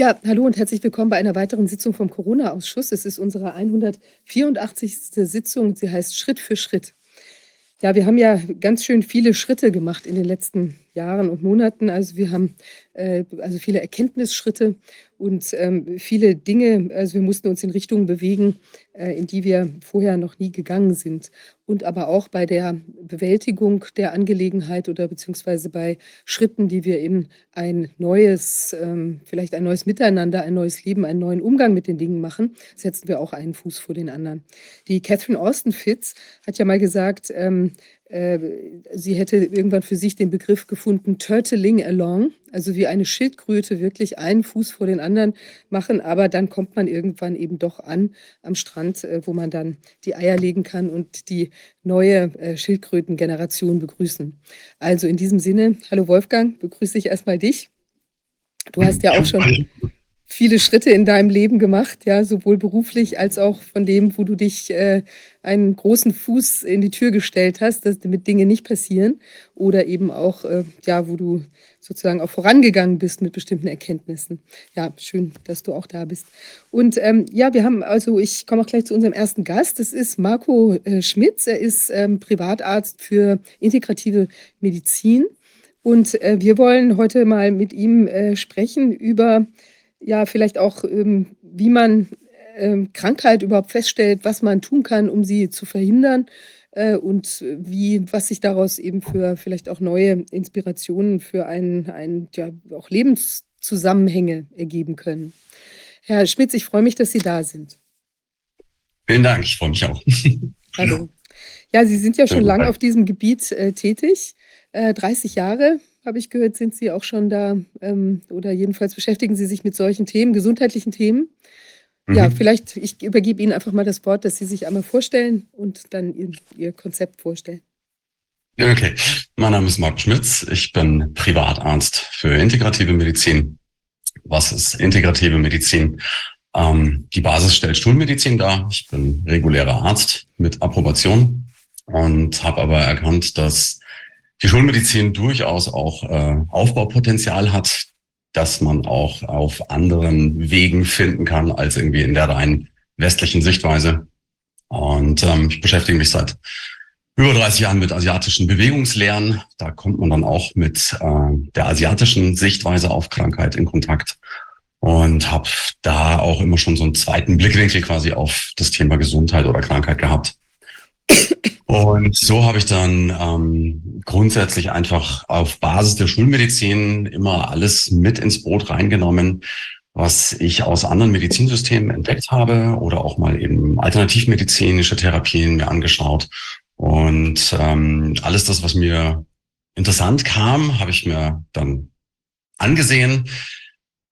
Ja, hallo und herzlich willkommen bei einer weiteren Sitzung vom Corona-Ausschuss. Es ist unsere 184. Sitzung. Sie heißt Schritt für Schritt. Ja, wir haben ja ganz schön viele Schritte gemacht in den letzten Jahren und Monaten. Also wir haben äh, also viele Erkenntnisschritte und ähm, viele Dinge. Also wir mussten uns in Richtungen bewegen, äh, in die wir vorher noch nie gegangen sind. Und aber auch bei der Bewältigung der Angelegenheit oder beziehungsweise bei Schritten, die wir in ein neues, ähm, vielleicht ein neues Miteinander, ein neues Leben, einen neuen Umgang mit den Dingen machen, setzen wir auch einen Fuß vor den anderen. Die Catherine Austin Fitz hat ja mal gesagt, ähm, äh, sie hätte irgendwann für sich den Begriff gefunden, turtling along, also wie eine Schildkröte wirklich einen Fuß vor den anderen machen, aber dann kommt man irgendwann eben doch an am Strand, äh, wo man dann die Eier legen kann und die neue äh, Schildkrötengeneration begrüßen. Also in diesem Sinne, hallo Wolfgang, begrüße ich erstmal dich. Du hast ja auch schon viele Schritte in deinem Leben gemacht, ja, sowohl beruflich als auch von dem, wo du dich äh, einen großen Fuß in die Tür gestellt hast, dass damit Dinge nicht passieren oder eben auch, äh, ja, wo du sozusagen auch vorangegangen bist mit bestimmten Erkenntnissen. Ja, schön, dass du auch da bist. Und ähm, ja, wir haben also, ich komme auch gleich zu unserem ersten Gast. Das ist Marco äh, Schmitz. Er ist ähm, Privatarzt für integrative Medizin. Und äh, wir wollen heute mal mit ihm äh, sprechen über ja, vielleicht auch, ähm, wie man ähm, Krankheit überhaupt feststellt, was man tun kann, um sie zu verhindern äh, und wie, was sich daraus eben für vielleicht auch neue Inspirationen für ein, ein ja, auch Lebenszusammenhänge ergeben können. Herr Schmitz, ich freue mich, dass Sie da sind. Vielen Dank, ich freue mich auch. Hallo. Ja, Sie sind ja schon lange auf diesem Gebiet äh, tätig, äh, 30 Jahre habe ich gehört, sind Sie auch schon da ähm, oder jedenfalls beschäftigen Sie sich mit solchen Themen, gesundheitlichen Themen. Mhm. Ja, vielleicht, ich übergebe Ihnen einfach mal das Wort, dass Sie sich einmal vorstellen und dann Ihr, Ihr Konzept vorstellen. Okay, mein Name ist Marc Schmitz. Ich bin Privatarzt für integrative Medizin. Was ist integrative Medizin? Ähm, die Basis stellt Schulmedizin dar. Ich bin regulärer Arzt mit Approbation und habe aber erkannt, dass die Schulmedizin durchaus auch äh, Aufbaupotenzial hat, dass man auch auf anderen Wegen finden kann als irgendwie in der rein westlichen Sichtweise. Und ähm, ich beschäftige mich seit über 30 Jahren mit asiatischen Bewegungslehren. Da kommt man dann auch mit äh, der asiatischen Sichtweise auf Krankheit in Kontakt und habe da auch immer schon so einen zweiten Blickwinkel quasi auf das Thema Gesundheit oder Krankheit gehabt. Und so habe ich dann ähm, grundsätzlich einfach auf Basis der Schulmedizin immer alles mit ins Boot reingenommen, was ich aus anderen Medizinsystemen entdeckt habe oder auch mal eben alternativmedizinische Therapien mir angeschaut. Und ähm, alles das, was mir interessant kam, habe ich mir dann angesehen,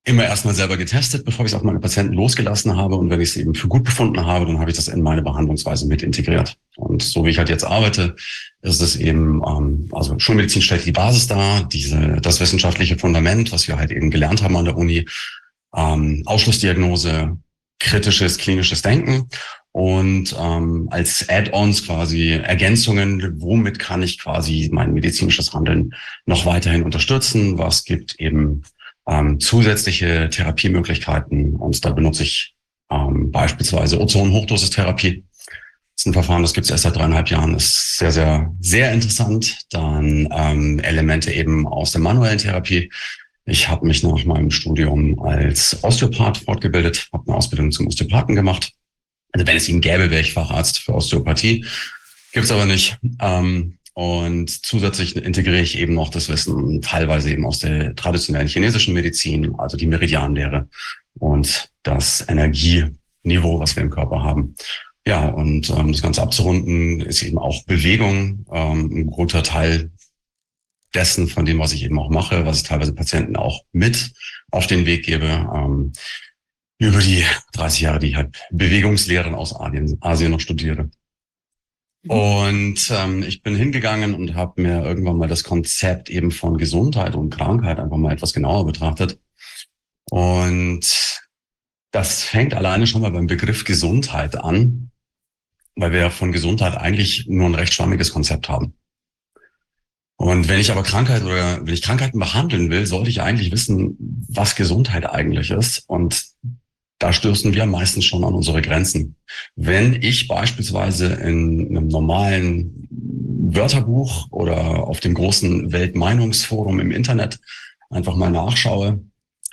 immer erstmal selber getestet, bevor ich es auf meine Patienten losgelassen habe. Und wenn ich es eben für gut befunden habe, dann habe ich das in meine Behandlungsweise mit integriert. Und so wie ich halt jetzt arbeite, ist es eben, ähm, also Schulmedizin stellt die Basis dar, diese, das wissenschaftliche Fundament, was wir halt eben gelernt haben an der Uni, ähm, Ausschlussdiagnose, kritisches klinisches Denken und ähm, als Add-ons quasi Ergänzungen, womit kann ich quasi mein medizinisches Handeln noch weiterhin unterstützen, was gibt eben ähm, zusätzliche Therapiemöglichkeiten. Und da benutze ich ähm, beispielsweise Ozon-Hochdosistherapie. Das ist ein Verfahren, das gibt es erst seit dreieinhalb Jahren, ist sehr, sehr, sehr interessant. Dann ähm, Elemente eben aus der manuellen Therapie. Ich habe mich nach meinem Studium als Osteopath fortgebildet, habe eine Ausbildung zum Osteopathen gemacht. Also wenn es ihn gäbe, wäre ich Facharzt für Osteopathie. Gibt's aber nicht. Ähm, und zusätzlich integriere ich eben noch das Wissen teilweise eben aus der traditionellen chinesischen Medizin, also die Meridianlehre und das Energieniveau, was wir im Körper haben. Ja, und ähm, das Ganze abzurunden ist eben auch Bewegung, ähm, ein guter Teil dessen, von dem, was ich eben auch mache, was ich teilweise Patienten auch mit auf den Weg gebe. Ähm, über die 30 Jahre, die ich halt Bewegungslehren aus Asien, Asien noch studiere. Mhm. Und ähm, ich bin hingegangen und habe mir irgendwann mal das Konzept eben von Gesundheit und Krankheit einfach mal etwas genauer betrachtet. Und das fängt alleine schon mal beim Begriff Gesundheit an, weil wir von Gesundheit eigentlich nur ein recht schwammiges Konzept haben. Und wenn ich aber Krankheit oder wenn ich Krankheiten behandeln will, sollte ich eigentlich wissen, was Gesundheit eigentlich ist. Und da stößen wir meistens schon an unsere Grenzen. Wenn ich beispielsweise in einem normalen Wörterbuch oder auf dem großen Weltmeinungsforum im Internet einfach mal nachschaue,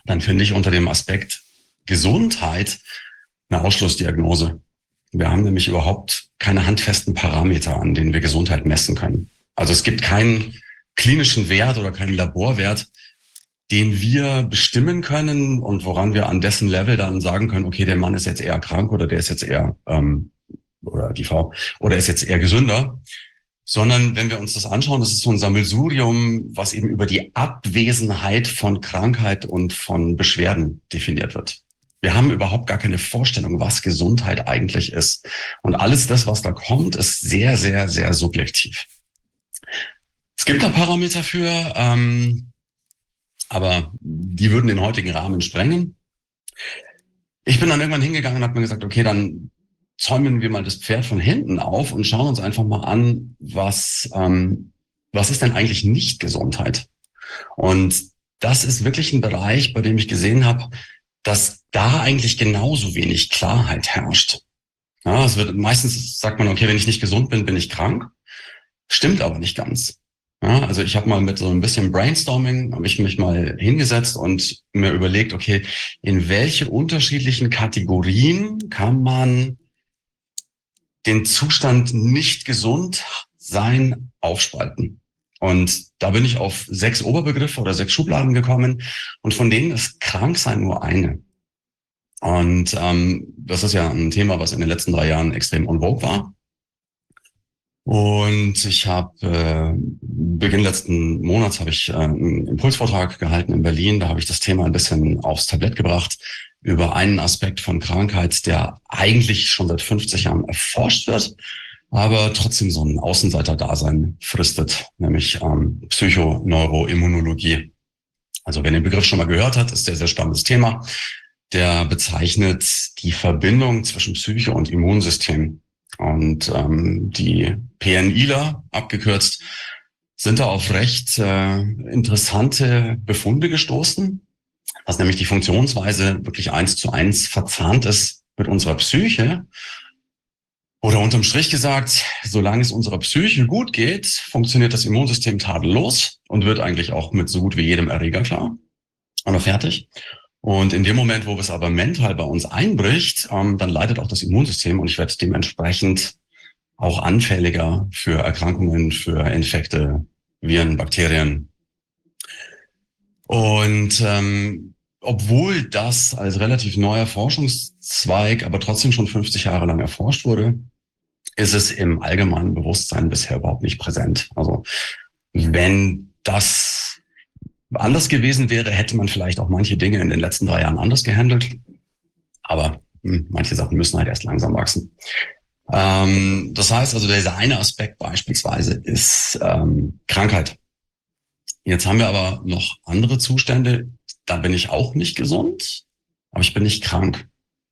dann finde ich unter dem Aspekt Gesundheit eine Ausschlussdiagnose. Wir haben nämlich überhaupt keine handfesten Parameter, an denen wir Gesundheit messen können. Also es gibt keinen klinischen Wert oder keinen Laborwert, den wir bestimmen können und woran wir an dessen Level dann sagen können, okay, der Mann ist jetzt eher krank oder der ist jetzt eher ähm, oder die Frau oder ist jetzt eher gesünder, sondern wenn wir uns das anschauen, das ist so ein Sammelsurium, was eben über die Abwesenheit von Krankheit und von Beschwerden definiert wird. Wir haben überhaupt gar keine Vorstellung, was Gesundheit eigentlich ist. Und alles das, was da kommt, ist sehr, sehr, sehr subjektiv. Es gibt da Parameter für, ähm, aber die würden den heutigen Rahmen sprengen. Ich bin dann irgendwann hingegangen und habe mir gesagt, okay, dann zäumen wir mal das Pferd von hinten auf und schauen uns einfach mal an, was, ähm, was ist denn eigentlich nicht Gesundheit? Und das ist wirklich ein Bereich, bei dem ich gesehen habe, dass da eigentlich genauso wenig Klarheit herrscht. Ja, es wird meistens sagt man, okay, wenn ich nicht gesund bin, bin ich krank. Stimmt aber nicht ganz. Ja, also ich habe mal mit so ein bisschen Brainstorming, habe ich mich mal hingesetzt und mir überlegt, okay, in welche unterschiedlichen Kategorien kann man den Zustand nicht gesund sein aufspalten? Und da bin ich auf sechs Oberbegriffe oder sechs Schubladen gekommen und von denen ist Kranksein nur eine. Und ähm, das ist ja ein Thema, was in den letzten drei Jahren extrem on vogue war. Und ich habe äh, Beginn letzten Monats habe ich äh, einen Impulsvortrag gehalten in Berlin. Da habe ich das Thema ein bisschen aufs Tablett gebracht über einen Aspekt von Krankheit, der eigentlich schon seit 50 Jahren erforscht wird, aber trotzdem so ein Außenseiter-Dasein fristet, nämlich ähm, Psychoneuroimmunologie. Also wer den Begriff schon mal gehört hat, ist sehr, sehr spannendes Thema. Der bezeichnet die Verbindung zwischen Psyche und Immunsystem. Und ähm, die PNIler, abgekürzt, sind da auf recht äh, interessante Befunde gestoßen, dass nämlich die Funktionsweise wirklich eins zu eins verzahnt ist mit unserer Psyche. Oder unterm Strich gesagt, solange es unserer Psyche gut geht, funktioniert das Immunsystem tadellos und wird eigentlich auch mit so gut wie jedem Erreger klar. Oder fertig. Und in dem Moment, wo es aber mental bei uns einbricht, ähm, dann leidet auch das Immunsystem und ich werde dementsprechend auch anfälliger für Erkrankungen, für Infekte, Viren, Bakterien. Und ähm, obwohl das als relativ neuer Forschungszweig, aber trotzdem schon 50 Jahre lang erforscht wurde, ist es im allgemeinen Bewusstsein bisher überhaupt nicht präsent. Also wenn das anders gewesen wäre, hätte man vielleicht auch manche Dinge in den letzten drei Jahren anders gehandelt. Aber hm, manche Sachen müssen halt erst langsam wachsen. Ähm, das heißt also, dieser eine Aspekt beispielsweise ist ähm, Krankheit. Jetzt haben wir aber noch andere Zustände. Da bin ich auch nicht gesund, aber ich bin nicht krank.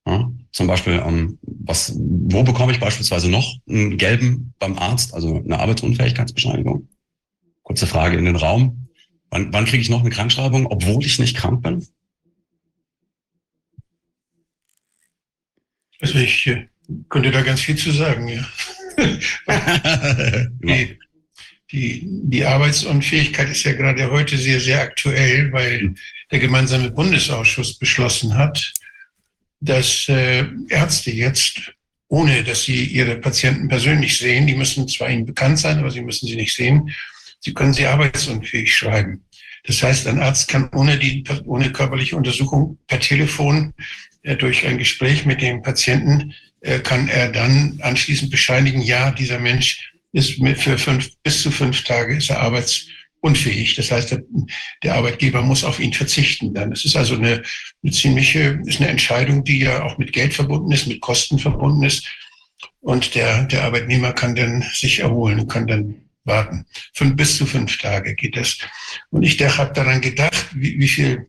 Ja? Zum Beispiel, ähm, was, wo bekomme ich beispielsweise noch einen gelben beim Arzt, also eine Arbeitsunfähigkeitsbescheinigung? Kurze Frage in den Raum. Wann, wann kriege ich noch eine Krankschreibung, obwohl ich nicht krank bin? Also ich äh, könnte da ganz viel zu sagen, ja. die, die, die Arbeitsunfähigkeit ist ja gerade heute sehr, sehr aktuell, weil der gemeinsame Bundesausschuss beschlossen hat, dass äh, Ärzte jetzt, ohne dass sie ihre Patienten persönlich sehen, die müssen zwar ihnen bekannt sein, aber sie müssen sie nicht sehen, sie können sie arbeitsunfähig schreiben. Das heißt, ein Arzt kann ohne, die, ohne körperliche Untersuchung per Telefon äh, durch ein Gespräch mit dem Patienten kann er dann anschließend bescheinigen, ja, dieser Mensch ist mit für fünf, bis zu fünf Tage ist er arbeitsunfähig. Das heißt, der, der Arbeitgeber muss auf ihn verzichten dann. Es ist also eine, eine ziemliche, ist eine Entscheidung, die ja auch mit Geld verbunden ist, mit Kosten verbunden ist. Und der, der Arbeitnehmer kann dann sich erholen und kann dann warten. Fünf, bis zu fünf Tage geht das. Und ich habe daran gedacht, wie, wie viel,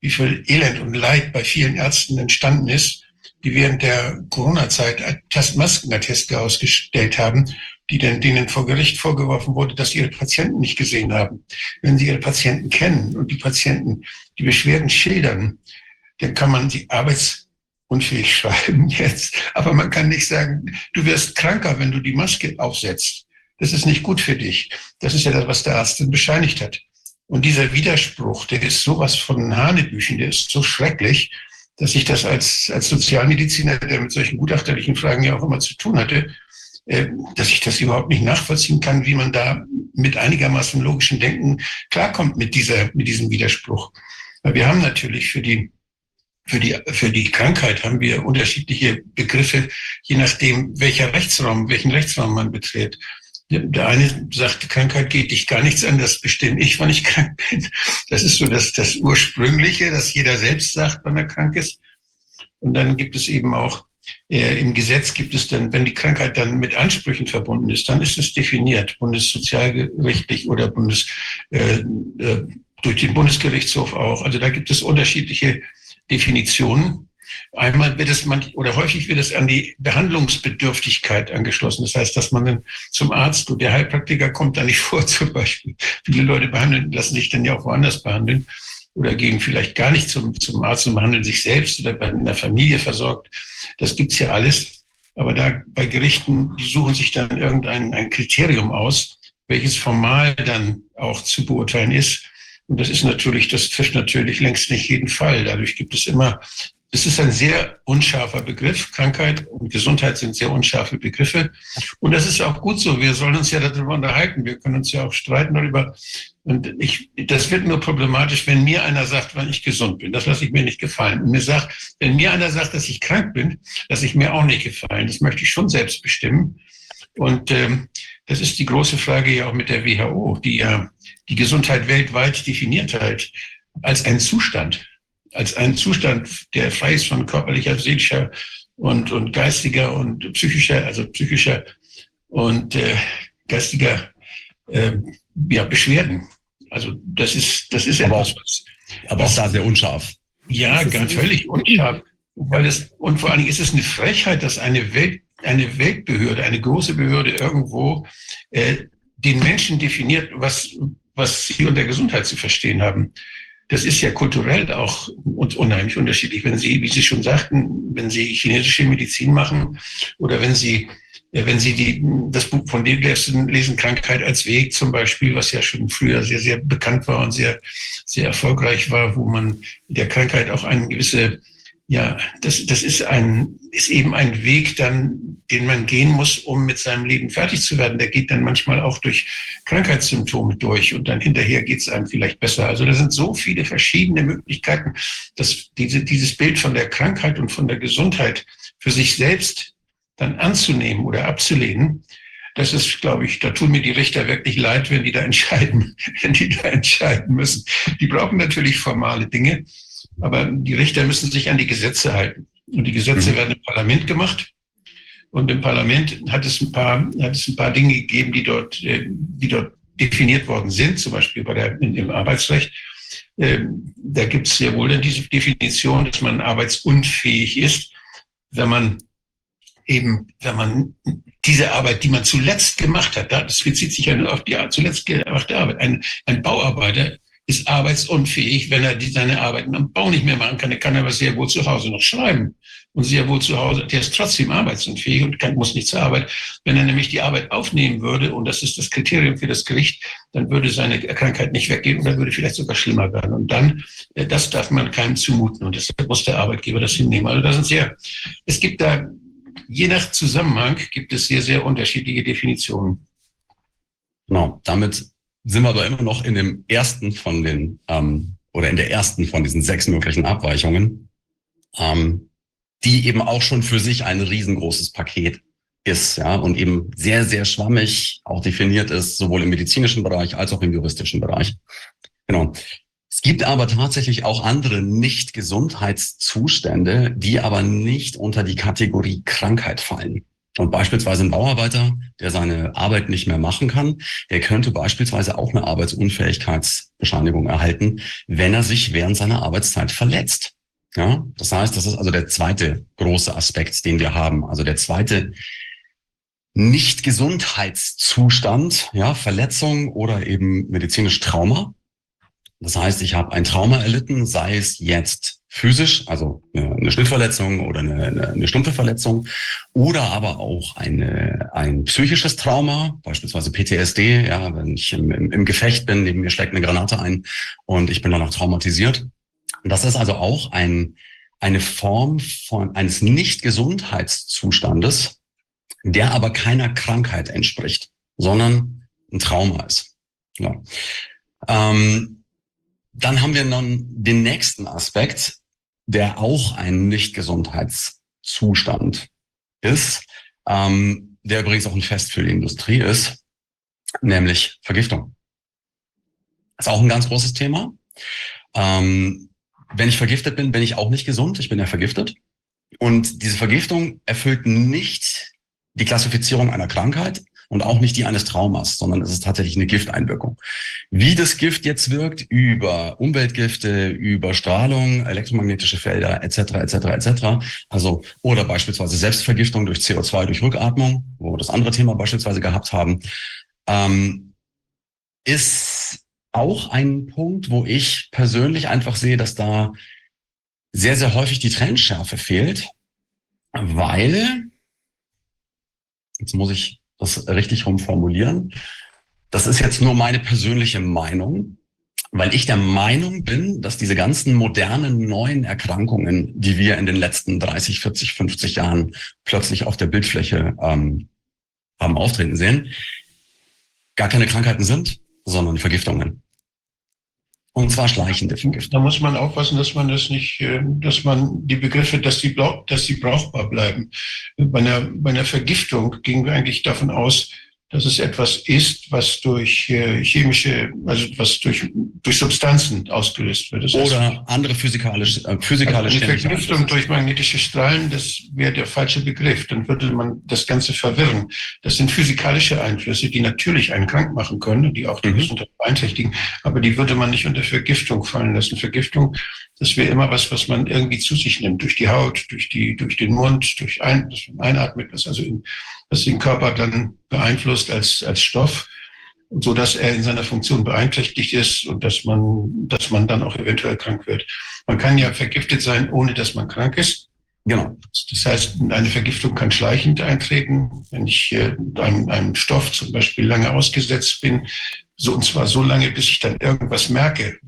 wie viel Elend und Leid bei vielen Ärzten entstanden ist, die während der Corona-Zeit Maskenatteste ausgestellt haben die denn, denen vor Gericht vorgeworfen wurde, dass sie ihre Patienten nicht gesehen haben. Wenn sie ihre Patienten kennen und die Patienten die Beschwerden schildern, dann kann man die arbeitsunfähig schreiben jetzt. Aber man kann nicht sagen, du wirst kranker, wenn du die Maske aufsetzt. Das ist nicht gut für dich. Das ist ja das, was der Arzt dann bescheinigt hat. Und dieser Widerspruch, der ist sowas von Hanebüchen, der ist so schrecklich, dass ich das als, als Sozialmediziner, der mit solchen gutachterlichen Fragen ja auch immer zu tun hatte, äh, dass ich das überhaupt nicht nachvollziehen kann, wie man da mit einigermaßen logischem Denken klarkommt mit dieser, mit diesem Widerspruch. Weil wir haben natürlich für die, für die, für die Krankheit haben wir unterschiedliche Begriffe, je nachdem, welcher Rechtsraum, welchen Rechtsraum man betritt. Der eine sagt, Krankheit geht dich gar nichts an, das bestimme ich, wann ich krank bin. Das ist so das, das Ursprüngliche, dass jeder selbst sagt, wann er krank ist. Und dann gibt es eben auch, äh, im Gesetz gibt es dann, wenn die Krankheit dann mit Ansprüchen verbunden ist, dann ist es definiert, bundessozialgerichtlich oder Bundes, äh, äh, durch den Bundesgerichtshof auch. Also da gibt es unterschiedliche Definitionen. Einmal wird es man, oder häufig wird es an die Behandlungsbedürftigkeit angeschlossen. Das heißt, dass man dann zum Arzt, und der Heilpraktiker kommt da nicht vor zum Beispiel. Viele Leute behandeln, lassen sich dann ja auch woanders behandeln oder gehen vielleicht gar nicht zum, zum Arzt und behandeln sich selbst oder in der Familie versorgt. Das gibt's ja alles. Aber da bei Gerichten, die suchen sich dann irgendein ein Kriterium aus, welches formal dann auch zu beurteilen ist. Und das ist natürlich, das trifft natürlich längst nicht jeden Fall. Dadurch gibt es immer es ist ein sehr unscharfer Begriff. Krankheit und Gesundheit sind sehr unscharfe Begriffe. Und das ist auch gut so. Wir sollen uns ja darüber unterhalten. Wir können uns ja auch streiten darüber. Und ich, das wird nur problematisch, wenn mir einer sagt, wann ich gesund bin. Das lasse ich mir nicht gefallen. Und mir sagt, wenn mir einer sagt, dass ich krank bin, lasse ich mir auch nicht gefallen. Das möchte ich schon selbst bestimmen. Und ähm, das ist die große Frage ja auch mit der WHO, die ja die Gesundheit weltweit definiert hat als einen Zustand als einen Zustand, der frei ist von körperlicher, seelischer und, und geistiger und psychischer, also psychischer und äh, geistiger äh, ja, Beschwerden. Also das ist, das ist aber etwas, was, aber auch da sehr unscharf. Ja, ganz völlig unscharf. Weil es, und vor allen Dingen ist es eine Frechheit, dass eine Welt, eine Weltbehörde, eine große Behörde irgendwo äh, den Menschen definiert, was, was sie unter Gesundheit zu verstehen haben das ist ja kulturell auch unheimlich unterschiedlich. Wenn Sie, wie Sie schon sagten, wenn Sie chinesische Medizin machen oder wenn Sie, äh, wenn Sie die, das Buch von dem lesen, lesen, Krankheit als Weg zum Beispiel, was ja schon früher sehr, sehr bekannt war und sehr, sehr erfolgreich war, wo man der Krankheit auch eine gewisse ja, das, das ist ein, ist eben ein Weg dann, den man gehen muss, um mit seinem Leben fertig zu werden. Der geht dann manchmal auch durch Krankheitssymptome durch und dann hinterher geht es einem vielleicht besser. Also da sind so viele verschiedene Möglichkeiten, dass diese, dieses Bild von der Krankheit und von der Gesundheit für sich selbst dann anzunehmen oder abzulehnen. Das ist, glaube ich, da tun mir die Richter wirklich leid, wenn die da entscheiden, wenn die da entscheiden müssen. Die brauchen natürlich formale Dinge, aber die Richter müssen sich an die Gesetze halten. Und die Gesetze mhm. werden im Parlament gemacht. Und im Parlament hat es ein paar, hat es ein paar Dinge gegeben, die dort, äh, die dort definiert worden sind, zum Beispiel bei der, im Arbeitsrecht. Ähm, da gibt es sehr wohl diese Definition, dass man arbeitsunfähig ist, wenn man eben, wenn man diese Arbeit, die man zuletzt gemacht hat, das bezieht sich ja auf die zuletzt gemachte Arbeit. Ein, ein Bauarbeiter ist arbeitsunfähig, wenn er die, seine Arbeiten am Bau nicht mehr machen kann. Er kann aber sehr wohl zu Hause noch schreiben und sehr wohl zu Hause, der ist trotzdem arbeitsunfähig und kann, muss nicht zur Arbeit. Wenn er nämlich die Arbeit aufnehmen würde, und das ist das Kriterium für das Gericht, dann würde seine Krankheit nicht weggehen oder würde vielleicht sogar schlimmer werden. Und dann, äh, das darf man keinem zumuten und deshalb muss der Arbeitgeber das hinnehmen. Also das sind sehr, es gibt da, je nach Zusammenhang gibt es sehr, sehr unterschiedliche Definitionen. Genau, damit sind wir aber immer noch in dem ersten von den, ähm, oder in der ersten von diesen sechs möglichen Abweichungen, ähm, die eben auch schon für sich ein riesengroßes Paket ist, ja, und eben sehr, sehr schwammig auch definiert ist, sowohl im medizinischen Bereich als auch im juristischen Bereich. Genau. Es gibt aber tatsächlich auch andere Nicht-Gesundheitszustände, die aber nicht unter die Kategorie Krankheit fallen. Und beispielsweise ein Bauarbeiter, der seine Arbeit nicht mehr machen kann, der könnte beispielsweise auch eine Arbeitsunfähigkeitsbescheinigung erhalten, wenn er sich während seiner Arbeitszeit verletzt. Ja, das heißt, das ist also der zweite große Aspekt, den wir haben. Also der zweite Nicht-Gesundheitszustand, ja, Verletzung oder eben medizinisch Trauma. Das heißt, ich habe ein Trauma erlitten, sei es jetzt physisch, also eine Schnittverletzung oder eine, eine, stumpfe Verletzung, oder aber auch eine, ein psychisches Trauma, beispielsweise PTSD, ja, wenn ich im, im, im Gefecht bin, neben mir schlägt eine Granate ein und ich bin danach traumatisiert. Das ist also auch ein, eine Form von eines Nicht-Gesundheitszustandes, der aber keiner Krankheit entspricht, sondern ein Trauma ist. Ja. Ähm, dann haben wir dann den nächsten Aspekt, der auch ein Nicht-Gesundheitszustand ist, ähm, der übrigens auch ein Fest für die Industrie ist, nämlich Vergiftung. Ist auch ein ganz großes Thema. Ähm, wenn ich vergiftet bin, bin ich auch nicht gesund. Ich bin ja vergiftet. Und diese Vergiftung erfüllt nicht die Klassifizierung einer Krankheit, und auch nicht die eines Traumas, sondern es ist tatsächlich eine Gifteinwirkung. Wie das Gift jetzt wirkt über Umweltgifte, über Strahlung, elektromagnetische Felder etc. etc. etc. Also oder beispielsweise Selbstvergiftung durch CO2 durch Rückatmung, wo wir das andere Thema beispielsweise gehabt haben, ähm, ist auch ein Punkt, wo ich persönlich einfach sehe, dass da sehr, sehr häufig die Trennschärfe fehlt, weil, jetzt muss ich das richtig rum formulieren. Das ist jetzt nur meine persönliche Meinung, weil ich der Meinung bin, dass diese ganzen modernen neuen Erkrankungen, die wir in den letzten 30, 40, 50 Jahren plötzlich auf der Bildfläche ähm, haben auftreten sehen, gar keine Krankheiten sind, sondern Vergiftungen. Und zwar schleichende Vergiftung. Da muss man aufpassen, dass man das nicht, äh, dass man die Begriffe, dass die, dass die brauchbar bleiben. Bei einer, bei einer Vergiftung gingen wir eigentlich davon aus, dass es etwas ist, was durch äh, chemische, also was durch, durch Substanzen ausgelöst wird. Das Oder heißt, andere physikalische, äh, physikalische also Vergiftung durch magnetische Strahlen, das wäre der falsche Begriff. Dann würde man das Ganze verwirren. Das sind physikalische Einflüsse, die natürlich einen krank machen können, die auch die mhm. Gesundheit beeinträchtigen, aber die würde man nicht unter Vergiftung fallen lassen. Vergiftung, das wäre immer was, was man irgendwie zu sich nimmt, durch die Haut, durch die, durch den Mund, durch ein, das man einatmet, was also in das den Körper dann beeinflusst als, als Stoff, so dass er in seiner Funktion beeinträchtigt ist und dass man, dass man dann auch eventuell krank wird. Man kann ja vergiftet sein, ohne dass man krank ist. Genau. Das heißt, eine Vergiftung kann schleichend eintreten, wenn ich äh, einem, einem Stoff zum Beispiel lange ausgesetzt bin, so und zwar so lange, bis ich dann irgendwas merke.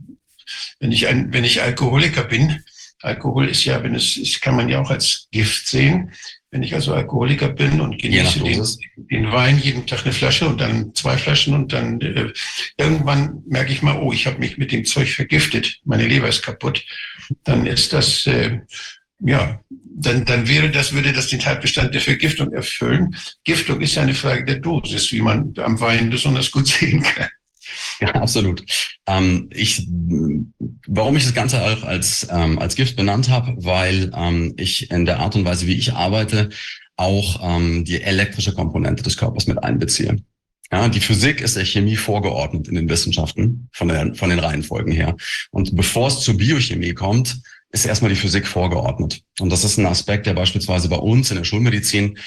Wenn ich ein, wenn ich Alkoholiker bin, Alkohol ist ja, wenn es ist, kann man ja auch als Gift sehen. Wenn ich also Alkoholiker bin und genieße den, den, Wein jeden Tag eine Flasche und dann zwei Flaschen und dann äh, irgendwann merke ich mal, oh, ich habe mich mit dem Zeug vergiftet, meine Leber ist kaputt, dann ist das äh, ja, dann, dann wäre das, würde das den Tatbestand der Vergiftung erfüllen. Giftung ist ja eine Frage der Dosis, wie man am Wein besonders gut sehen kann. Ja, absolut. Ähm, ich, warum ich das Ganze auch als, ähm, als Gift benannt habe, weil ähm, ich in der Art und Weise, wie ich arbeite, auch ähm, die elektrische Komponente des Körpers mit einbeziehe. Ja, die Physik ist der Chemie vorgeordnet in den Wissenschaften von, der, von den Reihenfolgen her. Und bevor es zur Biochemie kommt, ist erstmal die Physik vorgeordnet. Und das ist ein Aspekt, der beispielsweise bei uns in der Schulmedizin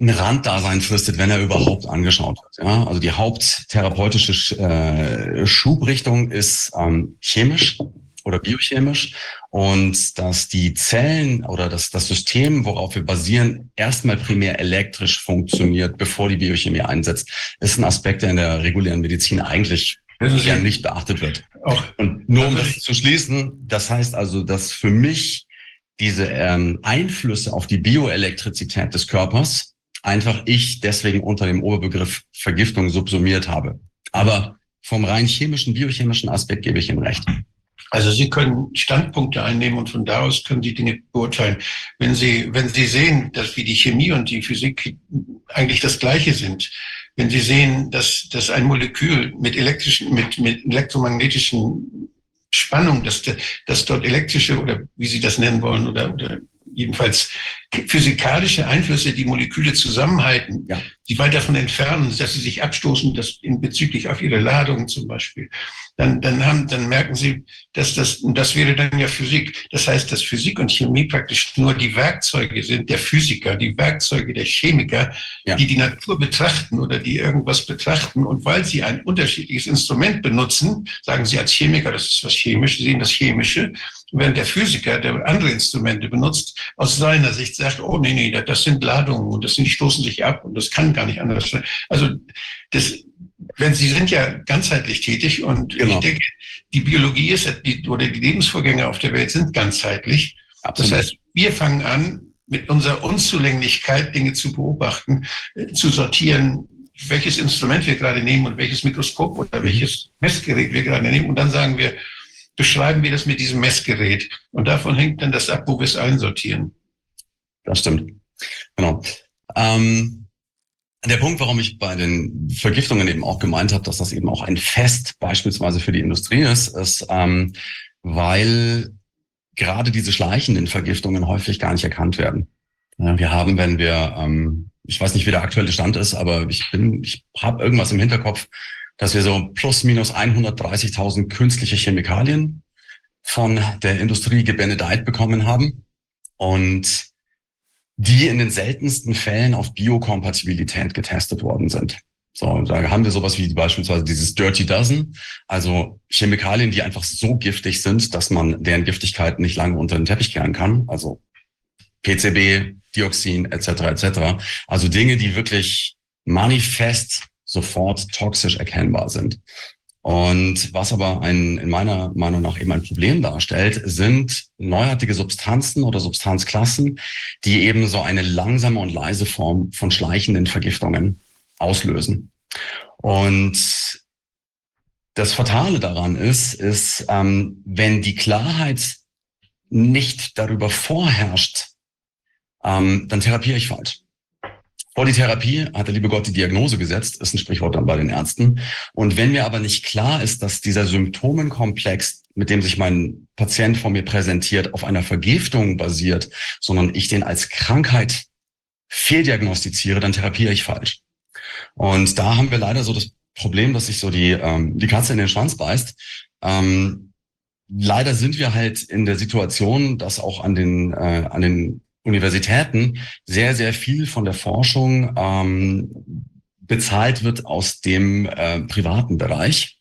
ein Randdasein fristet, wenn er überhaupt angeschaut wird. Ja? Also die haupttherapeutische äh, Schubrichtung ist ähm, chemisch oder biochemisch und dass die Zellen oder das, das System, worauf wir basieren, erstmal primär elektrisch funktioniert, bevor die Biochemie einsetzt, ist ein Aspekt, der in der regulären Medizin eigentlich ja nicht beachtet wird. Auch. Und nur um das zu schließen, das heißt also, dass für mich diese ähm, Einflüsse auf die Bioelektrizität des Körpers einfach ich deswegen unter dem Oberbegriff Vergiftung subsumiert habe. Aber vom rein chemischen, biochemischen Aspekt gebe ich Ihnen recht. Also Sie können Standpunkte einnehmen und von da aus können Sie Dinge beurteilen. Wenn Sie, wenn Sie sehen, dass wie die Chemie und die Physik eigentlich das Gleiche sind, wenn Sie sehen, dass, dass ein Molekül mit elektrischen, mit, mit elektromagnetischen Spannung, dass, dass dort elektrische oder wie Sie das nennen wollen oder, oder jedenfalls physikalische Einflüsse, die Moleküle zusammenhalten, ja. die weit davon entfernen, dass sie sich abstoßen, das in bezüglich auf ihre Ladung zum Beispiel, dann, dann haben, dann merken sie, dass das, das wäre dann ja Physik. Das heißt, dass Physik und Chemie praktisch nur die Werkzeuge sind der Physiker, die Werkzeuge der Chemiker, ja. die die Natur betrachten oder die irgendwas betrachten. Und weil sie ein unterschiedliches Instrument benutzen, sagen sie als Chemiker, das ist was Chemisches, sehen das Chemische, während der Physiker, der andere Instrumente benutzt, aus seiner Sicht sagt, oh nee, nee, das sind Ladungen und das sind, die stoßen sich ab und das kann gar nicht anders sein. Also das, wenn Sie sind ja ganzheitlich tätig und genau. ich denke, die Biologie ist die, oder die Lebensvorgänge auf der Welt sind ganzheitlich. Absolut. Das heißt, wir fangen an, mit unserer Unzulänglichkeit Dinge zu beobachten, äh, zu sortieren, welches Instrument wir gerade nehmen und welches Mikroskop oder mhm. welches Messgerät wir gerade nehmen. Und dann sagen wir, beschreiben wir das mit diesem Messgerät. Und davon hängt dann das ab, wo wir es einsortieren. Das stimmt. Genau. Ähm, der Punkt, warum ich bei den Vergiftungen eben auch gemeint habe, dass das eben auch ein Fest beispielsweise für die Industrie ist, ist, ähm, weil gerade diese schleichenden Vergiftungen häufig gar nicht erkannt werden. Ja, wir haben, wenn wir, ähm, ich weiß nicht, wie der aktuelle Stand ist, aber ich bin, ich habe irgendwas im Hinterkopf, dass wir so plus minus 130.000 künstliche Chemikalien von der Industrie gebenedeit bekommen haben und die in den seltensten Fällen auf Biokompatibilität getestet worden sind. So, da haben wir sowas wie beispielsweise dieses Dirty Dozen, also Chemikalien, die einfach so giftig sind, dass man deren Giftigkeit nicht lange unter den Teppich kehren kann. Also PCB, Dioxin etc. etc. Also Dinge, die wirklich manifest sofort toxisch erkennbar sind. Und was aber ein, in meiner Meinung nach eben ein Problem darstellt, sind neuartige Substanzen oder Substanzklassen, die eben so eine langsame und leise Form von schleichenden Vergiftungen auslösen. Und das Fatale daran ist, ist, ähm, wenn die Klarheit nicht darüber vorherrscht, ähm, dann therapiere ich falsch. Vor die Therapie hat der liebe Gott die Diagnose gesetzt, ist ein Sprichwort dann bei den Ärzten. Und wenn mir aber nicht klar ist, dass dieser Symptomenkomplex, mit dem sich mein Patient vor mir präsentiert, auf einer Vergiftung basiert, sondern ich den als Krankheit fehldiagnostiziere, dann therapiere ich falsch. Und da haben wir leider so das Problem, dass sich so die, ähm, die Katze in den Schwanz beißt. Ähm, leider sind wir halt in der Situation, dass auch an den, äh, an den Universitäten sehr, sehr viel von der Forschung ähm, bezahlt wird aus dem äh, privaten Bereich.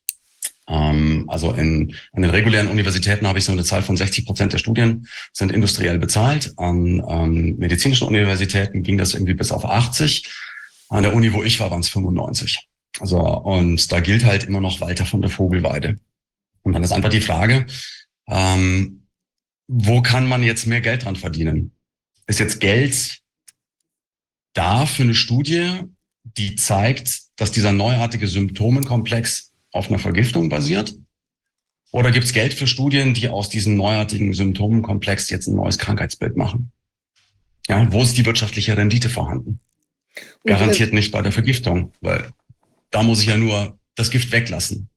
Ähm, also in, an den regulären Universitäten habe ich so eine Zahl von 60 Prozent der Studien sind industriell bezahlt. An ähm, medizinischen Universitäten ging das irgendwie bis auf 80. An der Uni, wo ich war, waren es 95. Also, und da gilt halt immer noch Walter von der Vogelweide. Und dann ist einfach die Frage, ähm, wo kann man jetzt mehr Geld dran verdienen? Ist jetzt Geld da für eine Studie, die zeigt, dass dieser neuartige Symptomenkomplex auf einer Vergiftung basiert? Oder gibt es Geld für Studien, die aus diesem neuartigen Symptomenkomplex jetzt ein neues Krankheitsbild machen? Ja, wo ist die wirtschaftliche Rendite vorhanden? Garantiert nicht bei der Vergiftung, weil da muss ich ja nur das Gift weglassen.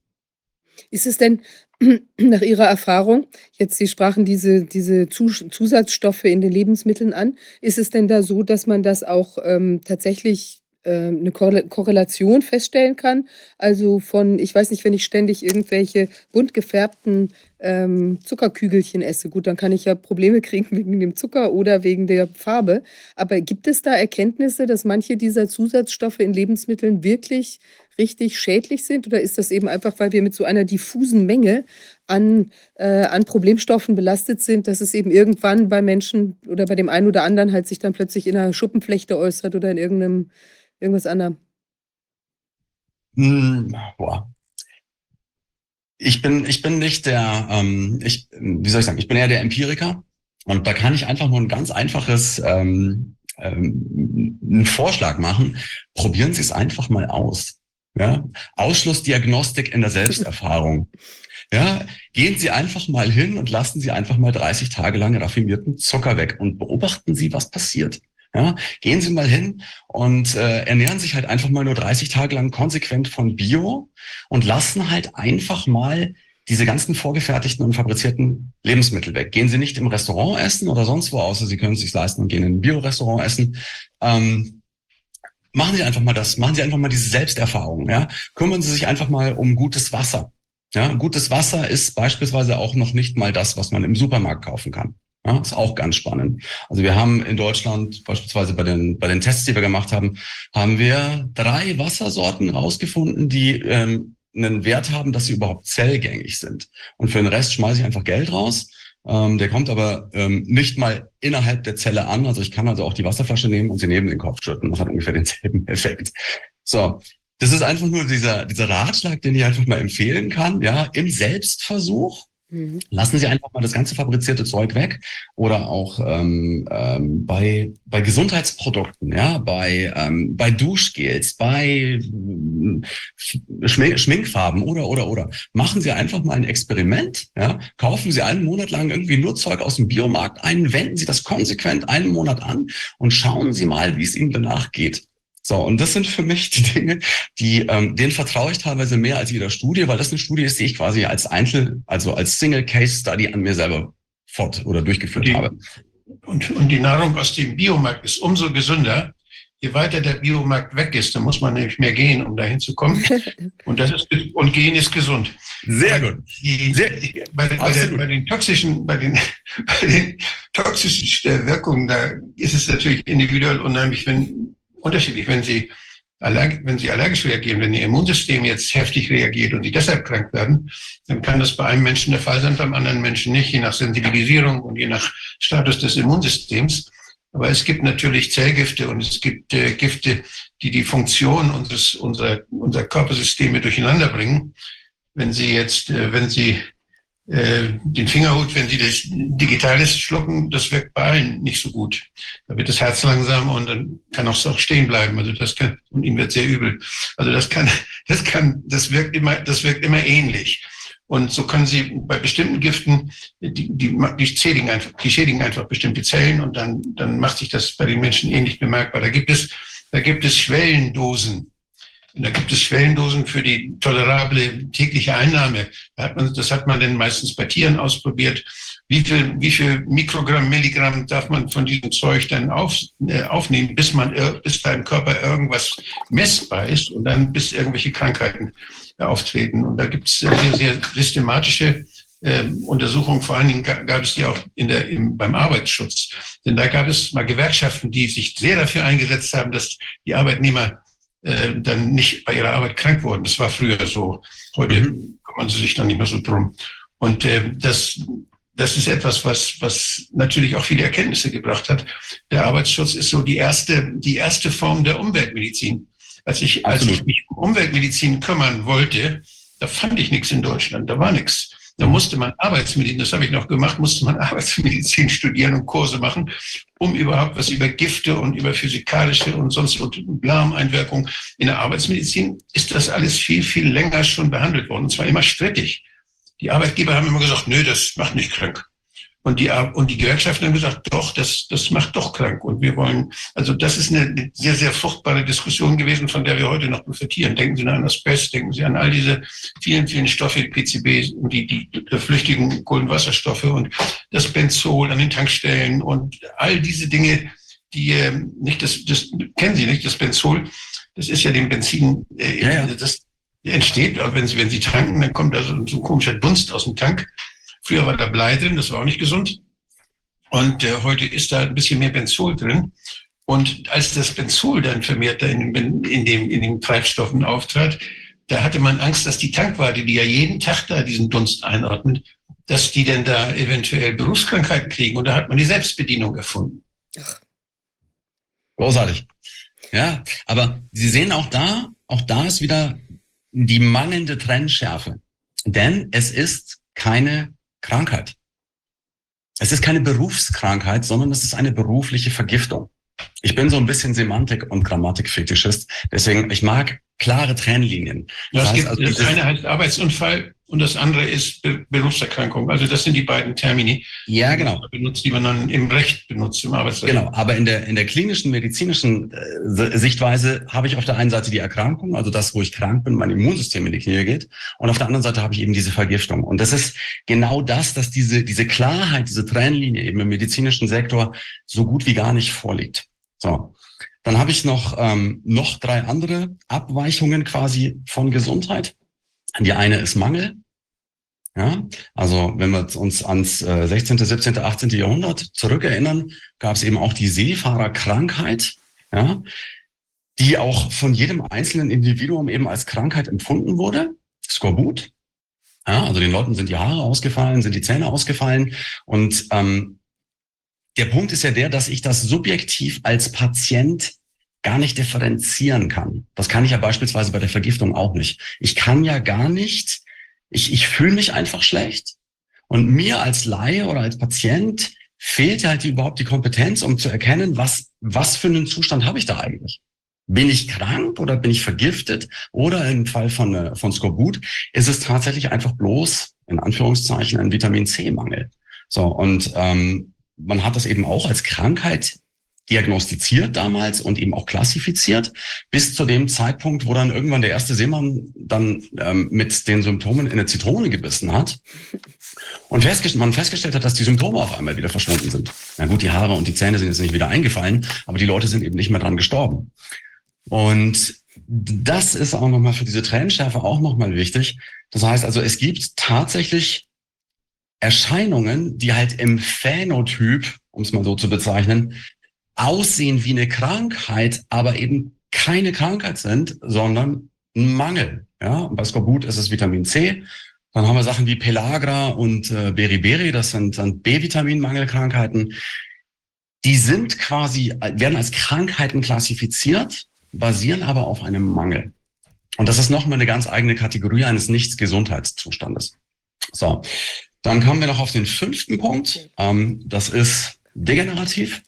Ist es denn nach Ihrer Erfahrung, jetzt Sie sprachen diese, diese Zusatzstoffe in den Lebensmitteln an, ist es denn da so, dass man das auch ähm, tatsächlich ähm, eine Korrelation feststellen kann? Also von, ich weiß nicht, wenn ich ständig irgendwelche bunt gefärbten ähm, Zuckerkügelchen esse, gut, dann kann ich ja Probleme kriegen wegen dem Zucker oder wegen der Farbe. Aber gibt es da Erkenntnisse, dass manche dieser Zusatzstoffe in Lebensmitteln wirklich richtig schädlich sind? Oder ist das eben einfach, weil wir mit so einer diffusen Menge an, äh, an Problemstoffen belastet sind, dass es eben irgendwann bei Menschen oder bei dem einen oder anderen halt sich dann plötzlich in einer Schuppenflechte äußert oder in irgendeinem irgendwas anderem? Hm, boah. Ich bin, ich bin nicht der, ähm, ich, wie soll ich sagen, ich bin eher der Empiriker. Und da kann ich einfach nur ein ganz einfaches ähm, ähm, einen Vorschlag machen. Probieren Sie es einfach mal aus. Ja? Ausschlussdiagnostik in der Selbsterfahrung. Ja, gehen Sie einfach mal hin und lassen Sie einfach mal 30 Tage lang raffinierten Zucker weg und beobachten Sie, was passiert. Ja, gehen Sie mal hin und äh, ernähren sich halt einfach mal nur 30 Tage lang konsequent von Bio und lassen halt einfach mal diese ganzen vorgefertigten und fabrizierten Lebensmittel weg. Gehen Sie nicht im Restaurant essen oder sonst wo, außer Sie können es sich leisten und gehen in ein Bio-Restaurant essen. Ähm, machen Sie einfach mal das, machen Sie einfach mal diese Selbsterfahrung, ja. Kümmern Sie sich einfach mal um gutes Wasser. Ja, gutes Wasser ist beispielsweise auch noch nicht mal das, was man im Supermarkt kaufen kann. Ja, ist auch ganz spannend. Also wir haben in Deutschland beispielsweise bei den, bei den Tests, die wir gemacht haben, haben wir drei Wassersorten rausgefunden, die ähm, einen Wert haben, dass sie überhaupt zellgängig sind. Und für den Rest schmeiße ich einfach Geld raus. Ähm, der kommt aber ähm, nicht mal innerhalb der Zelle an. Also ich kann also auch die Wasserflasche nehmen und sie neben den Kopf schütten. Das hat ungefähr denselben Effekt. So, das ist einfach nur dieser, dieser Ratschlag, den ich einfach mal empfehlen kann. Ja, im Selbstversuch Mhm. Lassen Sie einfach mal das ganze fabrizierte Zeug weg oder auch ähm, ähm, bei, bei Gesundheitsprodukten, ja, bei, ähm, bei Duschgels, bei Schmink Schminkfarben oder, oder, oder. Machen Sie einfach mal ein Experiment, ja, kaufen Sie einen Monat lang irgendwie nur Zeug aus dem Biomarkt ein, wenden Sie das konsequent einen Monat an und schauen Sie mal, wie es Ihnen danach geht. So, und das sind für mich die Dinge, die, ähm, denen vertraue ich teilweise mehr als jeder Studie, weil das eine Studie ist, die ich quasi als Einzel, also als Single Case Study an mir selber fort oder durchgeführt die, habe. Und, und die Nahrung aus dem Biomarkt ist umso gesünder, je weiter der Biomarkt weg ist, dann muss man nämlich mehr gehen, um dahin zu kommen. Und das ist und gehen ist gesund. Sehr gut. Sehr, bei, den, bei, den, bei, den, toxischen, bei den, bei den toxischen Wirkungen, da ist es natürlich individuell unheimlich, wenn unterschiedlich. Wenn Sie, wenn Sie allergisch reagieren, wenn Ihr Immunsystem jetzt heftig reagiert und Sie deshalb krank werden, dann kann das bei einem Menschen der Fall sein, beim anderen Menschen nicht, je nach Sensibilisierung und je nach Status des Immunsystems. Aber es gibt natürlich Zellgifte und es gibt äh, Gifte, die die Funktion unseres, unserer, unserer Körpersysteme durcheinander bringen. Wenn Sie jetzt, äh, wenn Sie äh, den Fingerhut, wenn sie das Digitales schlucken, das wirkt bei allen nicht so gut. Da wird das Herz langsam und dann kann auch, auch stehen bleiben. Also das kann, und ihm wird sehr übel. Also das kann, das kann, das wirkt immer, das wirkt immer ähnlich. Und so können sie bei bestimmten Giften, die, die, die, schädigen einfach, die schädigen einfach bestimmte Zellen und dann, dann macht sich das bei den Menschen ähnlich bemerkbar. Da gibt es, da gibt es Schwellendosen und da gibt es Schwellendosen für die tolerable tägliche Einnahme. Da hat man, das hat man dann meistens bei Tieren ausprobiert. Wie viel, wie viel Mikrogramm, Milligramm darf man von diesem Zeug dann auf, äh, aufnehmen, bis man, bis da im Körper irgendwas messbar ist und dann bis irgendwelche Krankheiten äh, auftreten. Und da gibt es sehr, sehr systematische äh, Untersuchungen. Vor allen Dingen gab es die auch in der, im, beim Arbeitsschutz. Denn da gab es mal Gewerkschaften, die sich sehr dafür eingesetzt haben, dass die Arbeitnehmer äh, dann nicht bei ihrer Arbeit krank wurden. Das war früher so. Heute mhm. kümmern sie sich dann nicht mehr so drum. Und äh, das, das ist etwas, was, was natürlich auch viele Erkenntnisse gebracht hat. Der Arbeitsschutz ist so die erste, die erste Form der Umweltmedizin. Als ich, als ich mich um Umweltmedizin kümmern wollte, da fand ich nichts in Deutschland. Da war nichts. Da musste man Arbeitsmedizin, das habe ich noch gemacht, musste man Arbeitsmedizin studieren und Kurse machen, um überhaupt was über Gifte und über physikalische und sonst und Blameinwirkungen in der Arbeitsmedizin ist das alles viel, viel länger schon behandelt worden. Und zwar immer strittig. Die Arbeitgeber haben immer gesagt, nö, das macht nicht krank. Und die, und die Gewerkschaften haben gesagt, doch, das, das macht doch krank. Und wir wollen, also das ist eine sehr, sehr fruchtbare Diskussion gewesen, von der wir heute noch profitieren. Denken Sie an Asbest, denken Sie an all diese vielen, vielen Stoffe, PCB und die, die, die flüchtigen Kohlenwasserstoffe und das Benzol an den Tankstellen und all diese Dinge, die äh, nicht, das, das kennen Sie nicht, das Benzol, das ist ja dem Benzin, äh, ja, ja. das entsteht, wenn Sie, wenn Sie tanken, dann kommt da so ein komischer Dunst aus dem Tank Früher war da Blei drin, das war auch nicht gesund. Und äh, heute ist da ein bisschen mehr Benzol drin. Und als das Benzol dann vermehrt da in, in, dem, in den Treibstoffen auftrat, da hatte man Angst, dass die Tankwarte, die ja jeden Tag da diesen Dunst einordnet, dass die denn da eventuell Berufskrankheiten kriegen. Und da hat man die Selbstbedienung erfunden. Großartig. Ja, aber Sie sehen auch da, auch da ist wieder die mangelnde Trennschärfe. Denn es ist keine Krankheit. Es ist keine Berufskrankheit, sondern es ist eine berufliche Vergiftung. Ich bin so ein bisschen Semantik- und Grammatikfetischist, deswegen ich mag klare Trennlinien. Das, das, heißt, gibt, also das eine heißt Arbeitsunfall und das andere ist Be Berufserkrankung. Also das sind die beiden Termini, Ja, genau. benutzt, die man dann im Recht benutzt, im Arbeitsrecht. Genau, aber in der, in der klinischen, medizinischen äh, Sichtweise habe ich auf der einen Seite die Erkrankung, also das, wo ich krank bin, mein Immunsystem in die Knie geht, und auf der anderen Seite habe ich eben diese Vergiftung. Und das ist genau das, dass diese, diese Klarheit, diese Trennlinie eben im medizinischen Sektor so gut wie gar nicht vorliegt. So. Dann habe ich noch, ähm, noch drei andere Abweichungen quasi von Gesundheit. Die eine ist Mangel. Ja, also wenn wir uns ans äh, 16., 17., 18. Jahrhundert zurückerinnern, gab es eben auch die Seefahrerkrankheit, ja, die auch von jedem einzelnen Individuum eben als Krankheit empfunden wurde. Skorbut. Ja, also den Leuten sind die Haare ausgefallen, sind die Zähne ausgefallen. Und ähm, der Punkt ist ja der, dass ich das subjektiv als Patient gar nicht differenzieren kann. Das kann ich ja beispielsweise bei der Vergiftung auch nicht. Ich kann ja gar nicht, ich, ich fühle mich einfach schlecht. Und mir als Laie oder als Patient fehlt halt überhaupt die Kompetenz, um zu erkennen, was, was für einen Zustand habe ich da eigentlich. Bin ich krank oder bin ich vergiftet? Oder im Fall von, äh, von Skorbut ist es tatsächlich einfach bloß, in Anführungszeichen, ein Vitamin C-Mangel. So, und ähm, man hat das eben auch als Krankheit diagnostiziert damals und eben auch klassifiziert, bis zu dem Zeitpunkt, wo dann irgendwann der erste Seemann dann ähm, mit den Symptomen in eine Zitrone gebissen hat und festgest man festgestellt hat, dass die Symptome auf einmal wieder verschwunden sind. Na gut, die Haare und die Zähne sind jetzt nicht wieder eingefallen, aber die Leute sind eben nicht mehr dran gestorben. Und das ist auch nochmal für diese Trennschärfe auch nochmal wichtig. Das heißt also, es gibt tatsächlich Erscheinungen, die halt im Phänotyp, um es mal so zu bezeichnen, aussehen wie eine Krankheit, aber eben keine Krankheit sind, sondern ein Mangel. Ja, und bei Skorbut ist es Vitamin C. Dann haben wir Sachen wie Pelagra und äh, Beriberi, das sind dann B-Vitaminmangelkrankheiten. Die sind quasi, werden als Krankheiten klassifiziert, basieren aber auf einem Mangel. Und das ist nochmal eine ganz eigene Kategorie eines Nichts-Gesundheitszustandes. So, dann kommen wir noch auf den fünften Punkt. Ähm, das ist degenerativ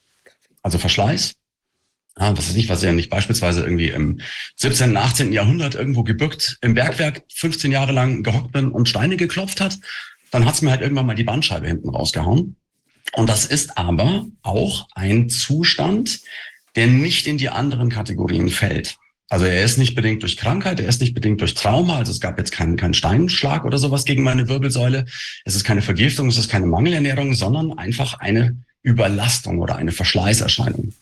also Verschleiß. Ja, was ist nicht, was ja nicht beispielsweise irgendwie im 17., 18. Jahrhundert irgendwo gebückt im Bergwerk 15 Jahre lang gehockt bin und Steine geklopft hat, dann hat's mir halt irgendwann mal die Bandscheibe hinten rausgehauen. Und das ist aber auch ein Zustand, der nicht in die anderen Kategorien fällt. Also er ist nicht bedingt durch Krankheit, er ist nicht bedingt durch Trauma, also es gab jetzt keinen, keinen Steinschlag oder sowas gegen meine Wirbelsäule. Es ist keine Vergiftung, es ist keine Mangelernährung, sondern einfach eine Überlastung oder eine Verschleißerscheinung.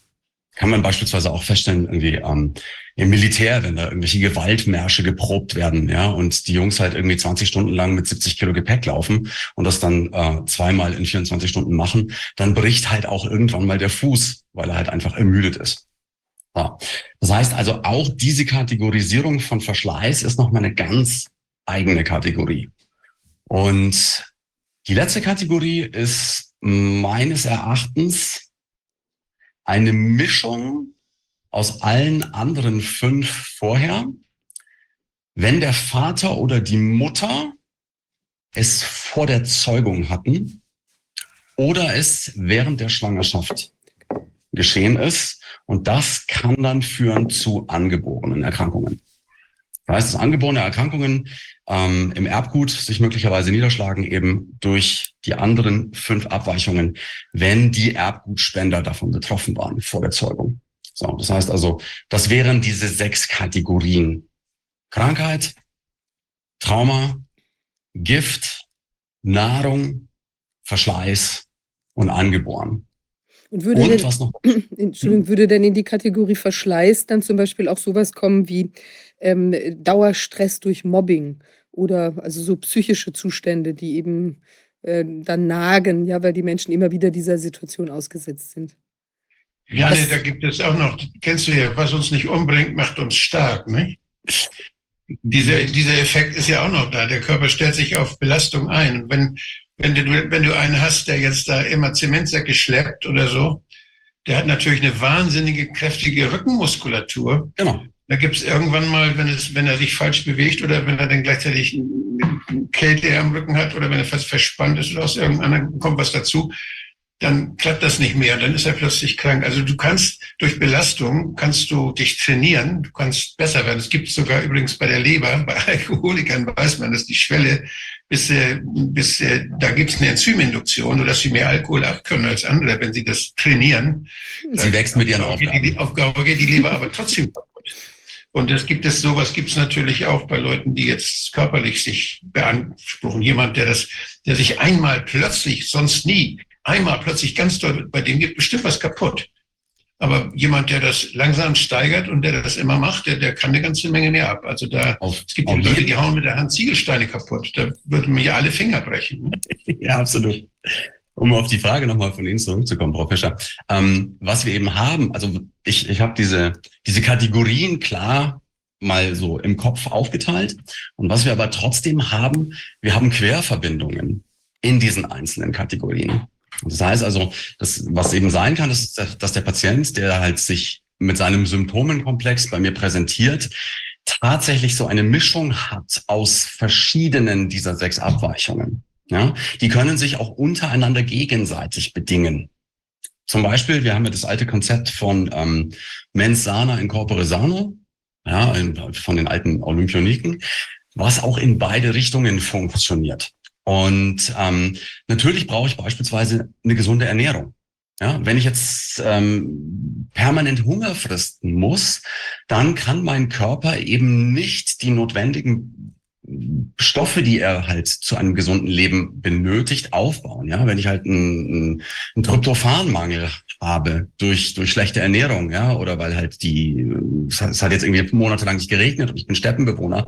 Kann man beispielsweise auch feststellen, irgendwie ähm, im Militär, wenn da irgendwelche Gewaltmärsche geprobt werden, ja, und die Jungs halt irgendwie 20 Stunden lang mit 70 Kilo Gepäck laufen und das dann äh, zweimal in 24 Stunden machen, dann bricht halt auch irgendwann mal der Fuß, weil er halt einfach ermüdet ist. Ja. Das heißt also, auch diese Kategorisierung von Verschleiß ist nochmal eine ganz eigene Kategorie. Und die letzte Kategorie ist meines Erachtens eine Mischung aus allen anderen fünf vorher. Wenn der Vater oder die Mutter es vor der Zeugung hatten oder es während der Schwangerschaft geschehen ist. Und das kann dann führen zu angeborenen Erkrankungen. Das heißt, dass angeborene Erkrankungen ähm, im Erbgut sich möglicherweise niederschlagen, eben durch die anderen fünf Abweichungen, wenn die Erbgutspender davon betroffen waren vor der Zeugung. So, das heißt also, das wären diese sechs Kategorien. Krankheit, Trauma, Gift, Nahrung, Verschleiß und angeboren. Und würde, Und denn, was noch? Entschuldigung, würde denn in die Kategorie Verschleiß dann zum Beispiel auch sowas kommen wie ähm, Dauerstress durch Mobbing oder also so psychische Zustände, die eben äh, dann nagen, ja, weil die Menschen immer wieder dieser Situation ausgesetzt sind. Ja, Das- nee, da gibt es auch noch, kennst du ja, was uns nicht umbringt, macht uns stark, ne? Dieser, dieser Effekt ist ja auch noch da. Der Körper stellt sich auf Belastung ein. Und Wenn, wenn, du, wenn du einen hast, der jetzt da immer Zementsäcke schleppt oder so, der hat natürlich eine wahnsinnige, kräftige Rückenmuskulatur. Genau. Da gibt es irgendwann mal, wenn, es, wenn er sich falsch bewegt oder wenn er dann gleichzeitig Kälte am Rücken hat oder wenn er fast verspannt ist oder aus irgendeinem kommt was dazu, dann klappt das nicht mehr, dann ist er plötzlich krank. Also du kannst durch Belastung kannst du dich trainieren, du kannst besser werden. Es gibt sogar übrigens bei der Leber, bei Alkoholikern weiß man, dass die Schwelle bis, bis da gibt es eine Enzyminduktion, sodass sie mehr Alkohol abkönnen als andere, wenn sie das trainieren. Sie wächst mit ihren Aufgaben. Die Aufgabe geht die Leber aber trotzdem. Und es gibt es, sowas gibt es natürlich auch bei Leuten, die jetzt körperlich sich beanspruchen. Jemand, der das, der sich einmal plötzlich, sonst nie, einmal plötzlich ganz doll, bei dem geht bestimmt was kaputt. Aber jemand, der das langsam steigert und der das immer macht, der, der kann eine ganze Menge mehr ab. Also da, auf, es gibt Leute, die hauen mit der Hand Ziegelsteine kaputt. Da würden mir ja alle Finger brechen. ja, absolut. Um auf die Frage nochmal von Ihnen zurückzukommen, Frau Fischer. Ähm, was wir eben haben, also ich, ich habe diese, diese Kategorien klar mal so im Kopf aufgeteilt. Und was wir aber trotzdem haben, wir haben Querverbindungen in diesen einzelnen Kategorien. Das heißt also, das, was eben sein kann, ist, dass der Patient, der halt sich mit seinem Symptomenkomplex bei mir präsentiert, tatsächlich so eine Mischung hat aus verschiedenen dieser sechs Abweichungen. Ja, die können sich auch untereinander gegenseitig bedingen. Zum Beispiel, wir haben ja das alte Konzept von ähm, Mens sana in corpore sano, ja, von den alten Olympioniken, was auch in beide Richtungen funktioniert. Und ähm, natürlich brauche ich beispielsweise eine gesunde Ernährung. Ja, wenn ich jetzt ähm, permanent Hunger fristen muss, dann kann mein Körper eben nicht die notwendigen Stoffe, die er halt zu einem gesunden Leben benötigt, aufbauen. Ja, wenn ich halt einen, einen Tryptophanmangel habe durch durch schlechte Ernährung, ja, oder weil halt die es hat jetzt irgendwie monatelang nicht geregnet und ich bin Steppenbewohner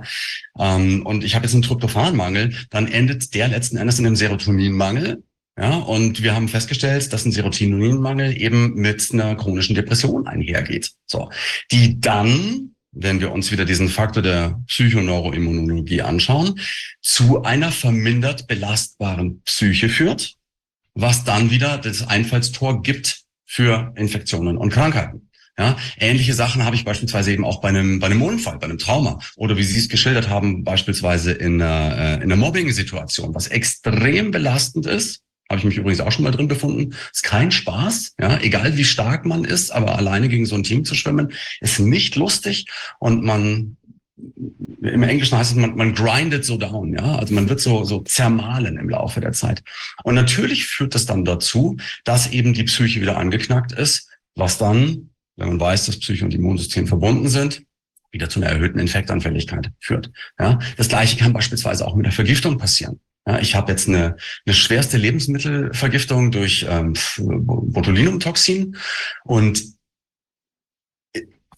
ähm, und ich habe jetzt einen Tryptophanmangel, dann endet der letzten Endes in einem Serotoninmangel. Ja, und wir haben festgestellt, dass ein Serotoninmangel eben mit einer chronischen Depression einhergeht. So, die dann wenn wir uns wieder diesen Faktor der Psychoneuroimmunologie anschauen, zu einer vermindert belastbaren Psyche führt, was dann wieder das Einfallstor gibt für Infektionen und Krankheiten. Ja, ähnliche Sachen habe ich beispielsweise eben auch bei einem, bei einem Unfall, bei einem Trauma oder wie Sie es geschildert haben, beispielsweise in einer, äh, in einer Mobbing-Situation, was extrem belastend ist habe ich mich übrigens auch schon mal drin befunden. Ist kein Spaß, ja, egal wie stark man ist, aber alleine gegen so ein Team zu schwimmen, ist nicht lustig und man im Englischen heißt es, man, man grindet so down, ja, also man wird so, so zermahlen im Laufe der Zeit. Und natürlich führt das dann dazu, dass eben die Psyche wieder angeknackt ist, was dann, wenn man weiß, dass Psyche und Immunsystem verbunden sind, wieder zu einer erhöhten Infektanfälligkeit führt. Ja, das Gleiche kann beispielsweise auch mit der Vergiftung passieren. Ja, ich habe jetzt eine, eine schwerste Lebensmittelvergiftung durch ähm, Botulinumtoxin. Und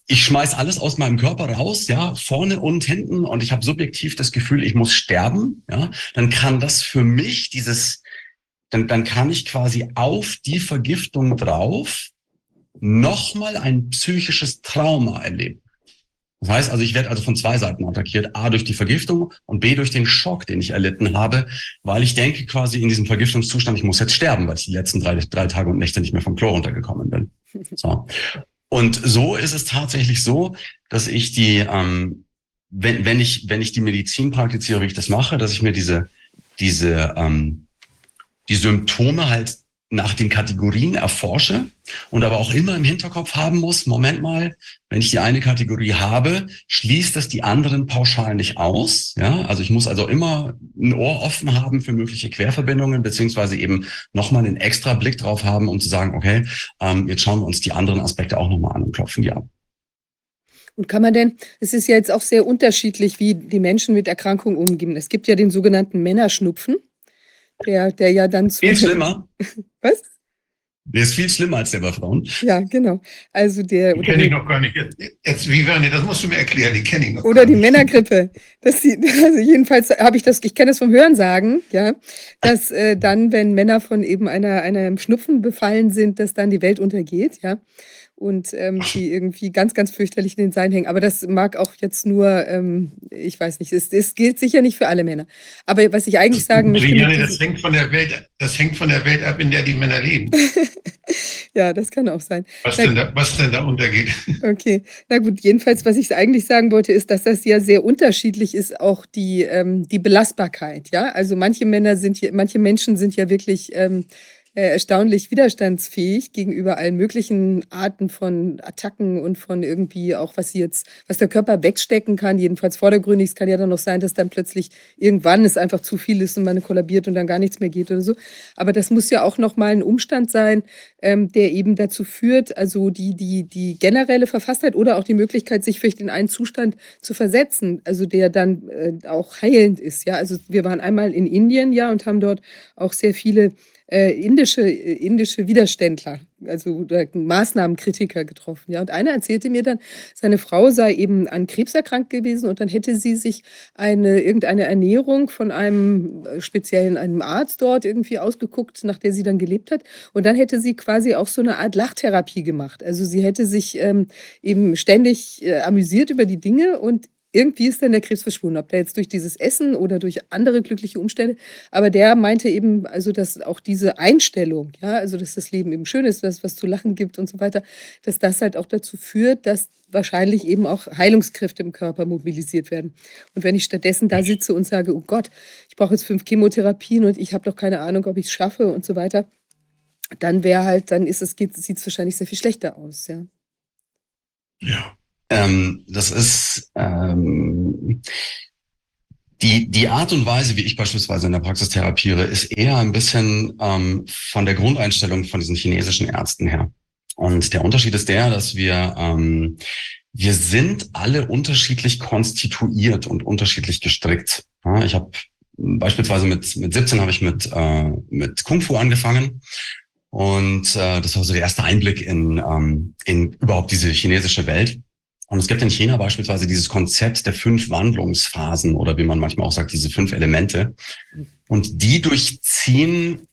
ich schmeiß alles aus meinem Körper raus, ja, vorne und hinten. Und ich habe subjektiv das Gefühl, ich muss sterben, ja, dann kann das für mich dieses, dann, dann kann ich quasi auf die Vergiftung drauf nochmal ein psychisches Trauma erleben. Das heißt also, ich werde also von zwei Seiten attackiert. A durch die Vergiftung und B durch den Schock, den ich erlitten habe, weil ich denke quasi in diesem Vergiftungszustand, ich muss jetzt sterben, weil ich die letzten drei, drei Tage und Nächte nicht mehr vom Klo runtergekommen bin. So. Und so ist es tatsächlich so, dass ich die, ähm, wenn, wenn ich, wenn ich die Medizin praktiziere, wie ich das mache, dass ich mir diese, diese, ähm, die Symptome halt nach den Kategorien erforsche und aber auch immer im Hinterkopf haben muss, Moment mal, wenn ich die eine Kategorie habe, schließt das die anderen pauschal nicht aus. Ja, also ich muss also immer ein Ohr offen haben für mögliche Querverbindungen, beziehungsweise eben nochmal einen extra Blick drauf haben, um zu sagen, okay, ähm, jetzt schauen wir uns die anderen Aspekte auch nochmal an und klopfen die ab. Und kann man denn, es ist ja jetzt auch sehr unterschiedlich, wie die Menschen mit Erkrankungen umgehen. Es gibt ja den sogenannten Männerschnupfen der, der ja dann zu. Viel schlimmer. Was? Der ist viel schlimmer als der bei Frauen. Ja, genau. Also der. Die kenne ich noch gar nicht. Jetzt, wie war das musst du mir erklären, die kenne ich noch. Oder die nicht. Männergrippe. Das die, also jedenfalls habe ich das, ich kenne das vom Hörensagen, ja, dass äh, dann, wenn Männer von eben einer, einer Schnupfen befallen sind, dass dann die Welt untergeht, ja und ähm, die irgendwie ganz, ganz fürchterlich in den Seilen hängen. Aber das mag auch jetzt nur, ähm, ich weiß nicht, es, es gilt sicher nicht für alle Männer. Aber was ich eigentlich sagen möchte. Juliane, das hängt von der Welt, das hängt von der Welt ab, in der die Männer leben. ja, das kann auch sein. Was, denn da, was denn da untergeht. Okay, na gut, jedenfalls, was ich eigentlich sagen wollte, ist, dass das ja sehr unterschiedlich ist, auch die, ähm, die Belastbarkeit. Ja, also manche Männer sind hier, manche Menschen sind ja wirklich ähm, äh, erstaunlich widerstandsfähig gegenüber allen möglichen Arten von Attacken und von irgendwie auch, was sie jetzt, was der Körper wegstecken kann, jedenfalls vordergründig. Es kann ja dann noch sein, dass dann plötzlich irgendwann es einfach zu viel ist und man kollabiert und dann gar nichts mehr geht oder so. Aber das muss ja auch nochmal ein Umstand sein, ähm, der eben dazu führt, also die, die, die generelle Verfasstheit oder auch die Möglichkeit, sich vielleicht in einen Zustand zu versetzen, also der dann äh, auch heilend ist. Ja, also wir waren einmal in Indien, ja, und haben dort auch sehr viele äh, indische, äh, indische Widerständler, also Maßnahmenkritiker getroffen. Ja. Und einer erzählte mir dann, seine Frau sei eben an Krebs erkrankt gewesen und dann hätte sie sich eine, irgendeine Ernährung von einem äh, speziellen einem Arzt dort irgendwie ausgeguckt, nach der sie dann gelebt hat. Und dann hätte sie quasi auch so eine Art Lachtherapie gemacht. Also sie hätte sich ähm, eben ständig äh, amüsiert über die Dinge und irgendwie ist dann der Krebs verschwunden, ob der jetzt durch dieses Essen oder durch andere glückliche Umstände. Aber der meinte eben, also dass auch diese Einstellung, ja, also dass das Leben eben schön ist, dass es was zu lachen gibt und so weiter, dass das halt auch dazu führt, dass wahrscheinlich eben auch Heilungskräfte im Körper mobilisiert werden. Und wenn ich stattdessen da sitze und sage, oh Gott, ich brauche jetzt fünf Chemotherapien und ich habe doch keine Ahnung, ob ich es schaffe und so weiter, dann wäre halt, dann ist es, sieht es wahrscheinlich sehr viel schlechter aus, ja. Ja. Ähm, das ist ähm, die, die Art und Weise, wie ich beispielsweise in der Praxis therapiere, ist eher ein bisschen ähm, von der Grundeinstellung von diesen chinesischen Ärzten her. Und der Unterschied ist der, dass wir, ähm, wir sind alle unterschiedlich konstituiert und unterschiedlich gestrickt. Ja, ich habe beispielsweise mit, mit 17 habe ich mit, äh, mit Kung Fu angefangen. Und äh, das war so der erste Einblick in, ähm, in überhaupt diese chinesische Welt. Und es gibt in China beispielsweise dieses Konzept der fünf Wandlungsphasen oder wie man manchmal auch sagt, diese fünf Elemente. Und die durchziehen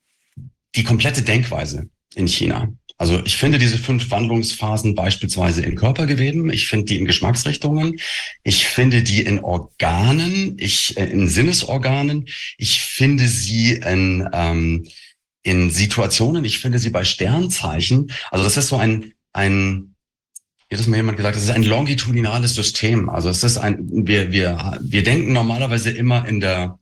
die komplette Denkweise in China. Also ich finde diese fünf Wandlungsphasen beispielsweise in Körpergeweben, ich finde die in Geschmacksrichtungen, ich finde die in Organen, ich äh, in Sinnesorganen, ich finde sie in, ähm, in Situationen, ich finde sie bei Sternzeichen. Also das ist so ein, ein hier hat mir jemand gesagt, das ist ein longitudinales System. Also es ist ein, wir, wir, wir denken normalerweise immer in der,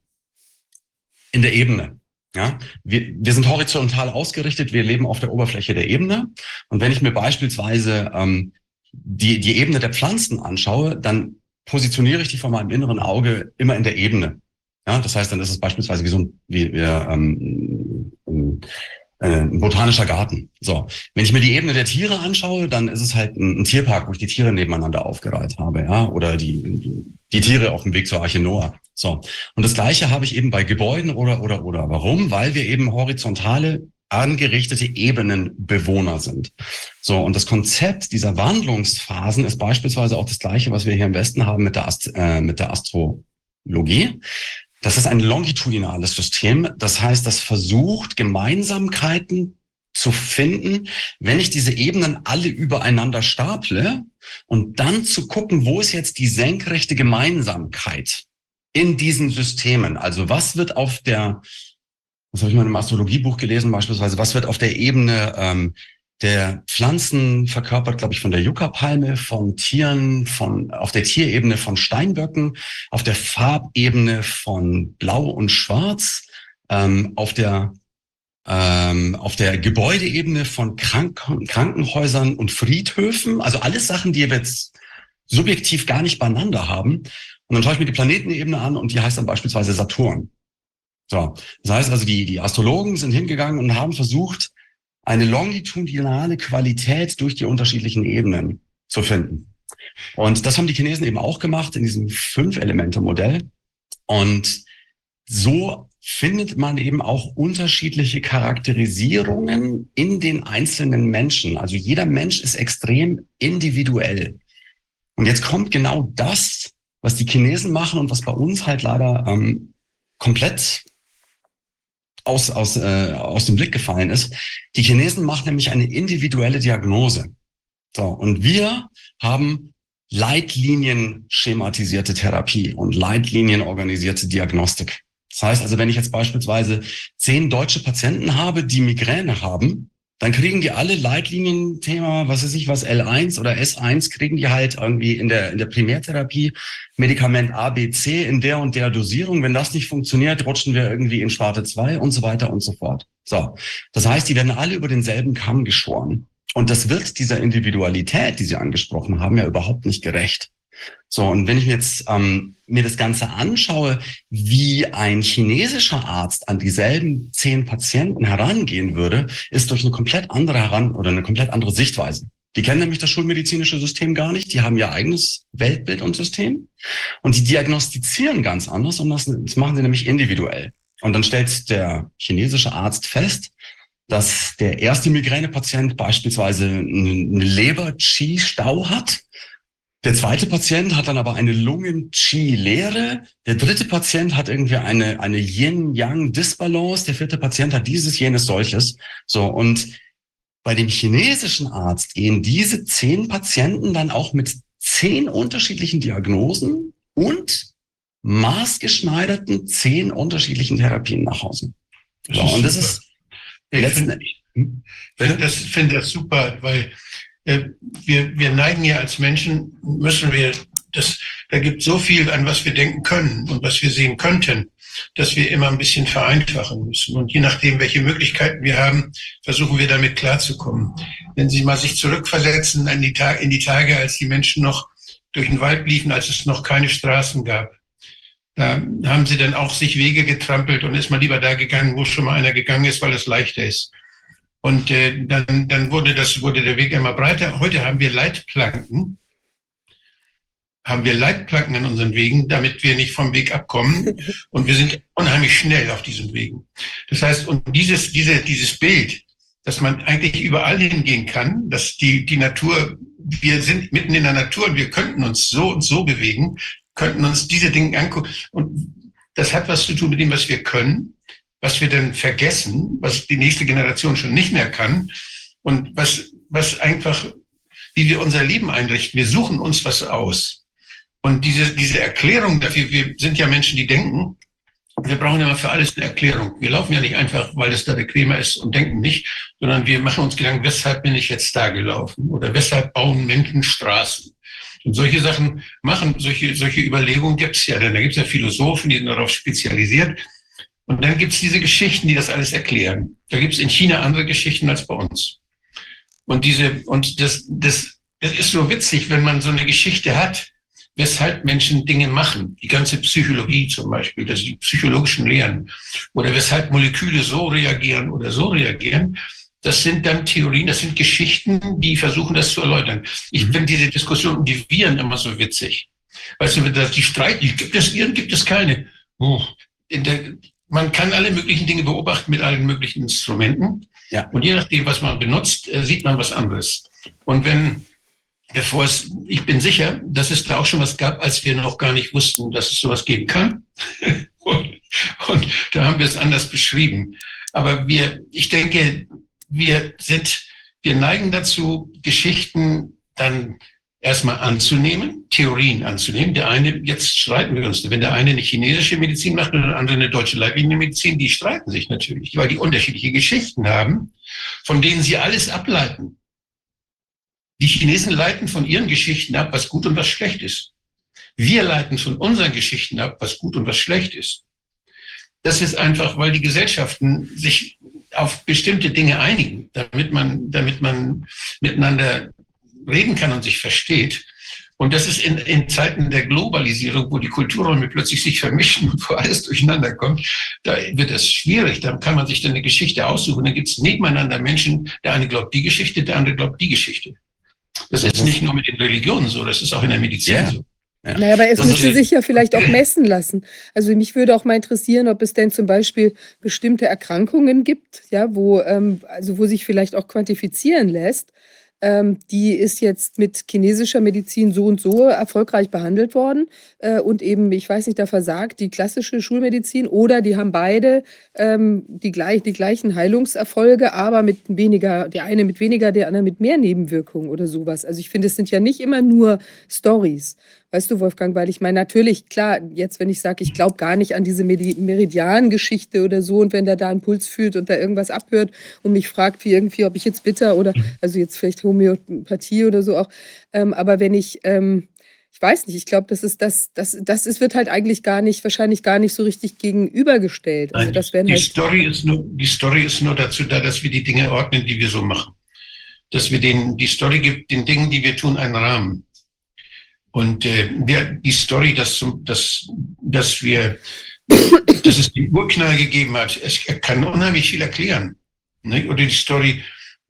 in der Ebene. Ja, wir, wir sind horizontal ausgerichtet, wir leben auf der Oberfläche der Ebene. Und wenn ich mir beispielsweise ähm, die, die Ebene der Pflanzen anschaue, dann positioniere ich die vor meinem inneren Auge immer in der Ebene. Ja, das heißt, dann ist es beispielsweise wie so ein, wie, wie, ähm, äh, ein botanischer Garten. So, wenn ich mir die Ebene der Tiere anschaue, dann ist es halt ein, ein Tierpark, wo ich die Tiere nebeneinander aufgereiht habe, ja, oder die, die, die Tiere auf dem Weg zur Arche Noah. So, und das Gleiche habe ich eben bei Gebäuden oder oder oder. Warum? Weil wir eben horizontale angerichtete Ebenenbewohner sind. So, und das Konzept dieser Wandlungsphasen ist beispielsweise auch das gleiche, was wir hier im Westen haben mit der, Ast äh, mit der Astrologie. Das ist ein longitudinales System. Das heißt, das versucht, Gemeinsamkeiten zu finden, wenn ich diese Ebenen alle übereinander staple und dann zu gucken, wo ist jetzt die senkrechte Gemeinsamkeit in diesen Systemen. Also was wird auf der, was habe ich mal im Astrologiebuch gelesen beispielsweise, was wird auf der Ebene ähm, der Pflanzen verkörpert, glaube ich, von der Yucca-Palme, von Tieren, von auf der Tierebene von Steinböcken, auf der Farbebene von Blau und Schwarz, ähm, auf der ähm, auf der Gebäudeebene von Kranken Krankenhäusern und Friedhöfen, also alles Sachen, die wir jetzt subjektiv gar nicht beieinander haben. Und dann schaue ich mir die Planetenebene an und die heißt dann beispielsweise Saturn. So, das heißt also, die, die Astrologen sind hingegangen und haben versucht, eine longitudinale Qualität durch die unterschiedlichen Ebenen zu finden. Und das haben die Chinesen eben auch gemacht in diesem Fünf-Elemente-Modell. Und so findet man eben auch unterschiedliche Charakterisierungen in den einzelnen Menschen. Also jeder Mensch ist extrem individuell. Und jetzt kommt genau das, was die Chinesen machen und was bei uns halt leider ähm, komplett aus, aus, äh, aus dem Blick gefallen ist. Die Chinesen machen nämlich eine individuelle Diagnose. So, und wir haben Leitlinien schematisierte Therapie und Leitlinien organisierte Diagnostik. Das heißt also, wenn ich jetzt beispielsweise zehn deutsche Patienten habe, die Migräne haben, dann kriegen die alle Leitlinienthema, was weiß ich was, L1 oder S1, kriegen die halt irgendwie in der, in der Primärtherapie Medikament A, B, C in der und der Dosierung. Wenn das nicht funktioniert, rutschen wir irgendwie in Sparte 2 und so weiter und so fort. So. Das heißt, die werden alle über denselben Kamm geschoren. Und das wird dieser Individualität, die Sie angesprochen haben, ja überhaupt nicht gerecht. So, und wenn ich mir jetzt ähm, mir das Ganze anschaue, wie ein chinesischer Arzt an dieselben zehn Patienten herangehen würde, ist durch eine komplett andere heran oder eine komplett andere Sichtweise. Die kennen nämlich das schulmedizinische System gar nicht. Die haben ihr eigenes Weltbild und System. Und die diagnostizieren ganz anders und das, das machen sie nämlich individuell. Und dann stellt der chinesische Arzt fest, dass der erste Migränepatient beispielsweise einen Leber-Qi-Stau hat der zweite Patient hat dann aber eine Lungen-Qi-Leere. Der dritte Patient hat irgendwie eine, eine Yin-Yang-Disbalance. Der vierte Patient hat dieses, jenes, solches. So. Und bei dem chinesischen Arzt gehen diese zehn Patienten dann auch mit zehn unterschiedlichen Diagnosen und maßgeschneiderten zehn unterschiedlichen Therapien nach Hause. So, und das ist letzten, ich finde das, find das super, weil wir, wir neigen ja als Menschen, müssen wir, das, da gibt so viel, an was wir denken können und was wir sehen könnten, dass wir immer ein bisschen vereinfachen müssen. Und je nachdem, welche Möglichkeiten wir haben, versuchen wir damit klarzukommen. Wenn Sie mal sich zurückversetzen in die, Tage, in die Tage, als die Menschen noch durch den Wald liefen, als es noch keine Straßen gab, da haben sie dann auch sich Wege getrampelt und ist mal lieber da gegangen, wo schon mal einer gegangen ist, weil es leichter ist. Und äh, dann, dann wurde, das, wurde der Weg immer breiter. Heute haben wir Leitplanken. Haben wir Leitplanken an unseren Wegen, damit wir nicht vom Weg abkommen. Und wir sind unheimlich schnell auf diesen Wegen. Das heißt, und dieses, diese, dieses Bild, dass man eigentlich überall hingehen kann, dass die, die Natur, wir sind mitten in der Natur und wir könnten uns so und so bewegen, könnten uns diese Dinge angucken. Und das hat was zu tun mit dem, was wir können was wir denn vergessen, was die nächste Generation schon nicht mehr kann und was, was einfach, wie wir unser Leben einrichten. Wir suchen uns was aus. Und diese, diese Erklärung dafür, wir sind ja Menschen, die denken, wir brauchen immer für alles eine Erklärung. Wir laufen ja nicht einfach, weil es da bequemer ist und denken nicht, sondern wir machen uns Gedanken, weshalb bin ich jetzt da gelaufen? Oder weshalb bauen Menschen Straßen? Und solche Sachen machen, solche, solche Überlegungen gibt es ja. Denn da gibt es ja Philosophen, die sind darauf spezialisiert. Und dann gibt's diese Geschichten, die das alles erklären. Da gibt's in China andere Geschichten als bei uns. Und diese, und das, das, das ist so witzig, wenn man so eine Geschichte hat, weshalb Menschen Dinge machen. Die ganze Psychologie zum Beispiel, das die psychologischen Lehren. Oder weshalb Moleküle so reagieren oder so reagieren. Das sind dann Theorien, das sind Geschichten, die versuchen, das zu erläutern. Ich mhm. finde diese Diskussion um die Viren immer so witzig. Weißt du, die Streit, gibt es Viren, gibt es keine. Oh, der, man kann alle möglichen Dinge beobachten mit allen möglichen Instrumenten. Ja. Und je nachdem, was man benutzt, äh, sieht man was anderes. Und wenn, bevor es, ich bin sicher, dass es da auch schon was gab, als wir noch gar nicht wussten, dass es sowas geben kann. und, und da haben wir es anders beschrieben. Aber wir, ich denke, wir sind, wir neigen dazu, Geschichten dann erstmal anzunehmen, Theorien anzunehmen. Der eine, jetzt streiten wir uns, wenn der eine eine chinesische Medizin macht und der andere eine deutsche Leitlinienmedizin, die streiten sich natürlich, weil die unterschiedliche Geschichten haben, von denen sie alles ableiten. Die Chinesen leiten von ihren Geschichten ab, was gut und was schlecht ist. Wir leiten von unseren Geschichten ab, was gut und was schlecht ist. Das ist einfach, weil die Gesellschaften sich auf bestimmte Dinge einigen, damit man, damit man miteinander reden kann und sich versteht. Und das ist in, in Zeiten der Globalisierung, wo die Kulturräume plötzlich sich vermischen und wo alles durcheinander kommt, da wird es schwierig. Da kann man sich dann eine Geschichte aussuchen. Da gibt es nebeneinander Menschen, der eine glaubt die Geschichte, der andere glaubt die Geschichte. Das ist nicht nur mit den Religionen so, das ist auch in der Medizin yeah. so. Ja. Naja, aber es das müsste sich ja vielleicht auch messen lassen. Also mich würde auch mal interessieren, ob es denn zum Beispiel bestimmte Erkrankungen gibt, ja, wo, ähm, also wo sich vielleicht auch quantifizieren lässt, ähm, die ist jetzt mit chinesischer Medizin so und so erfolgreich behandelt worden äh, und eben, ich weiß nicht, da versagt die klassische Schulmedizin oder die haben beide ähm, die, gleich, die gleichen Heilungserfolge, aber mit weniger, der eine mit weniger, der andere mit mehr Nebenwirkungen oder sowas. Also ich finde, es sind ja nicht immer nur Stories. Weißt du, Wolfgang, weil ich meine, natürlich, klar, jetzt, wenn ich sage, ich glaube gar nicht an diese Meridian-Geschichte oder so und wenn der da einen Puls fühlt und da irgendwas abhört und mich fragt, wie irgendwie, ob ich jetzt bitter oder, mhm. also jetzt vielleicht Homöopathie oder so auch, ähm, aber wenn ich, ähm, ich weiß nicht, ich glaube, das ist das, das, das ist, wird halt eigentlich gar nicht, wahrscheinlich gar nicht so richtig gegenübergestellt. Also das die, halt Story ist nur, die Story ist nur dazu da, dass wir die Dinge ordnen, die wir so machen. Dass wir den, die Story gibt den Dingen, die wir tun, einen Rahmen. Und äh, der, die Story, dass, dass, dass wir, dass es den Urknall gegeben hat, es kann unheimlich viel erklären. Ne? Oder die Story,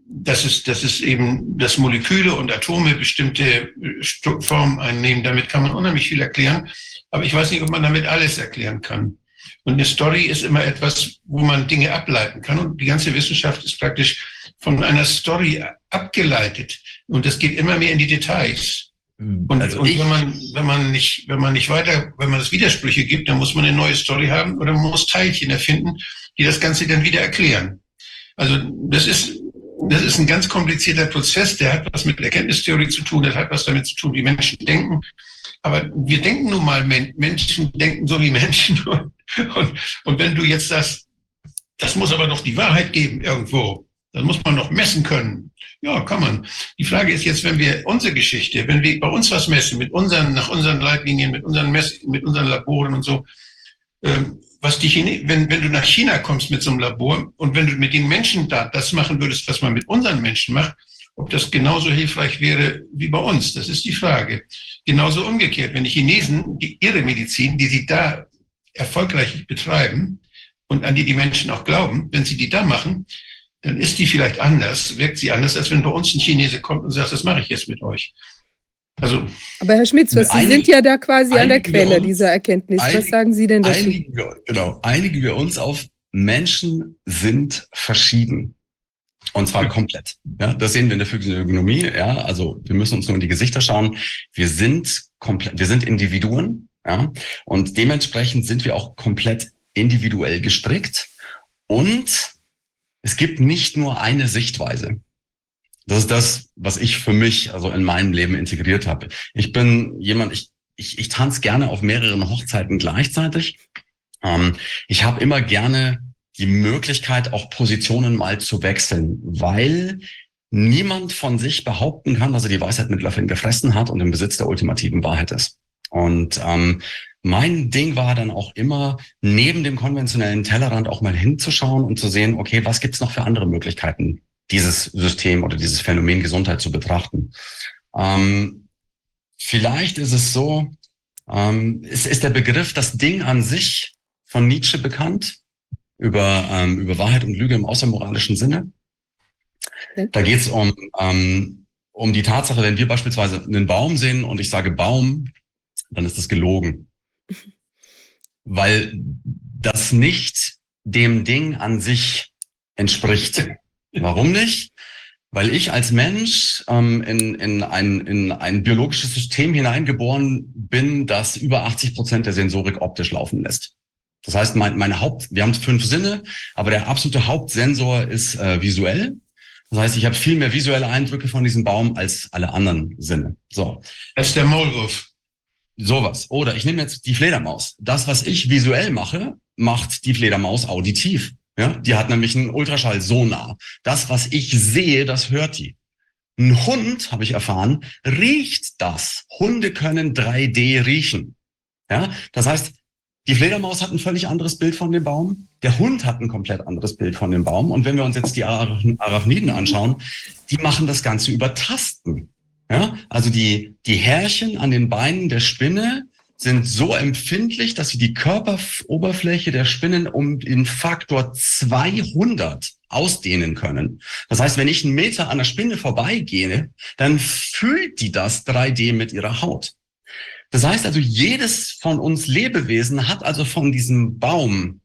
dass es, dass es eben, dass Moleküle und Atome bestimmte äh, Formen einnehmen, damit kann man unheimlich viel erklären. Aber ich weiß nicht, ob man damit alles erklären kann. Und eine Story ist immer etwas, wo man Dinge ableiten kann. Und die ganze Wissenschaft ist praktisch von einer Story abgeleitet. Und das geht immer mehr in die Details. Und, also und wenn man, wenn man nicht, wenn man nicht weiter, wenn man es Widersprüche gibt, dann muss man eine neue Story haben oder man muss Teilchen erfinden, die das Ganze dann wieder erklären. Also das ist, das ist ein ganz komplizierter Prozess, der hat was mit Erkenntnistheorie zu tun, der hat was damit zu tun, wie Menschen denken. Aber wir denken nun mal, Menschen denken so wie Menschen. Und, und, und wenn du jetzt sagst, das muss aber doch die Wahrheit geben irgendwo, das muss man noch messen können. Ja, kann man. Die Frage ist jetzt, wenn wir unsere Geschichte, wenn wir bei uns was messen, mit unseren, nach unseren Leitlinien, mit unseren Mess, mit unseren Laboren und so, ähm, was die Chine wenn, wenn du nach China kommst mit so einem Labor und wenn du mit den Menschen da das machen würdest, was man mit unseren Menschen macht, ob das genauso hilfreich wäre wie bei uns, das ist die Frage. Genauso umgekehrt, wenn die Chinesen die, ihre Medizin, die sie da erfolgreich betreiben und an die die Menschen auch glauben, wenn sie die da machen, dann ist die vielleicht anders, wirkt sie anders, als wenn bei uns ein Chinese kommt und sagt, das mache ich jetzt mit euch. Also, Aber Herr Schmitz, was, Sie sind ja da quasi an der Quelle uns, dieser Erkenntnis. Was einig, sagen Sie denn dazu? Einigen wir, genau, einigen wir uns auf, Menschen sind verschieden. Und zwar komplett. Ja, das sehen wir in der Physiognomie. Ja, also wir müssen uns nur in die Gesichter schauen. Wir sind komplett, wir sind Individuen. Ja, und dementsprechend sind wir auch komplett individuell gestrickt. Und es gibt nicht nur eine Sichtweise. Das ist das, was ich für mich, also in meinem Leben integriert habe. Ich bin jemand, ich, ich, ich tanze gerne auf mehreren Hochzeiten gleichzeitig. Ähm, ich habe immer gerne die Möglichkeit, auch Positionen mal zu wechseln, weil niemand von sich behaupten kann, dass er die Weisheit mit Löffeln gefressen hat und im Besitz der ultimativen Wahrheit ist. Und ähm, mein Ding war dann auch immer, neben dem konventionellen Tellerrand auch mal hinzuschauen und zu sehen, okay, was gibt's noch für andere Möglichkeiten, dieses System oder dieses Phänomen Gesundheit zu betrachten. Ähm, vielleicht ist es so, ähm, ist, ist der Begriff das Ding an sich von Nietzsche bekannt, über, ähm, über Wahrheit und Lüge im außermoralischen Sinne. Da geht es um, ähm, um die Tatsache, wenn wir beispielsweise einen Baum sehen und ich sage Baum, dann ist das gelogen weil das nicht dem Ding an sich entspricht. Warum nicht? Weil ich als Mensch ähm, in, in, ein, in ein biologisches System hineingeboren bin, das über 80 Prozent der Sensorik optisch laufen lässt. Das heißt, mein, meine Haupt, wir haben fünf Sinne, aber der absolute Hauptsensor ist äh, visuell. Das heißt, ich habe viel mehr visuelle Eindrücke von diesem Baum als alle anderen Sinne. So. Das ist der Maulwurf. Sowas. Oder ich nehme jetzt die Fledermaus. Das, was ich visuell mache, macht die Fledermaus auditiv. Ja, die hat nämlich einen Ultraschall-Sonar. Das, was ich sehe, das hört die. Ein Hund, habe ich erfahren, riecht das. Hunde können 3D riechen. Ja, das heißt, die Fledermaus hat ein völlig anderes Bild von dem Baum. Der Hund hat ein komplett anderes Bild von dem Baum. Und wenn wir uns jetzt die Arachniden anschauen, die machen das Ganze über Tasten. Ja, also die, die Härchen an den Beinen der Spinne sind so empfindlich, dass sie die Körperoberfläche der Spinnen um den Faktor 200 ausdehnen können. Das heißt, wenn ich einen Meter an der Spinne vorbeigehe, dann fühlt die das 3D mit ihrer Haut. Das heißt also, jedes von uns Lebewesen hat also von diesem Baum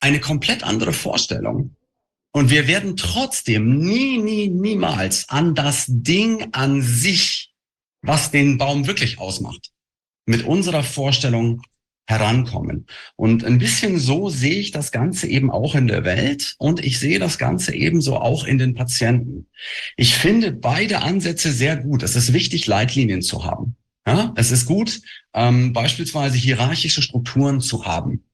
eine komplett andere Vorstellung. Und wir werden trotzdem nie, nie, niemals an das Ding an sich, was den Baum wirklich ausmacht, mit unserer Vorstellung herankommen. Und ein bisschen so sehe ich das Ganze eben auch in der Welt und ich sehe das Ganze ebenso auch in den Patienten. Ich finde beide Ansätze sehr gut. Es ist wichtig, Leitlinien zu haben. Ja, es ist gut, ähm, beispielsweise hierarchische Strukturen zu haben,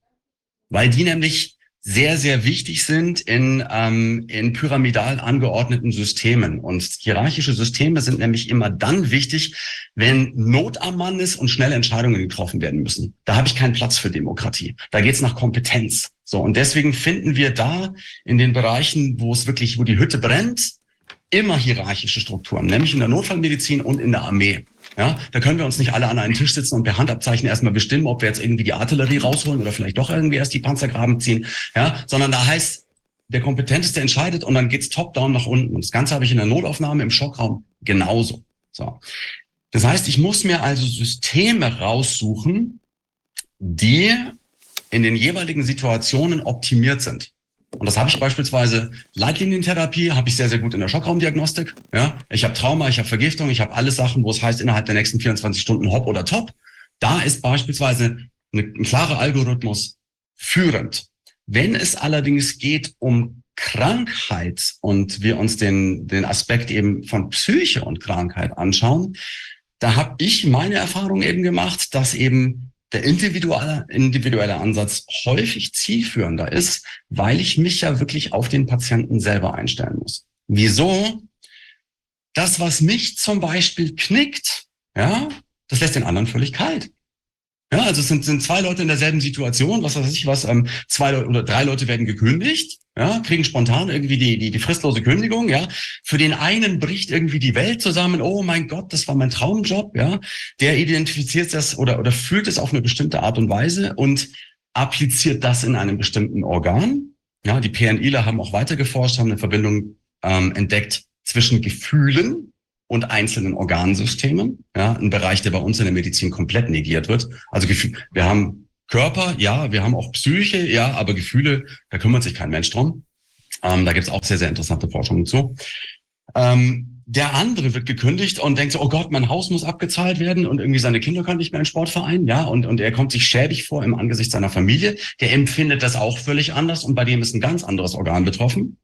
weil die nämlich sehr, sehr wichtig sind in, ähm, in pyramidal angeordneten Systemen. Und hierarchische Systeme sind nämlich immer dann wichtig, wenn Not am Mann ist und schnelle Entscheidungen getroffen werden müssen. Da habe ich keinen Platz für Demokratie. Da geht's nach Kompetenz. So, und deswegen finden wir da in den Bereichen, wo es wirklich, wo die Hütte brennt, immer hierarchische Strukturen, nämlich in der Notfallmedizin und in der Armee. Ja, da können wir uns nicht alle an einen Tisch sitzen und per Handabzeichen erstmal bestimmen, ob wir jetzt irgendwie die Artillerie rausholen oder vielleicht doch irgendwie erst die Panzergraben ziehen. Ja, sondern da heißt, der Kompetenteste entscheidet und dann geht's top-down nach unten. Und das Ganze habe ich in der Notaufnahme im Schockraum genauso. So. Das heißt, ich muss mir also Systeme raussuchen, die in den jeweiligen Situationen optimiert sind. Und das habe ich beispielsweise Leitlinientherapie, habe ich sehr, sehr gut in der Schockraumdiagnostik. Ja, ich habe Trauma, ich habe Vergiftung, ich habe alle Sachen, wo es heißt, innerhalb der nächsten 24 Stunden hopp oder top. Da ist beispielsweise eine, ein klarer Algorithmus führend. Wenn es allerdings geht um Krankheit und wir uns den, den Aspekt eben von Psyche und Krankheit anschauen, da habe ich meine Erfahrung eben gemacht, dass eben der individuelle, individuelle Ansatz häufig zielführender ist, weil ich mich ja wirklich auf den Patienten selber einstellen muss. Wieso? Das, was mich zum Beispiel knickt, ja, das lässt den anderen völlig kalt. Ja, also es sind, sind zwei Leute in derselben Situation, was weiß ich was, ähm, zwei oder drei Leute werden gekündigt ja, kriegen spontan irgendwie die, die, die fristlose Kündigung, ja. Für den einen bricht irgendwie die Welt zusammen, oh mein Gott, das war mein Traumjob, ja. Der identifiziert das oder, oder fühlt es auf eine bestimmte Art und Weise und appliziert das in einem bestimmten Organ. Ja, die PNIler haben auch weiter geforscht, haben eine Verbindung ähm, entdeckt zwischen Gefühlen und einzelnen Organsystemen. Ja, ein Bereich, der bei uns in der Medizin komplett negiert wird. Also wir haben Körper, ja, wir haben auch Psyche, ja, aber Gefühle, da kümmert sich kein Mensch drum. Ähm, da gibt's auch sehr, sehr interessante Forschungen zu. Ähm, der andere wird gekündigt und denkt so, oh Gott, mein Haus muss abgezahlt werden und irgendwie seine Kinder können nicht mehr in Sportverein, ja, und, und er kommt sich schäbig vor im Angesicht seiner Familie. Der empfindet das auch völlig anders und bei dem ist ein ganz anderes Organ betroffen.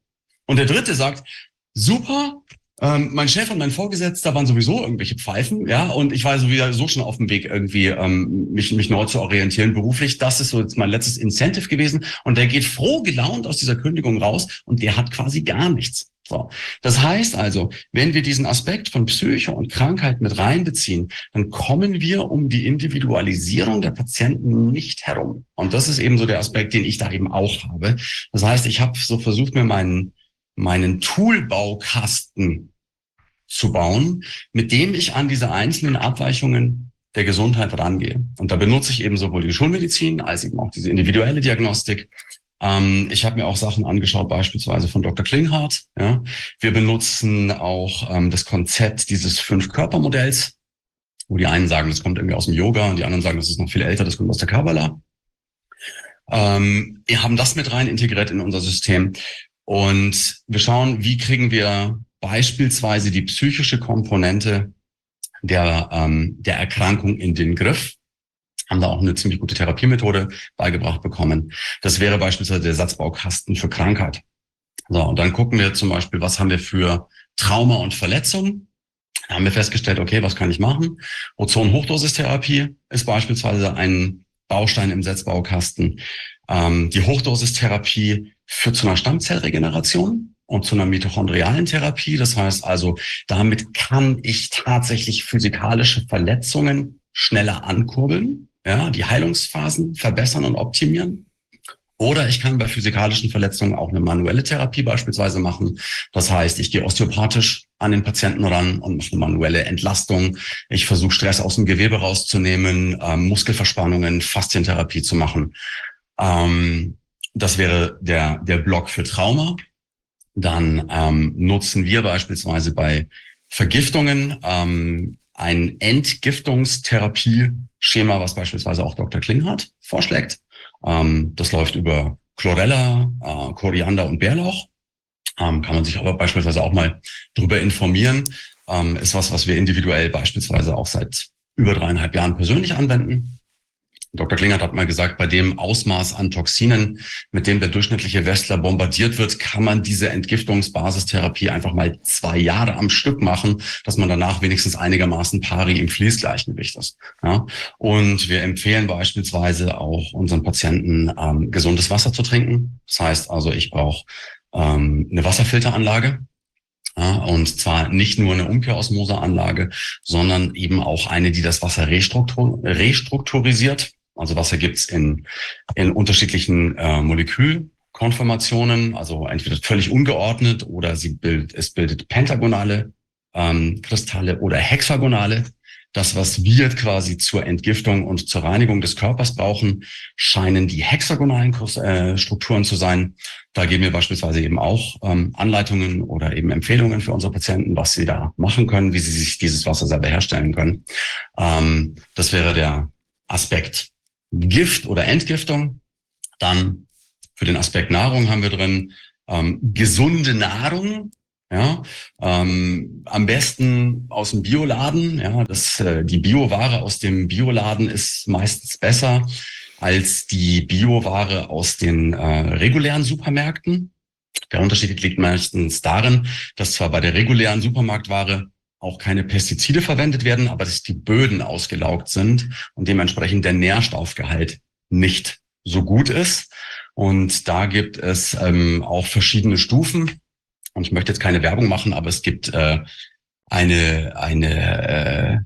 Und der dritte sagt, super, ähm, mein Chef und mein Vorgesetzter waren sowieso irgendwelche Pfeifen, ja, und ich war sowieso schon auf dem Weg, irgendwie ähm, mich, mich neu zu orientieren beruflich. Das ist so jetzt mein letztes Incentive gewesen. Und der geht froh gelaunt aus dieser Kündigung raus und der hat quasi gar nichts. So. Das heißt also, wenn wir diesen Aspekt von Psyche und Krankheit mit reinbeziehen, dann kommen wir um die Individualisierung der Patienten nicht herum. Und das ist eben so der Aspekt, den ich da eben auch habe. Das heißt, ich habe so versucht, mir meinen meinen Toolbaukasten zu bauen, mit dem ich an diese einzelnen Abweichungen der Gesundheit rangehe. Und da benutze ich eben sowohl die Schulmedizin als eben auch diese individuelle Diagnostik. Ähm, ich habe mir auch Sachen angeschaut, beispielsweise von Dr. Klinghardt. Ja. Wir benutzen auch ähm, das Konzept dieses Fünf-Körper-Modells, wo die einen sagen, das kommt irgendwie aus dem Yoga und die anderen sagen, das ist noch viel älter, das kommt aus der Kabbalah. Ähm, wir haben das mit rein integriert in unser System. Und wir schauen, wie kriegen wir beispielsweise die psychische Komponente der, ähm, der Erkrankung in den Griff. Haben da auch eine ziemlich gute Therapiemethode beigebracht bekommen. Das wäre beispielsweise der Satzbaukasten für Krankheit. So, und dann gucken wir zum Beispiel, was haben wir für Trauma und Verletzungen. Da haben wir festgestellt, okay, was kann ich machen? Ozon-Hochdosistherapie ist beispielsweise ein Baustein im Setzbaukasten. Ähm, die Hochdosistherapie führt zu einer Stammzellregeneration und zu einer mitochondrialen Therapie. Das heißt also, damit kann ich tatsächlich physikalische Verletzungen schneller ankurbeln, ja, die Heilungsphasen verbessern und optimieren. Oder ich kann bei physikalischen Verletzungen auch eine manuelle Therapie beispielsweise machen. Das heißt, ich gehe osteopathisch an den Patienten ran und mache eine manuelle Entlastung. Ich versuche Stress aus dem Gewebe rauszunehmen, ähm, Muskelverspannungen, Faszientherapie zu machen. Ähm, das wäre der, der Block für Trauma. Dann ähm, nutzen wir beispielsweise bei Vergiftungen ähm, ein Entgiftungstherapie-Schema, was beispielsweise auch Dr. Klinghardt vorschlägt. Ähm, das läuft über Chlorella, äh, Koriander und Bärlauch. Ähm, kann man sich aber beispielsweise auch mal drüber informieren. Ähm, ist was, was wir individuell beispielsweise auch seit über dreieinhalb Jahren persönlich anwenden. Dr. Klingert hat mal gesagt, bei dem Ausmaß an Toxinen, mit dem der durchschnittliche Westler bombardiert wird, kann man diese Entgiftungsbasistherapie einfach mal zwei Jahre am Stück machen, dass man danach wenigstens einigermaßen pari im Fließgleichgewicht ist. Ja? Und wir empfehlen beispielsweise auch unseren Patienten, ähm, gesundes Wasser zu trinken. Das heißt also, ich brauche ähm, eine Wasserfilteranlage, ja, und zwar nicht nur eine Umkehrosmoseanlage, sondern eben auch eine, die das Wasser restruktur restrukturisiert. Also Wasser gibt's in, in unterschiedlichen äh, Molekülkonformationen, also entweder völlig ungeordnet oder sie bildet, es bildet pentagonale ähm, Kristalle oder hexagonale. Das, was wir quasi zur Entgiftung und zur Reinigung des Körpers brauchen, scheinen die hexagonalen äh, Strukturen zu sein. Da geben wir beispielsweise eben auch ähm, Anleitungen oder eben Empfehlungen für unsere Patienten, was sie da machen können, wie sie sich dieses Wasser selber herstellen können. Ähm, das wäre der Aspekt Gift oder Entgiftung. Dann für den Aspekt Nahrung haben wir drin ähm, gesunde Nahrung. Ja, ähm, am besten aus dem Bioladen. Ja, das, äh, die Bioware aus dem Bioladen ist meistens besser als die Bioware aus den äh, regulären Supermärkten. Der Unterschied liegt meistens darin, dass zwar bei der regulären Supermarktware auch keine Pestizide verwendet werden, aber dass die Böden ausgelaugt sind und dementsprechend der Nährstoffgehalt nicht so gut ist. Und da gibt es ähm, auch verschiedene Stufen. Und ich möchte jetzt keine Werbung machen, aber es gibt äh, eine, eine äh,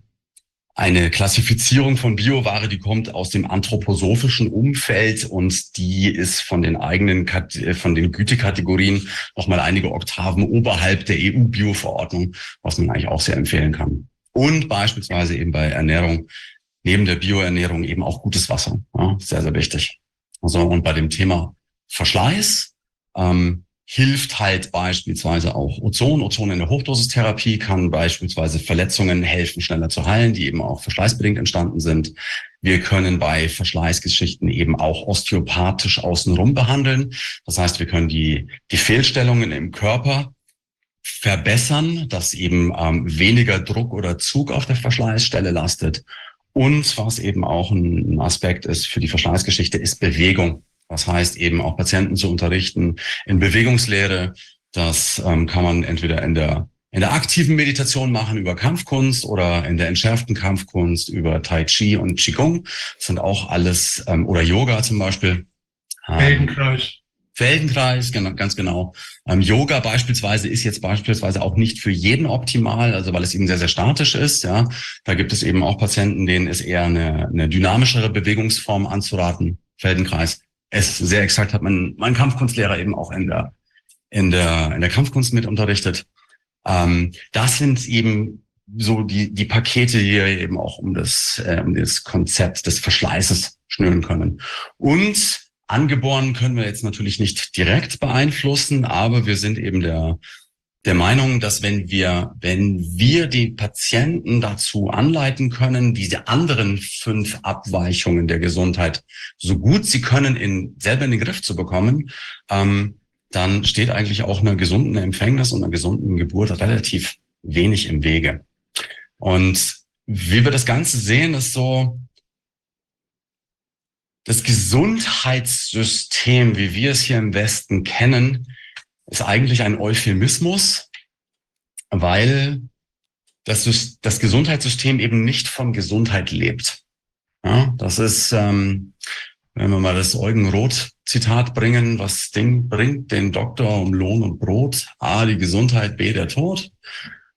eine Klassifizierung von Bioware, die kommt aus dem anthroposophischen Umfeld und die ist von den eigenen, äh, von den Gütekategorien nochmal einige Oktaven oberhalb der EU-Bio-Verordnung, was man eigentlich auch sehr empfehlen kann. Und beispielsweise eben bei Ernährung, neben der Bioernährung eben auch gutes Wasser. Ja, sehr, sehr wichtig. Also, und bei dem Thema Verschleiß, ähm, hilft halt beispielsweise auch Ozon. Ozon in der Hochdosistherapie kann beispielsweise Verletzungen helfen, schneller zu heilen, die eben auch verschleißbedingt entstanden sind. Wir können bei Verschleißgeschichten eben auch osteopathisch außenrum behandeln. Das heißt, wir können die, die Fehlstellungen im Körper verbessern, dass eben ähm, weniger Druck oder Zug auf der Verschleißstelle lastet. Und was eben auch ein Aspekt ist für die Verschleißgeschichte, ist Bewegung. Das heißt eben auch Patienten zu unterrichten in Bewegungslehre. Das ähm, kann man entweder in der in der aktiven Meditation machen über Kampfkunst oder in der entschärften Kampfkunst über Tai Chi und Qigong. Das sind auch alles, ähm, oder Yoga zum Beispiel. Ähm, Feldenkreis. Feldenkreis, genau, ganz genau. Ähm, Yoga beispielsweise ist jetzt beispielsweise auch nicht für jeden optimal, also weil es eben sehr, sehr statisch ist. Ja, Da gibt es eben auch Patienten, denen ist eher eine, eine dynamischere Bewegungsform anzuraten. Feldenkreis es sehr exakt hat man mein Kampfkunstlehrer eben auch in der in der in der Kampfkunst mit unterrichtet. Ähm, das sind eben so die die Pakete, die wir eben auch um das äh, um das Konzept des Verschleißes schnüren können. Und angeboren können wir jetzt natürlich nicht direkt beeinflussen, aber wir sind eben der der Meinung, dass wenn wir, wenn wir die Patienten dazu anleiten können, diese anderen fünf Abweichungen der Gesundheit so gut sie können in, selber in den Griff zu bekommen, ähm, dann steht eigentlich auch einer gesunden Empfängnis und einer gesunden Geburt relativ wenig im Wege. Und wie wir das Ganze sehen, ist so, das Gesundheitssystem, wie wir es hier im Westen kennen, ist eigentlich ein Euphemismus, weil das, das Gesundheitssystem eben nicht von Gesundheit lebt. Ja, das ist, ähm, wenn wir mal das Eugen Roth Zitat bringen, was Ding bringt den Doktor um Lohn und Brot, A, die Gesundheit, B, der Tod.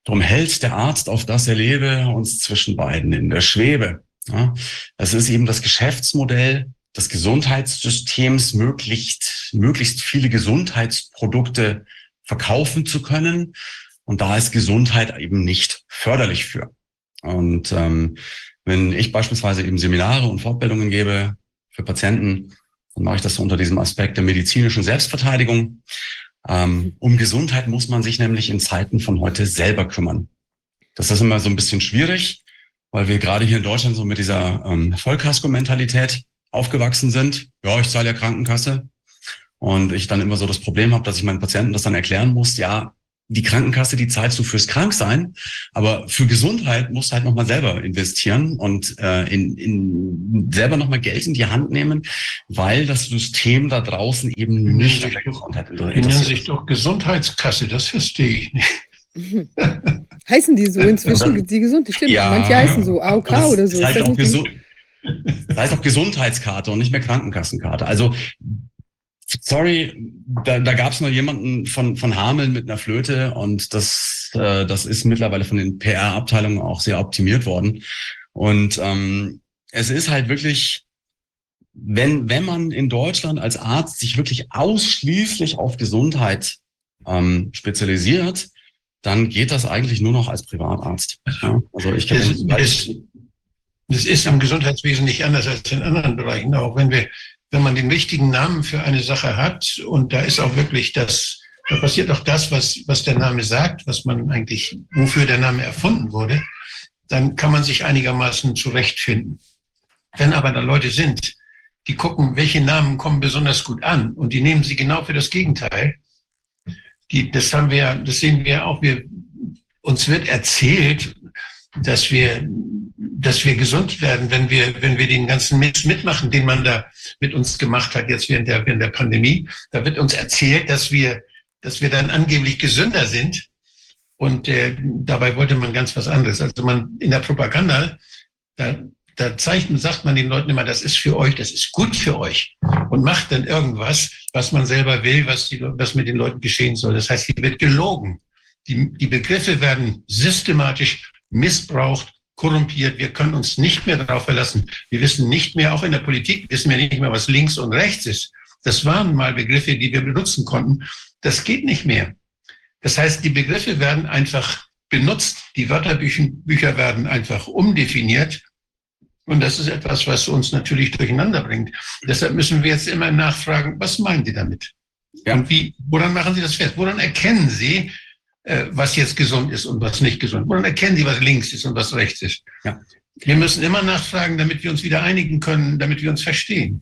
Drum hält der Arzt, auf das er lebe, uns zwischen beiden in der Schwebe. Ja, das ist eben das Geschäftsmodell des Gesundheitssystems möglichst, möglichst viele Gesundheitsprodukte verkaufen zu können. Und da ist Gesundheit eben nicht förderlich für. Und ähm, wenn ich beispielsweise eben Seminare und Fortbildungen gebe für Patienten, dann mache ich das unter diesem Aspekt der medizinischen Selbstverteidigung. Ähm, um Gesundheit muss man sich nämlich in Zeiten von heute selber kümmern. Das ist immer so ein bisschen schwierig, weil wir gerade hier in Deutschland so mit dieser ähm, Vollkasko-Mentalität aufgewachsen sind. Ja, ich zahle ja Krankenkasse. Und ich dann immer so das Problem habe, dass ich meinen Patienten das dann erklären muss, ja, die Krankenkasse, die zahlst du fürs Kranksein, aber für Gesundheit musst du halt nochmal selber investieren und äh, in, in selber nochmal Geld in die Hand nehmen, weil das System da draußen eben nicht sich Gesundheit Die nennen sich doch Gesundheitskasse, das verstehe ich nicht. heißen die so inzwischen, die gesund, stimmt. Ja, Manche heißen so AOK oder so. Das heißt, auch das heißt auch Gesundheitskarte und nicht mehr Krankenkassenkarte. Also sorry, da, da gab es noch jemanden von, von Hameln mit einer Flöte und das, äh, das ist mittlerweile von den PR-Abteilungen auch sehr optimiert worden. Und ähm, es ist halt wirklich, wenn, wenn man in Deutschland als Arzt sich wirklich ausschließlich auf Gesundheit ähm, spezialisiert, dann geht das eigentlich nur noch als Privatarzt. Ja? Also ich kann das, ist im Gesundheitswesen nicht anders als in anderen Bereichen. Auch wenn wir wenn man den richtigen Namen für eine Sache hat und da ist auch wirklich das, da passiert auch das, was, was der Name sagt, was man eigentlich, wofür der Name erfunden wurde, dann kann man sich einigermaßen zurechtfinden. Wenn aber da Leute sind, die gucken, welche Namen kommen besonders gut an und die nehmen sie genau für das Gegenteil. Die, das haben wir, das sehen wir auch. Wir, uns wird erzählt, dass wir dass wir gesund werden, wenn wir, wenn wir den ganzen Mist mitmachen, den man da mit uns gemacht hat, jetzt während der, während der Pandemie. Da wird uns erzählt, dass wir, dass wir dann angeblich gesünder sind. Und äh, dabei wollte man ganz was anderes. Also man in der Propaganda, da, da zeigt, sagt man den Leuten immer, das ist für euch, das ist gut für euch. Und macht dann irgendwas, was man selber will, was, die, was mit den Leuten geschehen soll. Das heißt, hier wird gelogen. Die, die Begriffe werden systematisch missbraucht korrumpiert. Wir können uns nicht mehr darauf verlassen. Wir wissen nicht mehr, auch in der Politik wissen wir nicht mehr, was links und rechts ist. Das waren mal Begriffe, die wir benutzen konnten. Das geht nicht mehr. Das heißt, die Begriffe werden einfach benutzt. Die Wörterbücher werden einfach umdefiniert. Und das ist etwas, was uns natürlich durcheinander bringt. Deshalb müssen wir jetzt immer nachfragen, was meinen Sie damit? Ja. Und wie, woran machen Sie das fest? Woran erkennen Sie, was jetzt gesund ist und was nicht gesund. Und dann erkennen sie, was links ist und was rechts ist. Ja. Wir müssen immer nachfragen, damit wir uns wieder einigen können, damit wir uns verstehen.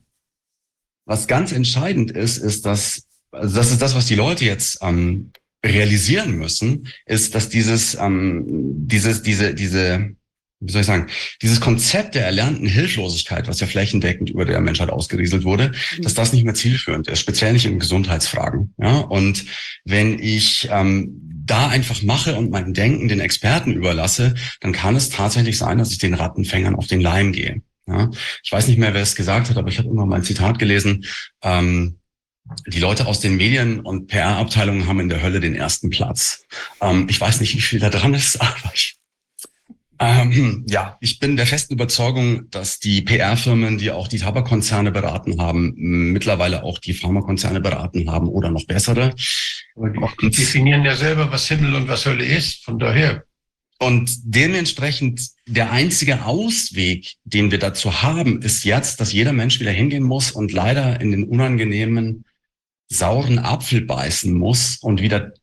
Was ganz entscheidend ist, ist, dass, also das ist das, was die Leute jetzt ähm, realisieren müssen, ist, dass dieses, ähm, dieses, diese, diese, wie soll ich sagen, dieses Konzept der erlernten Hilflosigkeit, was ja flächendeckend über der Menschheit ausgerieselt wurde, mhm. dass das nicht mehr zielführend ist, speziell nicht in Gesundheitsfragen. Ja, und wenn ich ähm, da einfach mache und mein Denken den Experten überlasse, dann kann es tatsächlich sein, dass ich den Rattenfängern auf den Leim gehe. Ja, ich weiß nicht mehr, wer es gesagt hat, aber ich habe immer mal ein Zitat gelesen. Ähm, die Leute aus den Medien und PR-Abteilungen haben in der Hölle den ersten Platz. Ähm, ich weiß nicht, wie viel da dran ist, aber ich ähm, ja, ich bin der festen Überzeugung, dass die PR-Firmen, die auch die Tabakkonzerne beraten haben, mittlerweile auch die Pharmakonzerne beraten haben oder noch bessere. Aber die definieren ja selber, was Himmel und was Hölle ist. Von daher. Und dementsprechend der einzige Ausweg, den wir dazu haben, ist jetzt, dass jeder Mensch wieder hingehen muss und leider in den unangenehmen, sauren Apfel beißen muss und wieder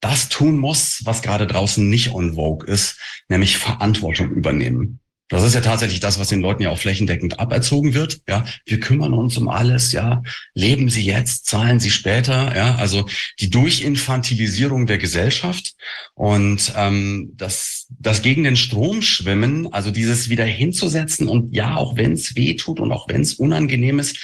das tun muss, was gerade draußen nicht on vogue ist, nämlich Verantwortung übernehmen. Das ist ja tatsächlich das, was den Leuten ja auch flächendeckend aberzogen wird. Ja, wir kümmern uns um alles. Ja, leben Sie jetzt, zahlen Sie später. Ja, also die Durchinfantilisierung der Gesellschaft und ähm, das, das gegen den Strom schwimmen, also dieses wieder hinzusetzen und ja, auch wenn es weh tut und auch wenn es unangenehm ist,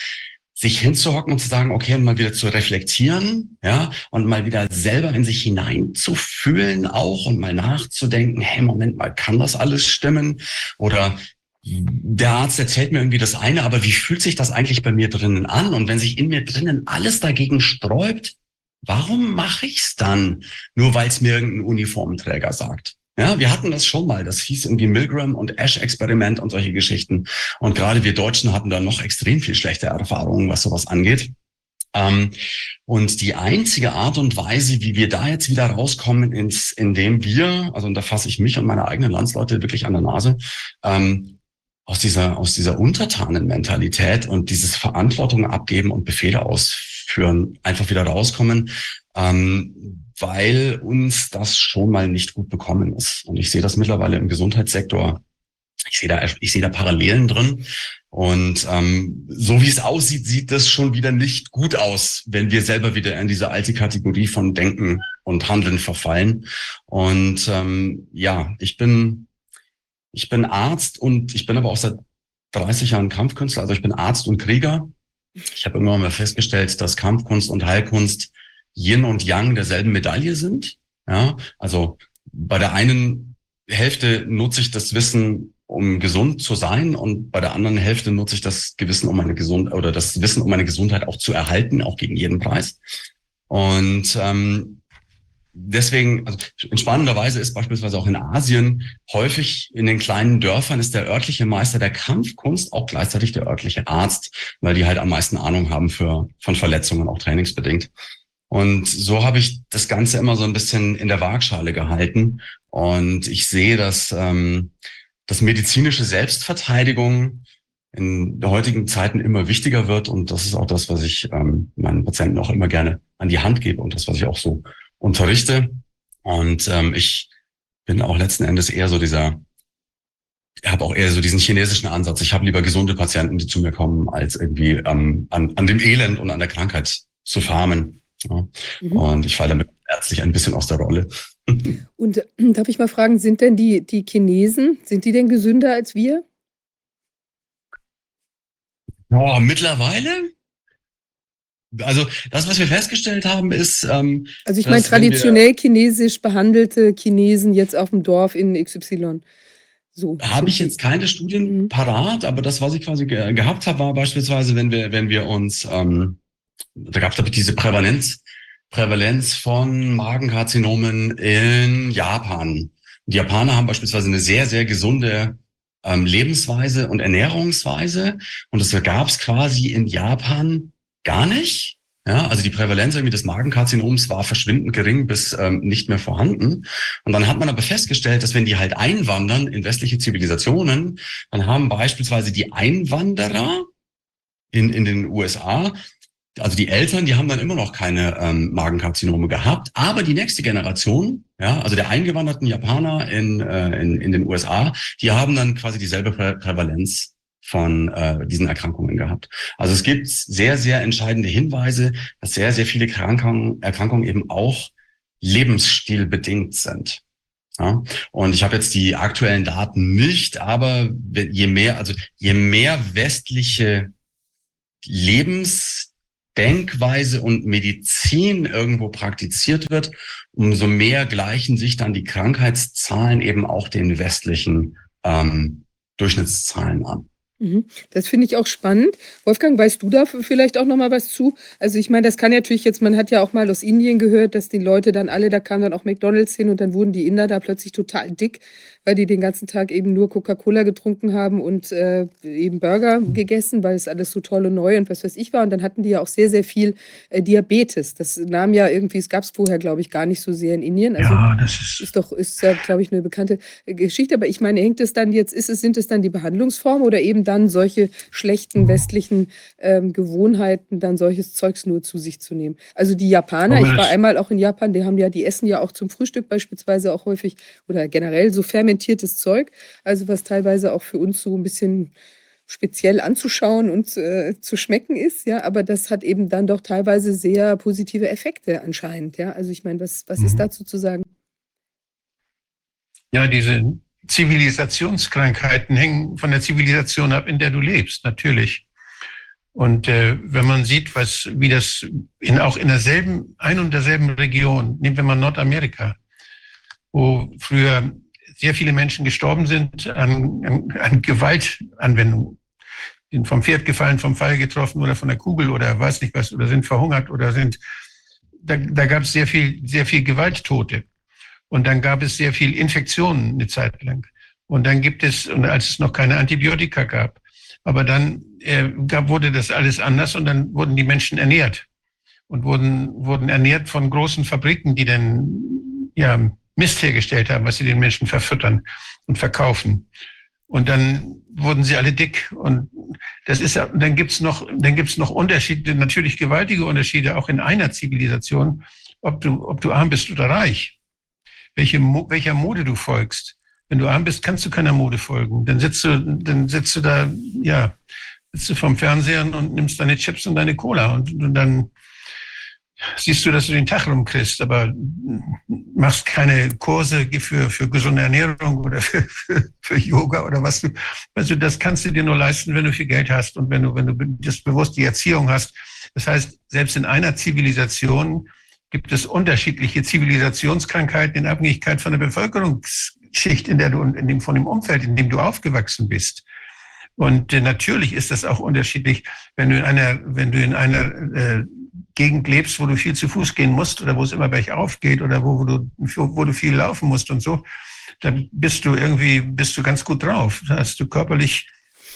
sich hinzuhocken und zu sagen, okay, und mal wieder zu reflektieren, ja, und mal wieder selber in sich hineinzufühlen auch und mal nachzudenken, hey, Moment mal, kann das alles stimmen? Oder der Arzt erzählt mir irgendwie das eine, aber wie fühlt sich das eigentlich bei mir drinnen an? Und wenn sich in mir drinnen alles dagegen sträubt, warum mache ich's dann? Nur weil es mir irgendein Uniformträger sagt. Ja, wir hatten das schon mal. Das hieß irgendwie Milgram und Ash-Experiment und solche Geschichten. Und gerade wir Deutschen hatten da noch extrem viel schlechte Erfahrungen, was sowas angeht. Ähm, und die einzige Art und Weise, wie wir da jetzt wieder rauskommen, ist, indem wir, also und da fasse ich mich und meine eigenen Landsleute wirklich an der Nase, ähm, aus dieser, aus dieser Untertanenmentalität und dieses Verantwortung abgeben und Befehle ausführen, einfach wieder rauskommen. Ähm, weil uns das schon mal nicht gut bekommen ist. Und ich sehe das mittlerweile im Gesundheitssektor. Ich sehe da, ich sehe da Parallelen drin. Und ähm, so wie es aussieht, sieht das schon wieder nicht gut aus, wenn wir selber wieder in diese alte Kategorie von Denken und Handeln verfallen. Und ähm, ja, ich bin, ich bin Arzt und ich bin aber auch seit 30 Jahren Kampfkünstler. Also ich bin Arzt und Krieger. Ich habe irgendwann mal festgestellt, dass Kampfkunst und Heilkunst Yin und Yang derselben Medaille sind. Ja, also bei der einen Hälfte nutze ich das Wissen, um gesund zu sein, und bei der anderen Hälfte nutze ich das Gewissen, um meine Gesundheit oder das Wissen, um meine Gesundheit auch zu erhalten, auch gegen jeden Preis. Und ähm, deswegen, also in spannender Weise ist beispielsweise auch in Asien häufig in den kleinen Dörfern ist der örtliche Meister der Kampfkunst auch gleichzeitig der örtliche Arzt, weil die halt am meisten Ahnung haben für, von Verletzungen, auch trainingsbedingt. Und so habe ich das Ganze immer so ein bisschen in der Waagschale gehalten. Und ich sehe, dass, ähm, dass medizinische Selbstverteidigung in heutigen Zeiten immer wichtiger wird. Und das ist auch das, was ich ähm, meinen Patienten auch immer gerne an die Hand gebe und das, was ich auch so unterrichte. Und ähm, ich bin auch letzten Endes eher so dieser, ich habe auch eher so diesen chinesischen Ansatz. Ich habe lieber gesunde Patienten, die zu mir kommen, als irgendwie ähm, an, an dem Elend und an der Krankheit zu farmen. Ja. Mhm. Und ich falle damit ärztlich ein bisschen aus der Rolle. Und äh, darf ich mal fragen, sind denn die, die Chinesen, sind die denn gesünder als wir? Ja, mittlerweile also das, was wir festgestellt haben, ist. Ähm, also ich meine traditionell chinesisch behandelte Chinesen jetzt auf dem Dorf in XY. So. Habe ich jetzt keine Studien mhm. parat, aber das, was ich quasi ge gehabt habe, war beispielsweise, wenn wir, wenn wir uns, ähm, da gab es diese Prävalenz, Prävalenz von Magenkarzinomen in Japan. Die Japaner haben beispielsweise eine sehr, sehr gesunde ähm, Lebensweise und Ernährungsweise. Und das gab es quasi in Japan gar nicht. Ja, also die Prävalenz irgendwie des Magenkarzinoms war verschwindend gering bis ähm, nicht mehr vorhanden. Und dann hat man aber festgestellt, dass wenn die halt einwandern in westliche Zivilisationen, dann haben beispielsweise die Einwanderer in, in den USA, also die Eltern, die haben dann immer noch keine ähm, Magenkarzinome gehabt, aber die nächste Generation, ja, also der eingewanderten Japaner in, äh, in, in den USA, die haben dann quasi dieselbe Prä Prävalenz von äh, diesen Erkrankungen gehabt. Also es gibt sehr, sehr entscheidende Hinweise, dass sehr, sehr viele Erkrankungen, Erkrankungen eben auch lebensstilbedingt sind. Ja, und ich habe jetzt die aktuellen Daten nicht, aber je mehr, also je mehr westliche Lebensdenkweise und Medizin irgendwo praktiziert wird, umso mehr gleichen sich dann die Krankheitszahlen eben auch den westlichen ähm, Durchschnittszahlen an. Mhm. Das finde ich auch spannend. Wolfgang, weißt du da vielleicht auch noch mal was zu? Also ich meine, das kann natürlich jetzt, man hat ja auch mal aus Indien gehört, dass die Leute dann alle, da kam dann auch McDonald's hin und dann wurden die Inder da plötzlich total dick, weil die den ganzen Tag eben nur Coca-Cola getrunken haben und äh, eben Burger mhm. gegessen, weil es alles so toll und neu und was weiß ich war. Und dann hatten die ja auch sehr, sehr viel äh, Diabetes. Das nahm ja irgendwie, es gab es vorher, glaube ich, gar nicht so sehr in Indien. Also ja, das ist, ist doch, ist ja, glaube ich, eine bekannte äh, Geschichte. Aber ich meine, hängt es dann jetzt, ist es, sind es dann die Behandlungsformen oder eben dann solche schlechten westlichen ähm, Gewohnheiten, dann solches Zeugs nur zu sich zu nehmen? Also die Japaner, ich war einmal auch in Japan, die haben ja, die essen ja auch zum Frühstück beispielsweise auch häufig oder generell so fermentiert fermentiertes Zeug, also was teilweise auch für uns so ein bisschen speziell anzuschauen und äh, zu schmecken ist, ja, aber das hat eben dann doch teilweise sehr positive Effekte anscheinend, ja. Also ich meine, was, was mhm. ist dazu zu sagen? Ja, diese Zivilisationskrankheiten hängen von der Zivilisation ab, in der du lebst, natürlich. Und äh, wenn man sieht, was, wie das in, auch in derselben, ein und derselben Region, nehmen wir mal Nordamerika, wo früher sehr viele Menschen gestorben sind an, an, an Gewaltanwendung. Sind vom Pferd gefallen, vom Pfeil getroffen oder von der Kugel oder weiß nicht was, oder sind verhungert oder sind, da, da gab es sehr viel, sehr viel Gewalttote. Und dann gab es sehr viel Infektionen eine Zeit lang. Und dann gibt es, und als es noch keine Antibiotika gab, aber dann äh, gab, wurde das alles anders und dann wurden die Menschen ernährt und wurden, wurden ernährt von großen Fabriken, die dann ja Mist hergestellt haben, was sie den Menschen verfüttern und verkaufen. Und dann wurden sie alle dick. Und das ist ja, dann gibt's noch, dann gibt's noch Unterschiede, natürlich gewaltige Unterschiede auch in einer Zivilisation, ob du, ob du arm bist oder reich. Welche, welcher Mode du folgst. Wenn du arm bist, kannst du keiner Mode folgen. Dann sitzt du, dann sitzt du da, ja, sitzt du vom Fernseher und nimmst deine Chips und deine Cola und, und dann siehst du, dass du den Tag rumkriegst, aber machst keine Kurse für, für gesunde Ernährung oder für, für, für Yoga oder was du, also das kannst du dir nur leisten, wenn du viel Geld hast und wenn du, wenn du das bewusst die Erziehung hast. Das heißt, selbst in einer Zivilisation gibt es unterschiedliche Zivilisationskrankheiten in Abhängigkeit von der Bevölkerungsschicht, in der du, in dem, von dem Umfeld, in dem du aufgewachsen bist. Und äh, natürlich ist das auch unterschiedlich, wenn du in einer, wenn du in einer äh, Gegend lebst, wo du viel zu Fuß gehen musst oder wo es immer bergauf geht oder wo, wo, du, wo du viel laufen musst und so, dann bist du irgendwie, bist du ganz gut drauf. Da hast du körperlich,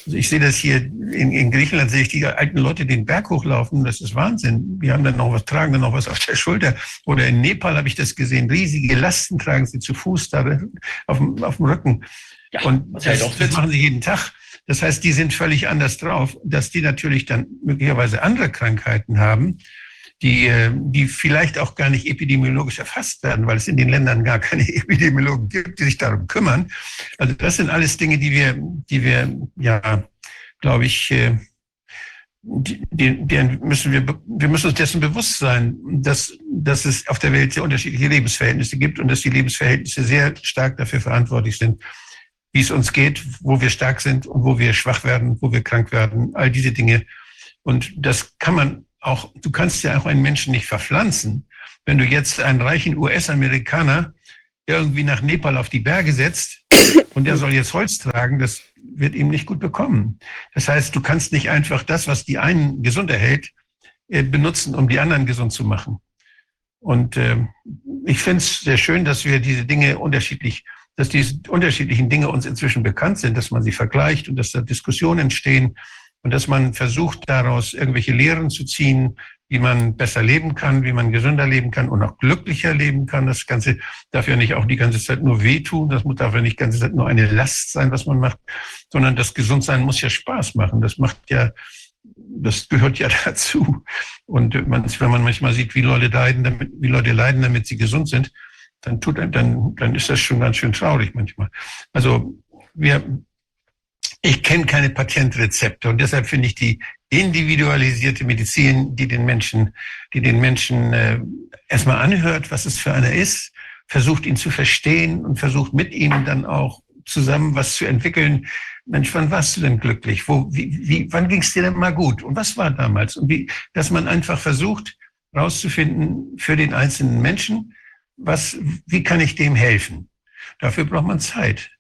also ich sehe das hier in, in Griechenland, sehe ich die alten Leute den Berg hochlaufen, das ist Wahnsinn. Die haben dann noch was, tragen dann noch was auf der Schulter. Oder in Nepal habe ich das gesehen, riesige Lasten tragen sie zu Fuß da auf dem, auf dem Rücken. Ja, und das, das machen sie jeden Tag. Das heißt, die sind völlig anders drauf, dass die natürlich dann möglicherweise andere Krankheiten haben die, äh, die vielleicht auch gar nicht epidemiologisch erfasst werden, weil es in den Ländern gar keine Epidemiologen gibt, die sich darum kümmern. Also das sind alles Dinge, die wir, die wir, ja, glaube ich, äh, die, die müssen wir, wir müssen uns dessen bewusst sein, dass, dass es auf der Welt sehr unterschiedliche Lebensverhältnisse gibt und dass die Lebensverhältnisse sehr stark dafür verantwortlich sind, wie es uns geht, wo wir stark sind und wo wir schwach werden, wo wir krank werden, all diese Dinge. Und das kann man auch, du kannst ja auch einen Menschen nicht verpflanzen. Wenn du jetzt einen reichen US-Amerikaner irgendwie nach Nepal auf die Berge setzt und der soll jetzt Holz tragen, das wird ihm nicht gut bekommen. Das heißt, du kannst nicht einfach das, was die einen gesund erhält, äh, benutzen, um die anderen gesund zu machen. Und äh, ich finde es sehr schön, dass wir diese Dinge unterschiedlich, dass diese unterschiedlichen Dinge uns inzwischen bekannt sind, dass man sie vergleicht und dass da Diskussionen entstehen und dass man versucht, daraus irgendwelche Lehren zu ziehen, wie man besser leben kann, wie man gesünder leben kann und auch glücklicher leben kann. Das Ganze darf ja nicht auch die ganze Zeit nur wehtun, das darf ja nicht die ganze Zeit nur eine Last sein, was man macht, sondern das Gesundsein muss ja Spaß machen. Das macht ja, das gehört ja dazu. Und man, wenn man manchmal sieht, wie Leute leiden, damit, wie Leute leiden, damit sie gesund sind, dann tut, dann, dann ist das schon ganz schön traurig manchmal. Also wir, ich kenne keine Patentrezepte und deshalb finde ich die individualisierte Medizin, die den Menschen, die den Menschen äh, erstmal anhört, was es für einer ist, versucht ihn zu verstehen und versucht mit ihm dann auch zusammen was zu entwickeln. Mensch, wann warst du denn glücklich? Wo, wie, wie, wann ging es dir denn mal gut? Und was war damals? Und wie, dass man einfach versucht, rauszufinden für den einzelnen Menschen, was, wie kann ich dem helfen? Dafür braucht man Zeit.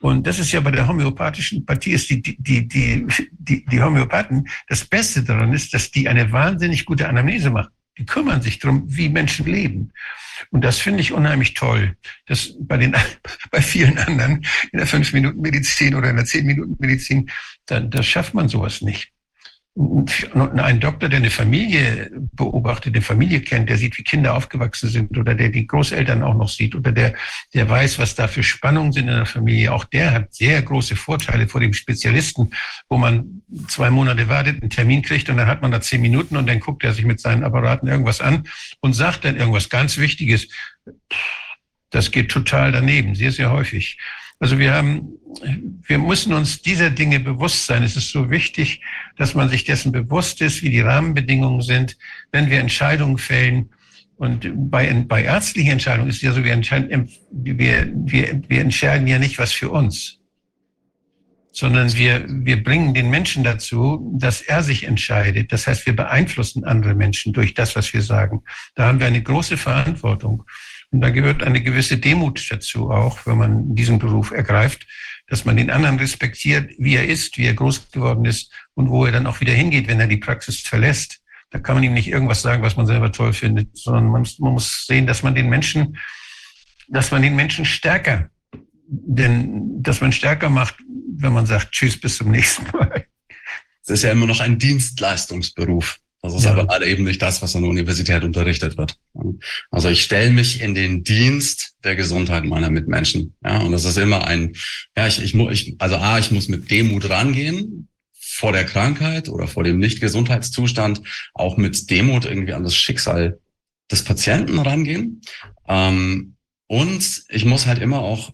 Und das ist ja bei der homöopathischen Partie ist die, die, die, die, die Homöopathen, das Beste daran ist, dass die eine wahnsinnig gute Anamnese machen. Die kümmern sich darum, wie Menschen leben. Und das finde ich unheimlich toll. Das bei den, bei vielen anderen in der fünf Minuten Medizin oder in der zehn Minuten Medizin, da, da schafft man sowas nicht ein Doktor, der eine Familie beobachtet, eine Familie kennt, der sieht, wie Kinder aufgewachsen sind oder der die Großeltern auch noch sieht oder der, der weiß, was da für Spannungen sind in der Familie, auch der hat sehr große Vorteile vor dem Spezialisten, wo man zwei Monate wartet, einen Termin kriegt und dann hat man da zehn Minuten und dann guckt er sich mit seinen Apparaten irgendwas an und sagt dann irgendwas ganz Wichtiges. Das geht total daneben, sehr, sehr häufig. Also wir haben, wir müssen uns dieser Dinge bewusst sein. Es ist so wichtig, dass man sich dessen bewusst ist, wie die Rahmenbedingungen sind, wenn wir Entscheidungen fällen. Und bei, bei ärztlichen Entscheidungen ist ja so, wir entscheiden, wir, wir, wir entscheiden ja nicht was für uns, sondern wir, wir bringen den Menschen dazu, dass er sich entscheidet. Das heißt, wir beeinflussen andere Menschen durch das, was wir sagen. Da haben wir eine große Verantwortung. Und da gehört eine gewisse Demut dazu auch, wenn man diesen Beruf ergreift, dass man den anderen respektiert, wie er ist, wie er groß geworden ist und wo er dann auch wieder hingeht, wenn er die Praxis verlässt. Da kann man ihm nicht irgendwas sagen, was man selber toll findet, sondern man, man muss sehen, dass man den Menschen, dass man den Menschen stärker, denn dass man stärker macht, wenn man sagt, tschüss, bis zum nächsten Mal. Es ist ja immer noch ein Dienstleistungsberuf. Das ist ja. aber leider eben nicht das, was an der Universität unterrichtet wird. Also ich stelle mich in den Dienst der Gesundheit meiner Mitmenschen. Ja, und das ist immer ein, ja, ich, ich, muss, ich also A, ich muss mit Demut rangehen vor der Krankheit oder vor dem Nicht-Gesundheitszustand, auch mit Demut irgendwie an das Schicksal des Patienten rangehen. Ähm, und ich muss halt immer auch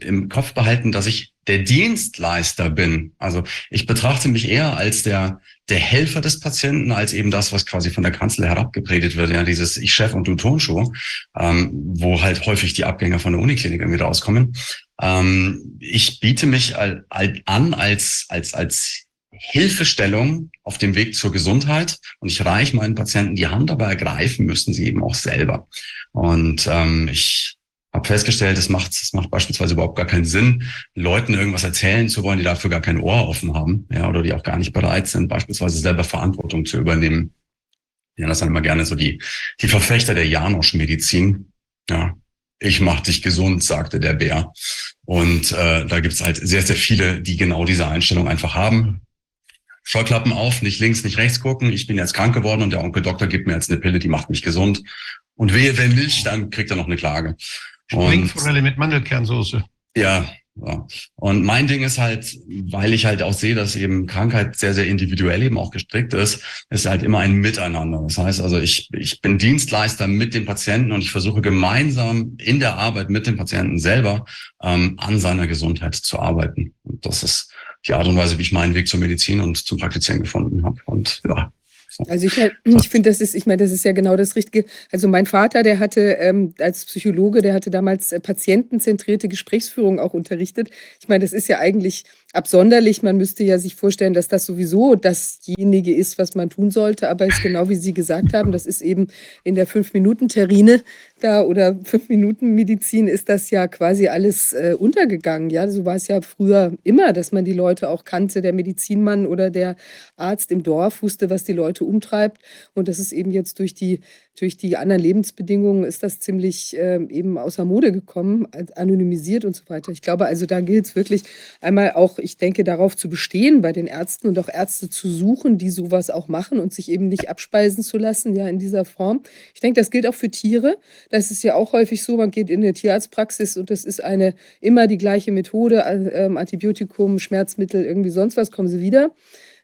im Kopf behalten, dass ich der Dienstleister bin. Also ich betrachte mich eher als der, der Helfer des Patienten, als eben das, was quasi von der Kanzel herabgepredigt wird, ja, dieses Ich Chef und du Tonschuh, ähm, wo halt häufig die Abgänger von der Uniklinik irgendwie rauskommen. Ähm, ich biete mich al, al, an als, als, als Hilfestellung auf dem Weg zur Gesundheit und ich reiche meinen Patienten die Hand, aber ergreifen müssen sie eben auch selber. Und ähm, ich habe festgestellt, es macht, es macht beispielsweise überhaupt gar keinen Sinn, Leuten irgendwas erzählen zu wollen, die dafür gar kein Ohr offen haben, ja, oder die auch gar nicht bereit sind, beispielsweise selber Verantwortung zu übernehmen. Ja, das sind immer gerne so die, die Verfechter der Janosch-Medizin. Ja, ich mach dich gesund, sagte der Bär. Und äh, da gibt's halt sehr, sehr viele, die genau diese Einstellung einfach haben. Scheuklappen auf, nicht links, nicht rechts gucken. Ich bin jetzt krank geworden und der Onkel Doktor gibt mir jetzt eine Pille, die macht mich gesund. Und wehe, wenn nicht, dann kriegt er noch eine Klage. Springforelle mit Mandelkernsoße. Ja, ja. Und mein Ding ist halt, weil ich halt auch sehe, dass eben Krankheit sehr, sehr individuell eben auch gestrickt ist, ist halt immer ein Miteinander. Das heißt also, ich, ich bin Dienstleister mit dem Patienten und ich versuche gemeinsam in der Arbeit mit dem Patienten selber ähm, an seiner Gesundheit zu arbeiten. Und das ist die Art und Weise, wie ich meinen Weg zur Medizin und zum Praktizieren gefunden habe. Und ja, also ich, ich finde, das ist, ich meine, das ist ja genau das Richtige. Also mein Vater, der hatte ähm, als Psychologe, der hatte damals äh, patientenzentrierte Gesprächsführung auch unterrichtet. Ich meine, das ist ja eigentlich absonderlich. Man müsste ja sich vorstellen, dass das sowieso dasjenige ist, was man tun sollte. Aber es ist genau wie Sie gesagt haben, das ist eben in der Fünf-Minuten-Terrine da oder Fünf-Minuten-Medizin ist das ja quasi alles äh, untergegangen. Ja, so war es ja früher immer, dass man die Leute auch kannte, der Medizinmann oder der Arzt im Dorf wusste, was die Leute umtreibt. Und das ist eben jetzt durch die durch die anderen Lebensbedingungen ist das ziemlich äh, eben außer Mode gekommen, anonymisiert und so weiter. Ich glaube also, da gilt es wirklich einmal auch, ich denke, darauf zu bestehen, bei den Ärzten und auch Ärzte zu suchen, die sowas auch machen und sich eben nicht abspeisen zu lassen, ja, in dieser Form. Ich denke, das gilt auch für Tiere. Das ist ja auch häufig so, man geht in eine Tierarztpraxis und das ist eine immer die gleiche Methode, äh, Antibiotikum, Schmerzmittel, irgendwie sonst was, kommen sie wieder.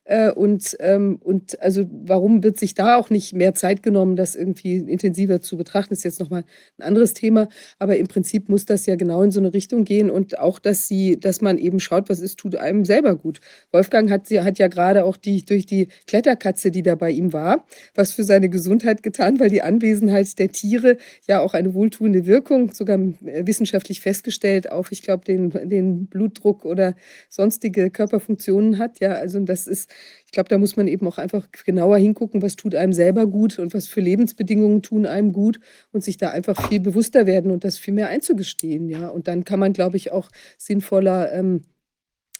Äh, und, ähm, und also warum wird sich da auch nicht mehr Zeit genommen, das irgendwie intensiver zu betrachten, ist jetzt nochmal ein anderes Thema. Aber im Prinzip muss das ja genau in so eine Richtung gehen und auch, dass sie, dass man eben schaut, was ist, tut einem selber gut. Wolfgang hat, sie hat ja gerade auch die, durch die Kletterkatze, die da bei ihm war, was für seine Gesundheit getan, weil die Anwesenheit der Tiere ja auch eine wohltuende Wirkung, sogar äh, wissenschaftlich festgestellt, auf, ich glaube, den, den Blutdruck oder sonstige Körperfunktionen hat. Ja, also das ist ich glaube, da muss man eben auch einfach genauer hingucken, was tut einem selber gut und was für Lebensbedingungen tun einem gut und sich da einfach viel bewusster werden und das viel mehr einzugestehen. Ja, und dann kann man, glaube ich, auch sinnvoller ähm,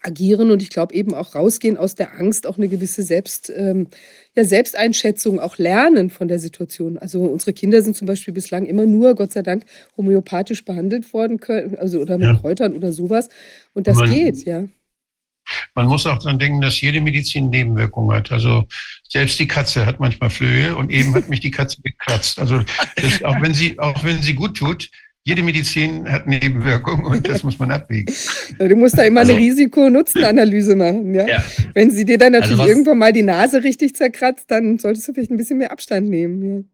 agieren und ich glaube eben auch rausgehen aus der Angst, auch eine gewisse Selbst, ähm, ja, Selbsteinschätzung auch lernen von der Situation. Also unsere Kinder sind zum Beispiel bislang immer nur, Gott sei Dank, homöopathisch behandelt worden, können, also oder mit ja. Kräutern oder sowas. Und das man, geht, ja. Man muss auch dran denken, dass jede Medizin Nebenwirkungen hat. Also selbst die Katze hat manchmal Flöhe und eben hat mich die Katze gekratzt. Also das, auch wenn sie, auch wenn sie gut tut, jede Medizin hat Nebenwirkungen und das muss man abwägen. Du musst da immer also, eine Risiko-Nutzen-Analyse machen. Ja? ja? Wenn sie dir dann also natürlich also irgendwann mal die Nase richtig zerkratzt, dann solltest du vielleicht ein bisschen mehr Abstand nehmen. Ja.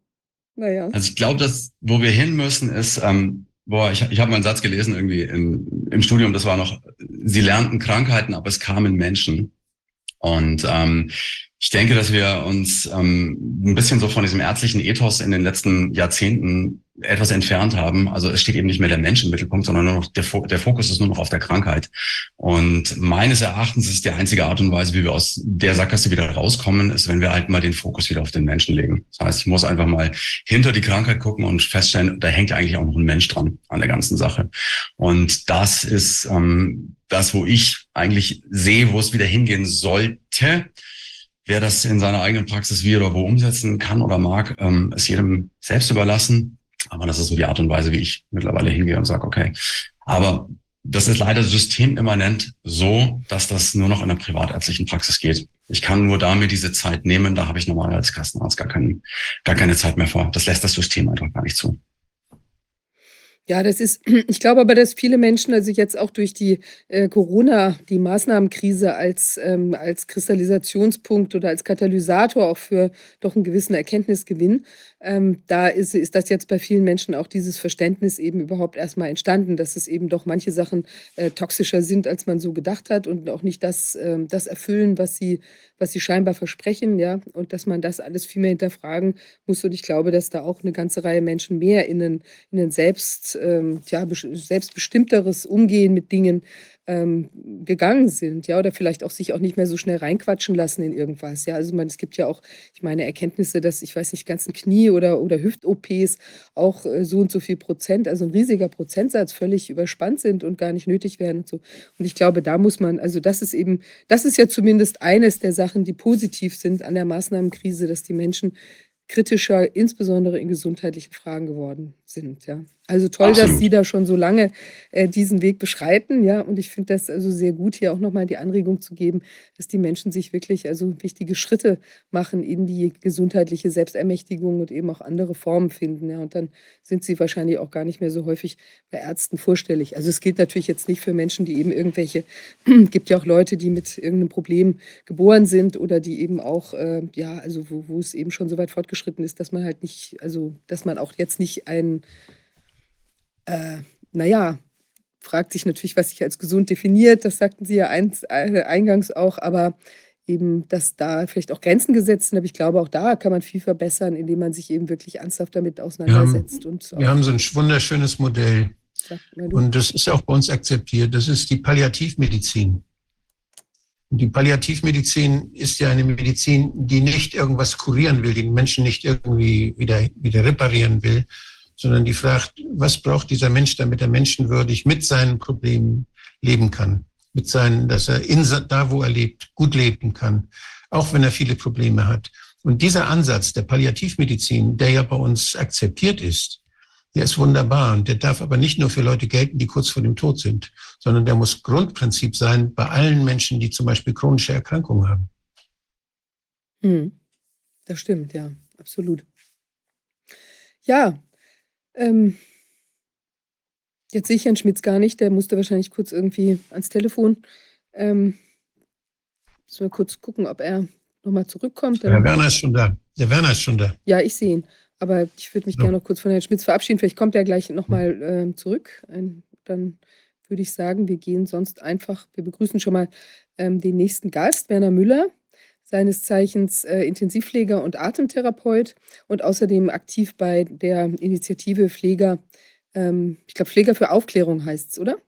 Naja. Also ich glaube, dass wo wir hin müssen, ist, ähm, Boah, ich, ich habe mal einen Satz gelesen irgendwie im, im Studium, das war noch, sie lernten Krankheiten, aber es kamen Menschen. Und ähm, ich denke, dass wir uns ähm, ein bisschen so von diesem ärztlichen Ethos in den letzten Jahrzehnten etwas entfernt haben. Also es steht eben nicht mehr der Mensch im Mittelpunkt, sondern nur noch der, der Fokus ist nur noch auf der Krankheit. Und meines Erachtens ist die einzige Art und Weise, wie wir aus der Sackgasse wieder rauskommen, ist, wenn wir halt mal den Fokus wieder auf den Menschen legen. Das heißt, ich muss einfach mal hinter die Krankheit gucken und feststellen, da hängt eigentlich auch noch ein Mensch dran an der ganzen Sache. Und das ist ähm, das, wo ich eigentlich sehe, wo es wieder hingehen sollte. Wer das in seiner eigenen Praxis wie oder wo umsetzen kann oder mag, ähm, ist jedem selbst überlassen. Aber das ist so die Art und Weise, wie ich mittlerweile hingehe und sage, okay. Aber das ist leider systemimmanent so, dass das nur noch in der privatärztlichen Praxis geht. Ich kann nur damit diese Zeit nehmen, da habe ich normal als Kassenarzt gar, kein, gar keine Zeit mehr vor. Das lässt das System einfach gar nicht zu. Ja, das ist, ich glaube aber, dass viele Menschen, also jetzt auch durch die äh, Corona, die Maßnahmenkrise als, ähm, als Kristallisationspunkt oder als Katalysator auch für doch einen gewissen Erkenntnisgewinn, ähm, da ist, ist das jetzt bei vielen Menschen auch dieses Verständnis eben überhaupt erstmal entstanden, dass es eben doch manche Sachen äh, toxischer sind, als man so gedacht hat und auch nicht das, äh, das erfüllen, was sie, was sie scheinbar versprechen, ja, und dass man das alles viel mehr hinterfragen muss. Und ich glaube, dass da auch eine ganze Reihe Menschen mehr in ein, in ein selbst, ähm, ja, selbstbestimmteres Umgehen mit Dingen ähm, gegangen sind, ja, oder vielleicht auch sich auch nicht mehr so schnell reinquatschen lassen in irgendwas. Ja, also man, es gibt ja auch, ich meine, Erkenntnisse, dass ich weiß nicht, ganzen Knie- oder, oder Hüft-OPs auch äh, so und so viel Prozent, also ein riesiger Prozentsatz völlig überspannt sind und gar nicht nötig werden und so. Und ich glaube, da muss man, also das ist eben, das ist ja zumindest eines der Sachen, die positiv sind an der Maßnahmenkrise, dass die Menschen kritischer, insbesondere in gesundheitlichen Fragen geworden sind. Ja. Also toll, Absolut. dass Sie da schon so lange äh, diesen Weg beschreiten, ja. Und ich finde das also sehr gut, hier auch nochmal die Anregung zu geben, dass die Menschen sich wirklich also wichtige Schritte machen in die gesundheitliche Selbstermächtigung und eben auch andere Formen finden. Ja. Und dann sind sie wahrscheinlich auch gar nicht mehr so häufig bei Ärzten vorstellig. Also es gilt natürlich jetzt nicht für Menschen, die eben irgendwelche, gibt ja auch Leute, die mit irgendeinem Problem geboren sind oder die eben auch, äh, ja, also wo, wo es eben schon so weit fortgeschritten ist, dass man halt nicht, also dass man auch jetzt nicht äh, naja, fragt sich natürlich, was sich als gesund definiert. Das sagten Sie ja eins, äh, eingangs auch, aber eben, dass da vielleicht auch Grenzen gesetzt sind. Aber ich glaube, auch da kann man viel verbessern, indem man sich eben wirklich ernsthaft damit auseinandersetzt. Wir haben, und wir haben so ein wunderschönes Modell. Und das ist auch bei uns akzeptiert. Das ist die Palliativmedizin. Und die Palliativmedizin ist ja eine Medizin, die nicht irgendwas kurieren will, die den Menschen nicht irgendwie wieder, wieder reparieren will, sondern die fragt, was braucht dieser Mensch, damit er menschenwürdig mit seinen Problemen leben kann, mit seinen, dass er in, da, wo er lebt, gut leben kann, auch wenn er viele Probleme hat. Und dieser Ansatz der Palliativmedizin, der ja bei uns akzeptiert ist, der ist wunderbar und der darf aber nicht nur für Leute gelten, die kurz vor dem Tod sind, sondern der muss Grundprinzip sein bei allen Menschen, die zum Beispiel chronische Erkrankungen haben. Hm. Das stimmt, ja, absolut. Ja, ähm, jetzt sehe ich Herrn Schmitz gar nicht, der musste wahrscheinlich kurz irgendwie ans Telefon. Ähm, müssen wir kurz gucken, ob er nochmal zurückkommt. Der Werner ist schon da. Der Werner ist schon da. Ja, ich sehe ihn. Aber ich würde mich so. gerne noch kurz von Herrn Schmitz verabschieden. Vielleicht kommt er gleich nochmal äh, zurück. Ein, dann würde ich sagen, wir gehen sonst einfach, wir begrüßen schon mal ähm, den nächsten Gast, Werner Müller seines Zeichens äh, Intensivpfleger und Atemtherapeut und außerdem aktiv bei der Initiative Pfleger, ähm, ich glaube Pfleger für Aufklärung heißt es, oder?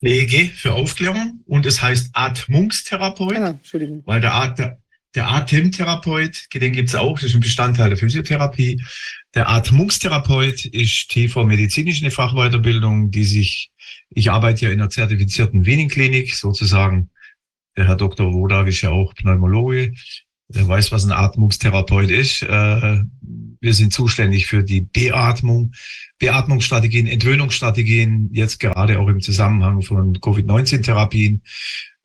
Pflege für Aufklärung und es heißt Atmungstherapeut, ah, Entschuldigung. weil der, At der Atemtherapeut, den gibt es auch, das ist ein Bestandteil der Physiotherapie. Der Atmungstherapeut ist TV-medizinisch eine Fachweiterbildung, die sich, ich arbeite ja in einer zertifizierten Wiening-Klinik, sozusagen der Herr Dr. Wodak ist ja auch Pneumologe. Er weiß, was ein Atmungstherapeut ist. Äh, wir sind zuständig für die Beatmung, Beatmungsstrategien, Entwöhnungsstrategien, jetzt gerade auch im Zusammenhang von Covid-19-Therapien.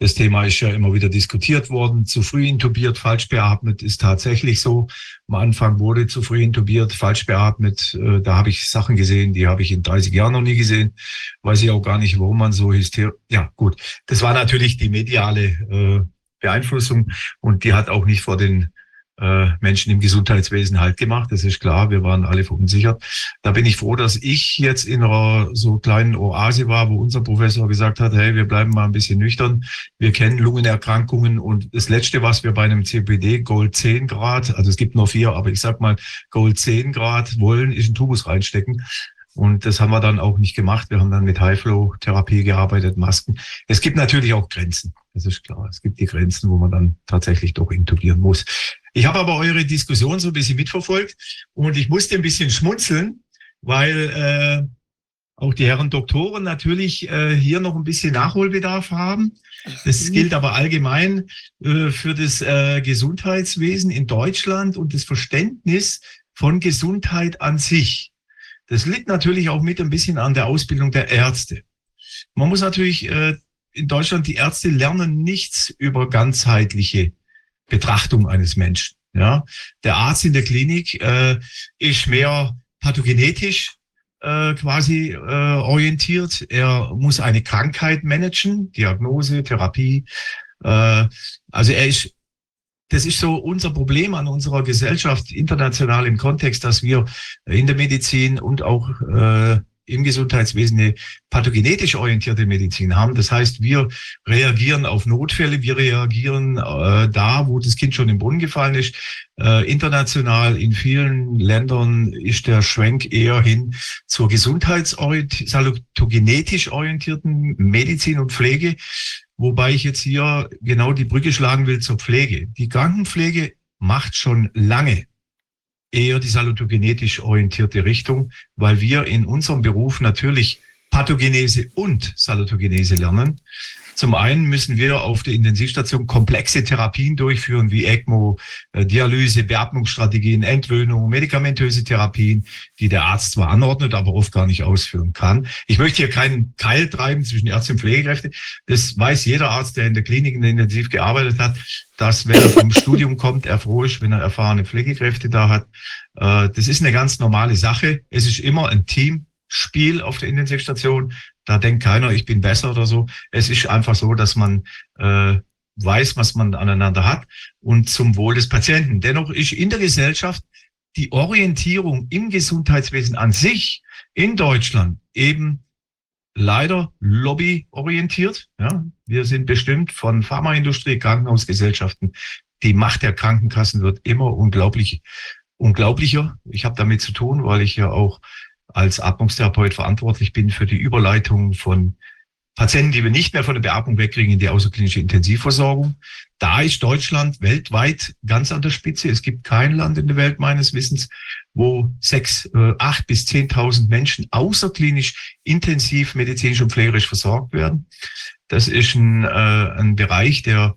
Das Thema ist ja immer wieder diskutiert worden. Zu früh intubiert, falsch beatmet ist tatsächlich so. Am Anfang wurde zu früh intubiert, falsch beatmet. Äh, da habe ich Sachen gesehen, die habe ich in 30 Jahren noch nie gesehen. Weiß ich auch gar nicht, warum man so hysterisch. Ja, gut. Das war natürlich die mediale äh, Beeinflussung und die hat auch nicht vor den äh, Menschen im Gesundheitswesen halt gemacht. Das ist klar, wir waren alle verunsichert. Da bin ich froh, dass ich jetzt in einer so kleinen Oase war, wo unser Professor gesagt hat, hey, wir bleiben mal ein bisschen nüchtern. Wir kennen Lungenerkrankungen und das Letzte, was wir bei einem CPD Gold 10 Grad, also es gibt nur vier, aber ich sag mal Gold 10 Grad wollen, ist ein Tubus reinstecken. Und das haben wir dann auch nicht gemacht. Wir haben dann mit High-Flow-Therapie gearbeitet, Masken. Es gibt natürlich auch Grenzen. Das ist klar. Es gibt die Grenzen, wo man dann tatsächlich doch intubieren muss. Ich habe aber eure Diskussion so ein bisschen mitverfolgt und ich musste ein bisschen schmunzeln, weil äh, auch die Herren Doktoren natürlich äh, hier noch ein bisschen Nachholbedarf haben. Das gilt aber allgemein äh, für das äh, Gesundheitswesen in Deutschland und das Verständnis von Gesundheit an sich. Das liegt natürlich auch mit ein bisschen an der Ausbildung der Ärzte. Man muss natürlich äh, in Deutschland, die Ärzte lernen nichts über ganzheitliche Betrachtung eines Menschen. Ja, der Arzt in der Klinik äh, ist mehr pathogenetisch äh, quasi äh, orientiert. Er muss eine Krankheit managen, Diagnose, Therapie. Äh, also er ist das ist so unser Problem an unserer Gesellschaft international im Kontext, dass wir in der Medizin und auch äh, im Gesundheitswesen eine pathogenetisch orientierte Medizin haben. Das heißt, wir reagieren auf Notfälle, wir reagieren äh, da, wo das Kind schon im Brunnen gefallen ist. Äh, international in vielen Ländern ist der Schwenk eher hin zur gesundheitsorientierten, orientierten Medizin und Pflege. Wobei ich jetzt hier genau die Brücke schlagen will zur Pflege. Die Krankenpflege macht schon lange eher die salutogenetisch orientierte Richtung, weil wir in unserem Beruf natürlich Pathogenese und Salutogenese lernen. Zum einen müssen wir auf der Intensivstation komplexe Therapien durchführen, wie ECMO, äh, Dialyse, Beatmungsstrategien, Entwöhnung, medikamentöse Therapien, die der Arzt zwar anordnet, aber oft gar nicht ausführen kann. Ich möchte hier keinen Keil treiben zwischen Ärzte und Pflegekräfte. Das weiß jeder Arzt, der in der Klinik intensiv gearbeitet hat, dass wenn er vom Studium kommt, er froh ist, wenn er erfahrene Pflegekräfte da hat. Äh, das ist eine ganz normale Sache. Es ist immer ein Teamspiel auf der Intensivstation. Da denkt keiner, ich bin besser oder so. Es ist einfach so, dass man äh, weiß, was man aneinander hat und zum Wohl des Patienten. Dennoch ist in der Gesellschaft die Orientierung im Gesundheitswesen an sich in Deutschland eben leider lobbyorientiert. Ja, wir sind bestimmt von Pharmaindustrie, Krankenhausgesellschaften. Die Macht der Krankenkassen wird immer unglaublich, unglaublicher. Ich habe damit zu tun, weil ich ja auch als Atmungstherapeut verantwortlich bin für die Überleitung von Patienten, die wir nicht mehr von der Beatmung wegkriegen, in die außerklinische Intensivversorgung. Da ist Deutschland weltweit ganz an der Spitze. Es gibt kein Land in der Welt meines Wissens, wo sechs, äh, acht bis zehntausend Menschen außerklinisch intensiv medizinisch und pflegerisch versorgt werden. Das ist ein, äh, ein Bereich, der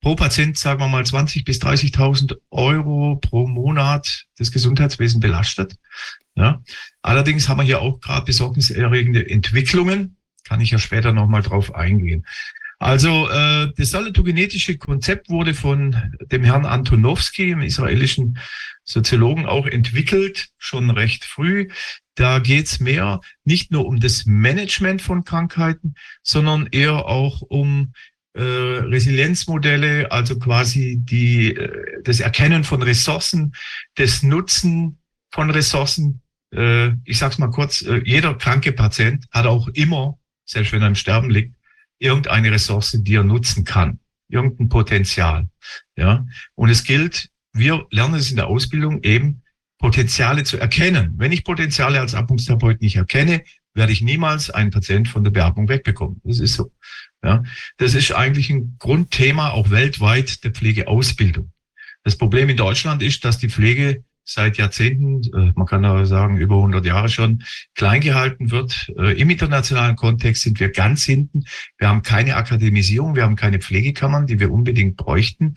pro Patient, sagen wir mal, 20 bis 30.000 Euro pro Monat das Gesundheitswesen belastet. Ja. Allerdings haben wir hier auch gerade besorgniserregende Entwicklungen. Kann ich ja später nochmal drauf eingehen. Also äh, das salutogenetische Konzept wurde von dem Herrn Antonowski, einem israelischen Soziologen, auch entwickelt, schon recht früh. Da geht's mehr nicht nur um das Management von Krankheiten, sondern eher auch um äh, Resilienzmodelle, also quasi die, äh, das Erkennen von Ressourcen, das Nutzen von Ressourcen. Äh, ich sage es mal kurz, äh, jeder kranke Patient hat auch immer, selbst wenn er im Sterben liegt, irgendeine Ressource, die er nutzen kann, irgendein Potenzial. Ja, und es gilt, wir lernen es in der Ausbildung eben, Potenziale zu erkennen. Wenn ich Potenziale als Atmungstherapeut nicht erkenne, werde ich niemals einen Patient von der Beatmung wegbekommen. Das ist so. Ja, das ist eigentlich ein Grundthema auch weltweit der Pflegeausbildung. Das Problem in Deutschland ist, dass die Pflege seit Jahrzehnten, äh, man kann aber sagen über 100 Jahre schon, klein gehalten wird. Äh, Im internationalen Kontext sind wir ganz hinten. Wir haben keine Akademisierung, wir haben keine Pflegekammern, die wir unbedingt bräuchten,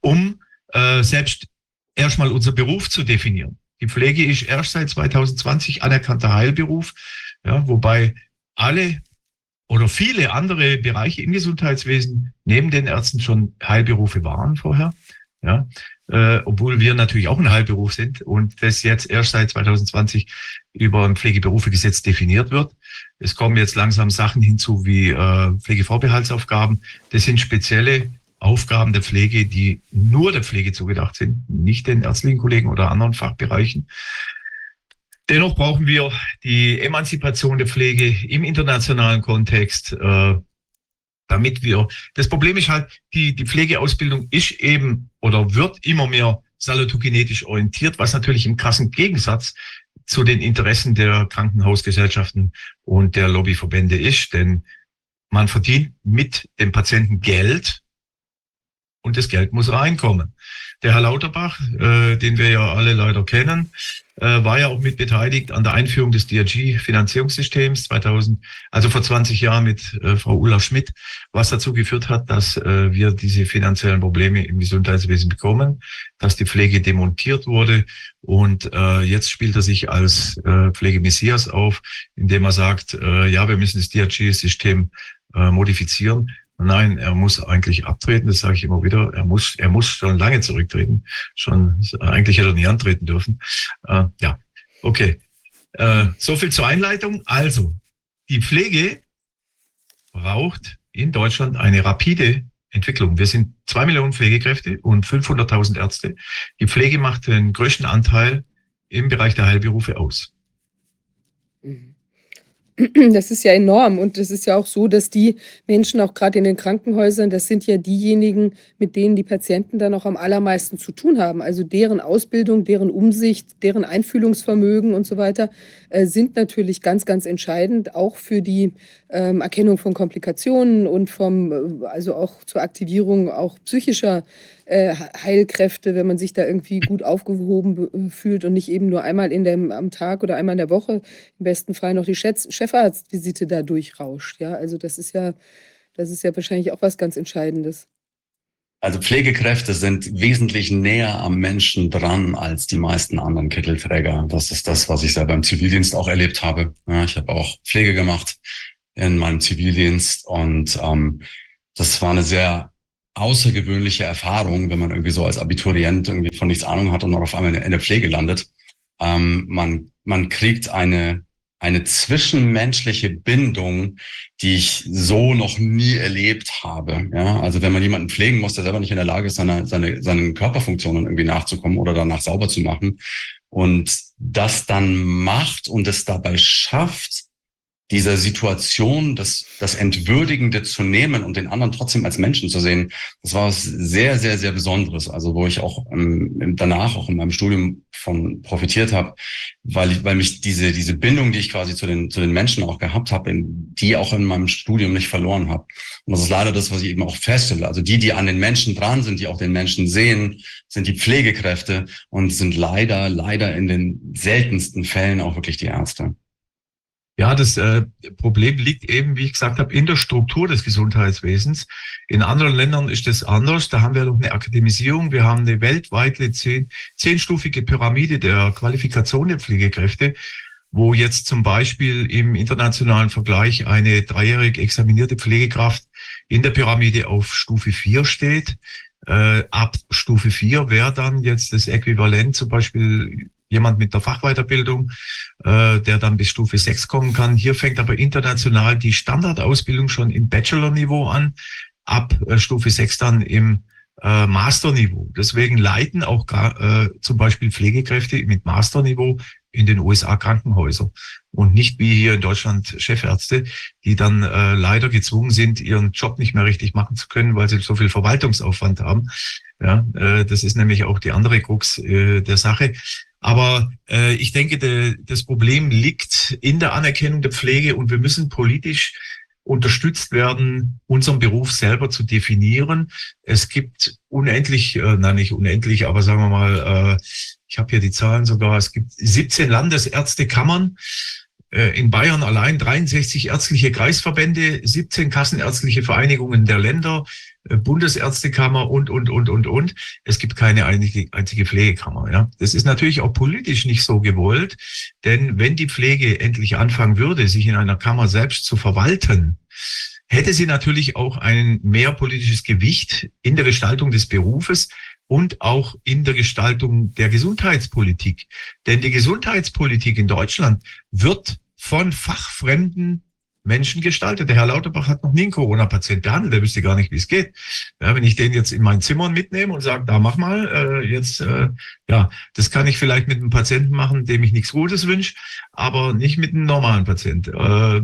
um äh, selbst erstmal unser Beruf zu definieren. Die Pflege ist erst seit 2020 anerkannter Heilberuf, ja, wobei alle oder viele andere Bereiche im Gesundheitswesen neben den Ärzten schon Heilberufe waren vorher. Ja, äh, obwohl wir natürlich auch ein Heilberuf sind und das jetzt erst seit 2020 über ein Pflegeberufegesetz definiert wird. Es kommen jetzt langsam Sachen hinzu wie äh, Pflegevorbehaltsaufgaben. Das sind spezielle Aufgaben der Pflege, die nur der Pflege zugedacht sind, nicht den ärztlichen Kollegen oder anderen Fachbereichen. Dennoch brauchen wir die Emanzipation der Pflege im internationalen Kontext, äh, damit wir, das Problem ist halt, die, die Pflegeausbildung ist eben oder wird immer mehr salutogenetisch orientiert, was natürlich im krassen Gegensatz zu den Interessen der Krankenhausgesellschaften und der Lobbyverbände ist, denn man verdient mit dem Patienten Geld und das Geld muss reinkommen. Der Herr Lauterbach, äh, den wir ja alle leider kennen, äh, war ja auch mit beteiligt an der Einführung des DRG-Finanzierungssystems 2000, also vor 20 Jahren mit äh, Frau Ulla Schmidt, was dazu geführt hat, dass äh, wir diese finanziellen Probleme im Gesundheitswesen bekommen, dass die Pflege demontiert wurde und äh, jetzt spielt er sich als äh, Pflegemessias auf, indem er sagt, äh, ja, wir müssen das DRG-System äh, modifizieren. Nein, er muss eigentlich abtreten, das sage ich immer wieder. Er muss, er muss schon lange zurücktreten. Schon, eigentlich hätte er nie antreten dürfen. Äh, ja, okay. Äh, so viel zur Einleitung. Also, die Pflege braucht in Deutschland eine rapide Entwicklung. Wir sind zwei Millionen Pflegekräfte und 500.000 Ärzte. Die Pflege macht den größten Anteil im Bereich der Heilberufe aus. Das ist ja enorm und es ist ja auch so, dass die Menschen auch gerade in den Krankenhäusern, das sind ja diejenigen, mit denen die Patienten dann auch am allermeisten zu tun haben. Also deren Ausbildung, deren Umsicht, deren Einfühlungsvermögen und so weiter äh, sind natürlich ganz, ganz entscheidend, auch für die ähm, Erkennung von Komplikationen und vom, äh, also auch zur Aktivierung auch psychischer äh, Heilkräfte, wenn man sich da irgendwie gut aufgehoben äh, fühlt und nicht eben nur einmal in dem, am Tag oder einmal in der Woche im besten Fall noch die Chefarztvisite da durchrauscht. Ja, also das ist ja, das ist ja wahrscheinlich auch was ganz Entscheidendes. Also Pflegekräfte sind wesentlich näher am Menschen dran als die meisten anderen Kittelträger. Das ist das, was ich selber im Zivildienst auch erlebt habe. Ja, ich habe auch Pflege gemacht in meinem Zivildienst und ähm, das war eine sehr außergewöhnliche Erfahrung, wenn man irgendwie so als Abiturient irgendwie von nichts Ahnung hat und dann auf einmal in der Pflege landet. Ähm, man, man kriegt eine, eine zwischenmenschliche Bindung, die ich so noch nie erlebt habe. Ja, also wenn man jemanden pflegen muss, der selber nicht in der Lage ist, seine, seine, seinen Körperfunktionen irgendwie nachzukommen oder danach sauber zu machen und das dann macht und es dabei schafft, dieser Situation, das, das Entwürdigende zu nehmen und den anderen trotzdem als Menschen zu sehen, das war was sehr, sehr, sehr Besonderes. Also wo ich auch ähm, danach, auch in meinem Studium von profitiert habe, weil ich, weil mich diese, diese Bindung, die ich quasi zu den, zu den Menschen auch gehabt habe, die auch in meinem Studium nicht verloren habe. Und das ist leider das, was ich eben auch feststelle. Also die, die an den Menschen dran sind, die auch den Menschen sehen, sind die Pflegekräfte und sind leider, leider in den seltensten Fällen auch wirklich die Ärzte. Ja, das äh, Problem liegt eben, wie ich gesagt habe, in der Struktur des Gesundheitswesens. In anderen Ländern ist das anders. Da haben wir noch eine Akademisierung. Wir haben eine weltweite zehn, zehnstufige Pyramide der Qualifikation der Pflegekräfte, wo jetzt zum Beispiel im internationalen Vergleich eine dreijährig examinierte Pflegekraft in der Pyramide auf Stufe 4 steht. Äh, ab Stufe 4 wäre dann jetzt das Äquivalent zum Beispiel jemand mit der Fachweiterbildung, äh, der dann bis Stufe 6 kommen kann. Hier fängt aber international die Standardausbildung schon im Bachelor-Niveau an, ab äh, Stufe 6 dann im äh, Masterniveau. Deswegen leiten auch äh, zum Beispiel Pflegekräfte mit Masterniveau in den USA Krankenhäuser und nicht wie hier in Deutschland Chefärzte, die dann äh, leider gezwungen sind, ihren Job nicht mehr richtig machen zu können, weil sie so viel Verwaltungsaufwand haben. Ja, äh, das ist nämlich auch die andere Krux äh, der Sache. Aber äh, ich denke, de, das Problem liegt in der Anerkennung der Pflege und wir müssen politisch unterstützt werden, unseren Beruf selber zu definieren. Es gibt unendlich, äh, nein nicht unendlich, aber sagen wir mal, äh, ich habe hier die Zahlen sogar, es gibt 17 Landesärztekammern, äh, in Bayern allein 63 ärztliche Kreisverbände, 17 kassenärztliche Vereinigungen der Länder, Bundesärztekammer und, und, und, und, und. Es gibt keine einzige, einzige Pflegekammer. Ja. Das ist natürlich auch politisch nicht so gewollt, denn wenn die Pflege endlich anfangen würde, sich in einer Kammer selbst zu verwalten, hätte sie natürlich auch ein mehr politisches Gewicht in der Gestaltung des Berufes und auch in der Gestaltung der Gesundheitspolitik. Denn die Gesundheitspolitik in Deutschland wird von fachfremden Menschen gestaltet. Der Herr Lauterbach hat noch nie einen Corona-Patient behandelt, der wüsste gar nicht, wie es geht. Ja, wenn ich den jetzt in mein Zimmer mitnehme und sage, da mach mal, äh, jetzt, äh, ja, das kann ich vielleicht mit einem Patienten machen, dem ich nichts Gutes wünsche, aber nicht mit einem normalen Patienten. Äh,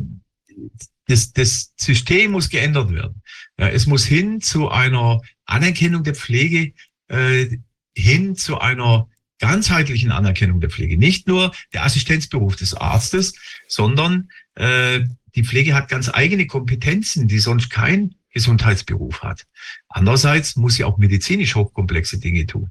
das, das System muss geändert werden. Ja, es muss hin zu einer Anerkennung der Pflege, äh, hin zu einer ganzheitlichen Anerkennung der Pflege. Nicht nur der Assistenzberuf des Arztes, sondern äh, die Pflege hat ganz eigene Kompetenzen, die sonst kein Gesundheitsberuf hat. Andererseits muss sie auch medizinisch hochkomplexe Dinge tun.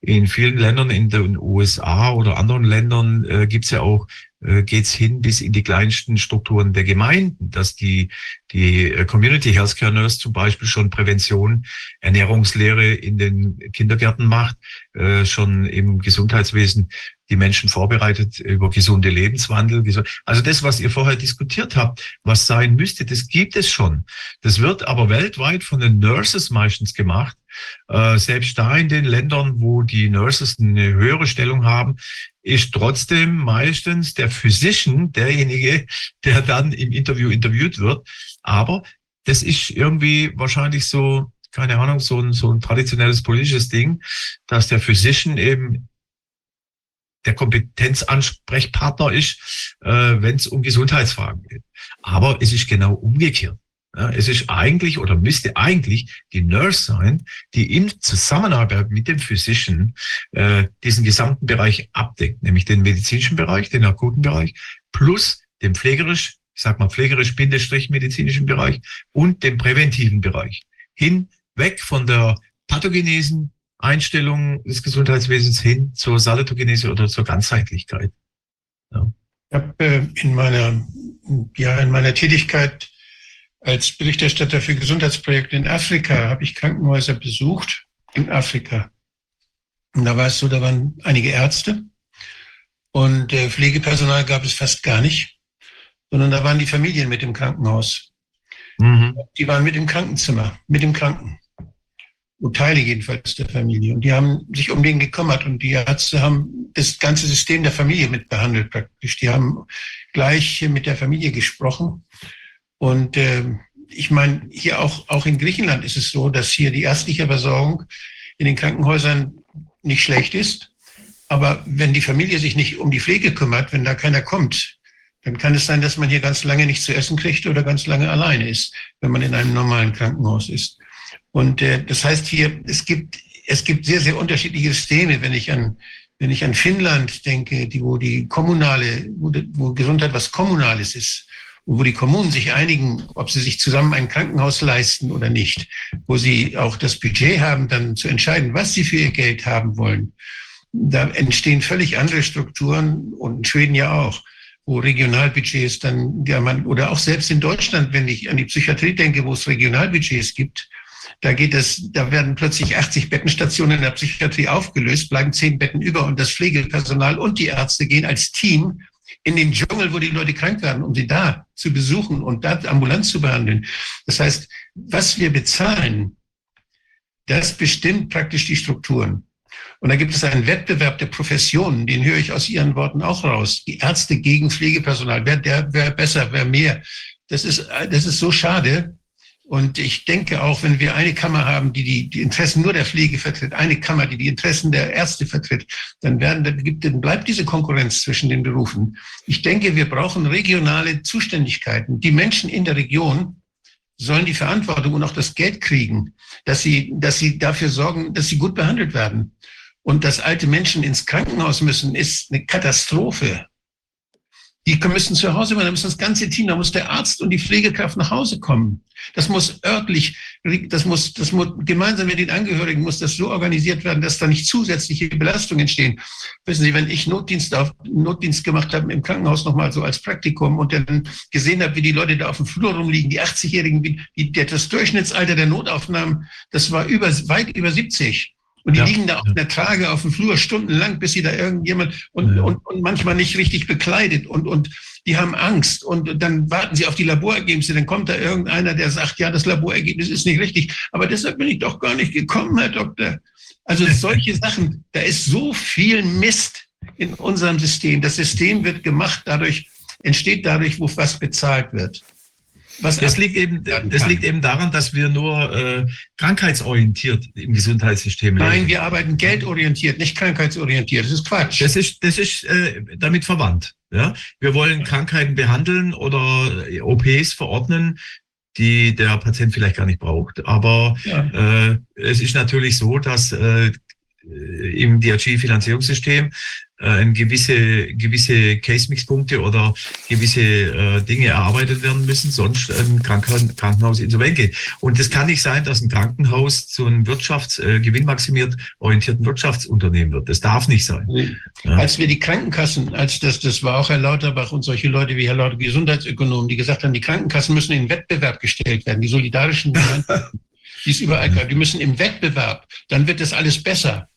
In vielen Ländern in den USA oder anderen Ländern äh, gibt es ja auch äh, geht's hin bis in die kleinsten Strukturen der Gemeinden, dass die, die äh, Community Healthcare Nurse zum Beispiel schon Prävention, Ernährungslehre in den Kindergärten macht, äh, schon im Gesundheitswesen die Menschen vorbereitet über gesunde Lebenswandel. Also das, was ihr vorher diskutiert habt, was sein müsste, das gibt es schon. Das wird aber weltweit von den Nurses meistens gemacht Äh, selbst da in den Ländern, wo die Nurses eine höhere Stellung haben, ist trotzdem meistens der Physician derjenige, der dann im Interview interviewt wird. Aber das ist irgendwie wahrscheinlich so, keine Ahnung, so ein, so ein traditionelles politisches Ding, dass der Physician eben der Kompetenzansprechpartner ist, äh, wenn es um Gesundheitsfragen geht. Aber es ist genau umgekehrt. Ja, es ist eigentlich oder müsste eigentlich die Nurse sein, die in Zusammenarbeit mit dem Physician äh, diesen gesamten Bereich abdeckt, nämlich den medizinischen Bereich, den akuten Bereich, plus den pflegerisch, ich sag mal pflegerisch bindestrich medizinischen Bereich und den präventiven Bereich. Hin, weg von der pathogenesen Einstellung des Gesundheitswesens hin zur Salatogenese oder zur Ganzheitlichkeit. Ja. Ich habe äh, in meiner, ja, in meiner Tätigkeit als Berichterstatter für Gesundheitsprojekte in Afrika habe ich Krankenhäuser besucht in Afrika. Und da war es so, da waren einige Ärzte und äh, Pflegepersonal gab es fast gar nicht, sondern da waren die Familien mit dem Krankenhaus. Mhm. Die waren mit im Krankenzimmer, mit dem Kranken. Und Teile jedenfalls der Familie. Und die haben sich um den gekümmert und die Ärzte haben das ganze System der Familie mit behandelt praktisch. Die haben gleich mit der Familie gesprochen und äh, ich meine, hier auch, auch in Griechenland ist es so, dass hier die ärztliche Versorgung in den Krankenhäusern nicht schlecht ist. Aber wenn die Familie sich nicht um die Pflege kümmert, wenn da keiner kommt, dann kann es sein, dass man hier ganz lange nichts zu essen kriegt oder ganz lange alleine ist, wenn man in einem normalen Krankenhaus ist. Und äh, das heißt hier, es gibt, es gibt sehr, sehr unterschiedliche Systeme. Wenn ich an, wenn ich an Finnland denke, die, wo die kommunale, wo, wo Gesundheit was Kommunales ist, wo die Kommunen sich einigen, ob sie sich zusammen ein Krankenhaus leisten oder nicht, wo sie auch das Budget haben, dann zu entscheiden, was sie für ihr Geld haben wollen. Da entstehen völlig andere Strukturen und in Schweden ja auch, wo Regionalbudgets dann, ja man, oder auch selbst in Deutschland, wenn ich an die Psychiatrie denke, wo es Regionalbudgets gibt, da geht es, da werden plötzlich 80 Bettenstationen in der Psychiatrie aufgelöst, bleiben zehn Betten über und das Pflegepersonal und die Ärzte gehen als Team in den Dschungel, wo die Leute krank werden, um sie da zu besuchen und da ambulant zu behandeln. Das heißt, was wir bezahlen, das bestimmt praktisch die Strukturen. Und da gibt es einen Wettbewerb der Professionen, den höre ich aus Ihren Worten auch raus. Die Ärzte gegen Pflegepersonal, wer, der, wer besser, wer mehr. Das ist, das ist so schade, und ich denke auch, wenn wir eine Kammer haben, die, die die Interessen nur der Pflege vertritt, eine Kammer, die die Interessen der Ärzte vertritt, dann werden, dann gibt, dann bleibt diese Konkurrenz zwischen den Berufen. Ich denke, wir brauchen regionale Zuständigkeiten. Die Menschen in der Region sollen die Verantwortung und auch das Geld kriegen, dass sie, dass sie dafür sorgen, dass sie gut behandelt werden. Und dass alte Menschen ins Krankenhaus müssen, ist eine Katastrophe. Die müssen zu Hause bleiben, da muss das ganze Team, da muss der Arzt und die Pflegekraft nach Hause kommen. Das muss örtlich, das muss, das muss gemeinsam mit den Angehörigen muss das so organisiert werden, dass da nicht zusätzliche Belastungen entstehen. Wissen Sie, wenn ich Notdienst auf, Notdienst gemacht habe im Krankenhaus nochmal so als Praktikum und dann gesehen habe, wie die Leute da auf dem Flur rumliegen, die 80-Jährigen, wie, wie das Durchschnittsalter der Notaufnahmen, das war über, weit über 70. Und die ja. liegen da auf einer Trage auf dem Flur stundenlang, bis sie da irgendjemand und, ja. und, und manchmal nicht richtig bekleidet und, und die haben Angst und dann warten sie auf die Laborergebnisse. Dann kommt da irgendeiner, der sagt, ja, das Laborergebnis ist nicht richtig. Aber deshalb bin ich doch gar nicht gekommen, Herr Doktor. Also solche Sachen, da ist so viel Mist in unserem System. Das System wird gemacht dadurch, entsteht dadurch, wo was bezahlt wird. Was das liegt eben, das liegt eben daran, dass wir nur äh, krankheitsorientiert im Gesundheitssystem leben. Nein, wir arbeiten geldorientiert, nicht krankheitsorientiert. Das ist Quatsch. Das ist, das ist äh, damit verwandt. Ja, wir wollen Krankheiten behandeln oder äh, OPs verordnen, die der Patient vielleicht gar nicht braucht. Aber ja. äh, es ist natürlich so, dass äh, im DRG-Finanzierungssystem äh, gewisse, gewisse Case-Mix-Punkte oder gewisse äh, Dinge erarbeitet werden müssen, sonst ein Kranken Krankenhaus insolvent geht. Und es kann nicht sein, dass ein Krankenhaus zu einem Wirtschafts-, äh, gewinnmaximiert orientierten Wirtschaftsunternehmen wird. Das darf nicht sein. Ja. Als wir die Krankenkassen, als das, das war auch Herr Lauterbach und solche Leute wie Herr Lauter, Gesundheitsökonomen, die gesagt haben, die Krankenkassen müssen in Wettbewerb gestellt werden, die solidarischen, die es überall gab, die müssen im Wettbewerb, dann wird das alles besser.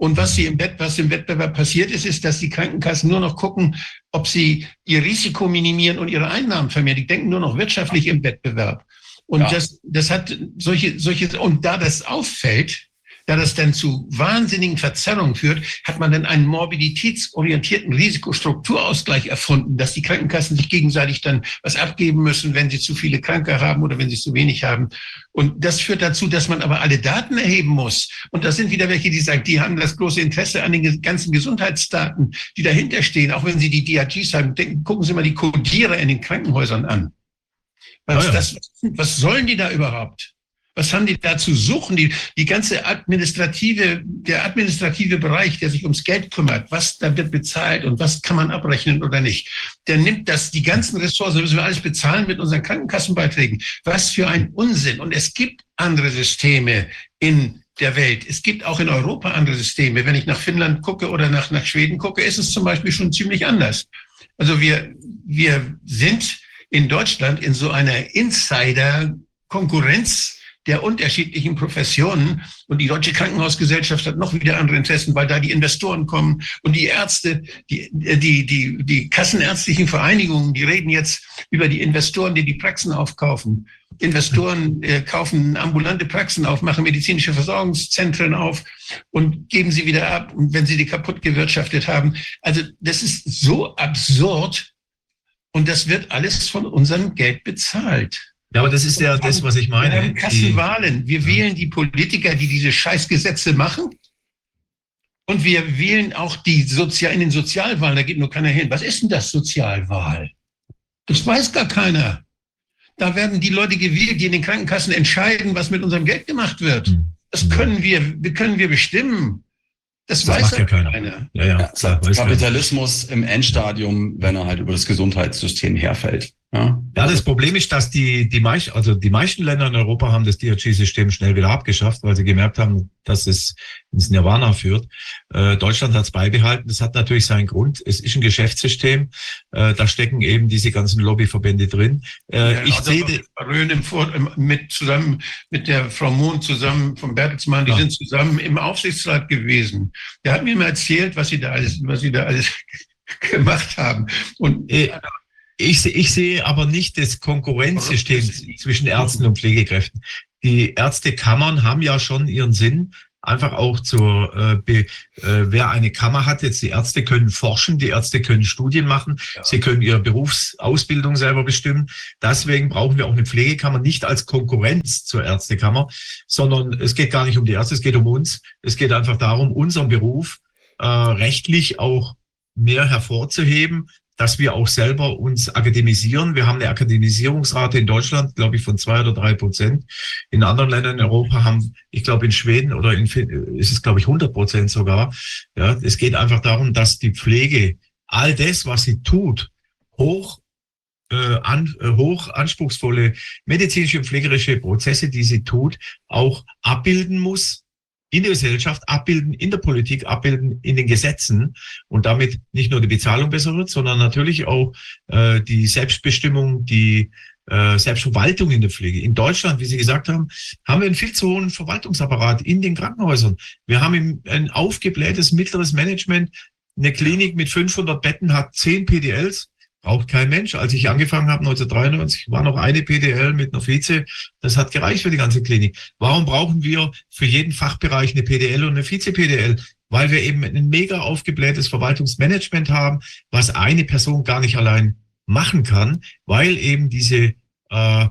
Und was, sie im Wett, was im Wettbewerb passiert ist, ist, dass die Krankenkassen nur noch gucken, ob sie ihr Risiko minimieren und ihre Einnahmen vermehren. Die denken nur noch wirtschaftlich im Wettbewerb. Und ja. das, das hat solche, solche, und da das auffällt, da das dann zu wahnsinnigen Verzerrungen führt, hat man dann einen morbiditätsorientierten Risikostrukturausgleich erfunden, dass die Krankenkassen sich gegenseitig dann was abgeben müssen, wenn sie zu viele Kranke haben oder wenn sie zu wenig haben. Und das führt dazu, dass man aber alle Daten erheben muss. Und das sind wieder welche, die sagen, die haben das große Interesse an den ganzen Gesundheitsdaten, die dahinter stehen. Auch wenn sie die DRGs haben, denken, gucken Sie mal die Kodierer in den Krankenhäusern an. Was, ja, ja. Das, was sollen die da überhaupt? Was haben die da zu suchen? Die, die ganze administrative, der administrative Bereich, der sich ums Geld kümmert, was da wird bezahlt und was kann man abrechnen oder nicht, der nimmt das, die ganzen Ressourcen, müssen wir alles bezahlen mit unseren Krankenkassenbeiträgen. Was für ein Unsinn. Und es gibt andere Systeme in der Welt. Es gibt auch in Europa andere Systeme. Wenn ich nach Finnland gucke oder nach, nach Schweden gucke, ist es zum Beispiel schon ziemlich anders. Also wir, wir sind in Deutschland in so einer Insider-Konkurrenz der unterschiedlichen Professionen. Und die Deutsche Krankenhausgesellschaft hat noch wieder andere Interessen, weil da die Investoren kommen und die Ärzte, die, die, die, die kassenärztlichen Vereinigungen, die reden jetzt über die Investoren, die die Praxen aufkaufen. Investoren äh, kaufen ambulante Praxen auf, machen medizinische Versorgungszentren auf und geben sie wieder ab, wenn sie die kaputt gewirtschaftet haben. Also das ist so absurd und das wird alles von unserem Geld bezahlt. Ja, aber das ist ja das, was ich meine. Wir haben Kassenwahlen. Wir wählen die Politiker, die diese Scheißgesetze machen. Und wir wählen auch die Sozial in den Sozialwahlen. Da geht nur keiner hin. Was ist denn das Sozialwahl? Das weiß gar keiner. Da werden die Leute gewählt, die in den Krankenkassen entscheiden, was mit unserem Geld gemacht wird. Hm. Das können wir, können wir bestimmen. Das, das weiß ja keiner. keiner. Ja, ja, klar, Kapitalismus im Endstadium, wenn er halt über das Gesundheitssystem herfällt. Ja, ja das Problem ist, dass die, die, meist, also die meisten Länder in Europa haben das DRG-System schnell wieder abgeschafft, weil sie gemerkt haben, dass es ins Nirvana führt. Äh, Deutschland hat es beibehalten. Das hat natürlich seinen Grund. Es ist ein Geschäftssystem. Äh, da stecken eben diese ganzen Lobbyverbände drin. Äh, ja, ich also sehe Röhn im Vor mit zusammen mit der Frau Mohn zusammen vom Bertelsmann, die ja. sind zusammen im Aufsichtsrat gewesen. Der hat mir mal erzählt, was sie da alles, was sie da alles gemacht haben. Und äh, ich, ich sehe aber nicht das Konkurrenzsystem zwischen Ärzten und Pflegekräften. Die Ärztekammern haben ja schon ihren Sinn, einfach auch zur, äh, be, äh, wer eine Kammer hat, jetzt die Ärzte können forschen, die Ärzte können Studien machen, ja. sie können ihre Berufsausbildung selber bestimmen. Deswegen brauchen wir auch eine Pflegekammer nicht als Konkurrenz zur Ärztekammer, sondern es geht gar nicht um die Ärzte, es geht um uns. Es geht einfach darum, unseren Beruf äh, rechtlich auch mehr hervorzuheben, dass wir auch selber uns akademisieren. Wir haben eine Akademisierungsrate in Deutschland, glaube ich, von zwei oder drei Prozent. In anderen Ländern in Europa haben, ich glaube, in Schweden oder in ist es, glaube ich, 100 Prozent sogar. Ja, es geht einfach darum, dass die Pflege all das, was sie tut, hoch äh, an, äh, hoch anspruchsvolle medizinische und pflegerische Prozesse, die sie tut, auch abbilden muss in der Gesellschaft abbilden, in der Politik abbilden, in den Gesetzen und damit nicht nur die Bezahlung besser wird, sondern natürlich auch äh, die Selbstbestimmung, die äh, Selbstverwaltung in der Pflege. In Deutschland, wie Sie gesagt haben, haben wir einen viel zu hohen Verwaltungsapparat in den Krankenhäusern. Wir haben ein aufgeblähtes mittleres Management. Eine Klinik mit 500 Betten hat 10 PDLs braucht kein Mensch. Als ich angefangen habe, 1993, war noch eine PDL mit einer Vize. Das hat gereicht für die ganze Klinik. Warum brauchen wir für jeden Fachbereich eine PDL und eine Vize-PDL? Weil wir eben ein mega aufgeblähtes Verwaltungsmanagement haben, was eine Person gar nicht allein machen kann, weil eben diese, äh,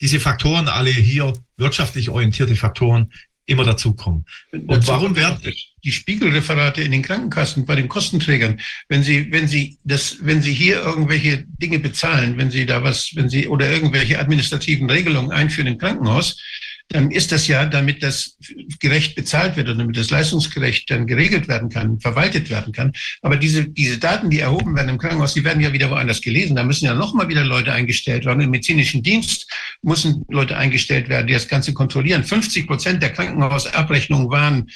diese Faktoren alle hier wirtschaftlich orientierte Faktoren immer dazukommen. Und warum werden die Spiegelreferate in den Krankenkassen bei den Kostenträgern, wenn Sie, wenn Sie das, wenn Sie hier irgendwelche Dinge bezahlen, wenn Sie da was, wenn Sie oder irgendwelche administrativen Regelungen einführen im Krankenhaus, dann ist das ja, damit das gerecht bezahlt wird und damit das leistungsgerecht dann geregelt werden kann, verwaltet werden kann. Aber diese, diese Daten, die erhoben werden im Krankenhaus, die werden ja wieder woanders gelesen. Da müssen ja nochmal wieder Leute eingestellt werden. Im medizinischen Dienst müssen Leute eingestellt werden, die das Ganze kontrollieren. 50 Prozent der Krankenhausabrechnungen waren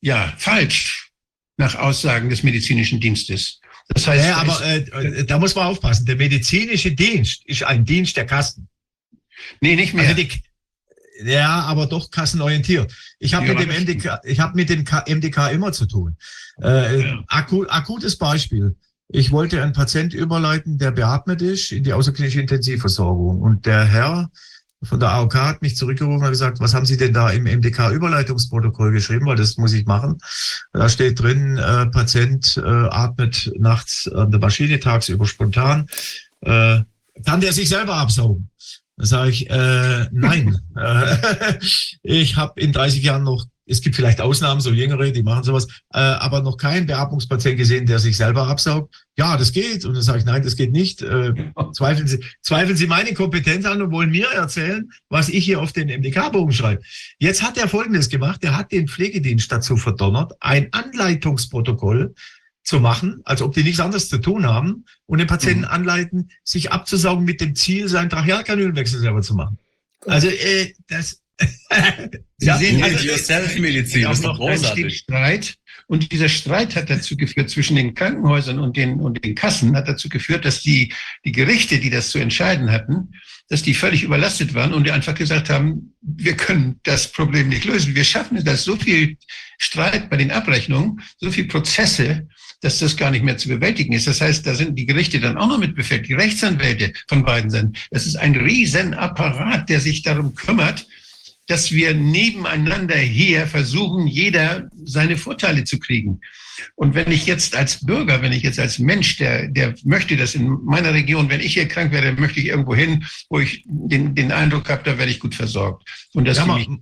ja falsch nach Aussagen des medizinischen Dienstes. Das heißt, ja, aber äh, da muss man aufpassen. Der medizinische Dienst ist ein Dienst der Kassen. Nee, nicht mehr. Also die, ja, aber doch kassenorientiert. Ich habe mit dem MDK, ich habe mit dem MDK immer zu tun. Äh, ja. akut, akutes Beispiel. Ich wollte einen Patient überleiten, der beatmet ist, in die außerklinische Intensivversorgung. Und der Herr von der AOK hat mich zurückgerufen und gesagt, was haben Sie denn da im MDK-Überleitungsprotokoll geschrieben, weil das muss ich machen. Da steht drin, äh, Patient äh, atmet nachts an der Maschine, tagsüber spontan. Äh, kann der sich selber absaugen? Da sage ich, äh, nein. ich habe in 30 Jahren noch es gibt vielleicht Ausnahmen, so Jüngere, die machen sowas, äh, aber noch keinen Beatmungspatient gesehen, der sich selber absaugt. Ja, das geht. Und dann sage ich, nein, das geht nicht. Äh, zweifeln, Sie, zweifeln Sie meine Kompetenz an und wollen mir erzählen, was ich hier auf den MDK-Bogen schreibe. Jetzt hat er Folgendes gemacht. Er hat den Pflegedienst dazu verdonnert, ein Anleitungsprotokoll zu machen, als ob die nichts anderes zu tun haben und den Patienten mhm. anleiten, sich abzusaugen mit dem Ziel, seinen Trachealkanülwechsel selber zu machen. Also äh, das Sie ja, sehen, also, Yourself-Medizin ist doch großartig. Streit. Und dieser Streit hat dazu geführt, zwischen den Krankenhäusern und den, und den Kassen, hat dazu geführt, dass die, die Gerichte, die das zu entscheiden hatten, dass die völlig überlastet waren und die einfach gesagt haben, wir können das Problem nicht lösen. Wir schaffen es, dass so viel Streit bei den Abrechnungen, so viel Prozesse, dass das gar nicht mehr zu bewältigen ist. Das heißt, da sind die Gerichte dann auch noch mit befällt, die Rechtsanwälte von beiden Seiten. Das ist ein Riesenapparat, der sich darum kümmert, dass wir nebeneinander hier versuchen, jeder seine Vorteile zu kriegen. Und wenn ich jetzt als Bürger, wenn ich jetzt als Mensch, der, der möchte das in meiner Region, wenn ich hier krank werde, möchte ich irgendwo hin, wo ich den, den Eindruck habe, da werde ich gut versorgt. Und das ja, man,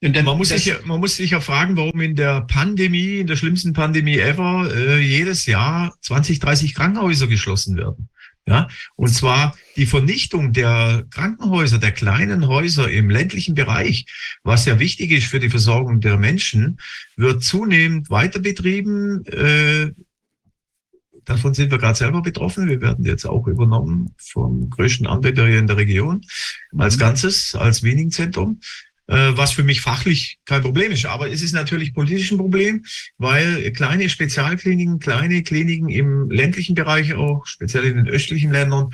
dann, man, muss sich, ja, man muss sich ja fragen, warum in der Pandemie, in der schlimmsten Pandemie ever, äh, jedes Jahr 20, 30 Krankenhäuser geschlossen werden. Ja, und zwar die Vernichtung der Krankenhäuser, der kleinen Häuser im ländlichen Bereich, was ja wichtig ist für die Versorgung der Menschen, wird zunehmend weiter betrieben. Äh, davon sind wir gerade selber betroffen. Wir werden jetzt auch übernommen vom größten Anbieter hier in der Region als mhm. Ganzes, als Wieningzentrum. Äh, was für mich fachlich kein Problem ist. Aber es ist natürlich politisch ein Problem, weil kleine Spezialkliniken, kleine Kliniken im ländlichen Bereich auch, speziell in den östlichen Ländern,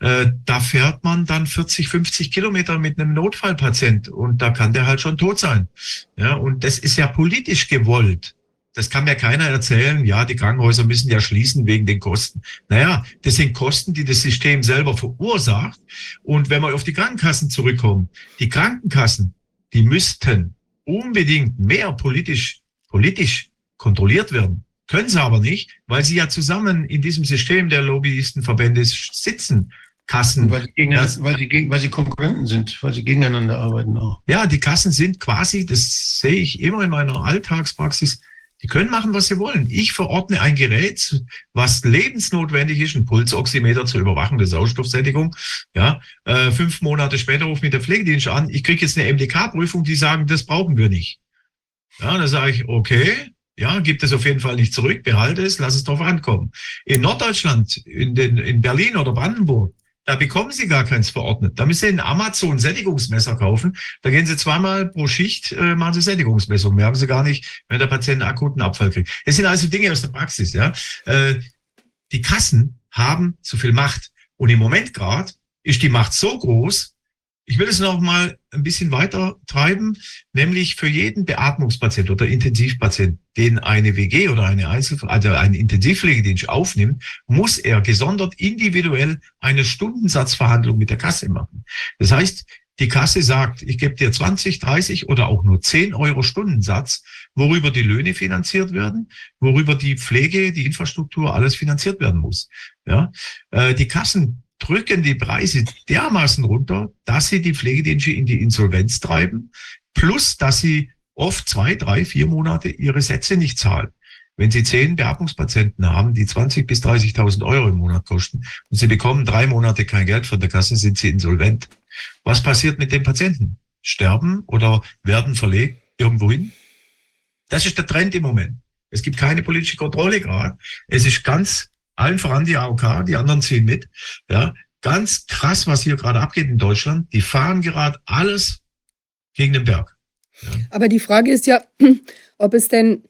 äh, da fährt man dann 40, 50 Kilometer mit einem Notfallpatient und da kann der halt schon tot sein. Ja, und das ist ja politisch gewollt. Das kann mir keiner erzählen, ja, die Krankenhäuser müssen ja schließen wegen den Kosten. Naja, das sind Kosten, die das System selber verursacht. Und wenn wir auf die Krankenkassen zurückkommen, die Krankenkassen, die müssten unbedingt mehr politisch, politisch kontrolliert werden. Können sie aber nicht, weil sie ja zusammen in diesem System der Lobbyistenverbände sitzen. Kassen. Weil sie, gegen, weil, sie gegen, weil sie Konkurrenten sind, weil sie gegeneinander arbeiten auch. Ja, die Kassen sind quasi, das sehe ich immer in meiner Alltagspraxis, die können machen, was sie wollen. Ich verordne ein Gerät, was lebensnotwendig ist, ein Pulsoximeter zur Überwachung der Sauerstoffsättigung. Ja, äh, fünf Monate später ruft mich der Pflegedienst an. Ich kriege jetzt eine MDK-Prüfung, die sagen, das brauchen wir nicht. Ja, dann sage ich, okay, ja, gibt es auf jeden Fall nicht zurück, behalte es, lass es drauf ankommen. In Norddeutschland, in, den, in Berlin oder Brandenburg, da bekommen Sie gar keins verordnet. Da müssen Sie ein Amazon-Sättigungsmesser kaufen. Da gehen Sie zweimal pro Schicht, äh, machen Sie Sättigungsmessung. Merken Sie gar nicht, wenn der Patient einen akuten Abfall kriegt. Das sind also Dinge aus der Praxis. Ja, äh, Die Kassen haben zu viel Macht. Und im Moment gerade ist die Macht so groß, ich will es noch mal ein bisschen weiter treiben, nämlich für jeden Beatmungspatient oder Intensivpatient, den eine WG oder eine Einzel also ein Intensivpflegedienst aufnimmt, muss er gesondert individuell eine Stundensatzverhandlung mit der Kasse machen. Das heißt, die Kasse sagt, ich gebe dir 20, 30 oder auch nur 10 Euro Stundensatz, worüber die Löhne finanziert werden, worüber die Pflege, die Infrastruktur, alles finanziert werden muss. Ja, äh, die Kassen drücken die Preise dermaßen runter, dass sie die Pflegedienste in die Insolvenz treiben, plus dass sie oft zwei, drei, vier Monate ihre Sätze nicht zahlen. Wenn Sie zehn Beatmungspatienten haben, die 20 bis 30.000 Euro im Monat kosten und Sie bekommen drei Monate kein Geld von der Kasse, sind Sie insolvent. Was passiert mit den Patienten? Sterben oder werden verlegt irgendwo hin? Das ist der Trend im Moment. Es gibt keine politische Kontrolle gerade. Es ist ganz allen voran die AOK, die anderen ziehen mit. Ja, ganz krass, was hier gerade abgeht in Deutschland. Die fahren gerade alles gegen den Berg. Ja. Aber die Frage ist ja, ob es denn,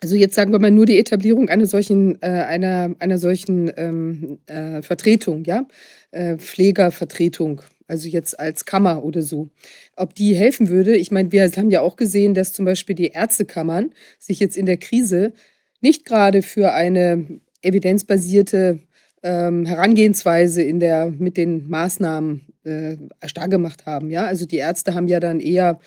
also jetzt sagen wir mal nur die Etablierung einer solchen, äh, einer, einer solchen ähm, äh, Vertretung, ja, äh, Pflegervertretung, also jetzt als Kammer oder so, ob die helfen würde. Ich meine, wir haben ja auch gesehen, dass zum Beispiel die Ärztekammern sich jetzt in der Krise nicht gerade für eine evidenzbasierte ähm, Herangehensweise in der, mit den Maßnahmen äh, stark gemacht haben. Ja? Also die Ärzte haben ja dann eher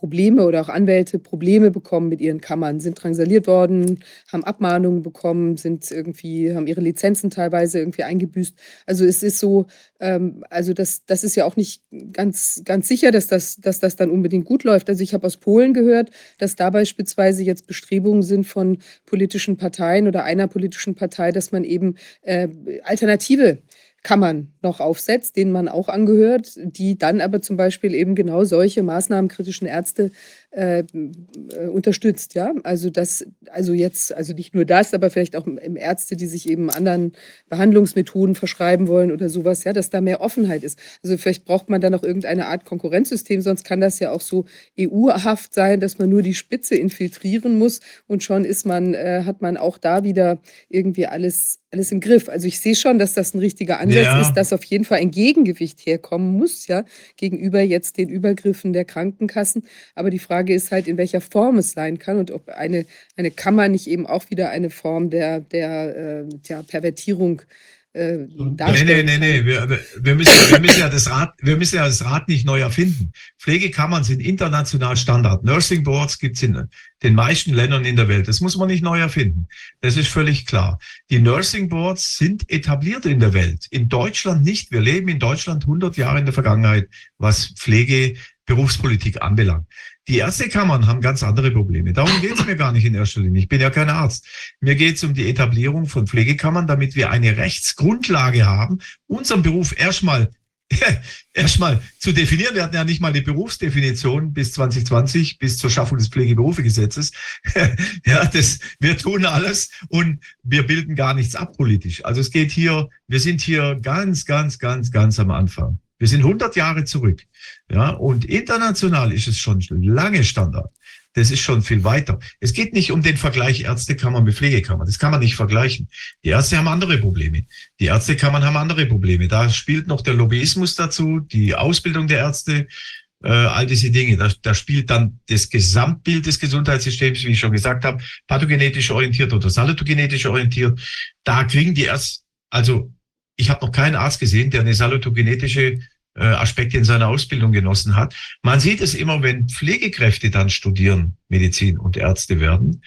Probleme oder auch Anwälte Probleme bekommen mit ihren Kammern, sind drangsaliert worden, haben Abmahnungen bekommen, sind irgendwie, haben ihre Lizenzen teilweise irgendwie eingebüßt. Also es ist so, ähm, also das, das ist ja auch nicht ganz, ganz sicher, dass das, dass das dann unbedingt gut läuft. Also ich habe aus Polen gehört, dass da beispielsweise jetzt Bestrebungen sind von politischen Parteien oder einer politischen Partei, dass man eben äh, Alternative Kammern noch aufsetzt, denen man auch angehört, die dann aber zum Beispiel eben genau solche maßnahmenkritischen Ärzte äh, unterstützt, ja. Also das, also jetzt, also nicht nur das, aber vielleicht auch im Ärzte, die sich eben anderen Behandlungsmethoden verschreiben wollen oder sowas, ja, dass da mehr Offenheit ist. Also vielleicht braucht man da noch irgendeine Art Konkurrenzsystem, sonst kann das ja auch so EU-haft sein, dass man nur die Spitze infiltrieren muss und schon ist man, äh, hat man auch da wieder irgendwie alles, alles im Griff. Also ich sehe schon, dass das ein richtiger Ansatz ja. ist, dass auf jeden Fall ein Gegengewicht herkommen muss, ja, gegenüber jetzt den Übergriffen der Krankenkassen. Aber die Frage Frage ist halt, in welcher Form es sein kann und ob eine, eine Kammer nicht eben auch wieder eine Form der, der, äh, der Pervertierung äh, darstellen. Nee, nee, nee, nee. Wir, wir, müssen, wir, müssen ja das Rad, wir müssen ja das Rad nicht neu erfinden. Pflegekammern sind international Standard. Nursing Boards gibt es in den meisten Ländern in der Welt. Das muss man nicht neu erfinden. Das ist völlig klar. Die Nursing Boards sind etabliert in der Welt. In Deutschland nicht. Wir leben in Deutschland 100 Jahre in der Vergangenheit, was Pflege Berufspolitik anbelangt. Die Ärztekammern haben ganz andere Probleme. Darum geht es mir gar nicht in erster Linie. Ich bin ja kein Arzt. Mir geht es um die Etablierung von Pflegekammern, damit wir eine Rechtsgrundlage haben, unseren Beruf erstmal erstmal zu definieren. Wir hatten ja nicht mal eine Berufsdefinition bis 2020, bis zur Schaffung des Pflegeberufegesetzes. ja, das, wir tun alles und wir bilden gar nichts ab politisch. Also es geht hier, wir sind hier ganz, ganz, ganz, ganz am Anfang. Wir sind 100 Jahre zurück. Ja, und international ist es schon lange Standard. Das ist schon viel weiter. Es geht nicht um den Vergleich Ärztekammer mit Pflegekammer. Das kann man nicht vergleichen. Die Ärzte haben andere Probleme. Die Ärztekammern haben andere Probleme. Da spielt noch der Lobbyismus dazu, die Ausbildung der Ärzte, äh, all diese Dinge. Da, da spielt dann das Gesamtbild des Gesundheitssystems, wie ich schon gesagt habe, pathogenetisch orientiert oder salutogenetisch orientiert. Da kriegen die Ärzte, also ich habe noch keinen Arzt gesehen, der eine salutogenetische äh, Aspekte in seiner Ausbildung genossen hat. Man sieht es immer, wenn Pflegekräfte dann studieren, Medizin und Ärzte werden,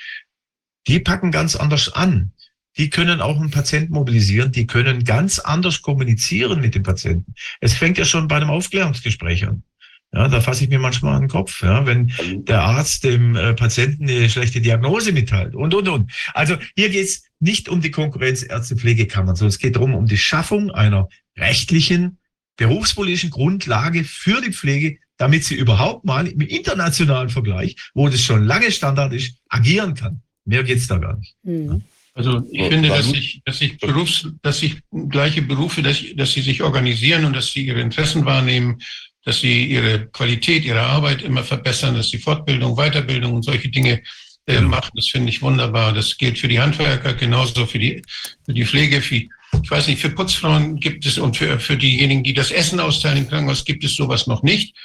die packen ganz anders an. Die können auch einen Patienten mobilisieren, die können ganz anders kommunizieren mit dem Patienten. Es fängt ja schon bei einem Aufklärungsgespräch an. Ja, da fasse ich mir manchmal an den Kopf, ja, wenn der Arzt dem äh, Patienten eine schlechte Diagnose mitteilt und, und, und. Also hier geht's nicht um die Konkurrenz Ärzte-Pflegekammern, sondern es geht darum, um die Schaffung einer rechtlichen, berufspolitischen Grundlage für die Pflege, damit sie überhaupt mal im internationalen Vergleich, wo das schon lange Standard ist, agieren kann. Mehr geht's da gar nicht. Mhm. Also ich finde, dass sich, dass sich Berufs, dass sich gleiche Berufe, dass, dass sie sich organisieren und dass sie ihre Interessen wahrnehmen dass sie ihre Qualität ihrer Arbeit immer verbessern, dass sie Fortbildung, Weiterbildung und solche Dinge äh, genau. machen. Das finde ich wunderbar. Das gilt für die Handwerker, genauso für die, für die Pflege, für, ich weiß nicht, für Putzfrauen gibt es und für, für diejenigen, die das Essen austeilen im Krankenhaus, gibt es sowas noch nicht.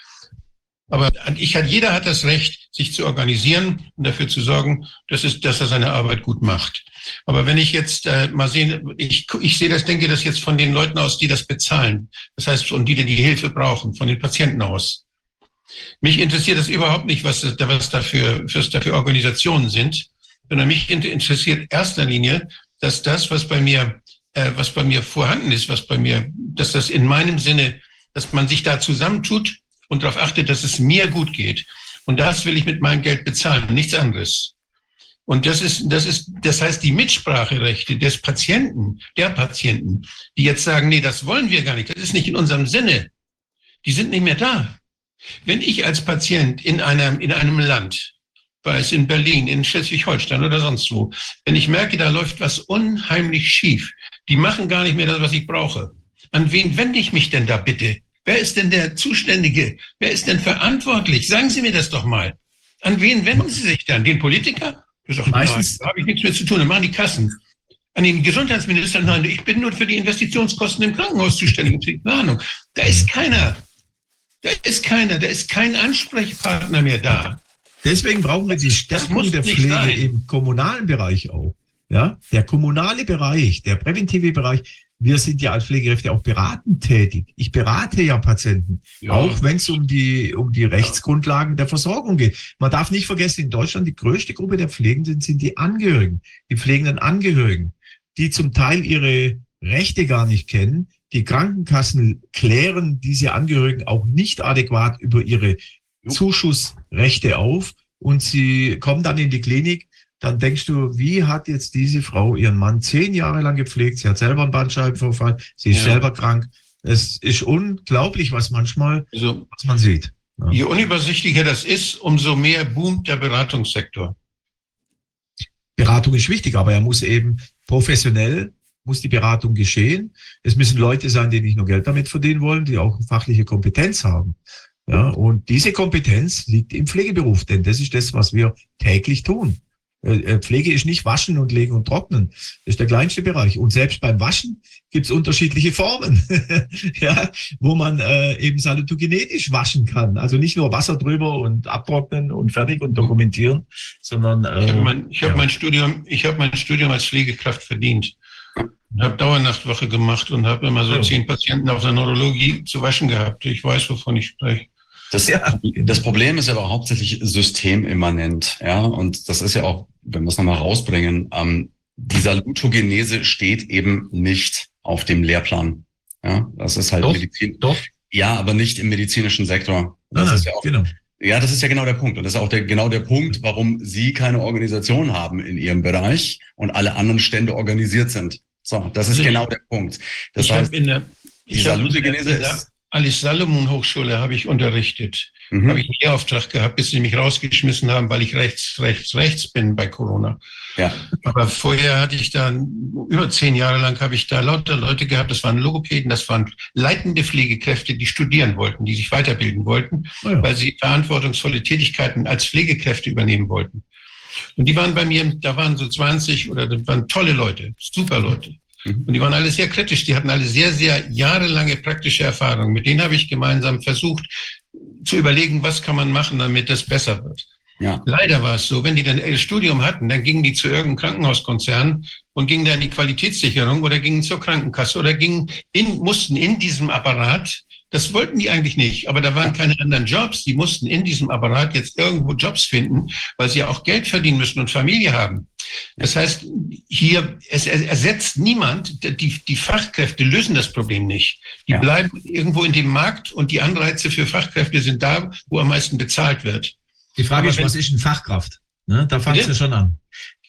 Aber ich jeder hat das Recht, sich zu organisieren und dafür zu sorgen, dass, es, dass er seine Arbeit gut macht. Aber wenn ich jetzt äh, mal sehen, ich, ich sehe das, denke das jetzt von den Leuten aus, die das bezahlen. Das heißt, und die, die die Hilfe brauchen, von den Patienten aus. Mich interessiert das überhaupt nicht, was, was dafür, was dafür Organisationen sind, sondern mich interessiert erster Linie, dass das, was bei mir, äh, was bei mir vorhanden ist, was bei mir, dass das in meinem Sinne, dass man sich da zusammentut und darauf achtet, dass es mir gut geht. Und das will ich mit meinem Geld bezahlen, nichts anderes. Und das ist, das ist, das heißt, die Mitspracherechte des Patienten, der Patienten, die jetzt sagen, nee, das wollen wir gar nicht, das ist nicht in unserem Sinne, die sind nicht mehr da. Wenn ich als Patient in einem, in einem Land, sei es in Berlin, in Schleswig-Holstein oder sonst wo, wenn ich merke, da läuft was unheimlich schief, die machen gar nicht mehr das, was ich brauche. An wen wende ich mich denn da bitte? Wer ist denn der Zuständige? Wer ist denn verantwortlich? Sagen Sie mir das doch mal. An wen wenden Sie sich dann? Den Politiker? Du sagst, Meistens habe ich nichts mehr zu tun, dann machen die Kassen. An den Gesundheitsminister, nein, ich bin nur für die Investitionskosten im Krankenhaus zuständig, für die Planung. Da ist keiner. Da ist keiner, da ist kein Ansprechpartner mehr da. Deswegen brauchen wir die Stärkung der Pflege sein. im kommunalen Bereich auch. Ja, der kommunale Bereich, der präventive Bereich, wir sind ja als Pflegekräfte auch beratend tätig. Ich berate ja Patienten, ja. auch wenn es um die, um die Rechtsgrundlagen der Versorgung geht. Man darf nicht vergessen, in Deutschland die größte Gruppe der Pflegenden sind die Angehörigen, die pflegenden Angehörigen, die zum Teil ihre Rechte gar nicht kennen. Die Krankenkassen klären diese Angehörigen auch nicht adäquat über ihre Zuschussrechte auf und sie kommen dann in die Klinik dann denkst du, wie hat jetzt diese Frau ihren Mann zehn Jahre lang gepflegt? Sie hat selber einen Bandscheibenvorfall, sie ist ja. selber krank. Es ist unglaublich, was manchmal, also, was man sieht. Ja. Je unübersichtlicher das ist, umso mehr boomt der Beratungssektor. Beratung ist wichtig, aber er muss eben professionell muss die Beratung geschehen. Es müssen Leute sein, die nicht nur Geld damit verdienen wollen, die auch fachliche Kompetenz haben. Ja, und diese Kompetenz liegt im Pflegeberuf, denn das ist das, was wir täglich tun. Äh, äh, Pflege ist nicht waschen und legen und trocknen. Das ist der kleinste Bereich. Und selbst beim Waschen gibt es unterschiedliche Formen, ja, wo man äh, eben salutogenetisch waschen kann. Also nicht nur Wasser drüber und abtrocknen und fertig und dokumentieren, sondern äh, ich habe mein, ich hab ja. mein Studium, ich habe mein Studium als Pflegekraft verdient. Habe Dauernachtwoche gemacht und habe immer so ja. zehn Patienten auf der Neurologie zu waschen gehabt. Ich weiß, wovon ich spreche. Das, ja. das Problem ist aber hauptsächlich systemimmanent, ja, und das ist ja auch, wenn wir es nochmal rausbringen, ähm, dieser Lutogenese steht eben nicht auf dem Lehrplan. Ja, das ist halt doch, Medizin. Doch. Ja, aber nicht im medizinischen Sektor. Das ah, ist ja auch, genau. Ja, das ist ja genau der Punkt. Und das ist auch der, genau der Punkt, warum Sie keine Organisation haben in Ihrem Bereich und alle anderen Stände organisiert sind. So, das ist genau der Punkt. Das ich heißt, in der, ich dieser Lutogenese ist Alice Salomon Hochschule habe ich unterrichtet. Mhm. Habe ich einen Lehrauftrag gehabt, bis sie mich rausgeschmissen haben, weil ich rechts, rechts, rechts bin bei Corona. Ja. Aber vorher hatte ich da, über zehn Jahre lang habe ich da lauter Leute gehabt, das waren Logopäden, das waren leitende Pflegekräfte, die studieren wollten, die sich weiterbilden wollten, oh ja. weil sie verantwortungsvolle Tätigkeiten als Pflegekräfte übernehmen wollten. Und die waren bei mir, da waren so 20 oder das waren tolle Leute, super Leute. Mhm. Und die waren alle sehr kritisch. Die hatten alle sehr, sehr jahrelange praktische Erfahrung. Mit denen habe ich gemeinsam versucht zu überlegen, was kann man machen, damit das besser wird. Ja. Leider war es so, wenn die dann ihr Studium hatten, dann gingen die zu irgendeinem Krankenhauskonzern und gingen da in die Qualitätssicherung oder gingen zur Krankenkasse oder gingen in, mussten in diesem Apparat das wollten die eigentlich nicht, aber da waren keine anderen Jobs. Die mussten in diesem Apparat jetzt irgendwo Jobs finden, weil sie ja auch Geld verdienen müssen und Familie haben. Das heißt, hier, es ersetzt niemand, die, die Fachkräfte lösen das Problem nicht. Die ja. bleiben irgendwo in dem Markt und die Anreize für Fachkräfte sind da, wo am meisten bezahlt wird. Die Frage Aber ist, was ist eine Fachkraft? Ne? Da es ja schon an.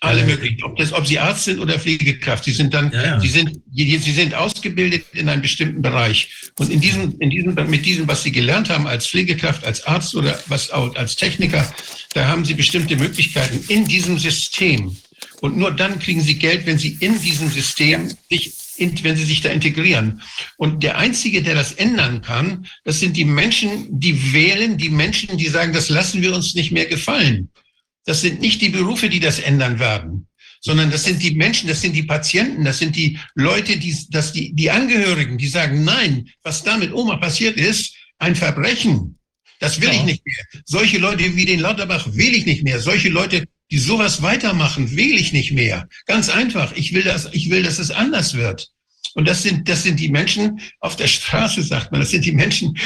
Alle möglichen, ob, das, ob sie Arzt sind oder Pflegekraft. Sie sind dann, ja, ja. Sie, sind, sie sind ausgebildet in einem bestimmten Bereich. Und in diesem, in diesem, mit diesem, was sie gelernt haben als Pflegekraft, als Arzt oder was auch als Techniker, da haben sie bestimmte Möglichkeiten in diesem System. Und nur dann kriegen sie Geld, wenn sie in diesem System sich, wenn sie sich da integrieren. Und der Einzige, der das ändern kann, das sind die Menschen, die wählen, die Menschen, die sagen, das lassen wir uns nicht mehr gefallen. Das sind nicht die Berufe, die das ändern werden, sondern das sind die Menschen, das sind die Patienten, das sind die Leute, die, das die, die Angehörigen, die sagen, nein, was da mit Oma passiert ist, ein Verbrechen. Das will ja. ich nicht mehr. Solche Leute wie den Lauterbach will ich nicht mehr. Solche Leute, die sowas weitermachen, will ich nicht mehr. Ganz einfach. Ich will, dass, ich will, dass es anders wird. Und das sind, das sind die Menschen auf der Straße, sagt man. Das sind die Menschen,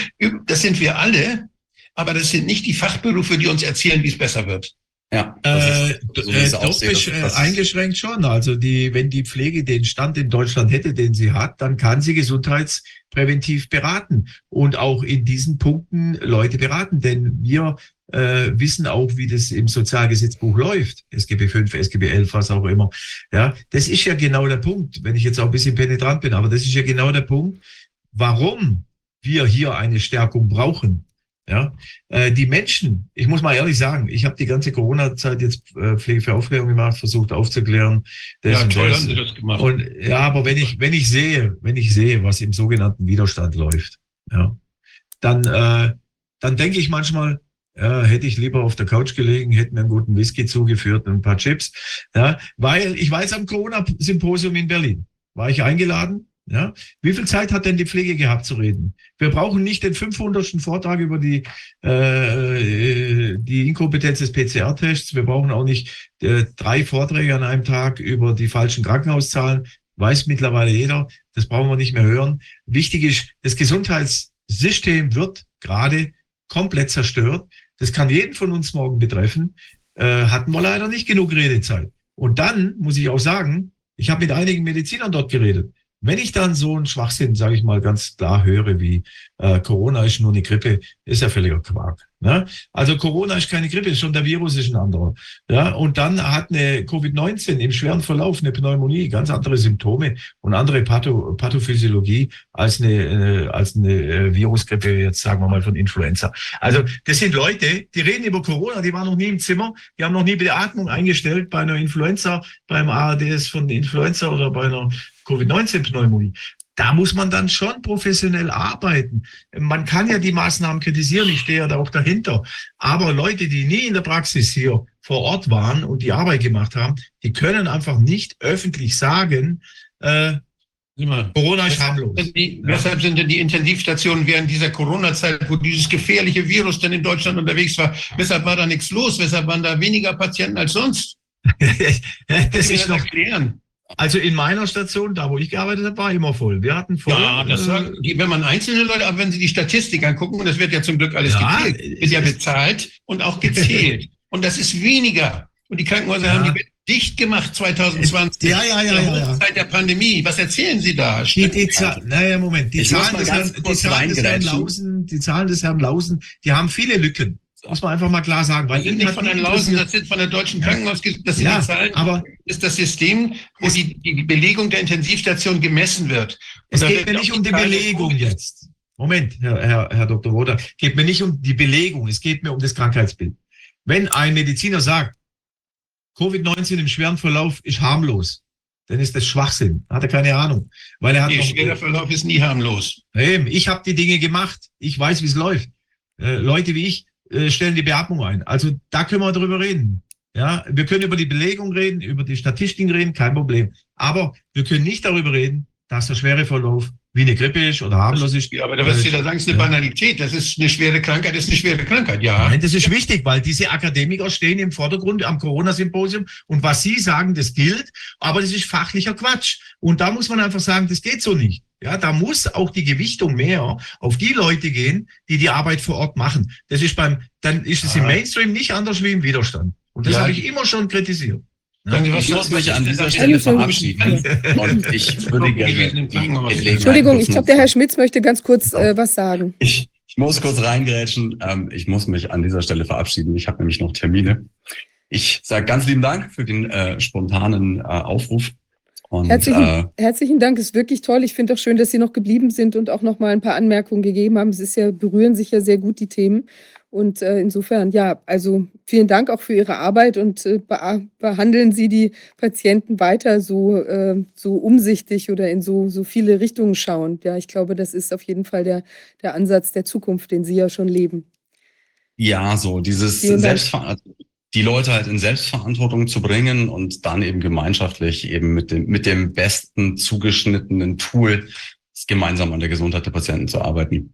das sind wir alle. Aber das sind nicht die Fachberufe, die uns erzählen, wie es besser wird. Ja, äh, äh, doch ist, äh, eingeschränkt schon. Also die, wenn die Pflege den Stand in Deutschland hätte, den sie hat, dann kann sie gesundheitspräventiv beraten und auch in diesen Punkten Leute beraten. Denn wir äh, wissen auch, wie das im Sozialgesetzbuch läuft. SGB 5, SGB 11, was auch immer. Ja, das ist ja genau der Punkt, wenn ich jetzt auch ein bisschen penetrant bin, aber das ist ja genau der Punkt, warum wir hier eine Stärkung brauchen. Ja, äh, die Menschen, ich muss mal ehrlich sagen, ich habe die ganze Corona-Zeit jetzt äh, Pflege für Aufklärung gemacht, versucht aufzuklären. ja, toll das. haben Sie das gemacht. Und ja, aber wenn ich, wenn ich sehe, wenn ich sehe, was im sogenannten Widerstand läuft, ja, dann, äh, dann denke ich manchmal, ja, hätte ich lieber auf der Couch gelegen, hätte mir einen guten Whisky zugeführt und ein paar Chips. Ja, weil ich weiß am Corona-Symposium in Berlin war ich eingeladen ja? Wie viel Zeit hat denn die Pflege gehabt zu reden? Wir brauchen nicht den 500. Vortrag über die, äh, die Inkompetenz des PCR-Tests. Wir brauchen auch nicht äh, drei Vorträge an einem Tag über die falschen Krankenhauszahlen. Weiß mittlerweile jeder. das brauchen wir nicht mehr hören. Wichtig ist, das Gesundheitssystem wird gerade komplett zerstört. Das kann jeden von uns morgen betreffen. Äh, hatten wir leider nicht genug Redezeit. Und dann muss ich auch sagen, ich habe mit einigen Medizinern dort geredet. Wenn ich dann so einen Schwachsinn, sage ich mal ganz klar, höre, wie äh, Corona ist nur eine Grippe, ist ja völliger Quark. Ne? Also Corona ist keine Grippe, schon der Virus ist ein anderer. Ja? Und dann hat eine Covid-19 im schweren Verlauf eine Pneumonie, ganz andere Symptome und andere Patho Pathophysiologie als eine, äh, als eine äh, Virusgrippe, jetzt sagen wir mal von Influenza. Also das sind Leute, die reden über Corona, die waren noch nie im Zimmer, die haben noch nie Beatmung eingestellt bei einer Influenza, beim ARDS von Influenza oder bei einer Covid-19-Pneumonie. Da muss man dann schon professionell arbeiten. Man kann ja die Maßnahmen kritisieren, ich stehe ja da auch dahinter. Aber Leute, die nie in der Praxis hier vor Ort waren und die Arbeit gemacht haben, die können einfach nicht öffentlich sagen, äh, Corona ist harmlos. Die, ja. Weshalb sind denn die Intensivstationen während dieser Corona-Zeit, wo dieses gefährliche Virus dann in Deutschland unterwegs war, weshalb war da nichts los? Weshalb waren da weniger Patienten als sonst? das ist noch erklären. Also in meiner Station, da wo ich gearbeitet habe, war immer voll. Wir hatten voll. Ja, das war, die, wenn man einzelne Leute, aber wenn Sie die Statistik angucken, und das wird ja zum Glück alles ja, gezählt, wird ja bezahlt und auch gezählt. und das ist weniger. Und die Krankenhäuser ja. haben die dicht gemacht 2020. Ja, ja, ja, ja, ja. Zeit der Pandemie. Was erzählen Sie da? Die, die naja, Moment. Die Zahlen, des Herrn, die Zahlen des Herrn Lausen, die Zahlen des Herrn Lausen, die haben viele Lücken muss man einfach mal klar sagen. Weil das nicht von den Lausen, das sind von der Deutschen Krankenhaus, das sind ja, die Zahlen, aber ist das System, wo die, die Belegung der Intensivstation gemessen wird. Und es geht mir nicht um die Belegung jetzt. Moment, Herr, Herr, Herr Dr. Roder, geht mir nicht um die Belegung, es geht mir um das Krankheitsbild. Wenn ein Mediziner sagt, Covid-19 im schweren Verlauf ist harmlos, dann ist das Schwachsinn. Hat er keine Ahnung. Weil er hat nee, schwerer Verlauf ist nie harmlos. Eben, ich habe die Dinge gemacht. Ich weiß, wie es läuft. Äh, Leute wie ich äh, stellen die Beatmung ein. Also da können wir drüber reden. Ja, wir können über die Belegung reden, über die Statistiken reden, kein Problem. Aber wir können nicht darüber reden, dass der schwere Verlauf wie eine Grippe ist oder harmlos ist. Ja, aber da wirst du da sagen, es ist eine ja. Banalität. Das ist eine schwere Krankheit, das ist eine schwere Krankheit, ja. Nein, das ist wichtig, weil diese Akademiker stehen im Vordergrund am Corona-Symposium und was sie sagen, das gilt, aber das ist fachlicher Quatsch. Und da muss man einfach sagen, das geht so nicht. Ja, da muss auch die Gewichtung mehr auf die Leute gehen, die die Arbeit vor Ort machen. Das ist beim, dann ist es im Mainstream nicht anders wie im Widerstand. Und das ja. habe ich immer schon kritisiert. Dann ich muss mich an dieser Stelle verabschieden. Und ich würde gerne. Entschuldigung, ich glaube, der Herr Schmitz möchte ganz kurz äh, was sagen. Ich, ich muss kurz reingrätschen. Ähm, ich muss mich an dieser Stelle verabschieden. Ich habe nämlich noch Termine. Ich sage ganz lieben Dank für den äh, spontanen äh, Aufruf. Und, herzlichen, äh, herzlichen Dank, ist wirklich toll. Ich finde auch schön, dass Sie noch geblieben sind und auch noch mal ein paar Anmerkungen gegeben haben. Es ist ja, berühren sich ja sehr gut die Themen. Und äh, insofern, ja, also vielen Dank auch für Ihre Arbeit und äh, behandeln Sie die Patienten weiter so, äh, so umsichtig oder in so, so viele Richtungen schauend. Ja, ich glaube, das ist auf jeden Fall der, der Ansatz der Zukunft, den Sie ja schon leben. Ja, so dieses Selbstverantwortung die Leute halt in Selbstverantwortung zu bringen und dann eben gemeinschaftlich eben mit dem, mit dem besten zugeschnittenen Tool gemeinsam an der Gesundheit der Patienten zu arbeiten.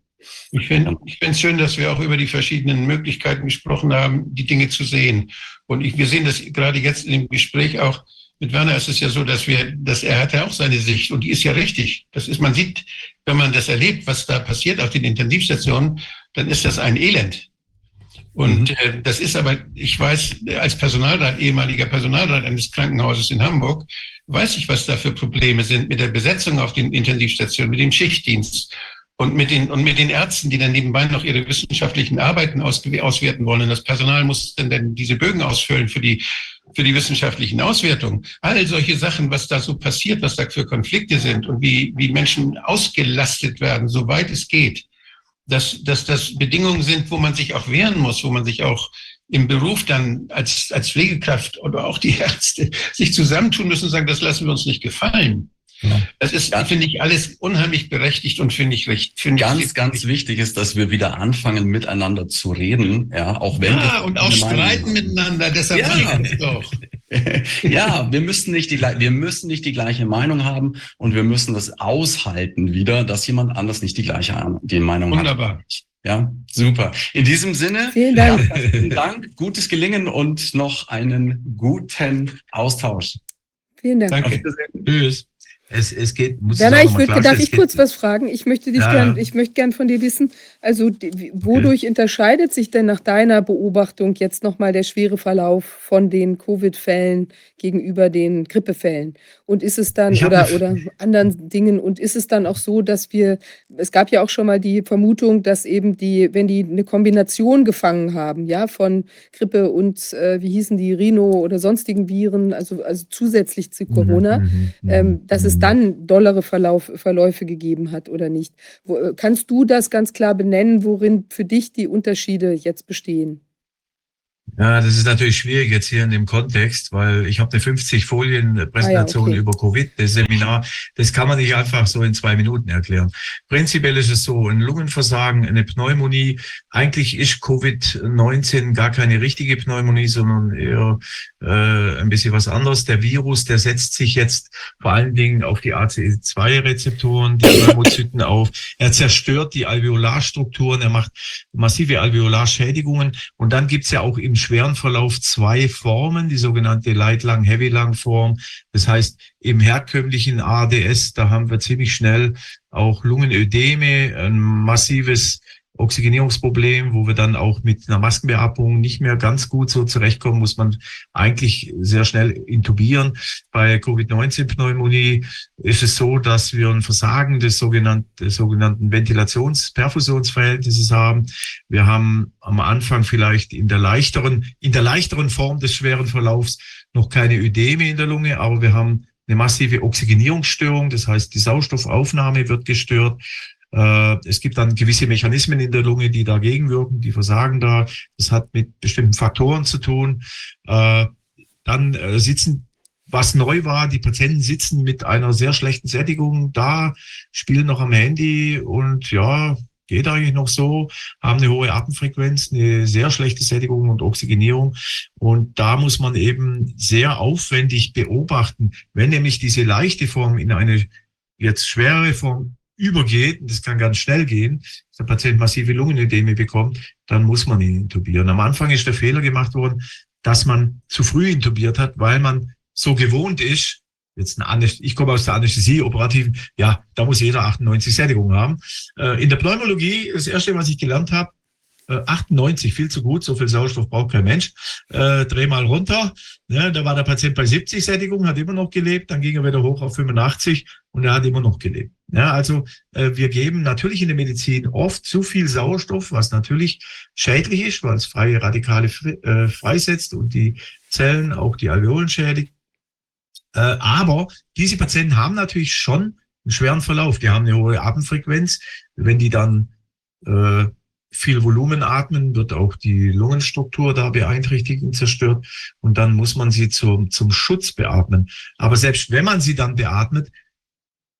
Ich finde es schön, dass wir auch über die verschiedenen Möglichkeiten gesprochen haben, die Dinge zu sehen. Und ich, wir sehen das gerade jetzt in dem Gespräch auch mit Werner ist es ja so, dass wir, dass er hat ja auch seine Sicht und die ist ja richtig. Das ist, man sieht, wenn man das erlebt, was da passiert auf den Intensivstationen, dann ist das ein Elend. Und mhm. äh, das ist aber, ich weiß, als Personalrat, ehemaliger Personalrat eines Krankenhauses in Hamburg, weiß ich, was da für Probleme sind mit der Besetzung auf den Intensivstationen, mit dem Schichtdienst und mit den, und mit den Ärzten, die dann nebenbei noch ihre wissenschaftlichen Arbeiten aus, auswerten wollen. Und das Personal muss dann, dann diese Bögen ausfüllen für die, für die wissenschaftlichen Auswertungen. All solche Sachen, was da so passiert, was da für Konflikte sind und wie, wie Menschen ausgelastet werden, soweit es geht dass, dass das Bedingungen sind, wo man sich auch wehren muss, wo man sich auch im Beruf dann als, als Pflegekraft oder auch die Ärzte sich zusammentun müssen und sagen, das lassen wir uns nicht gefallen. Ja. Das ist, ja. finde ich, alles unheimlich berechtigt und finde ich recht. Find ganz, ich, ganz wichtig ist, dass wir wieder anfangen, miteinander zu reden. Ja, auch wenn. Ja, und auch streiten miteinander. Deshalb ja. ich doch. ja, wir müssen nicht die, wir müssen nicht die gleiche Meinung haben und wir müssen das aushalten wieder, dass jemand anders nicht die gleiche die Meinung Wunderbar. hat. Ja, super. In diesem Sinne, vielen Dank. Ja, vielen Dank, gutes Gelingen und noch einen guten Austausch. Vielen Dank. Danke. Tschüss. Es, es geht, muss Werner, ich würde, darf ich kurz was fragen? Ich möchte dich Ja, gern, ich möchte gern von dir wissen, also die- wodurch unterscheidet sich denn nach deiner Beobachtung jetzt nochmal der schwere Verlauf von den Covid-Fällen gegenüber den Grippefällen? Und ist es dann, oder, oder anderen Dingen, und ist es dann auch so, dass wir, es gab ja auch schon mal die Vermutung, dass eben die, wenn die eine Kombination gefangen haben, ja, von Grippe und, äh, wie hießen die, Rhino oder sonstigen Viren, also, also zusätzlich zu Corona, Mhm, mhm, ähm, dass es dann dollere Verlauf, Verläufe gegeben hat oder nicht. Wo, äh, kannst du das ganz klar benennen, worin für dich die Unterschiede jetzt bestehen? Ja, das ist natürlich schwierig jetzt hier in dem Kontext, weil ich habe eine 50 Folien Präsentation Ah ja, okay. über Covid, das Seminar, das kann man nicht einfach so in zwei Minuten erklären. Prinzipiell ist es so, ein Lungenversagen, eine Pneumonie, eigentlich ist Covid-19 gar keine richtige Pneumonie, sondern eher äh, ein bisschen was anderes. Der Virus, der setzt sich jetzt vor allen Dingen auf die ACE2-Rezeptoren, die Pneumozyten auf. Er zerstört die Alveolarstrukturen, er macht massive Alveolarschädigungen und dann gibt's ja auch im schweren Verlauf zwei Formen, die sogenannte Light-Lung-Heavy-Lung-Form. Das heißt, im herkömmlichen ADS, da haben wir ziemlich schnell auch Lungenödeme, ein massives Oxygenierungsproblem, wo wir dann auch mit einer Maskenbeatmung nicht mehr ganz gut so zurechtkommen, muss man eigentlich sehr schnell intubieren. Bei Covid-19-Pneumonie ist es so, dass wir ein Versagen des sogenannten, des sogenannten Ventilations-Perfusionsverhältnisses haben. Wir haben am Anfang vielleicht in der leichteren, in der leichteren Form des schweren Verlaufs noch keine Ödeme in der Lunge, aber wir haben eine massive Oxygenierungsstörung. Das heißt, die Sauerstoffaufnahme wird gestört. Äh, Es gibt dann gewisse Mechanismen in der Lunge, die dagegen wirken, die versagen da. Das hat mit bestimmten Faktoren zu tun. Äh, Dann äh, sitzen, was neu war, die Patienten sitzen mit einer sehr schlechten Sättigung da, spielen noch am Handy und ja, geht eigentlich noch so, haben eine hohe Atemfrequenz, eine sehr schlechte Sättigung und Oxygenierung. Und da muss man eben sehr aufwendig beobachten, wenn nämlich diese leichte Form in eine jetzt schwere Form übergeht, und das kann ganz schnell gehen, der Patient massive Lungenödeme bekommt, dann muss man ihn intubieren. Am Anfang ist der Fehler gemacht worden, dass man zu früh intubiert hat, weil man so gewohnt ist, jetzt eine Anästhesie, ich komme aus der Anästhesie, operativen, ja, da muss jeder 98 Sättigung haben. Äh, In der Pneumologie, das erste, was ich gelernt habe, äh, 98, viel zu gut, so viel Sauerstoff braucht kein Mensch. Äh, dreh mal runter. Ne, da war der Patient bei 70 Sättigung, hat immer noch gelebt, dann ging er wieder hoch auf 85 und er hat immer noch gelebt. Ja, also äh, wir geben natürlich in der Medizin oft zu viel Sauerstoff, was natürlich schädlich ist, weil es freie Radikale fri äh, freisetzt und die Zellen, auch die Alveolen schädigt. Äh, aber diese Patienten haben natürlich schon einen schweren Verlauf. Die haben eine hohe Atemfrequenz. Wenn die dann äh, viel Volumen atmen, wird auch die Lungenstruktur da beeinträchtigt und zerstört. Und dann muss man sie zum, zum Schutz beatmen. Aber selbst wenn man sie dann beatmet,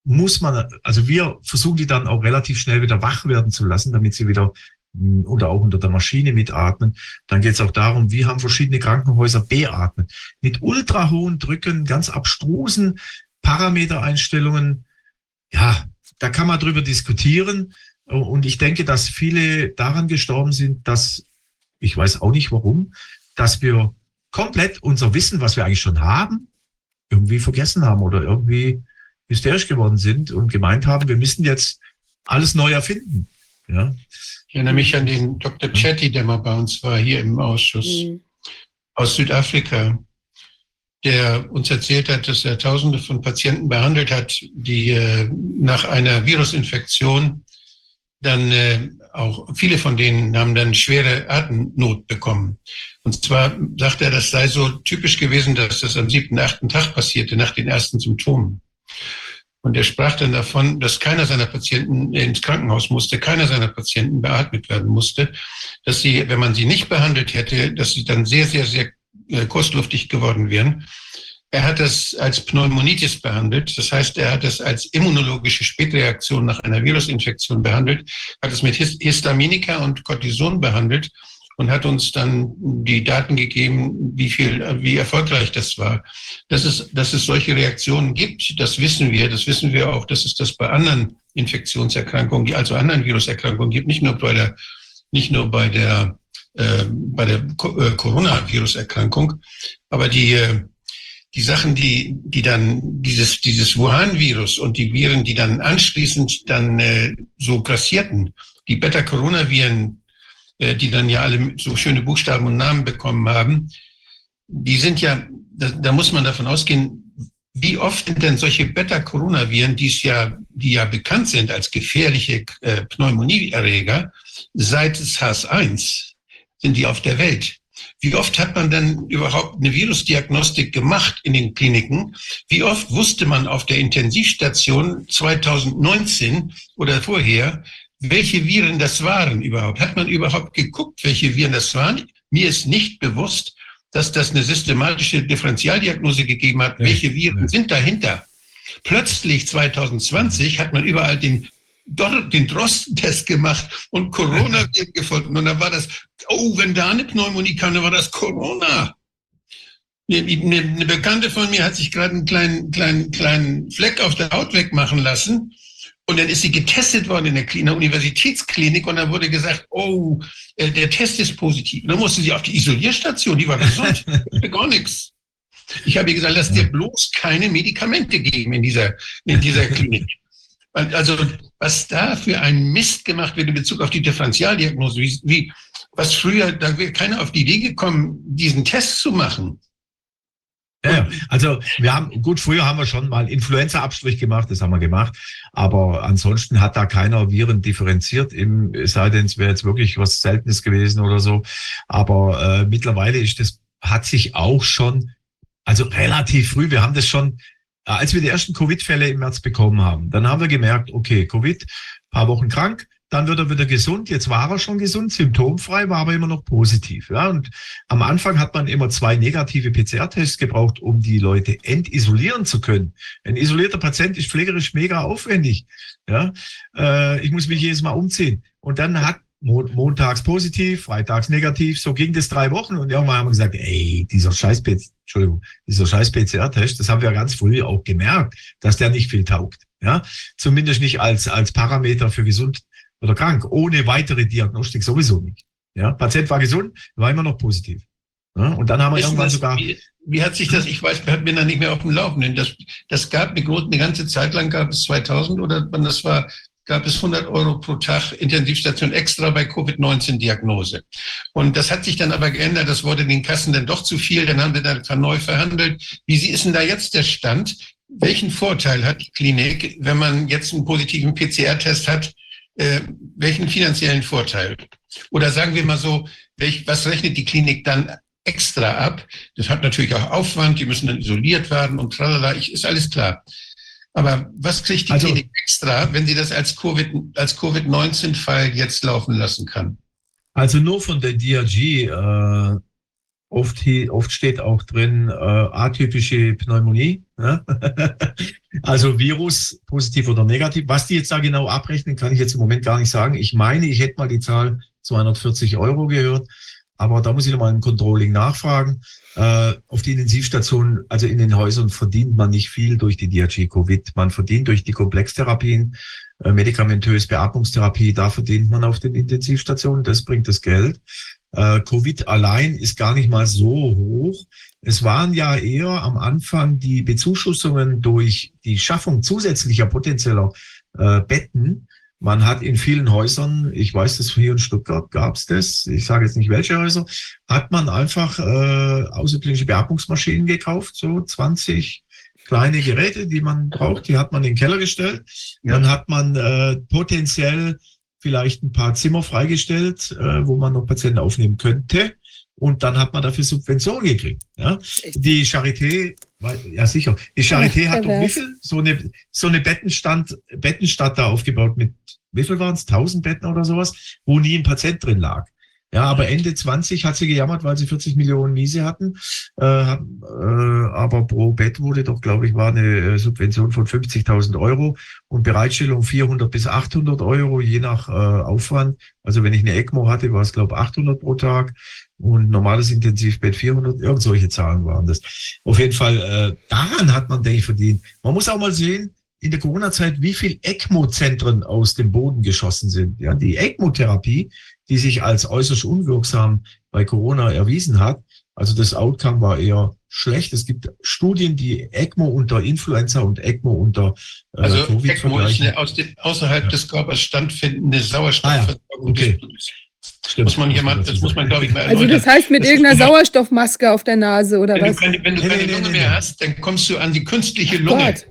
muss man, also wir versuchen die dann auch relativ schnell wieder wach werden zu lassen, damit sie wieder mh, oder auch unter der Maschine mitatmen. Dann geht es auch darum, wie haben verschiedene Krankenhäuser beatmet. Mit ultra hohen Drücken, ganz abstrusen Parametereinstellungen. Ja, da kann man drüber diskutieren. Und ich denke, dass viele daran gestorben sind, dass, ich weiß auch nicht warum, dass wir komplett unser Wissen, was wir eigentlich schon haben, irgendwie vergessen haben oder irgendwie hysterisch geworden sind und gemeint haben, wir müssen jetzt alles neu erfinden. Ja, Ich erinnere mich an den Dr. Chetty, der mal bei uns war, hier im Ausschuss Mhm. aus Südafrika, der uns erzählt hat, dass er Tausende von Patienten behandelt hat, die äh, nach einer Virusinfektion dann äh, auch, viele von denen haben dann schwere Atemnot bekommen. Und zwar sagt er, das sei so typisch gewesen, dass das am siebten, achten Tag passierte, nach den ersten Symptomen. Und er sprach dann davon, dass keiner seiner Patienten ins Krankenhaus musste, keiner seiner Patienten beatmet werden musste, dass sie, wenn man sie nicht behandelt hätte, dass sie dann sehr, sehr, sehr äh, kurzluftig geworden wären. Er hat das als Pneumonitis behandelt. Das heißt, er hat es als immunologische Spätreaktion nach einer Virusinfektion behandelt, hat es mit His- Histaminika und Cortison behandelt und hat uns dann die Daten gegeben, wie viel, wie erfolgreich das war. Dass es, dass es solche Reaktionen gibt, das wissen wir. Das wissen wir auch, dass es das bei anderen Infektionserkrankungen, also anderen Viruserkrankungen gibt, nicht nur bei der, nicht nur bei der, äh, bei der äh, Coronavirus-Erkrankung. Aber die, äh, die Sachen, die, die dann dieses, dieses Wuhan-Virus und die Viren, die dann anschließend dann äh, so grassierten, die Beta-Coronaviren, äh, die dann ja alle so schöne Buchstaben und Namen bekommen haben, die sind ja, da, da muss man davon ausgehen, wie oft sind denn solche Beta-Coronaviren, die es ja, die ja bekannt sind als gefährliche äh, Pneumonieerreger, seit SARS-1 sind die auf der Welt? Wie oft hat man denn überhaupt eine Virusdiagnostik gemacht in den Kliniken? Wie oft wusste man auf der Intensivstation 2019 oder vorher, welche Viren das waren überhaupt? Hat man überhaupt geguckt, welche Viren das waren? Mir ist nicht bewusst, dass das eine systematische Differentialdiagnose gegeben hat. Welche Viren sind dahinter? Plötzlich 2020 hat man überall den den Drosten-Test gemacht und Corona wird gefunden. Und dann war das, oh, wenn da eine Pneumonie kam, dann war das Corona. Eine, Bekannte von mir hat sich gerade einen kleinen, kleinen, kleinen Fleck auf der Haut wegmachen lassen. Und dann ist sie getestet worden in der, in der Universitätsklinik und dann wurde gesagt, oh, äh, der Test ist positiv. Und dann musste sie auf die Isolierstation, die war gesund, gar nichts. Ich habe ihr gesagt, lass dir bloß keine Medikamente geben in dieser, in dieser Klinik. Also was da für ein Mist gemacht wird in Bezug auf die Differentialdiagnose, wie, wie was früher, da wäre keiner auf die Idee gekommen, diesen Test zu machen. Ja, also wir haben, gut, früher haben wir schon mal Influenza-Abstrich gemacht, das haben wir gemacht, aber ansonsten hat da keiner Viren differenziert, im, es sei denn, es wäre jetzt wirklich was Seltenes gewesen oder so. Aber äh, mittlerweile ist das, hat sich auch schon, also relativ früh, wir haben das schon als wir die ersten Covid-Fälle im März bekommen haben, dann haben wir gemerkt, okay, Covid, paar Wochen krank, dann wird er wieder gesund. Jetzt war er schon gesund, symptomfrei, war aber immer noch positiv. Ja, und am Anfang hat man immer zwei negative PCR-Tests gebraucht, um die Leute entisolieren zu können. Ein isolierter Patient ist pflegerisch mega aufwendig. Ja, äh, ich muss mich jedes Mal umziehen. Und dann hat montags positiv, freitags negativ. So ging das drei Wochen und irgendwann haben wir gesagt, ey, dieser scheiß Entschuldigung, dieser scheiß PCR-Test, das haben wir ganz früh auch gemerkt, dass der nicht viel taugt. Ja, zumindest nicht als, als Parameter für gesund oder krank. Ohne weitere Diagnostik sowieso nicht. Ja, Patient war gesund, war immer noch positiv. Ja, und dann haben wir irgendwann das, sogar. Wie, wie, hat sich das, ich weiß, bin da nicht mehr auf dem Laufenden. Das, das gab eine, eine ganze Zeit lang, gab es 2000 oder wann das war, gab es 100 Euro pro Tag Intensivstation extra bei Covid-19-Diagnose. Und das hat sich dann aber geändert. Das wurde den Kassen dann doch zu viel. Dann haben wir da neu verhandelt. Wie ist denn da jetzt der Stand? Welchen Vorteil hat die Klinik, wenn man jetzt einen positiven PCR-Test hat? Äh, welchen finanziellen Vorteil? Oder sagen wir mal so, welch, was rechnet die Klinik dann extra ab? Das hat natürlich auch Aufwand. Die müssen dann isoliert werden und tralala. Ich, ist alles klar. Aber was kriegt die also, Klinik extra, wenn sie das als Covid, als Covid-19-Fall jetzt laufen lassen kann? Also nur von der DRG, äh, oft, oft steht auch drin, äh, atypische Pneumonie. Ne? also Virus, positiv oder negativ. Was die jetzt da genau abrechnen, kann ich jetzt im Moment gar nicht sagen. Ich meine, ich hätte mal die Zahl 240 Euro gehört. Aber da muss ich nochmal im Controlling nachfragen. Äh, auf die Intensivstationen, also in den Häusern verdient man nicht viel durch die DRG-Covid. Man verdient durch die Komplextherapien, äh, medikamentös Beatmungstherapie, da verdient man auf den Intensivstationen, das bringt das Geld. Äh, Covid allein ist gar nicht mal so hoch. Es waren ja eher am Anfang die Bezuschussungen durch die Schaffung zusätzlicher potenzieller äh, Betten, man hat in vielen Häusern, ich weiß das hier in Stuttgart gab es das, ich sage jetzt nicht welche Häuser, hat man einfach äh, außerklinische Beatmungsmaschinen gekauft, so 20 kleine Geräte, die man braucht, die hat man in den Keller gestellt. Ja. Dann hat man äh, potenziell vielleicht ein paar Zimmer freigestellt, äh, wo man noch Patienten aufnehmen könnte. Und dann hat man dafür Subventionen gekriegt. Ja? Die Charité, ja sicher, die Charité hat doch wie viel? So eine, so eine Bettenstand, Bettenstadt da aufgebaut mit, wie viel waren es? 1000 Betten oder sowas, wo nie ein Patient drin lag. Ja, aber Ende 20 hat sie gejammert, weil sie 40 Millionen Miese hatten. Äh, äh, aber pro Bett wurde doch, glaube ich, war eine äh, Subvention von 50.000 Euro und Bereitstellung 400 bis 800 Euro, je nach äh, Aufwand. Also wenn ich eine ECMO hatte, war es, glaube ich, 800 pro Tag und normales Intensivbett 400, irgend solche Zahlen waren das. Auf jeden Fall, äh, daran hat man, denke ich, verdient. Man muss auch mal sehen, in der Corona-Zeit, wie viel ECMO-Zentren aus dem Boden geschossen sind. Ja, die ECMO-Therapie, die sich als äußerst unwirksam bei Corona erwiesen hat, Also das Outcome war eher schlecht. Es gibt Studien, die ECMO unter Influenza und ECMO unter äh, also Covid ECMO ist eine aus dem, außerhalb ja. des Körpers standfindende Sauerstoffversorgung ah, ja. okay. Stimmt. Muss man jemand, das muss man, glaube ich, mal Also das heißt mit das irgendeiner Sauerstoffmaske auf der Nase oder wenn was? Du keine, wenn du keine nee, Lunge nee, mehr hast, dann kommst du an die künstliche Lunge. Gott.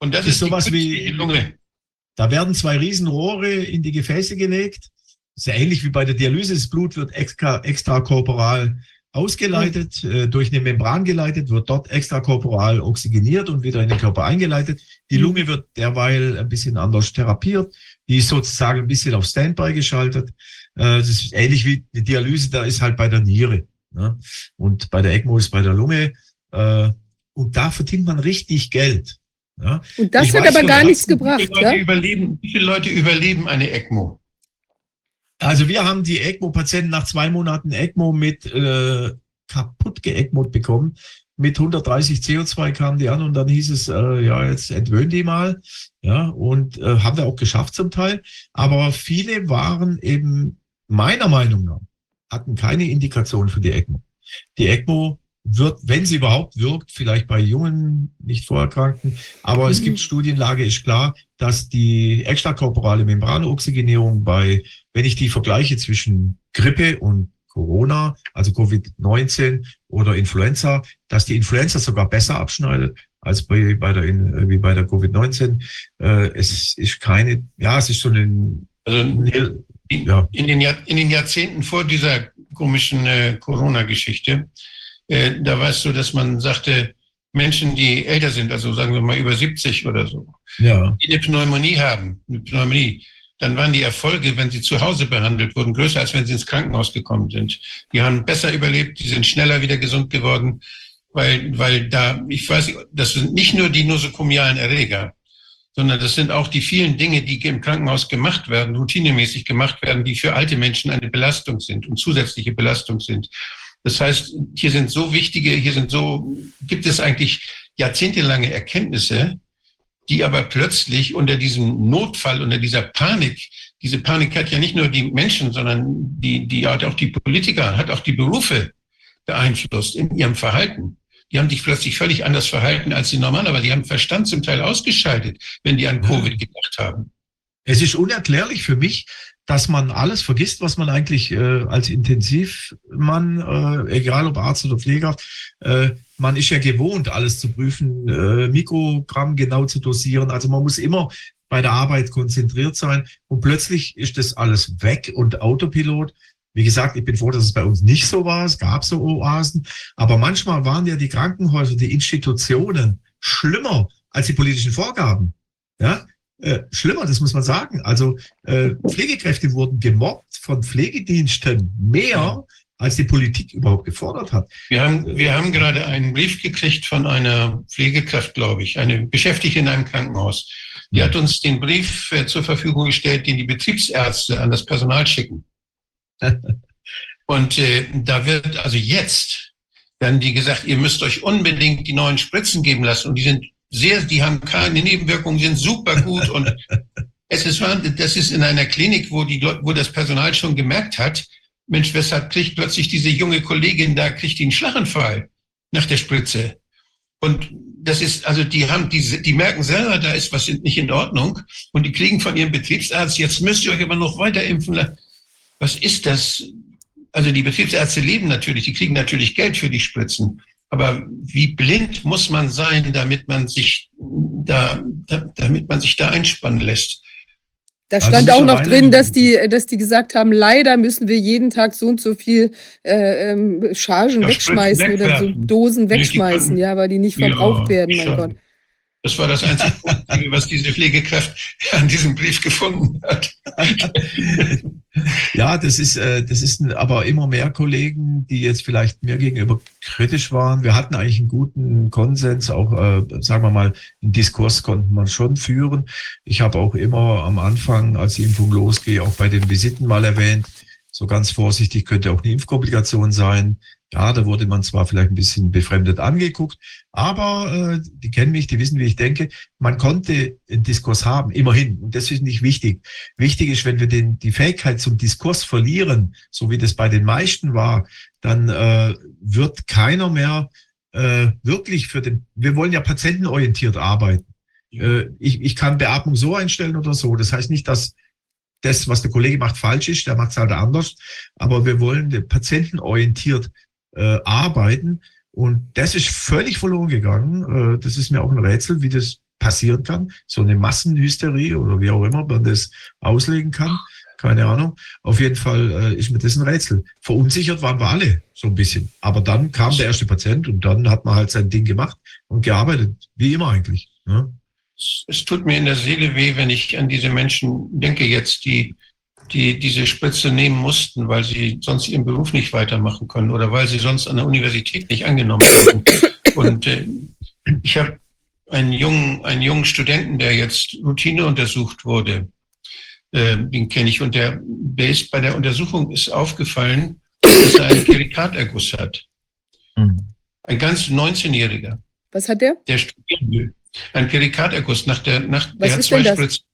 Und das, das ist sowas wie Lunge. Da werden zwei Riesenrohre in die Gefäße gelegt. Das ist ja ähnlich wie bei der Dialyse. Das Blut wird extra, extrakorporal ausgeleitet, mhm. äh, durch eine Membran geleitet, wird dort extrakorporal oxygeniert und wieder in den Körper eingeleitet. Die mhm. Lunge wird derweil ein bisschen anders therapiert. Die ist sozusagen ein bisschen auf Standby geschaltet. Äh, das ist ähnlich wie die Dialyse, da ist halt bei der Niere. Ne? Und bei der ECMO ist bei der Lunge. Äh, und da verdient man richtig Geld. Ja? Und das ich hat aber gar nichts gebracht. Wie viele, ja? überleben, wie viele Leute überleben eine ECMO? Also wir haben die ECMO-Patienten nach zwei Monaten ECMO mit äh, kaputt geECMOt bekommen. Mit 130 CO2 kamen die an und dann hieß es, äh, ja, jetzt entwöhnen die mal. Ja, und äh, haben wir auch geschafft zum Teil. Aber viele waren eben meiner Meinung nach, hatten keine Indikation für die ECMO. Die ECMO wird, wenn sie überhaupt wirkt, vielleicht bei jungen, nicht vorerkrankten. Aber mhm. es gibt Studienlage, ist klar, dass die extrakorporale Membranoxygenierung bei, wenn ich die vergleiche zwischen Grippe und Corona, also Covid-19 oder Influenza, dass die Influenza sogar besser abschneidet als bei, bei der, wie bei der Covid-19. Äh, es ist keine, ja, es ist so ein, also in, ja. in, den, Jahr, in den Jahrzehnten vor dieser komischen äh, Corona-Geschichte äh, da weißt du, dass man sagte, Menschen, die älter sind, also sagen wir mal über 70 oder so, ja. die eine Pneumonie haben, eine Pneumonie, dann waren die Erfolge, wenn sie zu Hause behandelt wurden, größer, als wenn sie ins Krankenhaus gekommen sind. Die haben besser überlebt, die sind schneller wieder gesund geworden, weil, weil da, ich weiß, das sind nicht nur die nosokomialen Erreger, sondern das sind auch die vielen Dinge, die im Krankenhaus gemacht werden, routinemäßig gemacht werden, die für alte Menschen eine Belastung sind und zusätzliche Belastung sind. Das heißt, hier sind so wichtige, hier sind so, gibt es eigentlich jahrzehntelange Erkenntnisse, die aber plötzlich unter diesem Notfall, unter dieser Panik, diese Panik hat ja nicht nur die Menschen, sondern die, die hat auch die Politiker, hat auch die Berufe beeinflusst in ihrem Verhalten. Die haben sich plötzlich völlig anders verhalten als sie normalerweise. Die haben Verstand zum Teil ausgeschaltet, wenn die an Covid gedacht haben. Es ist unerklärlich für mich, dass man alles vergisst, was man eigentlich äh, als Intensivmann, äh, egal ob Arzt oder Pfleger, äh, man ist ja gewohnt, alles zu prüfen, äh, Mikrogramm genau zu dosieren. Also man muss immer bei der Arbeit konzentriert sein und plötzlich ist das alles weg und Autopilot. Wie gesagt, ich bin froh, dass es bei uns nicht so war. Es gab so Oasen. Aber manchmal waren ja die Krankenhäuser, die Institutionen schlimmer als die politischen Vorgaben. Ja, äh, schlimmer, das muss man sagen. Also äh, Pflegekräfte wurden gemobbt von Pflegediensten mehr, als die Politik überhaupt gefordert hat. Wir haben, wir haben gerade einen Brief gekriegt von einer Pflegekraft, glaube ich, eine Beschäftigte in einem Krankenhaus. Die hat uns den Brief äh, zur Verfügung gestellt, den die Betriebsärzte an das Personal schicken. Und äh, da wird also jetzt werden die gesagt, ihr müsst euch unbedingt die neuen Spritzen geben lassen. Und die sind sehr, die haben keine Nebenwirkungen, sind super gut und es ist, das ist in einer Klinik, wo die, wo das Personal schon gemerkt hat, Mensch, weshalb kriegt plötzlich diese junge Kollegin da, kriegt die einen Schlaganfall nach der Spritze? Und das ist, also die haben, die, die merken selber, da ist was nicht in Ordnung und die kriegen von ihrem Betriebsarzt, jetzt müsst ihr euch aber noch weiter impfen. Was ist das? Also die Betriebsärzte leben natürlich, die kriegen natürlich Geld für die Spritzen. Aber wie blind muss man sein, damit man sich da, damit man sich da einspannen lässt? Da stand also auch noch drin, dass die, dass die gesagt haben, leider müssen wir jeden Tag so und so viel äh, ähm, Chargen wegschmeißen oder so Dosen wegschmeißen, ja, weil die nicht verbraucht ja, werden, mein Gott. Das war das einzige, was diese Pflegekraft an diesem Brief gefunden hat. ja, das ist, äh, das ist aber immer mehr Kollegen, die jetzt vielleicht mir gegenüber kritisch waren. Wir hatten eigentlich einen guten Konsens, auch, äh, sagen wir mal, einen Diskurs konnten man schon führen. Ich habe auch immer am Anfang, als die Impfung losgeht, auch bei den Visiten mal erwähnt, so ganz vorsichtig könnte auch eine Impfkomplikation sein. Ja, da wurde man zwar vielleicht ein bisschen befremdet angeguckt, aber äh, die kennen mich, die wissen, wie ich denke. Man konnte einen Diskurs haben, immerhin. Und das ist nicht wichtig. Wichtig ist, wenn wir den, die Fähigkeit zum Diskurs verlieren, so wie das bei den meisten war, dann äh, wird keiner mehr äh, wirklich für den, wir wollen ja patientenorientiert arbeiten. Äh, ich, ich kann Beatmung so einstellen oder so. Das heißt nicht, dass das, was der Kollege macht, falsch ist, der macht es halt anders. Aber wir wollen patientenorientiert äh, arbeiten. Und das ist völlig verloren gegangen. Äh, das ist mir auch ein Rätsel, wie das passieren kann. So eine Massenhysterie oder wie auch immer man das auslegen kann. Keine Ahnung. Auf jeden Fall äh, ist mir das ein Rätsel. Verunsichert waren wir alle so ein bisschen. Aber dann kam der erste Patient und dann hat man halt sein Ding gemacht und gearbeitet. Wie immer eigentlich. Ne? Es tut mir in der Seele weh, wenn ich an diese Menschen denke jetzt, die die diese Spritze nehmen mussten, weil sie sonst ihren Beruf nicht weitermachen können oder weil sie sonst an der Universität nicht angenommen werden. Und äh, ich habe einen jungen, einen jungen Studenten, der jetzt Routine untersucht wurde, äh, den kenne ich, und der, der ist bei der Untersuchung ist aufgefallen, dass er einen Perikaterguss hat. Mhm. Ein ganz 19-Jähriger. Was hat der? Der studieren will. Ein Perikaterguss nach der, nach Was der zwei Spritzen.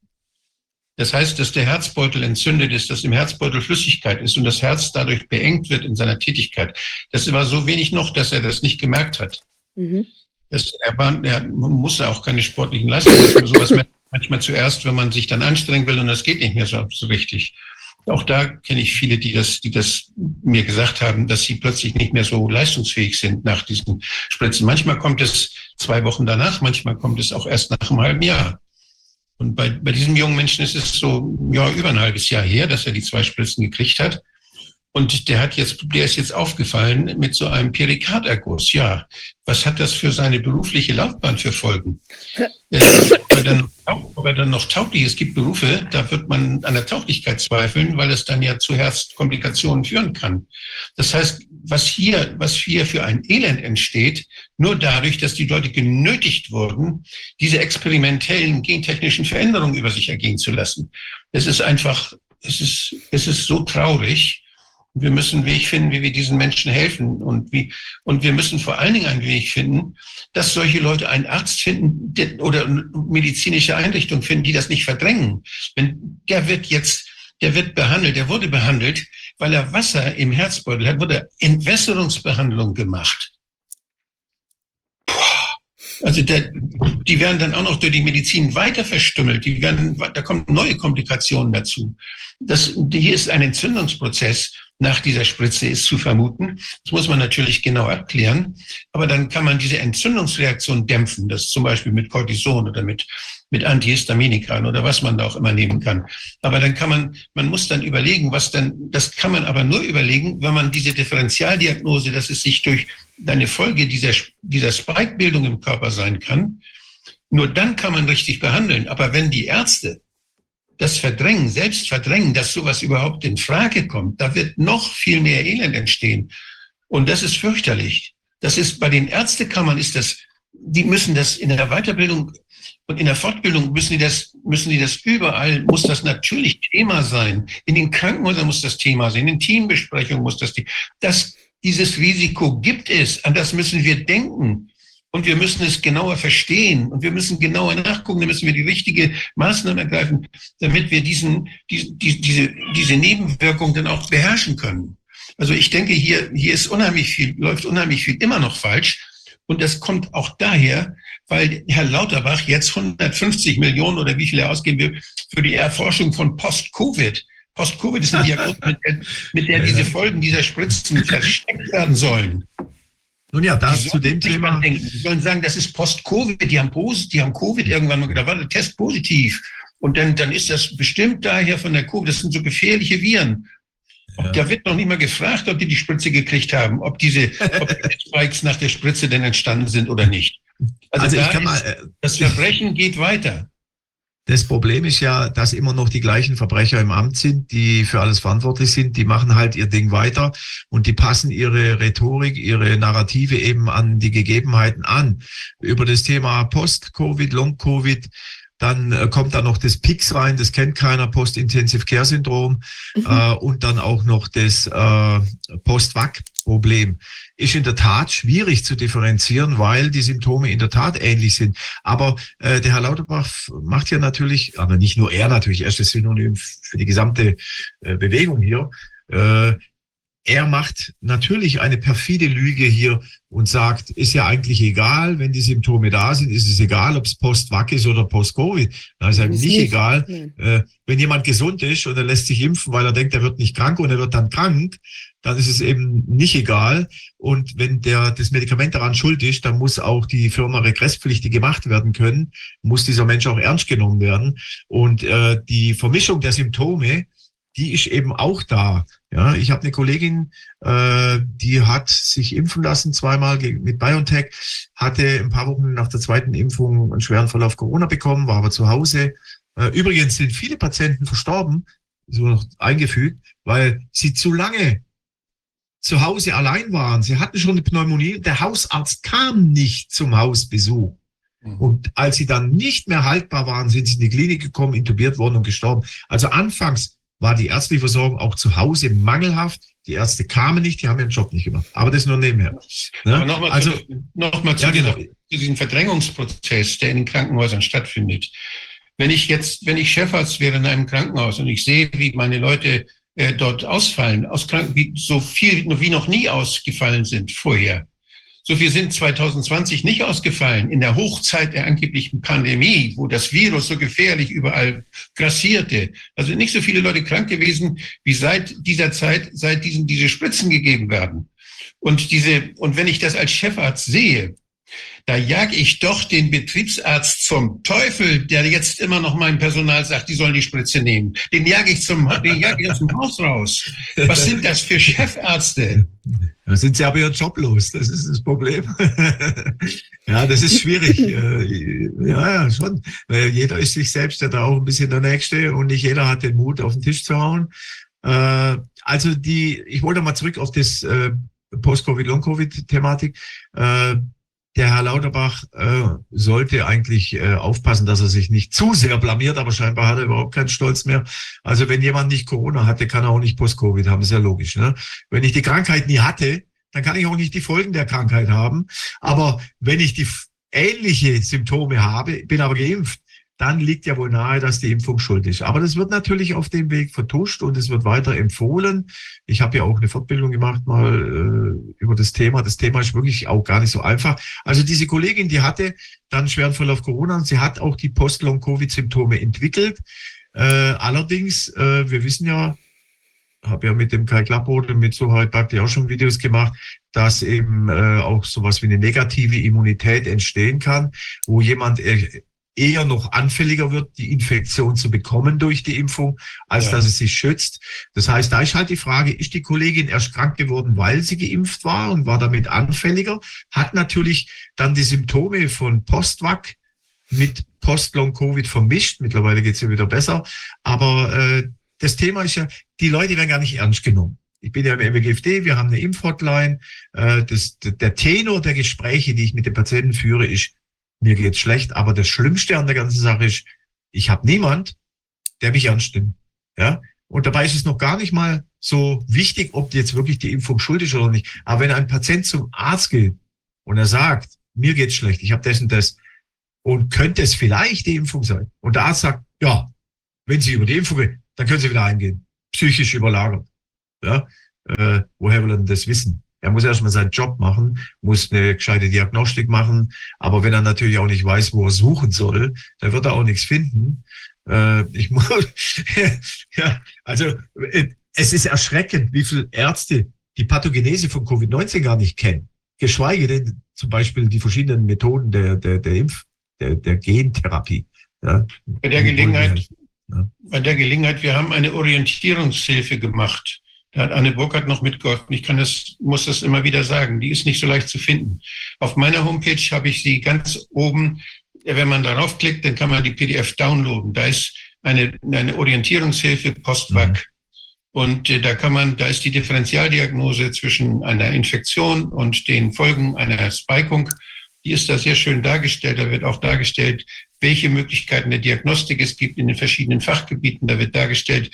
Das heißt, dass der Herzbeutel entzündet ist, dass im Herzbeutel Flüssigkeit ist und das Herz dadurch beengt wird in seiner Tätigkeit. Das war so wenig noch, dass er das nicht gemerkt hat. Mhm. Das, er, war, er musste auch keine sportlichen Leistungen. Sowas manchmal zuerst, wenn man sich dann anstrengen will und das geht nicht mehr so, so richtig. Auch da kenne ich viele, die das, die das mir gesagt haben, dass sie plötzlich nicht mehr so leistungsfähig sind nach diesen Spritzen. Manchmal kommt es zwei Wochen danach, manchmal kommt es auch erst nach einem halben Jahr. Und bei, bei diesem jungen Menschen ist es so, ja, über ein halbes Jahr her, dass er die zwei Spritzen gekriegt hat. Und der hat jetzt, der ist jetzt aufgefallen mit so einem Perikarderguss. Ja, was hat das für seine berufliche Laufbahn für Folgen? er dann, ob er dann noch tauglich ist. Es gibt Berufe, da wird man an der Tauglichkeit zweifeln, weil es dann ja zu Herzkomplikationen führen kann. Das heißt, was hier, was hier für ein Elend entsteht, nur dadurch, dass die Leute genötigt wurden, diese experimentellen gentechnischen Veränderungen über sich ergehen zu lassen. Es ist einfach, es ist, es ist so traurig. Wir müssen einen Weg finden, wie wir diesen Menschen helfen und wie, und wir müssen vor allen Dingen einen Weg finden, dass solche Leute einen Arzt finden oder medizinische Einrichtungen finden, die das nicht verdrängen. Wenn der wird jetzt, der wird behandelt, der wurde behandelt, weil er Wasser im Herzbeutel hat, wurde Entwässerungsbehandlung gemacht. Also der, die werden dann auch noch durch die Medizin weiter verstümmelt. Die werden, da kommen neue Komplikationen dazu. Das, hier ist ein Entzündungsprozess nach dieser Spritze ist zu vermuten. Das muss man natürlich genau abklären. Aber dann kann man diese Entzündungsreaktion dämpfen. Das zum Beispiel mit Cortison oder mit, mit Antihistaminikern oder was man da auch immer nehmen kann. Aber dann kann man, man muss dann überlegen, was dann, das kann man aber nur überlegen, wenn man diese Differentialdiagnose, dass es sich durch eine Folge dieser, dieser Spike-Bildung im Körper sein kann, nur dann kann man richtig behandeln. Aber wenn die Ärzte das Verdrängen, selbst verdrängen, dass sowas überhaupt in Frage kommt, da wird noch viel mehr Elend entstehen. Und das ist fürchterlich. Das ist bei den Ärztekammern ist das, die müssen das in der Weiterbildung und in der Fortbildung müssen die das, müssen die das überall, muss das natürlich Thema sein. In den Krankenhäusern muss das Thema sein. In den Teambesprechungen muss das, das, dieses Risiko gibt es. An das müssen wir denken. Und wir müssen es genauer verstehen und wir müssen genauer nachgucken, dann müssen wir die richtige Maßnahme ergreifen, damit wir diesen, die, die, diese, diese Nebenwirkung dann auch beherrschen können. Also ich denke, hier, hier ist unheimlich viel, läuft unheimlich viel immer noch falsch. Und das kommt auch daher, weil Herr Lauterbach jetzt 150 Millionen oder wie viel er ausgeben will für die Erforschung von Post-Covid. Post-Covid ist eine Diagnose, mit der, mit der diese Folgen dieser Spritzen versteckt werden sollen. Nun ja, das zu dem Thema. Denken. Die sollen sagen, das ist Post-Covid, die haben, Post, die haben Covid irgendwann mal, da war der Test positiv. Und dann, dann ist das bestimmt daher von der Covid, das sind so gefährliche Viren. Ja. Da wird noch nicht mal gefragt, ob die die Spritze gekriegt haben, ob diese ob die Spikes nach der Spritze denn entstanden sind oder nicht. Also, also ich kann mal, äh, das Verbrechen geht weiter. Das Problem ist ja, dass immer noch die gleichen Verbrecher im Amt sind, die für alles verantwortlich sind. Die machen halt ihr Ding weiter und die passen ihre Rhetorik, ihre Narrative eben an die Gegebenheiten an. Über das Thema Post-Covid, Long-Covid Dann äh, kommt da noch das PIX rein, das kennt keiner, Post-Intensive Care Syndrom. Mhm. Äh, und dann auch noch das äh, Post-VAC-Problem. Ist in der Tat schwierig zu differenzieren, weil die Symptome in der Tat ähnlich sind. Aber äh, der Herr Lauterbach macht ja natürlich, aber nicht nur er natürlich, er ist das Synonym für die gesamte äh, Bewegung hier. Äh, er macht natürlich eine perfide Lüge hier und sagt, ist ja eigentlich egal, wenn die Symptome da sind, ist es egal, ob es Post-Wack ist oder Post-Covid. Da ist einem nicht, nicht, egal. Ja. Äh, wenn jemand gesund ist und er lässt sich impfen, weil er denkt, er wird nicht krank und er wird dann krank, dann ist es eben nicht egal. Und wenn der, das Medikament daran schuld ist, dann muss auch die Firma regresspflichtig gemacht werden können, muss dieser Mensch auch ernst genommen werden. Und äh, die Vermischung der Symptome, die ist eben auch da. Ja, ich habe eine Kollegin, äh, die hat sich impfen lassen zweimal mit BioNTech, hatte ein paar Wochen nach der zweiten Impfung einen schweren Verlauf Corona bekommen, war aber zu Hause. Äh, übrigens sind viele Patienten verstorben, so noch eingefügt, weil sie zu lange zu Hause allein waren. Sie hatten schon eine Pneumonie. Der Hausarzt kam nicht zum Hausbesuch. Mhm. Und als sie dann nicht mehr haltbar waren, sind sie in die Klinik gekommen, intubiert worden und gestorben. Also anfangs war die ärztliche Versorgung auch zu Hause mangelhaft. Die Ärzte kamen nicht, die haben ihren Job nicht gemacht. Aber das nur nebenher. Ne? Nochmal also, zu, noch mal zu, ja, genau. zu diesem Verdrängungsprozess, der in den Krankenhäusern stattfindet. Wenn ich jetzt, wenn ich Chefarzt wäre in einem Krankenhaus und ich sehe, wie meine Leute äh, dort ausfallen, aus Kranken, wie so viel wie noch nie ausgefallen sind vorher, so viel sind 2020 nicht ausgefallen in der Hochzeit der angeblichen Pandemie, wo das Virus so gefährlich überall grassierte. Also nicht so viele Leute krank gewesen, wie seit dieser Zeit, seit diesen diese Spritzen gegeben werden. Und diese, und wenn ich das als Chefarzt sehe, da jag ich doch den Betriebsarzt zum Teufel, der jetzt immer noch meinem Personal sagt, die sollen die Spritze nehmen. Den jag ich zum, den jag ich aus dem Haus raus. Was sind das für Chefärzte? Da sind sie aber ihren Job los. Das ist das Problem. ja, das ist schwierig. Äh, ja, ja, schon. Weil jeder ist sich selbst ja da auch ein bisschen der Nächste und nicht jeder hat den Mut, auf den Tisch zu hauen. Äh, also die, ich wollte mal zurück auf das äh, Post-Covid, Long-Covid-Thematik der Herr Lauterbach äh, sollte eigentlich äh, aufpassen, dass er sich nicht zu sehr blamiert, aber scheinbar hat er überhaupt keinen Stolz mehr. Also wenn jemand nicht Corona hatte, kann er auch nicht Post-Covid haben, ist ja logisch. Ne? Wenn ich die Krankheit nie hatte, dann kann ich auch nicht die Folgen der Krankheit haben. Aber wenn ich die ähnliche Symptome habe, bin aber geimpft, dann liegt ja wohl nahe, dass die Impfung schuld ist. Aber das wird natürlich auf dem Weg vertuscht und es wird weiter empfohlen. Ich habe ja auch eine Fortbildung gemacht mal äh, über das Thema. Das Thema ist wirklich auch gar nicht so einfach. Also diese Kollegin, die hatte dann schweren Verlauf Corona und sie hat auch die Post-Long-Covid-Symptome entwickelt. Äh, allerdings, äh, wir wissen ja, habe ja mit dem Kai Klappode, mit Suhait Bhakti auch schon Videos gemacht, dass eben äh, auch sowas wie eine negative Immunität entstehen kann, wo jemand äh, eher noch anfälliger wird, die Infektion zu bekommen durch die Impfung, als ja. dass es sich schützt. Das heißt, da ist halt die Frage, ist die Kollegin erst krank geworden, weil sie geimpft war und war damit anfälliger, hat natürlich dann die Symptome von Postvac mit Post-Long-Covid vermischt. Mittlerweile geht's ja wieder besser. Aber äh, das Thema ist ja, die Leute werden gar nicht ernst genommen. Ich bin ja im MGFD, wir haben eine Impfhotline. Äh, das, der Tenor der Gespräche, die ich mit den Patienten führe, ist, mir geht's schlecht, aber das Schlimmste an der ganzen Sache ist, ich habe niemand, der mich ernst nimmt. Ja? Und dabei ist es noch gar nicht mal so wichtig, ob jetzt wirklich die Impfung schuld ist oder nicht. Aber wenn ein Patient zum Arzt geht und er sagt, mir geht's schlecht, ich habe das und das, und könnte es vielleicht die Impfung sein? Und der Arzt sagt, ja, wenn Sie über die Impfung gehen, dann können Sie wieder eingehen. Psychisch überlagert. Ja? Äh, woher will er denn das wissen? Er muss erstmal seinen Job machen, muss eine gescheite Diagnostik machen. Aber wenn er natürlich auch nicht weiß, wo er suchen soll, dann wird er auch nichts finden. Äh, ich muss, ja, also äh, es ist erschreckend, wie viele Ärzte die Pathogenese von Covid-19 gar nicht kennen. Geschweige denn zum Beispiel die verschiedenen Methoden der, der, der Impf, der, der Gentherapie. Ja. Bei der Gelegenheit, ja. bei der Gelegenheit, wir haben eine Orientierungshilfe gemacht da hat Anne Burkhardt noch mitgeholfen. Ich kann das, muss das immer wieder sagen. Die ist nicht so leicht zu finden. Auf meiner Homepage habe ich sie ganz oben. Wenn man darauf klickt, dann kann man die PDF downloaden. Da ist eine, eine Orientierungshilfe Postback. Mhm. Und äh, da kann man, da ist die Differentialdiagnose zwischen einer Infektion und den Folgen einer Spikung. die ist da sehr schön dargestellt. Da wird auch dargestellt, welche Möglichkeiten der Diagnostik es gibt in den verschiedenen Fachgebieten. Da wird dargestellt,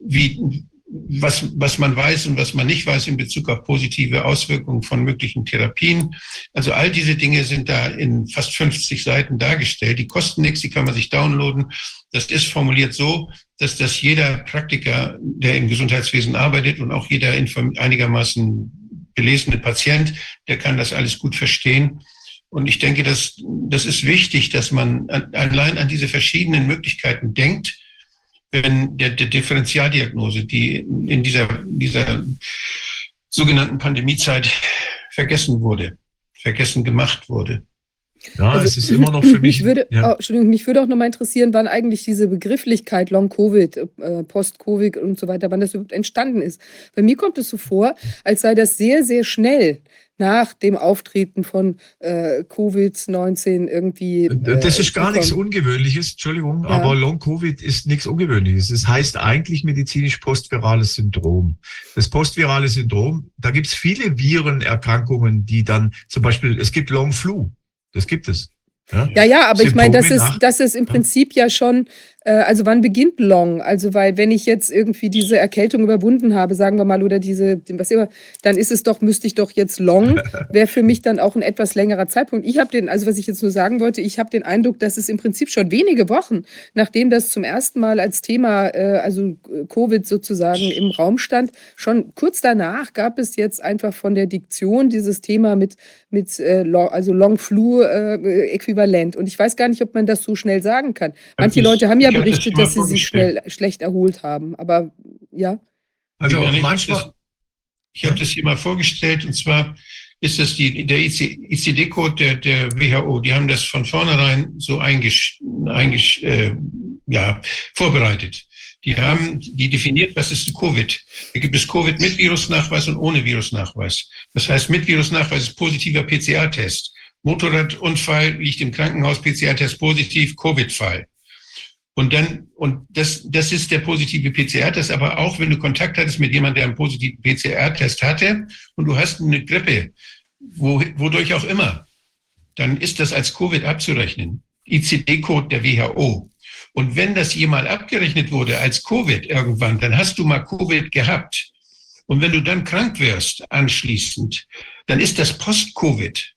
wie, was, was man weiß und was man nicht weiß in Bezug auf positive Auswirkungen von möglichen Therapien. Also all diese Dinge sind da in fast 50 Seiten dargestellt. Die kosten nichts, die kann man sich downloaden. Das ist formuliert so, dass das jeder Praktiker, der im Gesundheitswesen arbeitet und auch jeder einigermaßen belesene Patient, der kann das alles gut verstehen. Und ich denke, dass, das ist wichtig, dass man allein an diese verschiedenen Möglichkeiten denkt, wenn der, der Differentialdiagnose, die in dieser, dieser sogenannten Pandemiezeit vergessen wurde, vergessen gemacht wurde. Ja, also, es ist immer noch für mich. mich würde, ja. oh, Entschuldigung, mich würde auch noch mal interessieren, wann eigentlich diese Begrifflichkeit Long-Covid, äh, Post-Covid und so weiter, wann das überhaupt entstanden ist. Bei mir kommt es so vor, als sei das sehr, sehr schnell nach dem Auftreten von äh, Covid-19 irgendwie. Äh, das ist gar nichts Ungewöhnliches, Entschuldigung, ja. aber Long-Covid ist nichts Ungewöhnliches. Es das heißt eigentlich medizinisch postvirales Syndrom. Das postvirale Syndrom, da gibt es viele Virenerkrankungen, die dann zum Beispiel, es gibt Long-Flu, das gibt es. Ja, ja, ja aber Symptome ich meine, das ist, das ist im Prinzip ja schon also wann beginnt Long? Also weil wenn ich jetzt irgendwie diese Erkältung überwunden habe, sagen wir mal, oder diese, was immer, dann ist es doch, müsste ich doch jetzt Long, wäre für mich dann auch ein etwas längerer Zeitpunkt. Ich habe den, also was ich jetzt nur sagen wollte, ich habe den Eindruck, dass es im Prinzip schon wenige Wochen, nachdem das zum ersten Mal als Thema, äh, also Covid sozusagen im Raum stand, schon kurz danach gab es jetzt einfach von der Diktion dieses Thema mit, mit äh, also Long Flu äh, äquivalent. Und ich weiß gar nicht, ob man das so schnell sagen kann. Manche Leute haben ja berichtet, das dass sie sich schnell schlecht erholt haben. Aber ja. Also manchmal. Ich habe das hier mal vorgestellt und zwar ist das die, der ICD-Code der, der WHO. Die haben das von vornherein so eingesch, eingesch, äh, ja, vorbereitet. Die haben, die definiert, was ist Covid. Da gibt es Covid mit Virusnachweis und ohne Virusnachweis. Das heißt, mit Virusnachweis ist positiver PCR-Test. Motorradunfall liegt im Krankenhaus, PCR-Test positiv, Covid-Fall. Und dann, und das, das ist der positive PCR-Test, aber auch wenn du Kontakt hattest mit jemandem, der einen positiven PCR-Test hatte und du hast eine Grippe, wo, wodurch auch immer, dann ist das als Covid abzurechnen. ICD-Code der WHO. Und wenn das jemals abgerechnet wurde als Covid irgendwann, dann hast du mal Covid gehabt. Und wenn du dann krank wirst anschließend, dann ist das Post-Covid.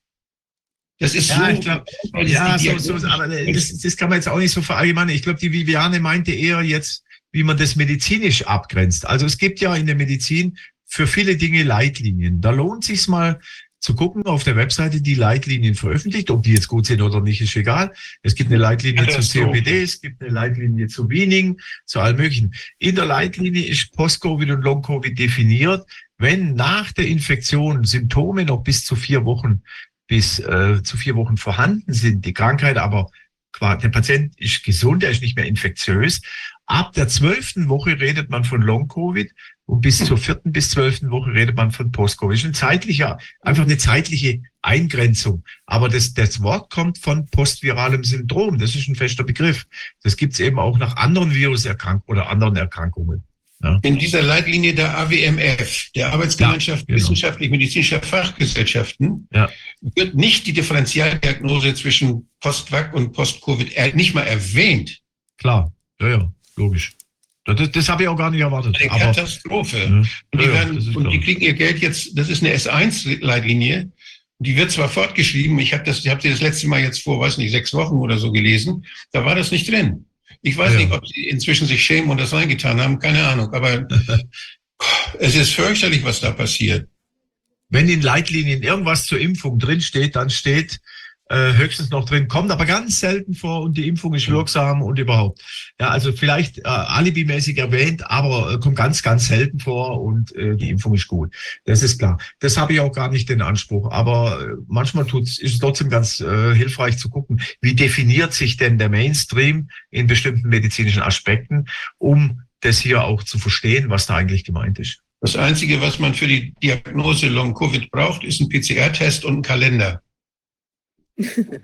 Das ist ja, so, ich glaub, ja, so, so, aber das, das kann man jetzt auch nicht so verallgemeinern. Ich glaube, die Viviane meinte eher jetzt, wie man das medizinisch abgrenzt. Also es gibt ja in der Medizin für viele Dinge Leitlinien. Da lohnt sich mal zu gucken auf der Webseite, die Leitlinien veröffentlicht. Ob die jetzt gut sind oder nicht, ist egal. Es gibt eine Leitlinie ja, zu COPD, es gibt eine Leitlinie zu Weaning, zu allem Möglichen. In der Leitlinie ist Post-Covid und Long-Covid definiert. Wenn nach der Infektion Symptome noch bis zu vier Wochen bis äh, zu vier Wochen vorhanden sind, die Krankheit aber der Patient ist gesund, er ist nicht mehr infektiös. Ab der zwölften Woche redet man von Long-Covid und bis zur vierten bis zwölften Woche redet man von Post-Covid. Ein zeitlicher, einfach eine zeitliche Eingrenzung. Aber das, das Wort kommt von postviralem Syndrom. Das ist ein fester Begriff. Das gibt es eben auch nach anderen Viruserkrankungen oder anderen Erkrankungen. Ja. In dieser Leitlinie der AWMF, der Arbeitsgemeinschaft ja, genau. wissenschaftlich-medizinischer Fachgesellschaften, ja. wird nicht die Differentialdiagnose zwischen Post-Vac und Post-Covid nicht mal erwähnt. Klar, ja, ja, logisch. Das, das habe ich auch gar nicht erwartet. Eine Katastrophe. Ja. Und, die werden, und die kriegen ihr Geld jetzt, das ist eine S1-Leitlinie, die wird zwar fortgeschrieben, ich habe das, ich habe sie das letzte Mal jetzt vor, weiß nicht, sechs Wochen oder so gelesen, da war das nicht drin. Ich weiß ja. nicht, ob sie inzwischen sich schämen und das reingetan haben, keine Ahnung. Aber es ist fürchterlich, was da passiert. Wenn in Leitlinien irgendwas zur Impfung drinsteht, dann steht, äh, höchstens noch drin, kommt aber ganz selten vor und die Impfung ist wirksam und überhaupt. Ja, also vielleicht äh, alibimäßig erwähnt, aber äh, kommt ganz, ganz selten vor und äh, die Impfung ist gut. Das ist klar. Das habe ich auch gar nicht den Anspruch, aber äh, manchmal tut's, ist es trotzdem ganz äh, hilfreich zu gucken, wie definiert sich denn der Mainstream in bestimmten medizinischen Aspekten, um das hier auch zu verstehen, was da eigentlich gemeint ist. Das Einzige, was man für die Diagnose Long-Covid braucht, ist ein PCR-Test und ein Kalender.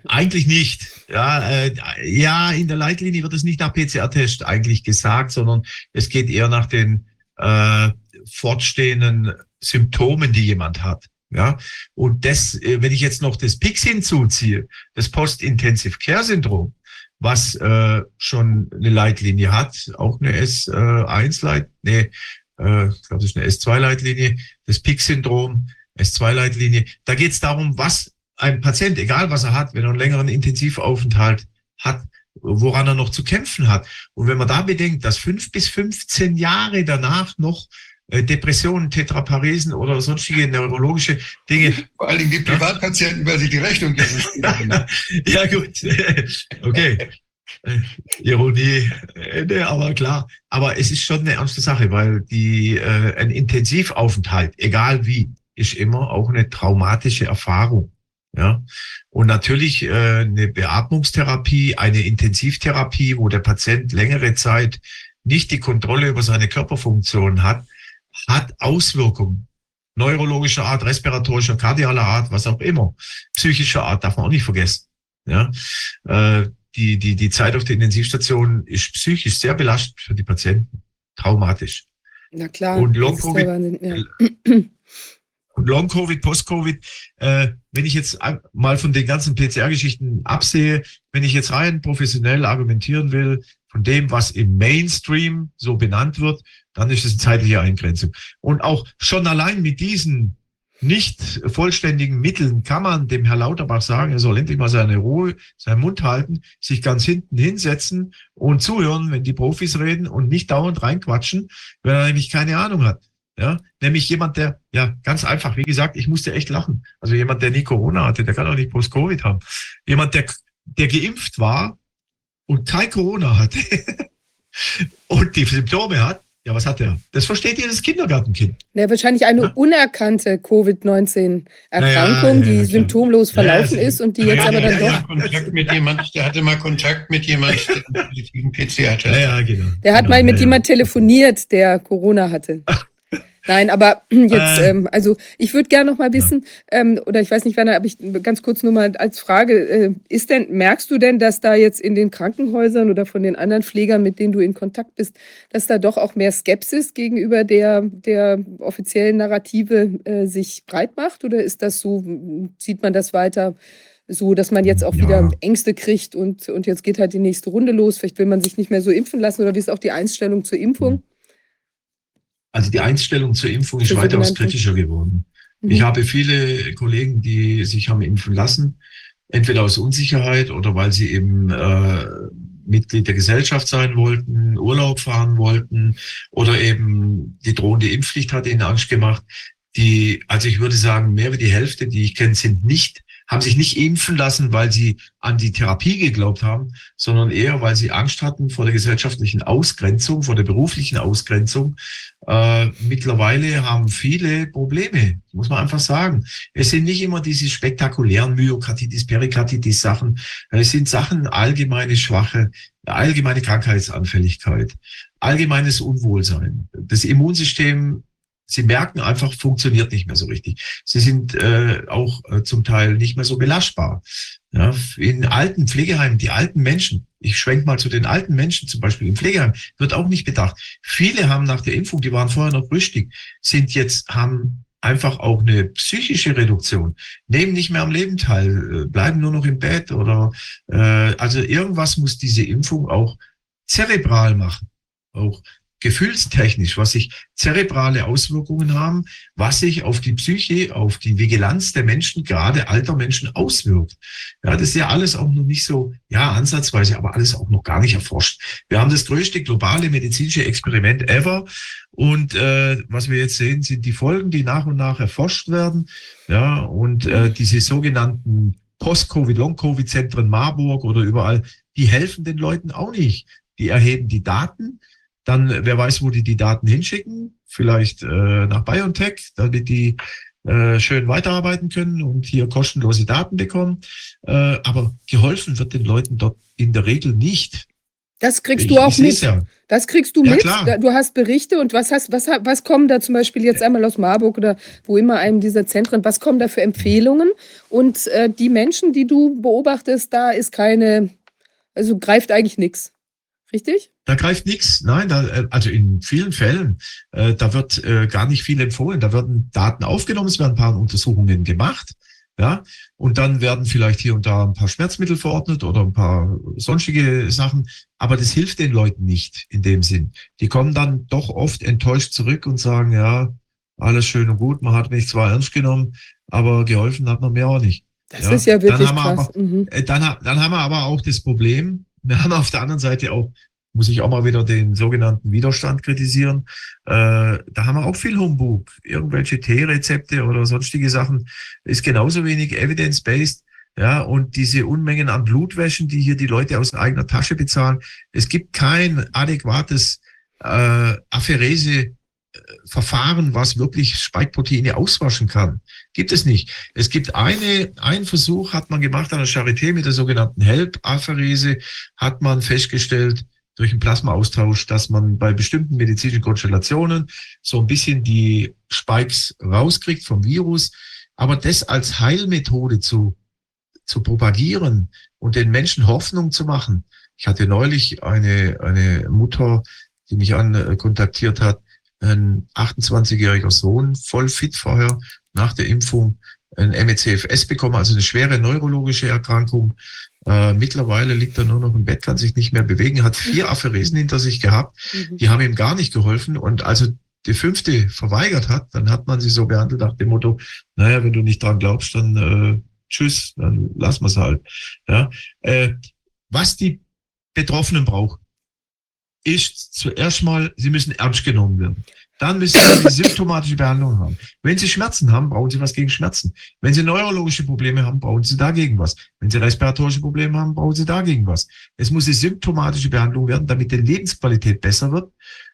Eigentlich nicht. Ja, äh, ja, in der Leitlinie wird es nicht nach PCR-Test eigentlich gesagt, sondern es geht eher nach den äh, fortstehenden Symptomen, die jemand hat. Ja, und das, äh, wenn ich jetzt noch das PIX hinzuziehe, das Post-Intensive Care Syndrom, was äh, schon eine Leitlinie hat, auch eine S1-Leit, nee, äh, ich glaube, das ist eine S2-Leitlinie, das PIX-Syndrom, S2-Leitlinie. Da geht es darum, was ein Patient, egal was er hat, wenn er einen längeren Intensivaufenthalt hat, woran er noch zu kämpfen hat. Und wenn man da bedenkt, dass fünf bis 15 Jahre danach noch äh, Depressionen, Tetraparesen oder sonstige neurologische Dinge. Vor allen Dingen die Privatpatienten, weil sie die Rechnung Ja, gut. Okay. Äh, Ironie, äh, ne, aber klar. Aber es ist schon eine ernste Sache, weil die, äh, ein Intensivaufenthalt, egal wie, ist immer auch eine traumatische Erfahrung. Ja, und natürlich äh, eine Beatmungstherapie, eine Intensivtherapie, wo der Patient längere Zeit nicht die Kontrolle über seine Körperfunktion hat, hat Auswirkungen. Neurologischer Art, respiratorischer, kardialer Art, was auch immer. Psychischer Art darf man auch nicht vergessen. Ja, äh, die, die, die Zeit auf der Intensivstation ist psychisch sehr belastend für die Patienten. Traumatisch. Na klar. Und Long-Covid, Long-Covid, Post-Covid, äh, wenn ich jetzt mal von den ganzen PCR-Geschichten absehe, wenn ich jetzt rein professionell argumentieren will, von dem, was im Mainstream so benannt wird, dann ist es eine zeitliche Eingrenzung. Und auch schon allein mit diesen nicht vollständigen Mitteln kann man dem Herr Lauterbach sagen, er soll endlich mal seine Ruhe, seinen Mund halten, sich ganz hinten hinsetzen und zuhören, wenn die Profis reden und nicht dauernd reinquatschen, wenn er nämlich keine Ahnung hat. Ja, nämlich jemand, der, ja, ganz einfach, wie gesagt, ich musste echt lachen. Also jemand, der nie Corona hatte, der kann auch nicht Post-Covid haben. Jemand, der, der geimpft war und kein Corona hatte und die Symptome hat, ja, was hat er? Das versteht jedes Kindergartenkind. Ja, wahrscheinlich eine ja? unerkannte Covid-19-Erkrankung, ja, ja, die symptomlos verlaufen ist und die jetzt aber dann doch. Kontakt mit jemand, der hatte mal Kontakt mit jemand, der einen positiven PC hatte. Ja, genau. Der hat genau, mal mit jemand telefoniert, der Corona hatte. Nein, aber jetzt, äh, ähm, also ich würde gerne noch mal wissen, ähm, oder ich weiß nicht, Werner, aber ich ganz kurz nur mal als Frage, äh, ist denn, merkst du denn, dass da jetzt in den Krankenhäusern oder von den anderen Pflegern, mit denen du in Kontakt bist, dass da doch auch mehr Skepsis gegenüber der, der offiziellen Narrative äh, sich breit macht? Oder ist das so, sieht man das weiter? so, dass man jetzt auch ja. wieder Ängste kriegt und, und jetzt geht halt die nächste Runde los. Vielleicht will man sich nicht mehr so impfen lassen oder wie ist auch die Einstellung zur Impfung? Also die Einstellung zur Impfung ist weitaus kritischer geworden. Mhm. Ich habe viele Kollegen, die sich haben impfen lassen, entweder aus Unsicherheit oder weil sie eben äh, Mitglied der Gesellschaft sein wollten, Urlaub fahren wollten oder eben die drohende Impfpflicht hat ihnen Angst gemacht. Die, also ich würde sagen, mehr wie die Hälfte, die ich kenne, sind nicht haben sich nicht impfen lassen, weil sie an die Therapie geglaubt haben, sondern eher, weil sie Angst hatten vor der gesellschaftlichen Ausgrenzung, vor der beruflichen Ausgrenzung. Äh, mittlerweile haben viele Probleme, muss man einfach sagen. Es sind nicht immer diese spektakulären Myokarditis, Perikarditis Sachen. Es sind Sachen allgemeine Schwache, allgemeine Krankheitsanfälligkeit, allgemeines Unwohlsein. Das Immunsystem sie merken einfach, funktioniert nicht mehr so richtig. Sie sind äh, auch äh, zum Teil nicht mehr so belastbar. Ja, in alten Pflegeheimen, die alten Menschen, ich schwenke mal zu den alten Menschen, zum Beispiel im Pflegeheim, wird auch nicht bedacht. Viele haben nach der Impfung, die waren vorher noch rüstig, sind jetzt, haben einfach auch eine psychische Reduktion, nehmen nicht mehr am Leben teil, äh, bleiben nur noch im Bett oder äh, also irgendwas muss diese Impfung auch zerebral machen. Auch gefühlstechnisch, was sich zerebrale Auswirkungen haben, was sich auf die Psyche, auf die Vigilanz der Menschen, gerade alter Menschen auswirkt. Ja, das ist ja alles auch noch nicht so, ja, ansatzweise, aber alles auch noch gar nicht erforscht. Wir haben das größte globale medizinische Experiment ever. Und äh, was wir jetzt sehen, sind die Folgen, die nach und nach erforscht werden. Ja, und äh, diese sogenannten Post-Covid, Long-Covid-Zentren Marburg oder überall, die helfen den Leuten auch nicht. Die erheben die Daten, dann, wer weiß, wo die die Daten hinschicken, vielleicht äh, nach BioNTech, damit die äh, schön weiterarbeiten können und hier kostenlose Daten bekommen. Äh, aber geholfen wird den Leuten dort in der Regel nicht. Das kriegst ich, du auch mit. Ja. Das kriegst du ja, mit. Klar. Du hast Berichte und was hast, was, was kommen da zum Beispiel jetzt einmal aus Marburg oder wo immer einem dieser Zentren, was kommen da für Empfehlungen? Und äh, die Menschen, die du beobachtest, da ist keine, also greift eigentlich nichts. Richtig? Da greift nichts. Nein, da, äh, also in vielen Fällen, äh, da wird äh, gar nicht viel empfohlen. Da werden Daten aufgenommen, es werden ein paar Untersuchungen gemacht. Ja, und dann werden vielleicht hier und da ein paar Schmerzmittel verordnet oder ein paar sonstige Sachen. Aber das hilft den Leuten nicht in dem Sinn. Die kommen dann doch oft enttäuscht zurück und sagen, ja, alles schön und gut, man hat mich zwar ernst genommen, aber geholfen hat man mir auch nicht. Das ja, ist ja wirklich dann krass. Aber, mhm. Äh, dann, dann haben wir aber auch das Problem, wir haben auf der anderen Seite auch, muss ich auch mal wieder den sogenannten Widerstand kritisieren, äh, da haben wir auch viel Humbug. Irgendwelche Teerezepte oder sonstige Sachen ist genauso wenig evidence-based. Ja, und diese Unmengen an Blutwäschen, die hier die Leute aus eigener Tasche bezahlen. Es gibt kein adäquates äh, Apherese Verfahren, was wirklich Spikeproteine auswaschen kann. Gibt es nicht. Es gibt eine, einen Versuch hat man gemacht an der Charité mit der sogenannten HELP-Apherese, hat man festgestellt, durch einen Plasmaaustausch, dass man bei bestimmten medizinischen Konstellationen so ein bisschen die Spikes rauskriegt vom Virus. Aber das als Heilmethode zu, zu propagieren und den Menschen Hoffnung zu machen. Ich hatte neulich eine, eine Mutter, die mich an äh, kontaktiert hat, ein 28-jähriger Sohn, voll fit vorher, nach der Impfung ein MECFS bekommen, also eine schwere neurologische Erkrankung. Äh, mittlerweile liegt er nur noch im Bett, kann sich nicht mehr bewegen, hat vier Aphoresen hinter sich gehabt. Mhm. Die haben ihm gar nicht geholfen. Und also die fünfte verweigert hat, dann hat man sie so behandelt nach dem Motto, naja, wenn du nicht dran glaubst, dann äh, tschüss, dann lassen wir es halt. Ja? Äh, was die Betroffenen brauchen, ist zuerst mal, sie müssen ernst genommen werden. Dann müssen sie symptomatische Behandlung haben. Wenn sie Schmerzen haben, brauchen sie was gegen Schmerzen. Wenn sie neurologische Probleme haben, brauchen sie dagegen was. Wenn sie respiratorische Probleme haben, brauchen sie dagegen was. Es muss eine symptomatische Behandlung werden, damit die Lebensqualität besser wird.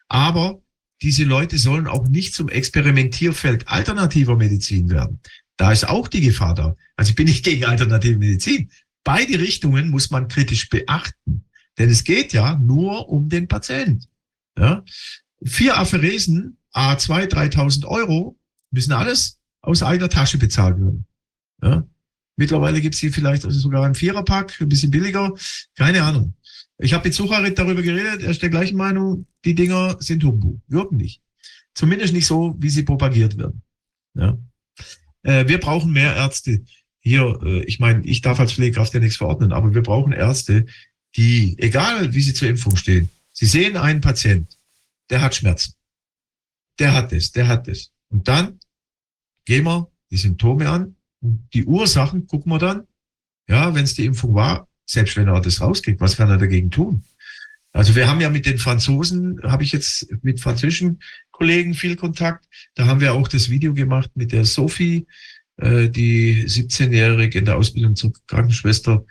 Aber diese Leute sollen auch nicht zum Experimentierfeld alternativer Medizin werden. Da ist auch die Gefahr da. Also ich bin nicht gegen alternative Medizin. Beide Richtungen muss man kritisch beachten. Denn es geht ja nur um den Patient. Ja? Vier Apheresen, A2, 3000 Euro, müssen alles aus eigener Tasche bezahlt werden. Ja? Mittlerweile gibt es hier vielleicht also sogar ein Viererpack, ein bisschen billiger. Keine Ahnung. Ich habe mit Sucharit darüber geredet, er ist der gleichen Meinung, die Dinger sind Humbug, wirken nicht. Zumindest nicht so, wie sie propagiert werden. Ja? Äh, wir brauchen mehr Ärzte. Hier, äh, ich meine, ich darf als Pflegekraft ja nichts verordnen, aber wir brauchen Ärzte, die, egal wie sie zur Impfung stehen, sie sehen einen Patient, der hat Schmerzen. Der hat es, der hat es. Und dann gehen wir die Symptome an und die Ursachen gucken wir dann. Ja, wenn es die Impfung war, selbst wenn er das rauskriegt, was kann er dagegen tun? Also wir haben ja mit den Franzosen, habe ich jetzt mit französischen Kollegen viel Kontakt. Da haben wir auch das Video gemacht mit der Sophie, äh, die 17-jährige in der Ausbildung zur Krankenschwester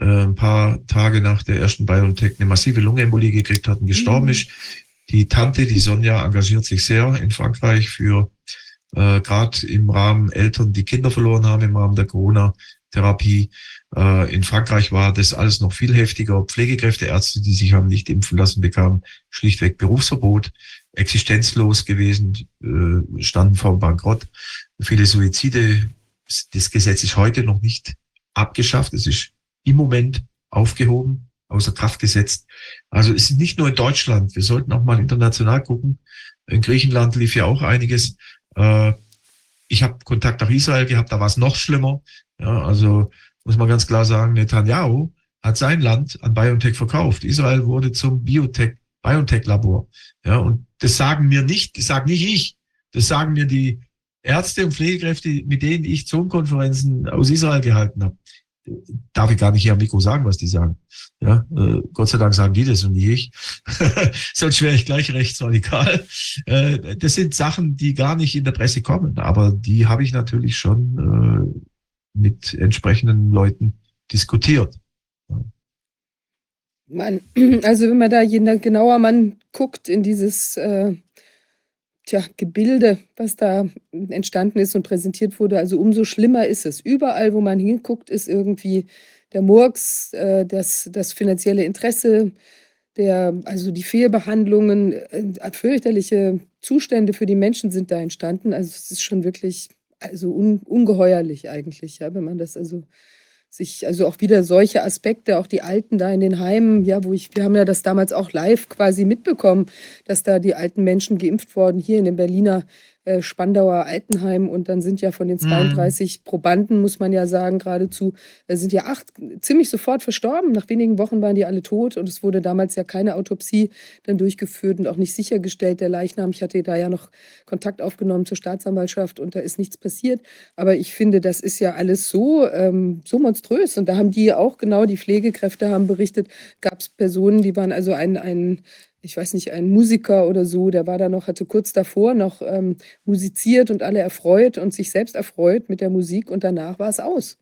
äh, ein paar Tage nach der ersten BioNTech eine massive Lungenembolie gekriegt hat und gestorben mhm. ist. Die Tante, die Sonja, engagiert sich sehr in Frankreich für äh, gerade im Rahmen Eltern, die Kinder verloren haben im Rahmen der Corona-Therapie. Äh, in Frankreich war das alles noch viel heftiger. Pflegekräfteärzte, die sich haben nicht impfen lassen, bekamen schlichtweg Berufsverbot, existenzlos gewesen, äh, standen vor dem Bankrott. Viele Suizide. Das Gesetz ist heute noch nicht abgeschafft. Es ist im Moment aufgehoben, außer Kraft gesetzt. Also es ist nicht nur in Deutschland. Wir sollten auch mal international gucken. In Griechenland lief ja auch einiges. Äh, ich habe Kontakt nach Israel gehabt, da war es noch schlimmer. Ja, also muss man ganz klar sagen, Netanyahu hat sein Land an BioNTech verkauft. Israel wurde zum Biotech, BioNTech-Labor. Ja, und das sagen mir nicht, das sage nicht ich, das sagen mir die Ärzte und Pflegekräfte, mit denen ich Zoom-Konferenzen aus Israel gehalten habe darf ich gar nicht hier am Mikro sagen, was die sagen. Ja, äh, Gott sei Dank sagen die das und nicht ich. Sonst wäre ich gleich rechtsradikal. Äh, das sind Sachen, die gar nicht in der Presse kommen, aber die habe ich natürlich schon äh, mit entsprechenden Leuten diskutiert. Man, also wenn man da genauer man guckt in dieses äh, tja, Gebilde, was da entstanden ist und präsentiert wurde. Also umso schlimmer ist es. Überall, wo man hinguckt, ist irgendwie der Murks, äh, das, das finanzielle Interesse, der, also die Fehlbehandlungen, äh, fürchterliche Zustände für die Menschen sind da entstanden. Also es ist schon wirklich also un, ungeheuerlich eigentlich, ja, wenn man das also sich, also auch wieder solche Aspekte, auch die Alten da in den Heimen, ja, wo ich, wir haben ja das damals auch live quasi mitbekommen, dass da die alten Menschen geimpft wurden, hier in den Berliner äh, Spandauer Altenheim und dann sind ja von den 32 mhm. Probanden, muss man ja sagen, geradezu, äh, sind ja acht ziemlich sofort verstorben. Nach wenigen Wochen waren die alle tot und es wurde damals ja keine Autopsie dann durchgeführt und auch nicht sichergestellt, der Leichnam. Ich hatte da ja noch Kontakt aufgenommen zur Staatsanwaltschaft und da ist nichts passiert. Aber ich finde, das ist ja alles so, ähm, so monströs. Und da haben die auch genau, die Pflegekräfte haben berichtet, gab es Personen, die waren also ein, ein ich weiß nicht, ein Musiker oder so, der war da noch, hatte kurz davor noch ähm, musiziert und alle erfreut und sich selbst erfreut mit der Musik und danach war es aus.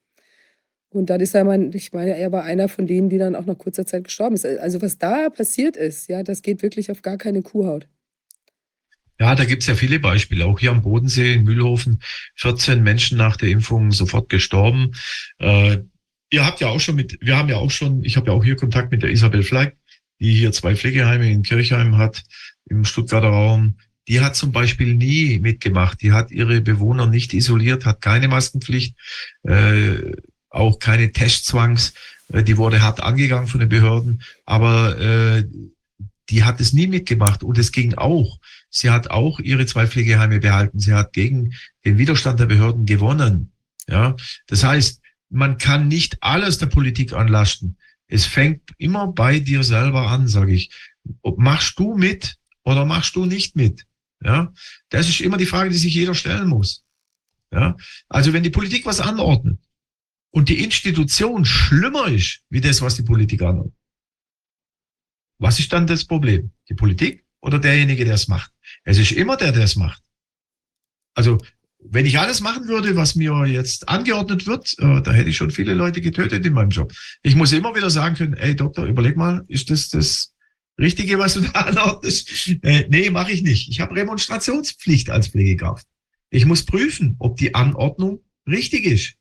Und dann ist er, mein, ich meine, er war einer von denen, die dann auch nach kurzer Zeit gestorben ist. Also was da passiert ist, ja, das geht wirklich auf gar keine Kuhhaut. Ja, da gibt es ja viele Beispiele. Auch hier am Bodensee in Mühlhofen, 14 Menschen nach der Impfung sofort gestorben. Äh, ihr habt ja auch schon mit, wir haben ja auch schon, ich habe ja auch hier Kontakt mit der Isabel Fleck, die hier zwei Pflegeheime in Kirchheim hat, im Stuttgarter Raum, die hat zum Beispiel nie mitgemacht. Die hat ihre Bewohner nicht isoliert, hat keine Maskenpflicht, äh, auch keine Testzwangs. Äh, die wurde hart angegangen von den Behörden, aber äh, die hat es nie mitgemacht und es ging auch. Sie hat auch ihre zwei Pflegeheime behalten. Sie hat gegen den Widerstand der Behörden gewonnen. Ja, das heißt, man kann nicht alles der Politik anlasten. Es fängt immer bei dir selber an, sage ich. Machst du mit oder machst du nicht mit? Ja, das ist immer die Frage, die sich jeder stellen muss. Ja, also wenn die Politik was anordnet und die Institution schlimmer ist wie das, was die Politik anordnet, was ist dann das Problem? Die Politik oder derjenige, der es macht? Es ist immer der, der es macht. Also wenn ich alles machen würde, was mir jetzt angeordnet wird, äh, da hätte ich schon viele Leute getötet in meinem Job. Ich muss immer wieder sagen können, ey Doktor, überleg mal, ist das das Richtige, was du da anordnest? Äh, nee, mache ich nicht. Ich habe Remonstrationspflicht als Pflegekraft. Ich muss prüfen, ob die Anordnung richtig ist.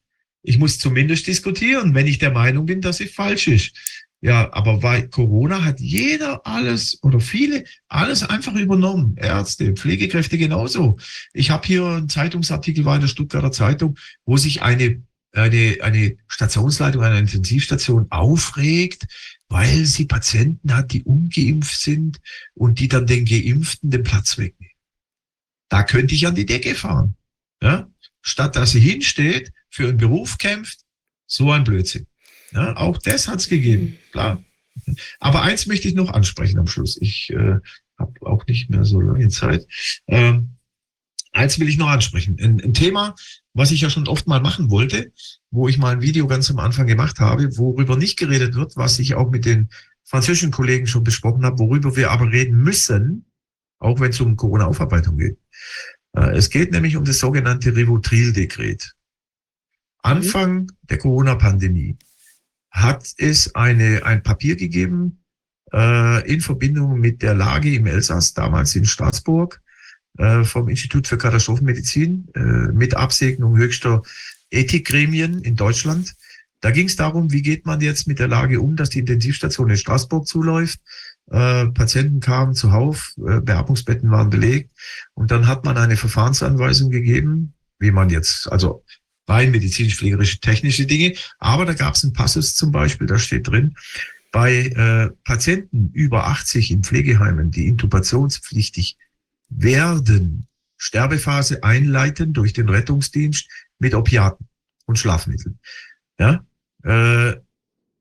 Ich muss zumindest diskutieren, wenn ich der Meinung bin, dass sie falsch ist. Ja, aber bei Corona hat jeder alles oder viele alles einfach übernommen. Ärzte, Pflegekräfte genauso. Ich habe hier einen Zeitungsartikel war in der Stuttgarter Zeitung, wo sich eine eine, eine Stationsleitung einer Intensivstation aufregt, weil sie Patienten hat, die ungeimpft sind und die dann den Geimpften den Platz wegnehmen. Da könnte ich an die Decke fahren. Ja? Statt dass sie hinsteht, für einen Beruf kämpft, so ein Blödsinn. Ja, auch das hat es gegeben, klar. Aber eins möchte ich noch ansprechen am Schluss. Ich äh, habe auch nicht mehr so lange Zeit. Ähm, eins will ich noch ansprechen. Ein, ein, Thema, was ich ja schon oft mal machen wollte, wo ich mal ein Video ganz am Anfang gemacht habe, worüber nicht geredet wird, was ich auch mit den französischen Kollegen schon besprochen habe, worüber wir aber reden müssen, auch wenn es um Corona-Aufarbeitung geht. Äh, es geht nämlich um das sogenannte Rivotril-Dekret. Anfang der Corona-Pandemie hat es eine, ein Papier gegeben äh, in Verbindung mit der Lage im Elsass, damals in Straßburg, äh, vom Institut für Katastrophenmedizin äh, mit Absegnung höchster Ethikgremien in Deutschland. Da ging es darum, wie geht man jetzt mit der Lage um, dass die Intensivstation in Straßburg zuläuft. Äh, Patienten kamen zuhauf, äh, Beatmungsbetten waren belegt und dann hat man eine Verfahrensanweisung gegeben, wie man jetzt, also rein medizinisch-pflegerische, technische Dinge. Aber da gab es einen Passus zum Beispiel, da steht drin, bei äh, Patienten über 80 in Pflegeheimen, die intubationspflichtig werden, Sterbephase einleiten durch den Rettungsdienst mit Opiaten und Schlafmitteln. Ja? Äh,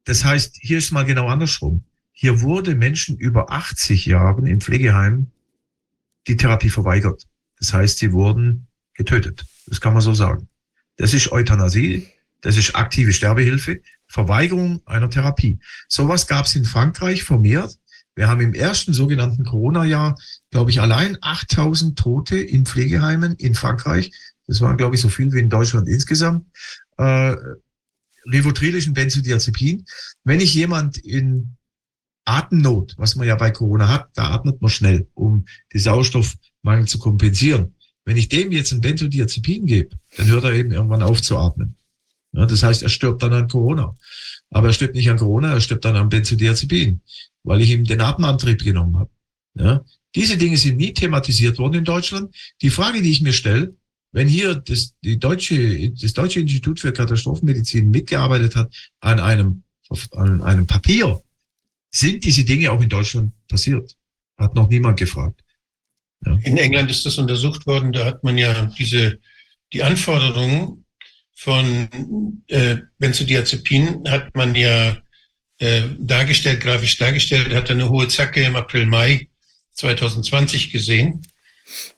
das heißt, hier ist mal genau andersrum. Hier wurde Menschen über 80 Jahren in Pflegeheimen die Therapie verweigert. Das heißt, sie wurden getötet. Das kann man so sagen. Das ist Euthanasie, das ist aktive Sterbehilfe, Verweigerung einer Therapie. Sowas gab es in Frankreich vermehrt. Wir haben im ersten sogenannten Corona-Jahr, glaube ich, allein 8000 Tote in Pflegeheimen in Frankreich. Das waren, glaube ich, so viel wie in Deutschland insgesamt. Äh, Rivotrilischen Benzodiazepin. Wenn ich jemand in Atemnot, was man ja bei Corona hat, da atmet man schnell, um die Sauerstoffmangel zu kompensieren. Wenn ich dem jetzt ein Benzodiazepin gebe, dann hört er eben irgendwann auf zu atmen. Ja, das heißt, er stirbt dann an Corona. Aber er stirbt nicht an Corona, er stirbt dann an Benzodiazepin, weil ich ihm den Atemantrieb genommen habe. Ja, diese Dinge sind nie thematisiert worden in Deutschland. Die Frage, die ich mir stelle, wenn hier das, die deutsche, das Deutsche Institut für Katastrophenmedizin mitgearbeitet hat an einem, an einem Papier, sind diese Dinge auch in Deutschland passiert. Hat noch niemand gefragt. In England ist das untersucht worden, da hat man ja diese, die Anforderungen von äh, Benzodiazepin hat man ja äh, dargestellt, grafisch dargestellt, hat eine hohe Zacke im April, Mai 2020 gesehen.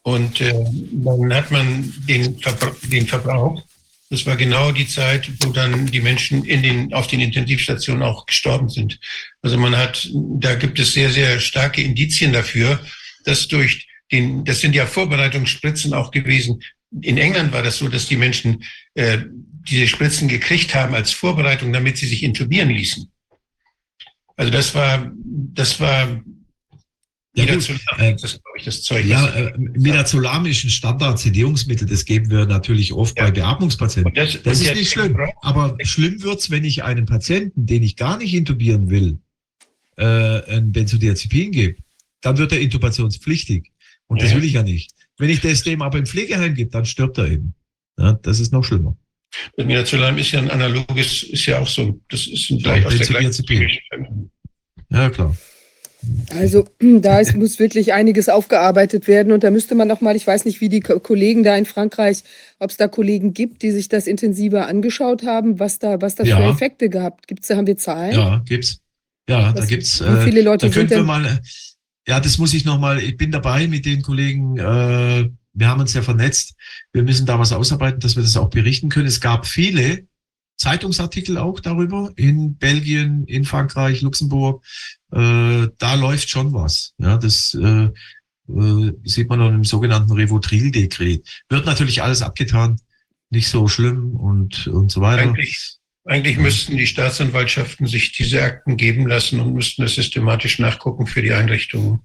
Und äh, dann hat man den, Verbra den Verbrauch. Das war genau die Zeit, wo dann die Menschen in den, auf den Intensivstationen auch gestorben sind. Also man hat, da gibt es sehr, sehr starke Indizien dafür, dass durch den, das sind ja Vorbereitungsspritzen auch gewesen. In England war das so, dass die Menschen äh, diese Spritzen gekriegt haben als Vorbereitung, damit sie sich intubieren ließen. Also das war, das war ja, Midazolam, das glaube ich das Zeug. Ja, äh, Midazolam ist ein Standard-Sedierungsmittel, das geben wir natürlich oft ja. bei Beatmungspatienten. Das, das ist nicht schlimm. Aber schlimm wird's, wenn ich einem Patienten, den ich gar nicht intubieren will, äh, ein Benzodiazepin gebe. Dann wird er intubationspflichtig. Und ja. das will ich ja nicht. Wenn ich das dem aber im Pflegeheim gebe, dann stirbt er eben. Ja, das ist noch schlimmer. Das Midazolam ist ja ein analoges, ist ja auch so, das ist ein gleich aus der gleichen Ja, klar. Also da ist, muss wirklich einiges aufgearbeitet werden und da müsste man noch mal, ich weiß nicht, wie die Kollegen da in Frankreich, ob es da Kollegen gibt, die sich das intensiver angeschaut haben, was da, was das ja. für Effekte gehabt. Gibt's da haben wir Zahlen? Ja, gibt's. Ja, was, da gibt's. Wie viele Leute da sind? Wir mal, ja, das muss ich noch mal. Ich bin dabei mit den Kollegen. Äh, wir haben uns ja vernetzt. Wir müssen da was ausarbeiten, dass wir das auch berichten können. Es gab viele Zeitungsartikel auch darüber in Belgien, in Frankreich, Luxemburg. Äh, da läuft schon was. Ja, das äh, äh, sieht man dann im sogenannten Revotril-Dekret. Wird natürlich alles abgetan, nicht so schlimm und, und so weiter. Eigentlich, eigentlich müssten die Staatsanwaltschaften sich diese Akten geben lassen und müssten das systematisch nachgucken für die Einrichtungen.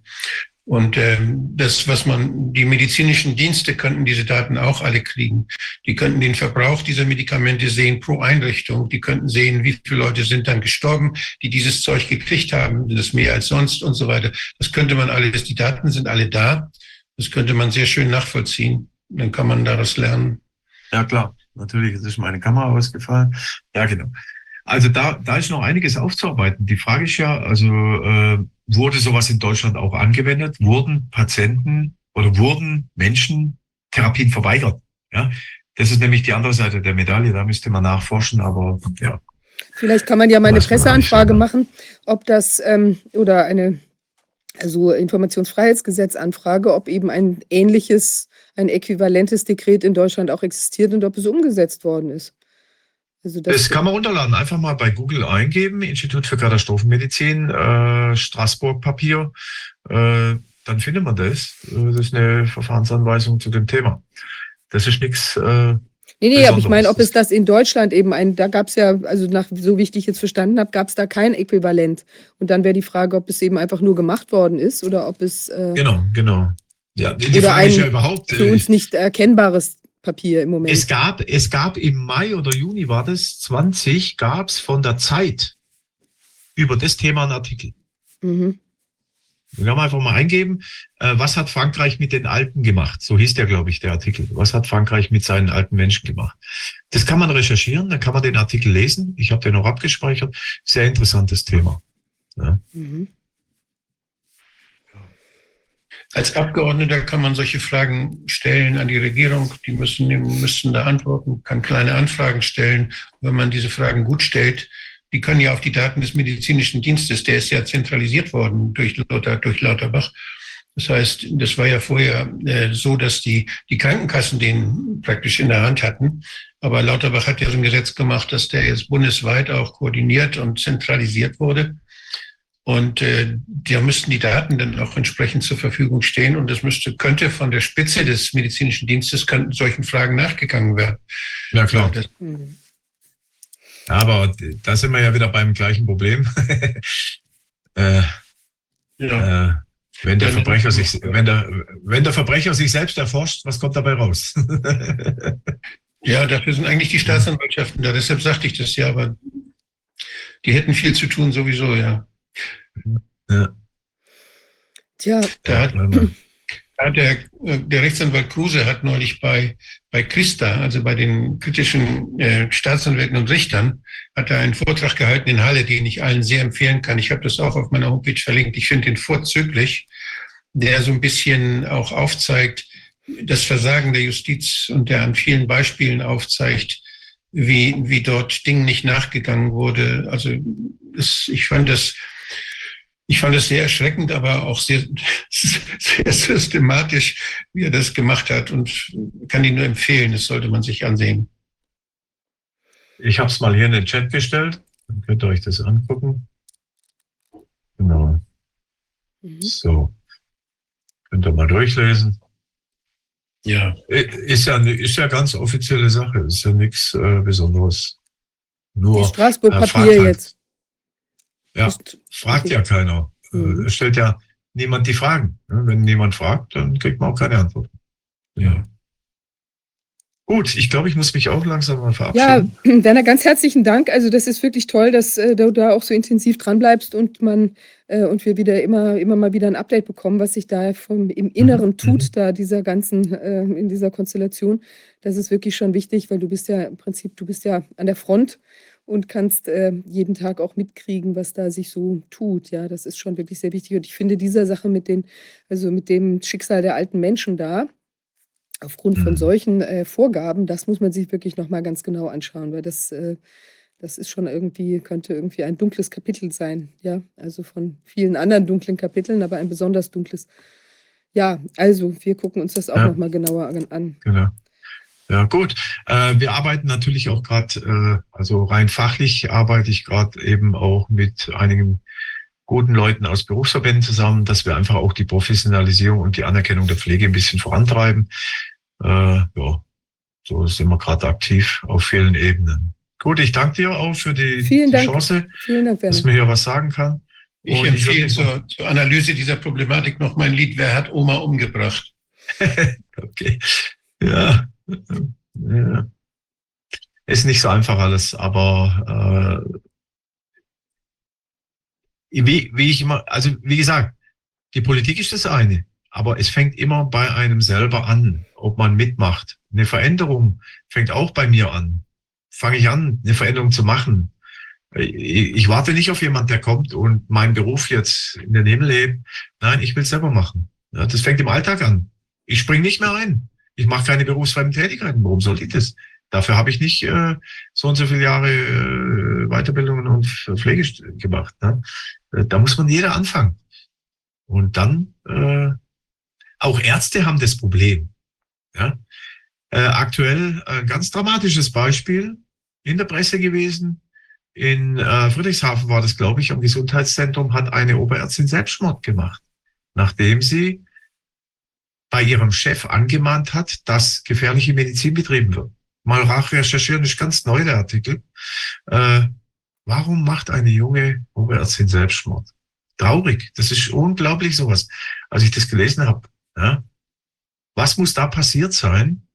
Und ähm, das, was man, die medizinischen Dienste könnten diese Daten auch alle kriegen. Die könnten den Verbrauch dieser Medikamente sehen pro Einrichtung. Die könnten sehen, wie viele Leute sind dann gestorben, die dieses Zeug gekriegt haben, das mehr als sonst und so weiter. Das könnte man alles, die Daten sind alle da. Das könnte man sehr schön nachvollziehen. Dann kann man daraus lernen. Ja, klar. Natürlich ist meine Kamera ausgefallen. Ja, genau. Also da, da ist noch einiges aufzuarbeiten. Die Frage ist ja, also äh, wurde sowas in Deutschland auch angewendet? Wurden Patienten oder wurden Menschen Therapien verweigert? Ja, das ist nämlich die andere Seite der Medaille. Da müsste man nachforschen, aber ja. Vielleicht kann man ja mal eine Presseanfrage machen, ob das ähm, oder eine also Informationsfreiheitsgesetzanfrage, ob eben ein ähnliches, ein äquivalentes Dekret in Deutschland auch existiert und ob es umgesetzt worden ist. Also das, das, kann man runterladen. Einfach mal bei Google eingeben, Institut für Katastrophenmedizin, äh, Straßburg Papier. Äh, dann findet man das. Äh, das ist eine Verfahrensanweisung zu dem Thema. Das ist nichts. Äh, nee, nee, aber ich meine, ob es das in Deutschland eben ein, da gab es ja, also nach, so wie ich dich jetzt verstanden habe, gab es da kein Äquivalent. Und dann wäre die Frage, ob es eben einfach nur gemacht worden ist oder ob es. Äh, genau, genau. Ja, die, die oder Frage ein ist ja überhaupt. Für uns nicht erkennbares Papier im Moment. Es gab, es gab im Mai oder Juni war das, 20, gab es von der Zeit über das Thema einen Artikel. Mhm. Wir haben einfach mal eingeben, äh, was hat Frankreich mit den Alten gemacht? So hieß der, glaube ich, der Artikel. Was hat Frankreich mit seinen alten Menschen gemacht? Das kann man recherchieren, dann kann man den Artikel lesen. Ich habe den auch abgespeichert. Sehr interessantes Thema. Ja. Mhm. Als Abgeordneter kann man solche Fragen stellen an die Regierung. Die müssen, müssen da antworten, kann kleine Anfragen stellen. Wenn man diese Fragen gut stellt, die können ja auf die Daten des medizinischen Dienstes, der ist ja zentralisiert worden durch, Lauter, durch Lauterbach. Das heißt, das war ja vorher äh, so, dass die, die Krankenkassen den praktisch in der Hand hatten. Aber Lauterbach hat ja so ein Gesetz gemacht, dass der jetzt bundesweit auch koordiniert und zentralisiert wurde. Und äh, da müssten die Daten dann auch entsprechend zur Verfügung stehen. Und das müsste, könnte von der Spitze des medizinischen Dienstes könnten solchen Fragen nachgegangen werden. Ja, klar. Das, mhm. Aber da sind wir ja wieder beim gleichen Problem. äh, ja. äh, wenn der Verbrecher sich, wenn der, wenn der Verbrecher sich selbst erforscht, was kommt dabei raus? ja, dafür sind eigentlich die Staatsanwaltschaften da. Deshalb sagte ich das ja, aber die hätten viel zu tun sowieso, ja. Ja. Tja. Da hat, Ja, der, äh, der Rechtsanwalt Kruse hat neulich bei, bei Christa, also bei den kritischen äh, Staatsanwälten und Richtern, hat er einen Vortrag gehalten in Halle, den ich allen sehr empfehlen kann. Ich habe das auch auf meiner Homepage verlinkt. Ich finde den vorzüglich, der so ein bisschen auch aufzeigt, das Versagen der Justiz und der an vielen Beispielen aufzeigt, wie, wie dort Dingen nicht nachgegangen wurde. Also es, ich fand das ich fand es sehr erschreckend, aber auch sehr, sehr systematisch, wie er das gemacht hat und kann ihn nur empfehlen. Das sollte man sich ansehen. Ich habe es mal hier in den Chat gestellt. Dann könnt ihr euch das angucken. Genau. Mhm. So. Könnt ihr mal durchlesen. Ja. Ist ja, ist ja ganz offizielle Sache. Ist ja nichts äh, Besonderes. Nur Die Straßburg-Papier jetzt. Ja, fragt ja keiner. Mhm. Es stellt ja niemand die Fragen. Wenn niemand fragt, dann kriegt man auch keine Antwort. Ja. Gut, ich glaube, ich muss mich auch langsam mal verabschieden. Ja, Werner, ganz herzlichen Dank. Also das ist wirklich toll, dass äh, du da auch so intensiv dran bleibst und man äh, und wir wieder immer, immer mal wieder ein Update bekommen, was sich da vom, im Inneren mhm. tut, mhm. da dieser ganzen, äh, in dieser Konstellation. Das ist wirklich schon wichtig, weil du bist ja im Prinzip, du bist ja an der Front und kannst äh, jeden Tag auch mitkriegen, was da sich so tut. Ja, das ist schon wirklich sehr wichtig. Und ich finde dieser Sache mit den, also mit dem Schicksal der alten Menschen da, aufgrund von mhm. solchen äh, Vorgaben, das muss man sich wirklich nochmal ganz genau anschauen, weil das, äh, das ist schon irgendwie, könnte irgendwie ein dunkles Kapitel sein. Ja, also von vielen anderen dunklen Kapiteln, aber ein besonders dunkles. Ja, also wir gucken uns das auch ja. nochmal genauer an. Genau. Ja, gut. Äh, wir arbeiten natürlich auch gerade, äh, also rein fachlich arbeite ich gerade eben auch mit einigen guten Leuten aus Berufsverbänden zusammen, dass wir einfach auch die Professionalisierung und die Anerkennung der Pflege ein bisschen vorantreiben. Äh, ja, so sind wir gerade aktiv auf vielen Ebenen. Gut, ich danke dir auch für die, die Chance, Dank, dass man hier was sagen kann. Ich und empfehle ich zur, zur Analyse dieser Problematik noch mein Lied Wer hat Oma umgebracht? okay. Ja, ja. Ist nicht so einfach alles, aber äh, wie, wie ich immer, also wie gesagt, die Politik ist das eine, aber es fängt immer bei einem selber an, ob man mitmacht. Eine Veränderung fängt auch bei mir an. Fange ich an, eine Veränderung zu machen. Ich, warte nicht auf jemand, der kommt und meinen Beruf jetzt in den Himmel hebt. Nein, ich will es selber machen. Das fängt im Alltag an. Ich spring nicht mehr ein. Ich mache keine berufsfreien Tätigkeiten. Warum soll ich das? Dafür habe ich nicht äh, so und so viele Jahre äh, Weiterbildungen und Pflege gemacht. Ne? Äh, da muss man jeder anfangen. Und dann, äh, auch Ärzte haben das Problem. Ja? Äh, aktuell ein ganz dramatisches Beispiel in der Presse gewesen. In äh, Friedrichshafen war das, glaube ich, am Gesundheitszentrum hat eine Oberärztin Selbstmord gemacht, nachdem sie bei ihrem Chef angemahnt hat, dass gefährliche Medizin betrieben wird. Mal recherchieren, ist ganz neu der Artikel. Äh, warum macht eine junge Oberärztin Selbstmord? Traurig, das ist unglaublich sowas. Als ich das gelesen habe, ja, was muss da passiert sein,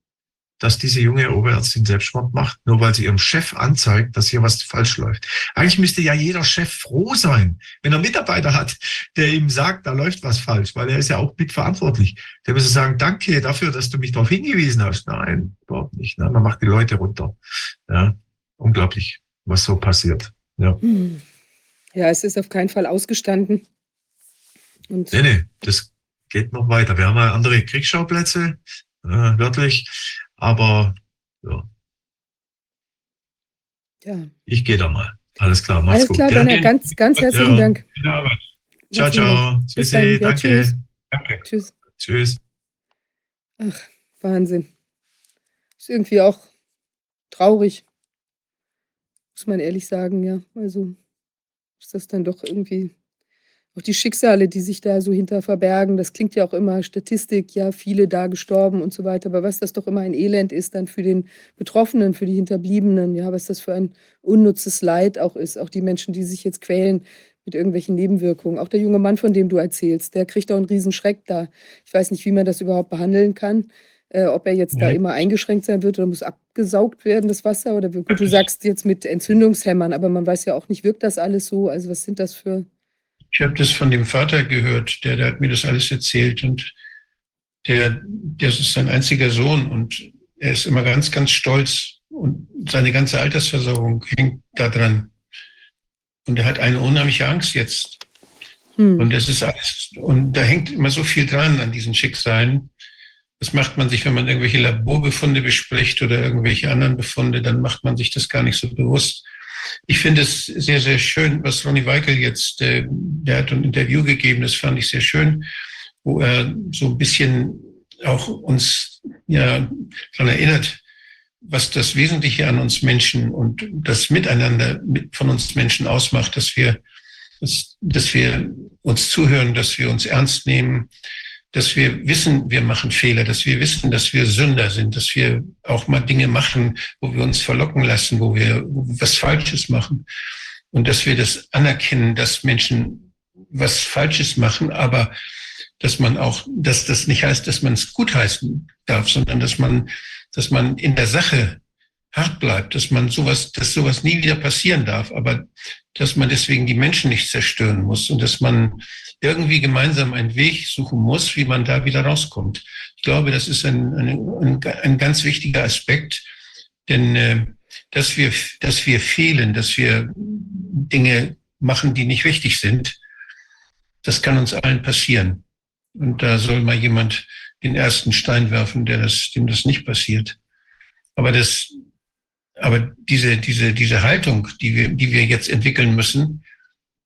dass diese junge Oberärztin Selbstmord macht, nur weil sie ihrem Chef anzeigt, dass hier was falsch läuft. Eigentlich müsste ja jeder Chef froh sein, wenn er Mitarbeiter hat, der ihm sagt, da läuft was falsch, weil er ist ja auch mitverantwortlich. Der müsste sagen, danke dafür, dass du mich darauf hingewiesen hast. Nein, überhaupt nicht. Ne? Man macht die Leute runter. Ja, unglaublich, was so passiert. Ja. Hm. ja, es ist auf keinen Fall ausgestanden. Und nee, nee, das geht noch weiter. Wir haben ja andere Kriegsschauplätze, äh, wörtlich. Aber ja. ja. Ich gehe da mal. Alles klar, mach's Alles gut. Alles klar, dann ganz, ganz herzlichen ja. Dank. Ciao, ciao. Bis dann. Danke. Tschüss. Danke. Tschüss. Tschüss. Ach, Wahnsinn. Ist irgendwie auch traurig. Muss man ehrlich sagen, ja. Also ist das dann doch irgendwie auch die Schicksale, die sich da so hinter verbergen, das klingt ja auch immer Statistik, ja, viele da gestorben und so weiter. Aber was das doch immer ein Elend ist dann für den Betroffenen, für die Hinterbliebenen, ja, was das für ein unnützes Leid auch ist. Auch die Menschen, die sich jetzt quälen mit irgendwelchen Nebenwirkungen. Auch der junge Mann, von dem du erzählst, der kriegt auch einen Riesenschreck da. Ich weiß nicht, wie man das überhaupt behandeln kann. Äh, ob er jetzt ja. da immer eingeschränkt sein wird oder muss abgesaugt werden, das Wasser. Oder gut, du sagst jetzt mit Entzündungshämmern, aber man weiß ja auch nicht, wirkt das alles so? Also was sind das für ich habe das von dem Vater gehört, der, der hat mir das alles erzählt und der, der ist sein einziger Sohn und er ist immer ganz, ganz stolz und seine ganze Altersversorgung hängt da dran. Und er hat eine unheimliche Angst jetzt. Hm. Und das ist alles, und da hängt immer so viel dran an diesen Schicksalen. Das macht man sich, wenn man irgendwelche Laborbefunde bespricht oder irgendwelche anderen Befunde, dann macht man sich das gar nicht so bewusst. Ich finde es sehr, sehr schön, was Ronny Weikel jetzt, äh, der hat ein Interview gegeben, das fand ich sehr schön, wo er so ein bisschen auch uns ja daran erinnert, was das Wesentliche an uns Menschen und das Miteinander von uns Menschen ausmacht, dass wir, dass, dass wir uns zuhören, dass wir uns ernst nehmen, dass wir wissen, wir machen Fehler, dass wir wissen, dass wir Sünder sind, dass wir auch mal Dinge machen, wo wir uns verlocken lassen, wo wir was Falsches machen. Und dass wir das anerkennen, dass Menschen was Falsches machen, aber dass man auch, dass das nicht heißt, dass man es gutheißen darf, sondern dass man, dass man in der Sache hart bleibt, dass man sowas, dass sowas nie wieder passieren darf, aber dass man deswegen die Menschen nicht zerstören muss und dass man irgendwie gemeinsam einen Weg suchen muss, wie man da wieder rauskommt. Ich glaube, das ist ein, ein, ein ganz wichtiger Aspekt, denn äh, dass wir, dass wir fehlen, dass wir Dinge machen, die nicht richtig sind, das kann uns allen passieren. Und da soll mal jemand den ersten Stein werfen, der das, dem das nicht passiert. Aber das, aber diese, diese, diese Haltung, die wir, die wir jetzt entwickeln müssen,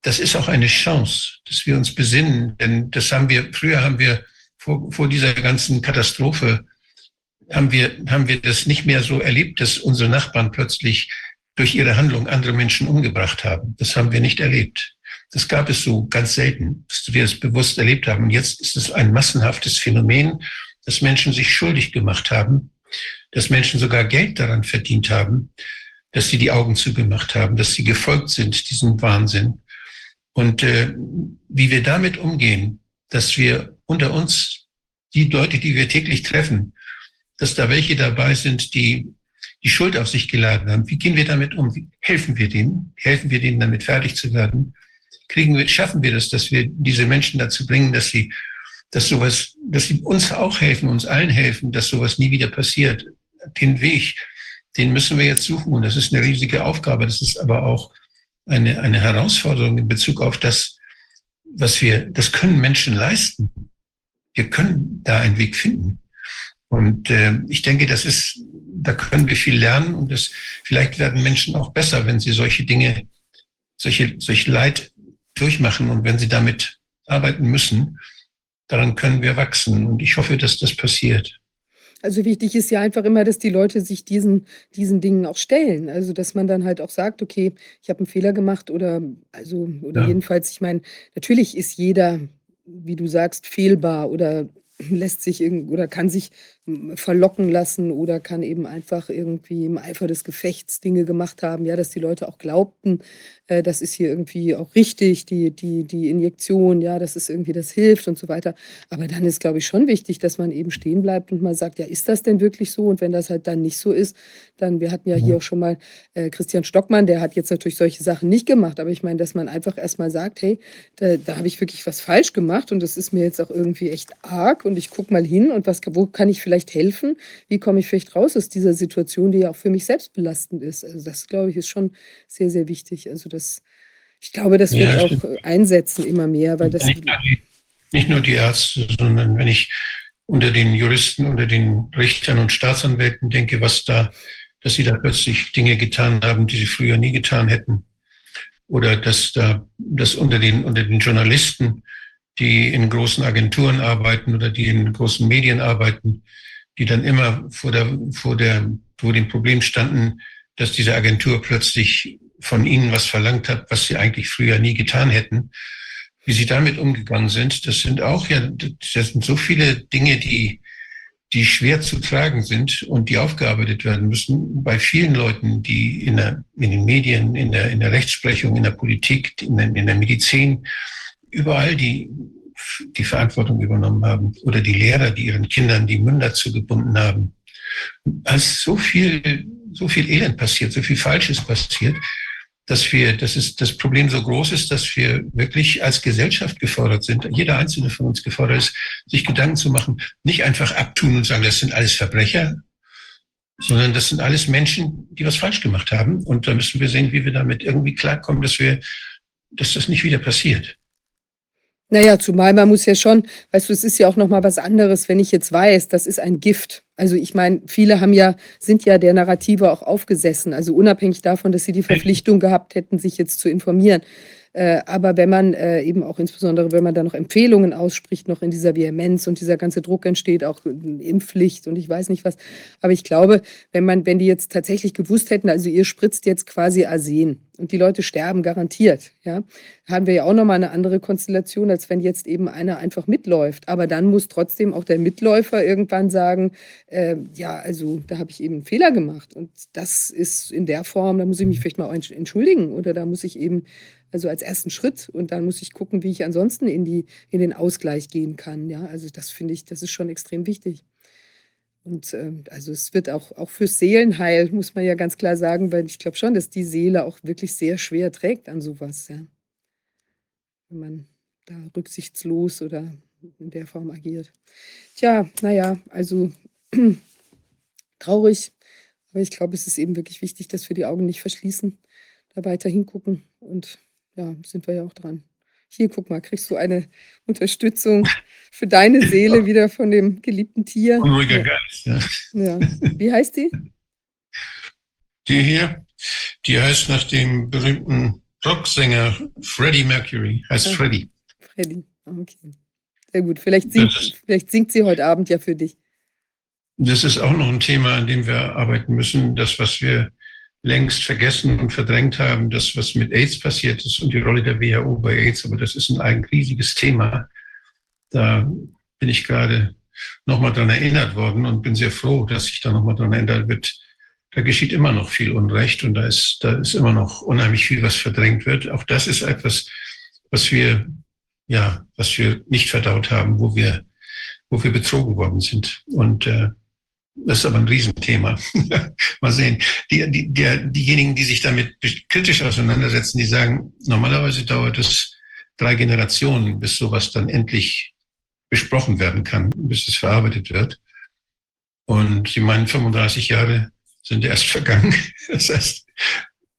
das ist auch eine Chance, dass wir uns besinnen. Denn das haben wir, früher haben wir vor, vor dieser ganzen Katastrophe, haben wir, haben wir das nicht mehr so erlebt, dass unsere Nachbarn plötzlich durch ihre Handlung andere Menschen umgebracht haben. Das haben wir nicht erlebt. Das gab es so ganz selten, dass wir es bewusst erlebt haben. Und jetzt ist es ein massenhaftes Phänomen, dass Menschen sich schuldig gemacht haben, dass Menschen sogar Geld daran verdient haben, dass sie die Augen zugemacht haben, dass sie gefolgt sind, diesem Wahnsinn. Und äh, wie wir damit umgehen, dass wir unter uns die Leute, die wir täglich treffen, dass da welche dabei sind, die die Schuld auf sich geladen haben. Wie gehen wir damit um? Wie helfen wir denen? Helfen wir denen damit fertig zu werden? Kriegen wir, schaffen wir das, dass wir diese Menschen dazu bringen, dass sie, dass sowas, dass sie uns auch helfen, uns allen helfen, dass sowas nie wieder passiert. Den Weg, den müssen wir jetzt suchen und das ist eine riesige Aufgabe. Das ist aber auch eine, eine Herausforderung in Bezug auf das, was wir, das können Menschen leisten. Wir können da einen Weg finden. Und äh, ich denke, das ist, da können wir viel lernen und das, vielleicht werden Menschen auch besser, wenn sie solche Dinge, solche, solche Leid durchmachen und wenn sie damit arbeiten müssen, daran können wir wachsen. Und ich hoffe, dass das passiert. Also wichtig ist ja einfach immer, dass die Leute sich diesen, diesen Dingen auch stellen. Also dass man dann halt auch sagt, okay, ich habe einen Fehler gemacht oder also oder ja. jedenfalls, ich meine, natürlich ist jeder, wie du sagst, fehlbar oder lässt sich oder kann sich verlocken lassen oder kann eben einfach irgendwie im Eifer des Gefechts Dinge gemacht haben, ja, dass die Leute auch glaubten, äh, das ist hier irgendwie auch richtig, die, die, die Injektion, ja, dass es irgendwie das hilft und so weiter. Aber dann ist, glaube ich, schon wichtig, dass man eben stehen bleibt und mal sagt, ja, ist das denn wirklich so? Und wenn das halt dann nicht so ist, dann, wir hatten ja hier auch schon mal äh, Christian Stockmann, der hat jetzt natürlich solche Sachen nicht gemacht, aber ich meine, dass man einfach erstmal sagt, hey, da, da habe ich wirklich was falsch gemacht und das ist mir jetzt auch irgendwie echt arg und ich gucke mal hin und was, wo kann ich vielleicht helfen? Wie komme ich vielleicht raus aus dieser Situation, die ja auch für mich selbst belastend ist? Also das, glaube ich, ist schon sehr, sehr wichtig. Also das, ich glaube, das wird ja, auch einsetzen immer mehr, weil das. Nicht nur, die, nicht nur die Ärzte, sondern wenn ich unter den Juristen, unter den Richtern und Staatsanwälten denke, was da, dass sie da plötzlich Dinge getan haben, die sie früher nie getan hätten. Oder dass da, dass unter den, unter den Journalisten, die in großen Agenturen arbeiten oder die in großen Medien arbeiten, die dann immer vor der, vor der, vor dem Problem standen, dass diese Agentur plötzlich von ihnen was verlangt hat, was sie eigentlich früher nie getan hätten. Wie sie damit umgegangen sind, das sind auch ja, das sind so viele Dinge, die, die schwer zu tragen sind und die aufgearbeitet werden müssen bei vielen Leuten, die in, der, in den Medien, in der, in der Rechtsprechung, in der Politik, in der, in der Medizin, überall die, die Verantwortung übernommen haben oder die Lehrer, die ihren Kindern die Münder zugebunden haben. Als so viel, so viel Elend passiert, so viel Falsches passiert, dass wir, dass es das Problem so groß ist, dass wir wirklich als Gesellschaft gefordert sind, jeder einzelne von uns gefordert ist, sich Gedanken zu machen, nicht einfach abtun und sagen, das sind alles Verbrecher, sondern das sind alles Menschen, die was falsch gemacht haben. Und da müssen wir sehen, wie wir damit irgendwie klarkommen, dass wir, dass das nicht wieder passiert. Naja, zumal man muss ja schon, weißt du, es ist ja auch nochmal was anderes, wenn ich jetzt weiß, das ist ein Gift. Also ich meine, viele haben ja, sind ja der Narrative auch aufgesessen, also unabhängig davon, dass sie die Verpflichtung gehabt hätten, sich jetzt zu informieren. Äh, aber wenn man äh, eben auch insbesondere, wenn man da noch Empfehlungen ausspricht, noch in dieser Vehemenz und dieser ganze Druck entsteht, auch Impfpflicht und ich weiß nicht was. Aber ich glaube, wenn man, wenn die jetzt tatsächlich gewusst hätten, also ihr spritzt jetzt quasi Arsen und die Leute sterben garantiert, ja, haben wir ja auch nochmal eine andere Konstellation, als wenn jetzt eben einer einfach mitläuft. Aber dann muss trotzdem auch der Mitläufer irgendwann sagen, äh, ja, also da habe ich eben einen Fehler gemacht. Und das ist in der Form, da muss ich mich vielleicht mal entschuldigen oder da muss ich eben also als ersten Schritt. Und dann muss ich gucken, wie ich ansonsten in, die, in den Ausgleich gehen kann. Ja, also das finde ich, das ist schon extrem wichtig. Und äh, also es wird auch, auch fürs Seelenheil, muss man ja ganz klar sagen, weil ich glaube schon, dass die Seele auch wirklich sehr schwer trägt an sowas, ja. Wenn man da rücksichtslos oder in der Form agiert. Tja, naja, also traurig, aber ich glaube, es ist eben wirklich wichtig, dass wir die Augen nicht verschließen, da weiter hingucken und ja, sind wir ja auch dran. Hier, guck mal, kriegst du eine Unterstützung für deine Seele wieder von dem geliebten Tier. Unruhiger Geist, ja. ja. Wie heißt die? Die hier, die heißt nach dem berühmten Rocksänger Freddie Mercury, heißt Ah. Freddie. Freddy. Okay. Sehr gut. Vielleicht singt, ist- vielleicht singt sie heute Abend ja für dich. Das ist auch noch ein Thema, an dem wir arbeiten müssen. Das, was wir längst vergessen und verdrängt haben, das, was mit AIDS passiert ist und die Rolle der WHO bei AIDS. Aber das ist ein ein riesiges Thema. Da bin ich gerade nochmal dran erinnert worden und bin sehr froh, dass ich da nochmal dran erinnert wird. Da geschieht immer noch viel Unrecht und da ist, da ist immer noch unheimlich viel, was verdrängt wird. Auch das ist etwas, was wir, ja, was wir nicht verdaut haben, wo wir, wo wir betrogen worden sind. Und äh, das ist aber ein Riesenthema. Mal sehen. Die, die, der, diejenigen, die sich damit kritisch auseinandersetzen, die sagen, normalerweise dauert es drei Generationen, bis sowas dann endlich besprochen werden kann, bis es verarbeitet wird. Und sie meinen, 35 Jahre sind erst vergangen. Das heißt,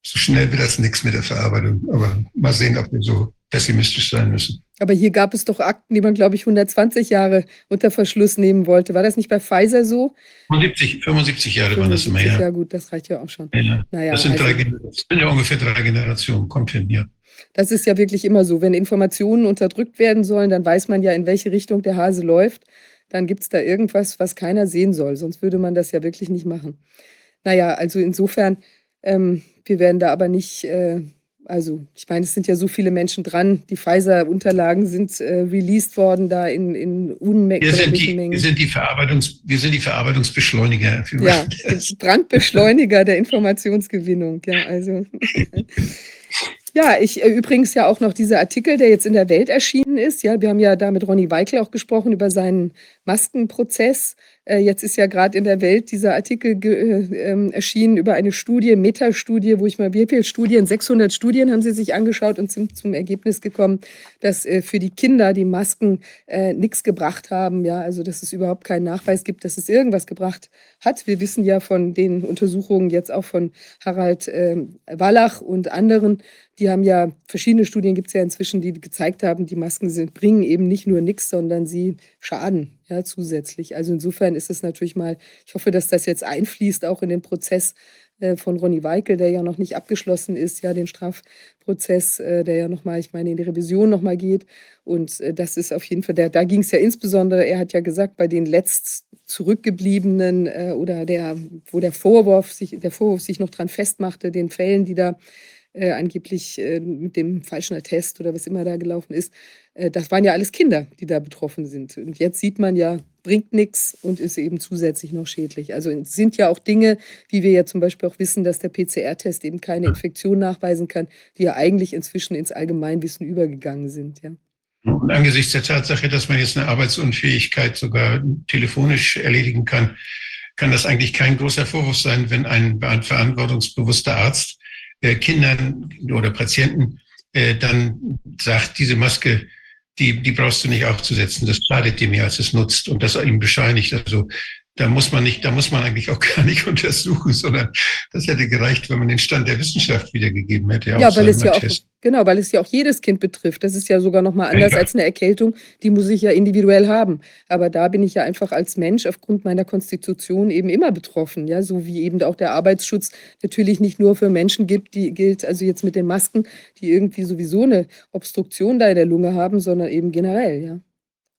so schnell wird das nichts mit der Verarbeitung. Aber mal sehen, ob wir so pessimistisch sein müssen. Aber hier gab es doch Akten, die man, glaube ich, 120 Jahre unter Verschluss nehmen wollte. War das nicht bei Pfizer so? 75, 75 Jahre waren das immer, 75, ja. ja gut, das reicht ja auch schon. ja. Naja, Das sind, also- drei, das sind ja ungefähr drei Generationen. Kommt hin, ja. Das ist ja wirklich immer so. Wenn Informationen unterdrückt werden sollen, dann weiß man ja, in welche Richtung der Hase läuft. Dann gibt es da irgendwas, was keiner sehen soll. Sonst würde man das ja wirklich nicht machen. Naja, also insofern, ähm, wir werden da aber nicht, äh, also ich meine, es sind ja so viele Menschen dran. Die Pfizer-Unterlagen sind äh, released worden, da in, in unmengen die, wir, Mengen. sind die Verarbeitungs, wir sind die Verarbeitungsbeschleuniger. Für Ja, Brandbeschleuniger der Informationsgewinnung. Ja, also. Ja, ich äh, übrigens ja auch noch dieser Artikel, der jetzt in der Welt erschienen ist. Ja, wir haben ja da mit Ronny Weikel auch gesprochen über seinen Maskenprozess. Äh, jetzt ist ja gerade in der Welt dieser Artikel äh, ähm, erschienen über eine Studie, Metastudie, wo ich mal, wie viele Studien, 600 Studien haben sie sich angeschaut und sind zum Ergebnis gekommen, dass äh, für die Kinder die Masken äh, nichts gebracht haben. Ja, also dass es überhaupt keinen Nachweis gibt, dass es irgendwas gebracht hat. Wir wissen ja von den Untersuchungen jetzt auch von Harald ähm, Wallach und anderen, die haben ja, verschiedene Studien gibt es ja inzwischen, die gezeigt haben, die Masken sind, bringen eben nicht nur nichts, sondern sie schaden ja, zusätzlich. Also insofern ist es natürlich mal, ich hoffe, dass das jetzt einfließt auch in den Prozess äh, von Ronny Weikel, der ja noch nicht abgeschlossen ist, ja, den Strafprozess, äh, der ja nochmal, ich meine, in die Revision nochmal geht. Und äh, das ist auf jeden Fall, der, da ging es ja insbesondere, er hat ja gesagt, bei den letzt zurückgebliebenen äh, oder der, wo der Vorwurf sich, der Vorwurf sich noch dran festmachte, den Fällen, die da äh, angeblich äh, mit dem falschen Attest oder was immer da gelaufen ist, äh, das waren ja alles Kinder, die da betroffen sind. Und jetzt sieht man ja, bringt nichts und ist eben zusätzlich noch schädlich. Also es sind ja auch Dinge, wie wir ja zum Beispiel auch wissen, dass der PCR-Test eben keine Infektion nachweisen kann, die ja eigentlich inzwischen ins Allgemeinwissen übergegangen sind. Ja. Und angesichts der Tatsache, dass man jetzt eine Arbeitsunfähigkeit sogar telefonisch erledigen kann, kann das eigentlich kein großer Vorwurf sein, wenn ein verantwortungsbewusster Arzt äh, Kindern oder Patienten äh, dann sagt, diese Maske, die, die brauchst du nicht aufzusetzen, das schadet dir mehr, als es nutzt und das ihm bescheinigt. Also da muss man nicht, da muss man eigentlich auch gar nicht untersuchen, sondern das hätte gereicht, wenn man den Stand der Wissenschaft wiedergegeben hätte. Ja, weil es ja auch, genau, weil es ja auch jedes Kind betrifft. Das ist ja sogar nochmal anders ja. als eine Erkältung, die muss ich ja individuell haben. Aber da bin ich ja einfach als Mensch aufgrund meiner Konstitution eben immer betroffen, ja, so wie eben auch der Arbeitsschutz natürlich nicht nur für Menschen gibt, die gilt also jetzt mit den Masken, die irgendwie sowieso eine Obstruktion da in der Lunge haben, sondern eben generell, ja.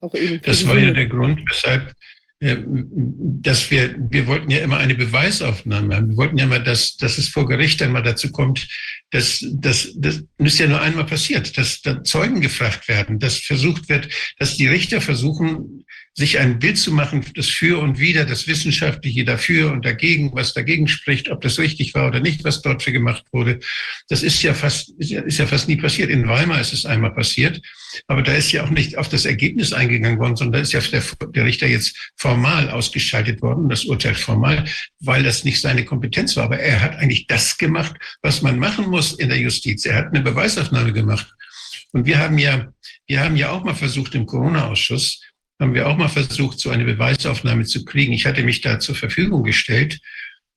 Auch eben das war ja der Grund, weshalb dass wir, wir wollten ja immer eine Beweisaufnahme haben. Wir wollten ja immer, dass, dass es vor Gericht einmal dazu kommt, dass, dass das ist ja nur einmal passiert, dass da Zeugen gefragt werden, dass versucht wird, dass die Richter versuchen, sich ein Bild zu machen, das für und wider, das Wissenschaftliche dafür und dagegen, was dagegen spricht, ob das richtig war oder nicht, was dort für gemacht wurde. Das ist ja fast, ist ja, ist ja fast nie passiert. In Weimar ist es einmal passiert, aber da ist ja auch nicht auf das Ergebnis eingegangen worden, sondern da ist ja der, der Richter jetzt formal ausgeschaltet worden, das Urteil formal, weil das nicht seine Kompetenz war. Aber er hat eigentlich das gemacht, was man machen muss in der Justiz. Er hat eine Beweisaufnahme gemacht. Und wir haben ja, wir haben ja auch mal versucht im Corona-Ausschuss, haben wir auch mal versucht, so eine Beweisaufnahme zu kriegen. Ich hatte mich da zur Verfügung gestellt,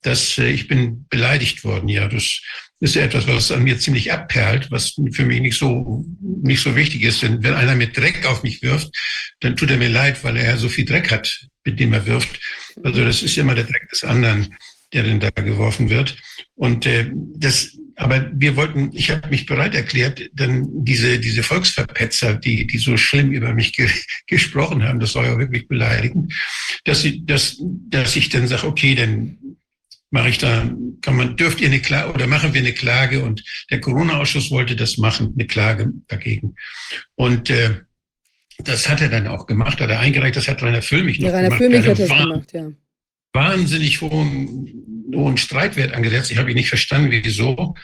dass äh, ich bin beleidigt worden. Ja, das ist etwas, was an mir ziemlich abperlt, was für mich nicht so, nicht so wichtig ist. Denn wenn einer mit Dreck auf mich wirft, dann tut er mir leid, weil er so viel Dreck hat, mit dem er wirft. Also das ist immer der Dreck des anderen, der dann da geworfen wird. Und äh, das, aber wir wollten, ich habe mich bereit erklärt, dann diese, diese Volksverpetzer, die, die so schlimm über mich ge gesprochen haben, das war ja wirklich beleidigend, dass, sie, dass, dass ich dann sage, okay, dann mache ich da, kann man, dürft ihr eine Klage oder machen wir eine Klage und der Corona-Ausschuss wollte das machen, eine Klage dagegen. Und äh, das hat er dann auch gemacht, hat er eingereicht, das hat Rainer Füllmich noch ja, Rainer gemacht. Füllmich hat das gemacht, ja wahnsinnig hohen, hohen Streitwert angesetzt. Ich habe ihn nicht verstanden, wieso.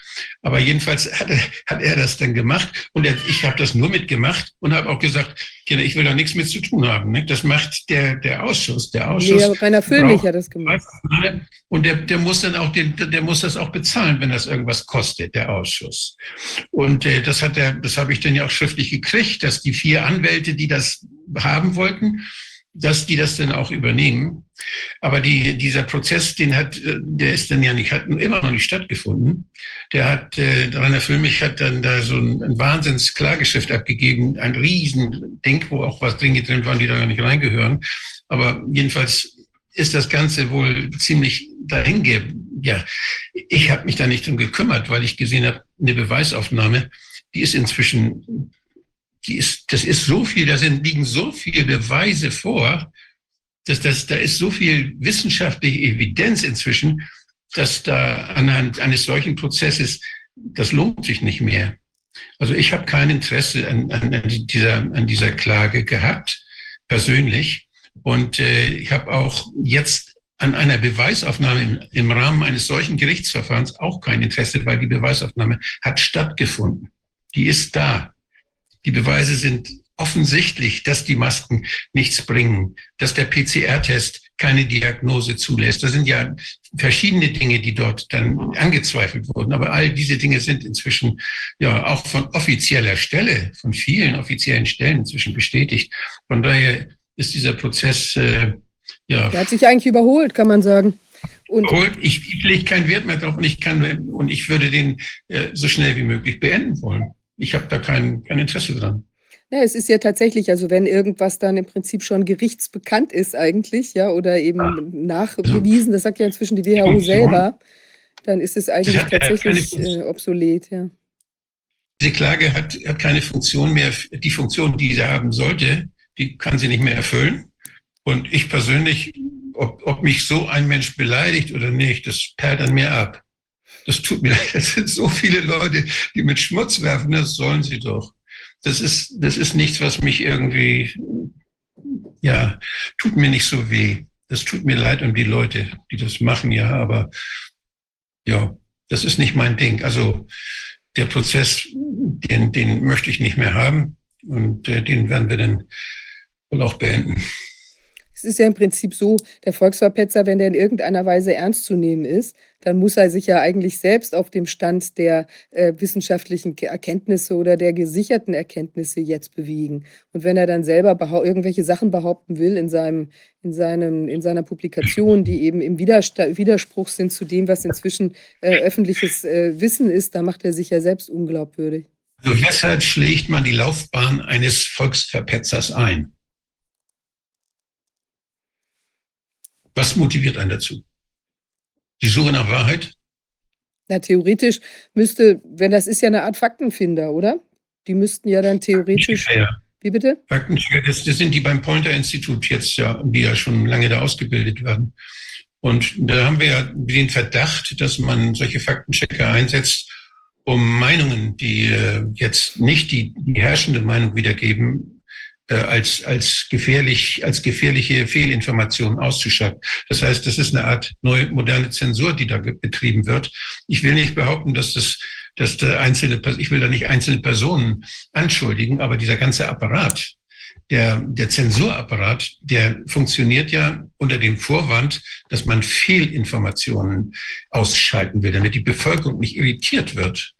Aber jedenfalls hat er, hat er das dann gemacht. Und er, ich habe das nur mitgemacht und habe auch gesagt, Kinder, ich will da nichts mit zu tun haben. Ne? Das macht der, der Ausschuss. Der Ausschuss. Nee, Rainer Füllmich hat das gemacht. Und der, der muss dann auch den, der muss das auch bezahlen, wenn das irgendwas kostet, der Ausschuss. Und äh, das hat er, das habe ich dann ja auch schriftlich gekriegt, dass die vier Anwälte, die das haben wollten, dass die das dann auch übernehmen. Aber die, dieser Prozess, den hat, der ist dann ja nicht, hat immer noch nicht stattgefunden. Der hat, äh, Rainer Füllmich hat dann da so ein, ein Wahnsinns-Klageschrift abgegeben, ein Riesending, wo auch was drin waren, die da gar nicht reingehören. Aber jedenfalls ist das Ganze wohl ziemlich dahingegeben. Ja, ich habe mich da nicht drum gekümmert, weil ich gesehen habe, eine Beweisaufnahme, die ist inzwischen die ist, das ist so viel, da sind, liegen so viele Beweise vor, dass das, da ist so viel wissenschaftliche Evidenz inzwischen, dass da anhand eines solchen Prozesses, das lohnt sich nicht mehr. Also ich habe kein Interesse an, an, an, dieser, an dieser Klage gehabt, persönlich. Und äh, ich habe auch jetzt an einer Beweisaufnahme im, im Rahmen eines solchen Gerichtsverfahrens auch kein Interesse, weil die Beweisaufnahme hat stattgefunden. Die ist da. Die Beweise sind offensichtlich, dass die Masken nichts bringen, dass der PCR-Test keine Diagnose zulässt. Das sind ja verschiedene Dinge, die dort dann angezweifelt wurden. Aber all diese Dinge sind inzwischen ja auch von offizieller Stelle, von vielen offiziellen Stellen inzwischen bestätigt. Von daher ist dieser Prozess äh, ja. Der hat sich eigentlich überholt, kann man sagen. Und überholt. Ich, ich lege keinen Wert mehr drauf und ich kann und ich würde den äh, so schnell wie möglich beenden wollen ich habe da kein, kein Interesse dran. Ja, es ist ja tatsächlich, also wenn irgendwas dann im Prinzip schon gerichtsbekannt ist eigentlich, ja, oder eben ja. nachbewiesen, das sagt ja inzwischen die WHO selber, dann ist es eigentlich tatsächlich äh, obsolet, ja. Diese Klage hat, hat keine Funktion mehr, die Funktion, die sie haben sollte, die kann sie nicht mehr erfüllen. Und ich persönlich, ob, ob mich so ein Mensch beleidigt oder nicht, das perlt an mir ab. Das tut mir leid. Es sind so viele Leute, die mit Schmutz werfen. Das sollen sie doch. Das ist, das ist nichts, was mich irgendwie, ja, tut mir nicht so weh. Das tut mir leid um die Leute, die das machen, ja, aber ja, das ist nicht mein Ding. Also der Prozess, den, den möchte ich nicht mehr haben und äh, den werden wir dann wohl auch beenden. es ist ja im Prinzip so, der Volksverpetzer, wenn der in irgendeiner Weise ernst zu nehmen ist, dann muss er sich ja eigentlich selbst auf dem Stand der äh, wissenschaftlichen Erkenntnisse oder der gesicherten Erkenntnisse jetzt bewegen. Und wenn er dann selber irgendwelche Sachen behaupten will in, seinem, in, seinem, in seiner Publikation, die eben im Widerspruch sind zu dem, was inzwischen äh, öffentliches äh, Wissen ist, dann macht er sich ja selbst unglaubwürdig. Also weshalb schlägt man die Laufbahn eines Volksverpetzers ein? Was motiviert einen dazu? Die Suche nach Wahrheit? Na, theoretisch müsste, wenn das ist ja eine Art Faktenfinder, oder? Die müssten ja dann theoretisch. Wie bitte? Faktenchecker, das, das sind die beim Pointer-Institut jetzt ja, die ja schon lange da ausgebildet werden. Und da haben wir ja den Verdacht, dass man solche Faktenchecker einsetzt, um Meinungen, die äh, jetzt nicht die, die herrschende Meinung wiedergeben, als, als gefährlich, als gefährliche Fehlinformationen auszuschalten. Das heißt, das ist eine Art neue, moderne Zensur, die da betrieben wird. Ich will nicht behaupten, dass das, dass der einzelne, ich will da nicht einzelne Personen anschuldigen, aber dieser ganze Apparat, der, der Zensurapparat, der funktioniert ja unter dem Vorwand, dass man Fehlinformationen ausschalten will, damit die Bevölkerung nicht irritiert wird.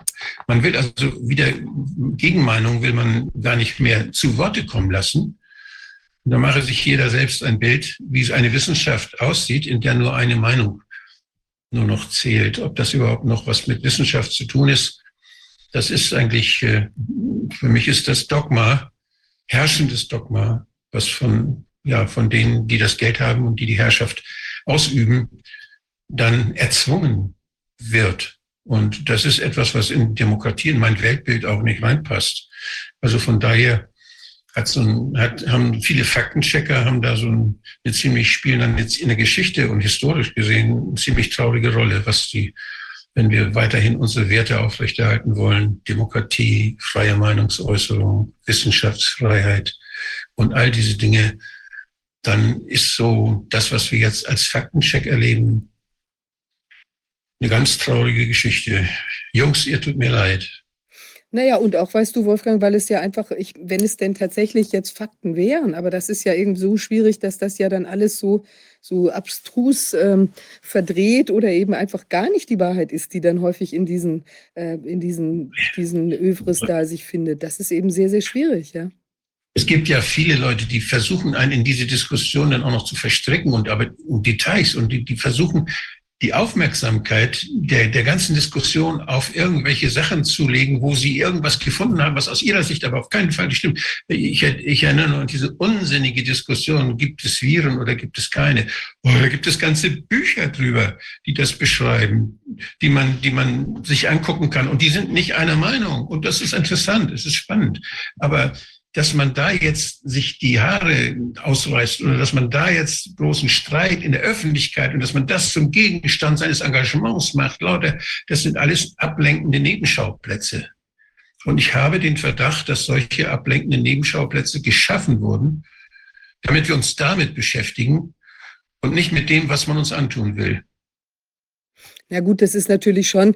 Man will also wieder Gegenmeinung will man gar nicht mehr zu Worte kommen lassen. Und da mache sich jeder selbst ein Bild, wie es eine Wissenschaft aussieht, in der nur eine Meinung nur noch zählt. Ob das überhaupt noch was mit Wissenschaft zu tun ist, das ist eigentlich, äh, für mich ist das Dogma, herrschendes Dogma, was von, ja, von denen, die das Geld haben und die die Herrschaft ausüben, dann erzwungen wird. Und das ist etwas, was in Demokratie, in mein Weltbild auch nicht reinpasst. Also von daher hat so ein, hat, haben viele Faktenchecker haben da so ein, eine ziemlich spielen dann jetzt in der Geschichte und historisch gesehen eine ziemlich traurige Rolle, was die, wenn wir weiterhin unsere Werte aufrechterhalten wollen, Demokratie, freie Meinungsäußerung, Wissenschaftsfreiheit und all diese Dinge, dann ist so das, was wir jetzt als Faktencheck erleben, eine ganz traurige Geschichte. Jungs, ihr tut mir leid. Naja, und auch, weißt du, Wolfgang, weil es ja einfach, ich, wenn es denn tatsächlich jetzt Fakten wären, aber das ist ja irgendwie so schwierig, dass das ja dann alles so, so abstrus ähm, verdreht oder eben einfach gar nicht die Wahrheit ist, die dann häufig in diesen, äh, in diesen, diesen Övres da sich findet. Das ist eben sehr, sehr schwierig, ja. Es gibt ja viele Leute, die versuchen, einen in diese Diskussion dann auch noch zu verstricken und aber um Details und die, die versuchen, die Aufmerksamkeit der, der ganzen Diskussion auf irgendwelche Sachen zu legen, wo sie irgendwas gefunden haben, was aus ihrer Sicht aber auf keinen Fall stimmt. Ich, ich erinnere an diese unsinnige Diskussion, gibt es Viren oder gibt es keine? Oder gibt es ganze Bücher drüber, die das beschreiben, die man, die man sich angucken kann. Und die sind nicht einer Meinung. Und das ist interessant, es ist spannend. Aber dass man da jetzt sich die Haare ausreißt oder dass man da jetzt großen Streit in der Öffentlichkeit und dass man das zum Gegenstand seines Engagements macht, Leute, das sind alles ablenkende Nebenschauplätze. Und ich habe den Verdacht, dass solche ablenkenden Nebenschauplätze geschaffen wurden, damit wir uns damit beschäftigen und nicht mit dem, was man uns antun will. Na gut, das ist natürlich schon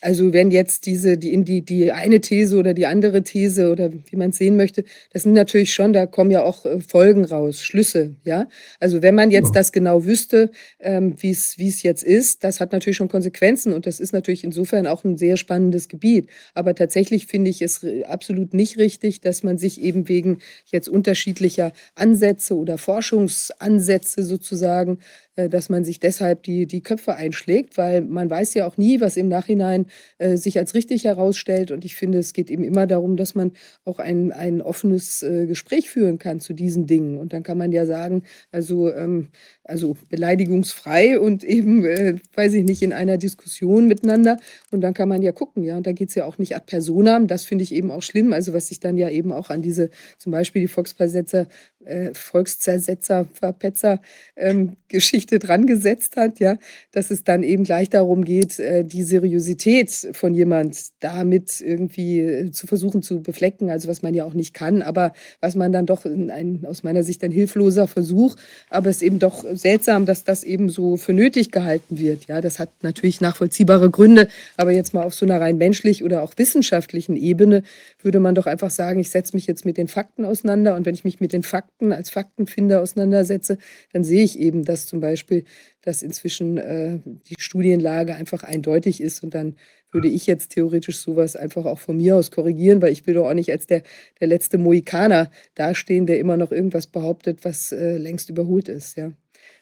also wenn jetzt diese, die, die, die eine These oder die andere These oder wie man es sehen möchte, das sind natürlich schon, da kommen ja auch äh, Folgen raus, Schlüsse, ja. Also wenn man jetzt ja. das genau wüsste, ähm, wie es jetzt ist, das hat natürlich schon Konsequenzen und das ist natürlich insofern auch ein sehr spannendes Gebiet. Aber tatsächlich finde ich es absolut nicht richtig, dass man sich eben wegen jetzt unterschiedlicher Ansätze oder Forschungsansätze sozusagen äh, dass man sich deshalb die, die Köpfe einschlägt, weil man weiß ja auch nie, was im Nachhinein äh, sich als richtig herausstellt. Und ich finde, es geht eben immer darum, dass man auch ein, ein offenes äh, Gespräch führen kann zu diesen Dingen. Und dann kann man ja sagen, also ähm, also beleidigungsfrei und eben, äh, weiß ich nicht, in einer Diskussion miteinander. Und dann kann man ja gucken, ja. Und da geht es ja auch nicht ad personam. Das finde ich eben auch schlimm. Also was sich dann ja eben auch an diese, zum Beispiel die Volksversetzer, äh, Volkszersetzer, Verpetzer ähm, Geschichte dran gesetzt hat, ja, dass es dann eben gleich darum geht, äh, die Seriosität von jemand damit irgendwie äh, zu versuchen zu beflecken, also was man ja auch nicht kann, aber was man dann doch in ein, aus meiner Sicht ein hilfloser Versuch, aber es eben doch seltsam, dass das eben so für nötig gehalten wird. Ja, das hat natürlich nachvollziehbare Gründe, aber jetzt mal auf so einer rein menschlich oder auch wissenschaftlichen Ebene würde man doch einfach sagen, ich setze mich jetzt mit den Fakten auseinander und wenn ich mich mit den Fakten Fakten, als Faktenfinder auseinandersetze, dann sehe ich eben, dass zum Beispiel, dass inzwischen äh, die Studienlage einfach eindeutig ist und dann würde ich jetzt theoretisch sowas einfach auch von mir aus korrigieren, weil ich will doch auch nicht als der, der letzte Mohikaner dastehen, der immer noch irgendwas behauptet, was äh, längst überholt ist. Ja.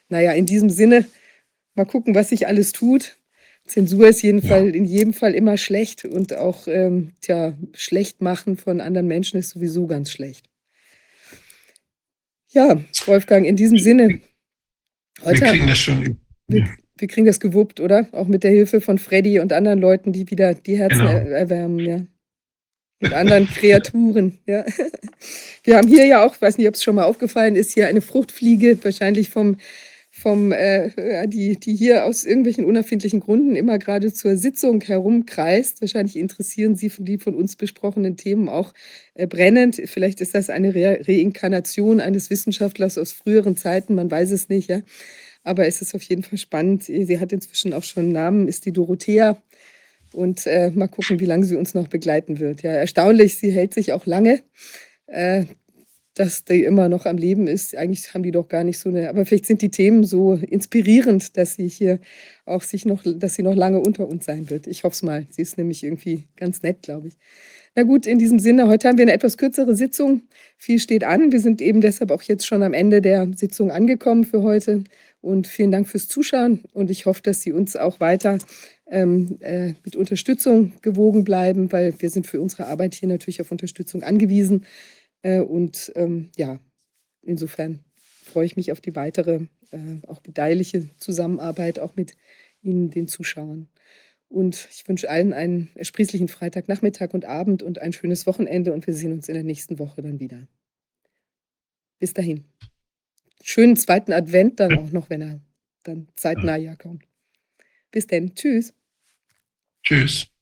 Naja, in diesem Sinne, mal gucken, was sich alles tut. Zensur ist jeden Ja. Fall, in jedem Fall immer schlecht und auch ähm, tja, schlecht machen von anderen Menschen ist sowieso ganz schlecht. Ja, Wolfgang, in diesem Sinne. Wir Heute, kriegen das schon. wir, wir kriegen das gewuppt, oder? Auch mit der Hilfe von Freddy und anderen Leuten, die wieder die Herzen Genau. er erwärmen, ja. Und anderen Kreaturen, ja. Wir haben hier ja auch, weiß nicht, ob es schon mal aufgefallen ist, hier eine Fruchtfliege, wahrscheinlich vom, vom äh, ja, die, die hier aus irgendwelchen unerfindlichen Gründen immer gerade zur Sitzung herumkreist. Wahrscheinlich interessieren Sie die von uns besprochenen Themen auch äh, brennend. Vielleicht ist das eine Re Reinkarnation eines Wissenschaftlers aus früheren Zeiten, man weiß es nicht, ja. Aber es ist auf jeden Fall spannend. Sie hat inzwischen auch schon einen Namen, ist die Dorothea. Und äh, mal gucken, wie lange sie uns noch begleiten wird. Ja, erstaunlich, sie hält sich auch lange, äh, dass die immer noch am Leben ist. Eigentlich haben die doch gar nicht so eine, aber vielleicht sind die Themen so inspirierend, dass sie hier auch sich noch, dass sie noch lange unter uns sein wird. Ich hoffe es mal. Sie ist nämlich irgendwie ganz nett, glaube ich. Na gut, in diesem Sinne, heute haben wir eine etwas kürzere Sitzung. Viel steht an. Wir sind eben deshalb auch jetzt schon am Ende der Sitzung angekommen für heute. Und vielen Dank fürs Zuschauen. Und ich hoffe, dass Sie uns auch weiter ähm, äh, mit Unterstützung gewogen bleiben, weil wir sind für unsere Arbeit hier natürlich auf Unterstützung angewiesen. Äh, und ähm, ja, insofern freue ich mich auf die weitere, äh, auch gedeihliche Zusammenarbeit, auch mit Ihnen, den Zuschauern. Und ich wünsche allen einen ersprießlichen Freitagnachmittag und Abend und ein schönes Wochenende und wir sehen uns in der nächsten Woche dann wieder. Bis dahin. Schönen zweiten Advent dann auch noch, wenn er dann zeitnah ja kommt. Bis dann. Tschüss. Tschüss.